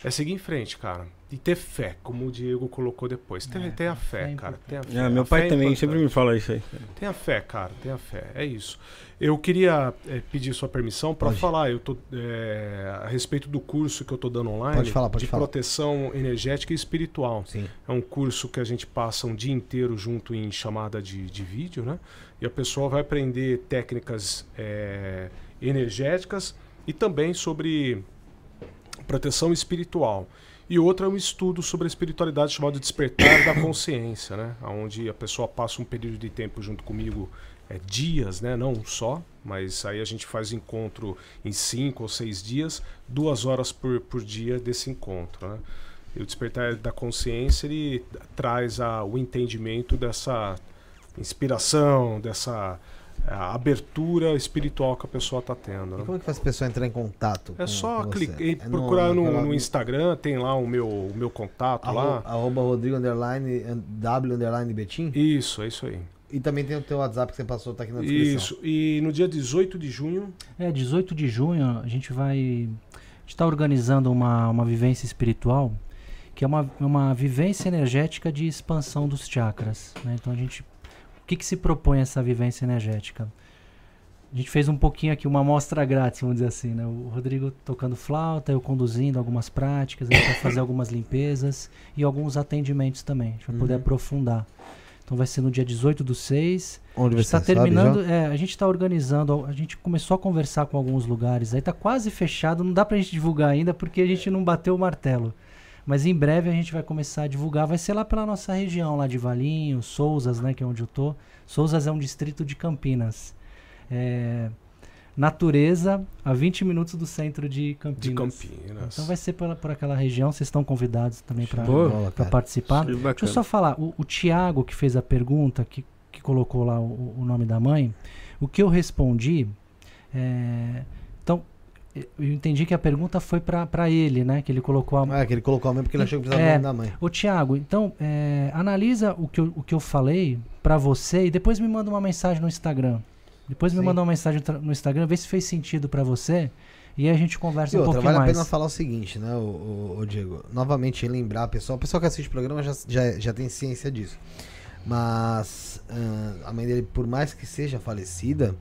S4: É seguir em frente, cara. E ter fé, como o Diego colocou depois. Tenha,
S3: É,
S4: tenha
S3: a
S4: fé,
S3: é
S4: cara. Tenha fé.
S2: Ah, meu
S4: A
S2: pai
S4: é
S2: também
S4: importante.
S2: sempre me fala isso aí.
S4: Tenha fé, cara, tenha fé. É isso. Eu queria eh, pedir sua permissão para falar eu tô, eh, a respeito do curso que eu tô dando online
S1: Pode falar, pode
S4: de
S1: falar.
S4: proteção energética e espiritual.
S1: sim.
S4: É um curso que a gente passa um dia inteiro junto em chamada de, de vídeo, né? E a pessoa vai aprender técnicas eh, energéticas e também sobre proteção espiritual. E outra é um estudo sobre a espiritualidade chamado Despertar da Consciência, né? Onde a pessoa passa um período de tempo junto comigo, é, dias, né? Não só, mas aí a gente faz encontro em cinco ou seis dias, duas horas por, por dia desse encontro, né? E o Despertar da Consciência, ele traz a, o entendimento dessa inspiração, dessa a abertura espiritual que a pessoa está tendo.
S1: E
S4: Né?
S1: como é que faz a pessoa entrar em contato?
S4: É
S1: com-
S4: só
S1: com
S4: clicar,
S1: É
S4: procurar no,
S1: naquela-
S4: no Instagram, tem lá o meu, o meu contato
S1: arro-
S4: lá.
S1: Arroba Rodrigo underline W underline Betim.
S4: Isso, é isso aí.
S1: E também tem o teu WhatsApp que você passou, tá aqui na descrição.
S4: Isso. E no dia 18 de junho,
S3: É, 18 de junho a gente vai. A gente está organizando uma, uma vivência espiritual, que é uma, uma vivência energética de expansão dos chakras. né? Então a gente. O que, que se propõe essa vivência energética? A gente fez um pouquinho aqui, uma amostra grátis, vamos dizer assim, né? O Rodrigo tocando flauta, eu conduzindo algumas práticas, a gente vai fazer algumas limpezas e alguns atendimentos também. A gente vai poder
S1: Uhum.
S3: aprofundar. Então vai ser no dia 18 do 6,
S1: Onde você
S3: está terminando, é, a gente está organizando, a gente começou a conversar com alguns lugares, aí tá quase fechado, não dá pra gente divulgar ainda porque a gente não bateu o martelo. Mas em breve a gente vai começar a divulgar, vai ser lá pela nossa região, lá de Valinho, Souzas, né, que é onde eu tô. Souzas é um distrito de Campinas. É, natureza a 20 minutos do centro de Campinas.
S4: de Campinas.
S3: Então vai ser por, por aquela região, vocês estão convidados também para participar. Deixa eu só falar, o, o Tiago que fez a pergunta, que, que colocou lá o, o nome da mãe, o que eu respondi, é, eu entendi que a pergunta foi para ele, né? Que ele colocou a,
S1: Ah, que ele colocou a mãe porque ele achou que precisava
S3: É.
S1: da mãe.
S3: Ô Tiago, então é, analisa o que eu, o que eu falei pra você e depois me manda uma mensagem no Instagram. Depois me
S1: Sim.
S3: manda uma mensagem no Instagram, vê se fez sentido pra você. E aí a gente conversa
S1: E
S3: um
S1: outra,
S3: pouquinho
S1: vale a
S3: mais.
S1: pena falar o seguinte, né, o, o, o Diego? Novamente lembrar, pessoal, o pessoal que assiste o programa já, já, já tem ciência disso. Mas ah, a mãe dele, por mais que seja falecida,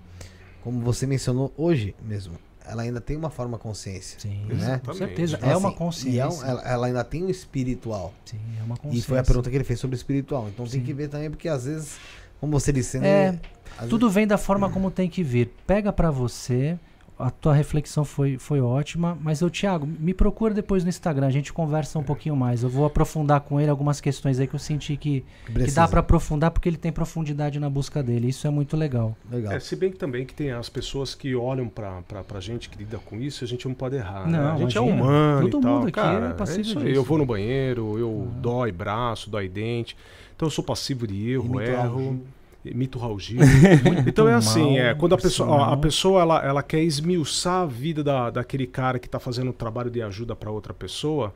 S1: como você mencionou hoje mesmo, ela ainda tem uma forma consciência.
S3: Sim,
S1: né?
S3: com certeza.
S1: Então,
S3: é uma
S1: assim,
S3: consciência.
S1: e é um- ela, ela ainda tem um espiritual.
S3: Sim, é uma consciência.
S1: E foi a pergunta que ele fez sobre o espiritual. Então tem
S3: Sim.
S1: que ver também, porque às vezes, como você disse, né?
S3: É, Tudo vem da forma como tem que vir. Pega pra você. A tua reflexão foi, foi ótima, mas eu, Thiago, me procura depois no Instagram, a gente conversa um pouquinho mais. Eu vou aprofundar com ele algumas questões aí que eu senti que, que dá pra aprofundar porque ele tem profundidade na busca dele. Isso é muito legal.
S1: Legal.
S4: É, se bem que também que tem as pessoas que olham pra, pra, pra gente que lida com isso, a gente não pode errar. né?
S3: Não,
S4: A gente é
S3: imagina.
S4: humano
S3: Todo
S4: e tal.
S3: mundo aqui
S4: Cara,
S3: é passível
S4: isso aí.
S3: disso.
S4: Eu vou no banheiro, eu dói braço, dói dente. Então eu sou passivo de erro,
S1: o
S4: erro. Imito o Raul Gil. (laughs) então é assim,
S3: mal,
S4: é, quando a pessoa, a, pessoa ela, ela quer esmiuçar a vida da, daquele cara que tá fazendo um trabalho de ajuda pra outra pessoa,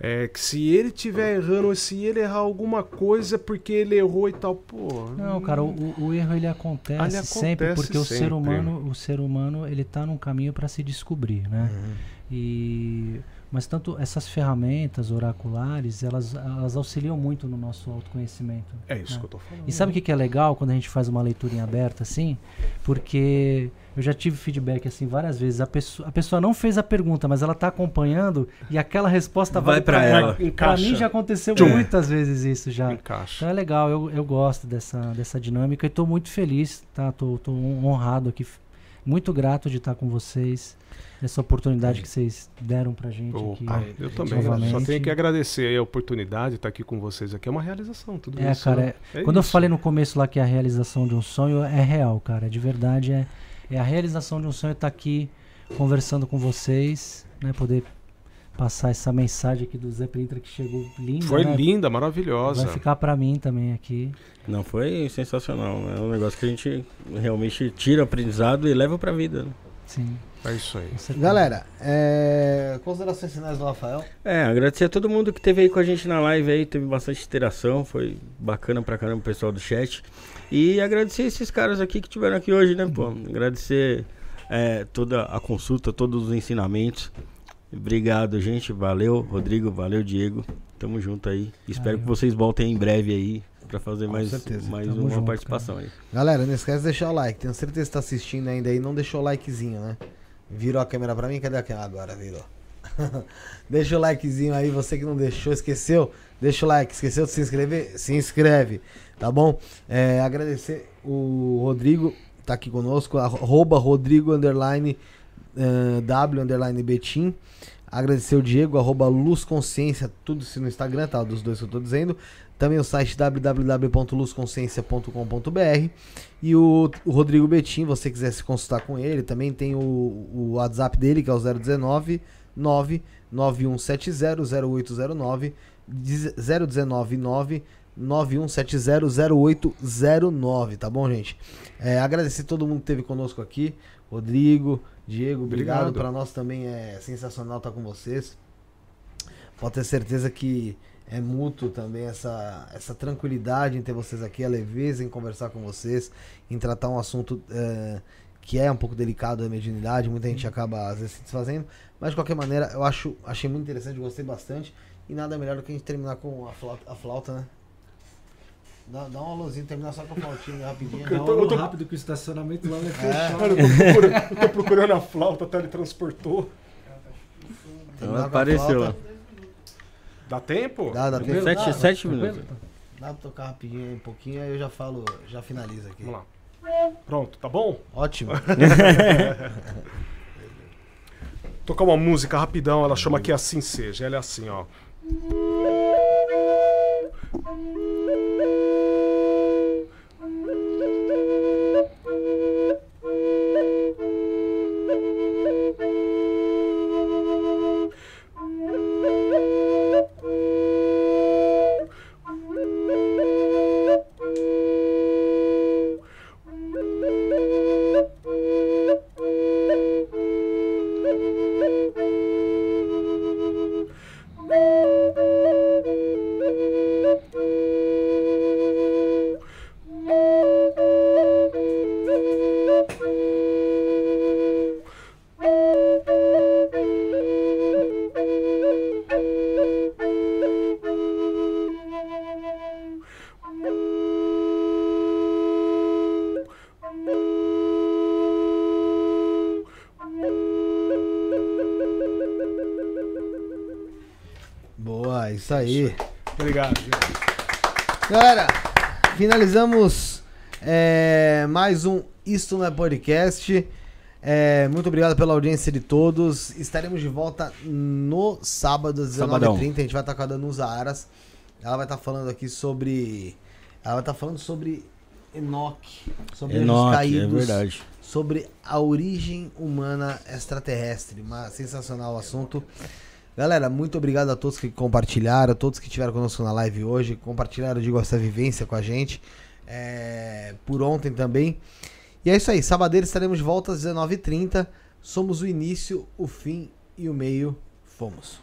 S4: é que se ele tiver errando, ou se ele errar alguma coisa é porque ele errou e tal, pô.
S3: Não, cara, o, o- erro ele acontece,
S4: Ele
S3: sempre
S4: acontece
S3: porque o ser
S4: sempre.
S3: humano, o ser humano, ele tá num caminho para se descobrir, né?
S1: Uhum.
S3: E mas tanto essas ferramentas oraculares, elas, elas auxiliam muito no nosso autoconhecimento.
S4: É isso
S3: né?
S4: que eu tô falando.
S3: E sabe o que, que é legal quando a gente faz uma leitura em aberta assim? Porque eu já tive feedback assim várias vezes. A pessoa, a pessoa não fez a pergunta, mas ela tá acompanhando e aquela resposta
S2: Vai
S3: vale
S2: pra ela.
S3: Pra
S4: Encaixa.
S3: mim já aconteceu
S4: Tchum.
S3: muitas vezes isso já.
S4: Encaixa.
S3: Então é legal, eu, eu gosto dessa, dessa dinâmica e tô muito feliz, tá? Tô, tô honrado aqui, muito grato de estar com vocês, essa oportunidade que vocês deram pra gente aqui.
S4: Opa, eu também.
S3: novamente.
S4: Só tenho que agradecer a oportunidade de estar aqui com vocês aqui. É uma realização, tudo
S3: É,
S4: isso.
S3: cara,
S4: né? É
S3: Quando eu
S4: isso.
S3: falei no começo lá que a realização de um sonho é real, cara, de verdade é, é a realização de um sonho estar aqui conversando com vocês, né, poder passar essa mensagem aqui do Zé Printra que chegou linda,
S4: Foi
S3: né?
S4: linda, maravilhosa.
S3: Vai ficar pra mim também aqui.
S2: Não, foi sensacional. É um negócio que a gente realmente tira aprendizado e leva pra vida. né?
S3: Sim.
S4: É isso aí.
S1: Galera, é... considerações finais do Rafael.
S2: É, agradecer a todo mundo que teve aí com a gente na live aí, teve bastante interação, foi bacana pra caramba o pessoal do chat. E agradecer esses caras aqui que tiveram aqui hoje, né, pô? Agradecer é, toda a consulta, todos os ensinamentos. Obrigado, gente. Valeu, Rodrigo. Valeu, Diego. Tamo junto aí. Espero
S3: Aí,
S2: que vocês voltem em breve aí pra fazer mais,
S1: certeza.
S2: mais
S3: Tamo
S2: uma
S3: junto,
S2: participação aí.
S1: Galera, não esquece de deixar o like. Tenho certeza que tá assistindo ainda aí. Não deixou o likezinho, né? Virou a câmera pra mim? Cadê a câmera? Agora virou. (laughs) Deixa o likezinho aí. Você que não deixou, esqueceu. Deixa o like. Esqueceu de se inscrever? Se inscreve. Tá bom? É, agradecer o Rodrigo. Tá aqui conosco. Arroba Rodrigo underline eh, W underline Betim. Agradecer o Diego, arroba Luz Consciência, tudo isso no Instagram, tá? Dos dois que eu tô dizendo. Também o site www.luzconsciência.com.br e o, o Rodrigo Betim, você quiser se consultar com ele, também tem o, o WhatsApp dele, que é o 019 99170 0809 019 9 91700809, tá bom, gente? É, agradecer todo mundo que esteve conosco aqui. Rodrigo, Diego, obrigado.
S4: Obrigado.
S1: Para nós também é sensacional estar com vocês. Pode ter certeza que é mútuo também essa, essa tranquilidade em ter vocês aqui, a leveza em conversar com vocês, em tratar um assunto é, que é um pouco delicado da mediunidade, muita gente acaba às vezes se desfazendo, mas de qualquer maneira eu acho, achei muito interessante, gostei bastante, e nada melhor do que a gente terminar com a flauta, a flauta né? Dá, dá um alôzinho, terminar só com a flautinha rapidinho.
S4: Eu tô- eu tô-
S3: rápido que o estacionamento lá vai
S1: É.
S4: Cara, eu tô, procurando, eu tô procurando a flauta, teletransportou.
S1: Terminar com a
S2: apareceu
S1: flauta.
S2: lá.
S4: Dá tempo?
S1: Dá, dá tempo.
S2: Sete,
S1: Dá,
S2: sete
S3: tranquilo?
S2: minutos.
S1: dá pra tocar rapidinho aí um pouquinho, aí eu já falo, já finalizo aqui.
S4: Vamos lá. Pronto, tá bom?
S1: Ótimo. (laughs)
S4: Tocar uma música rapidão, ela chama que assim seja. Ela é assim, ó.
S1: Aí.
S4: Obrigado, gente.
S1: Galera, finalizamos é, mais um Isto Não é Podcast. É, muito obrigado pela audiência de todos. Estaremos de volta no sábado, às
S2: Sabadão.
S1: 19h30. A gente vai estar com a Danusa Aras. Ela vai estar falando aqui sobre. Ela vai estar falando sobre Enoch. Sobre os
S2: Enoch, é
S1: caídos.
S2: verdade.
S1: Sobre a origem humana extraterrestre. Uma sensacional assunto. Galera, muito obrigado a todos que compartilharam, a todos que estiveram conosco na live hoje, compartilharam, digo, essa vivência com a gente. é, por ontem também. E é isso aí, sabadeiro estaremos de volta às 19h30. Somos o início, o fim e o meio. Fomos.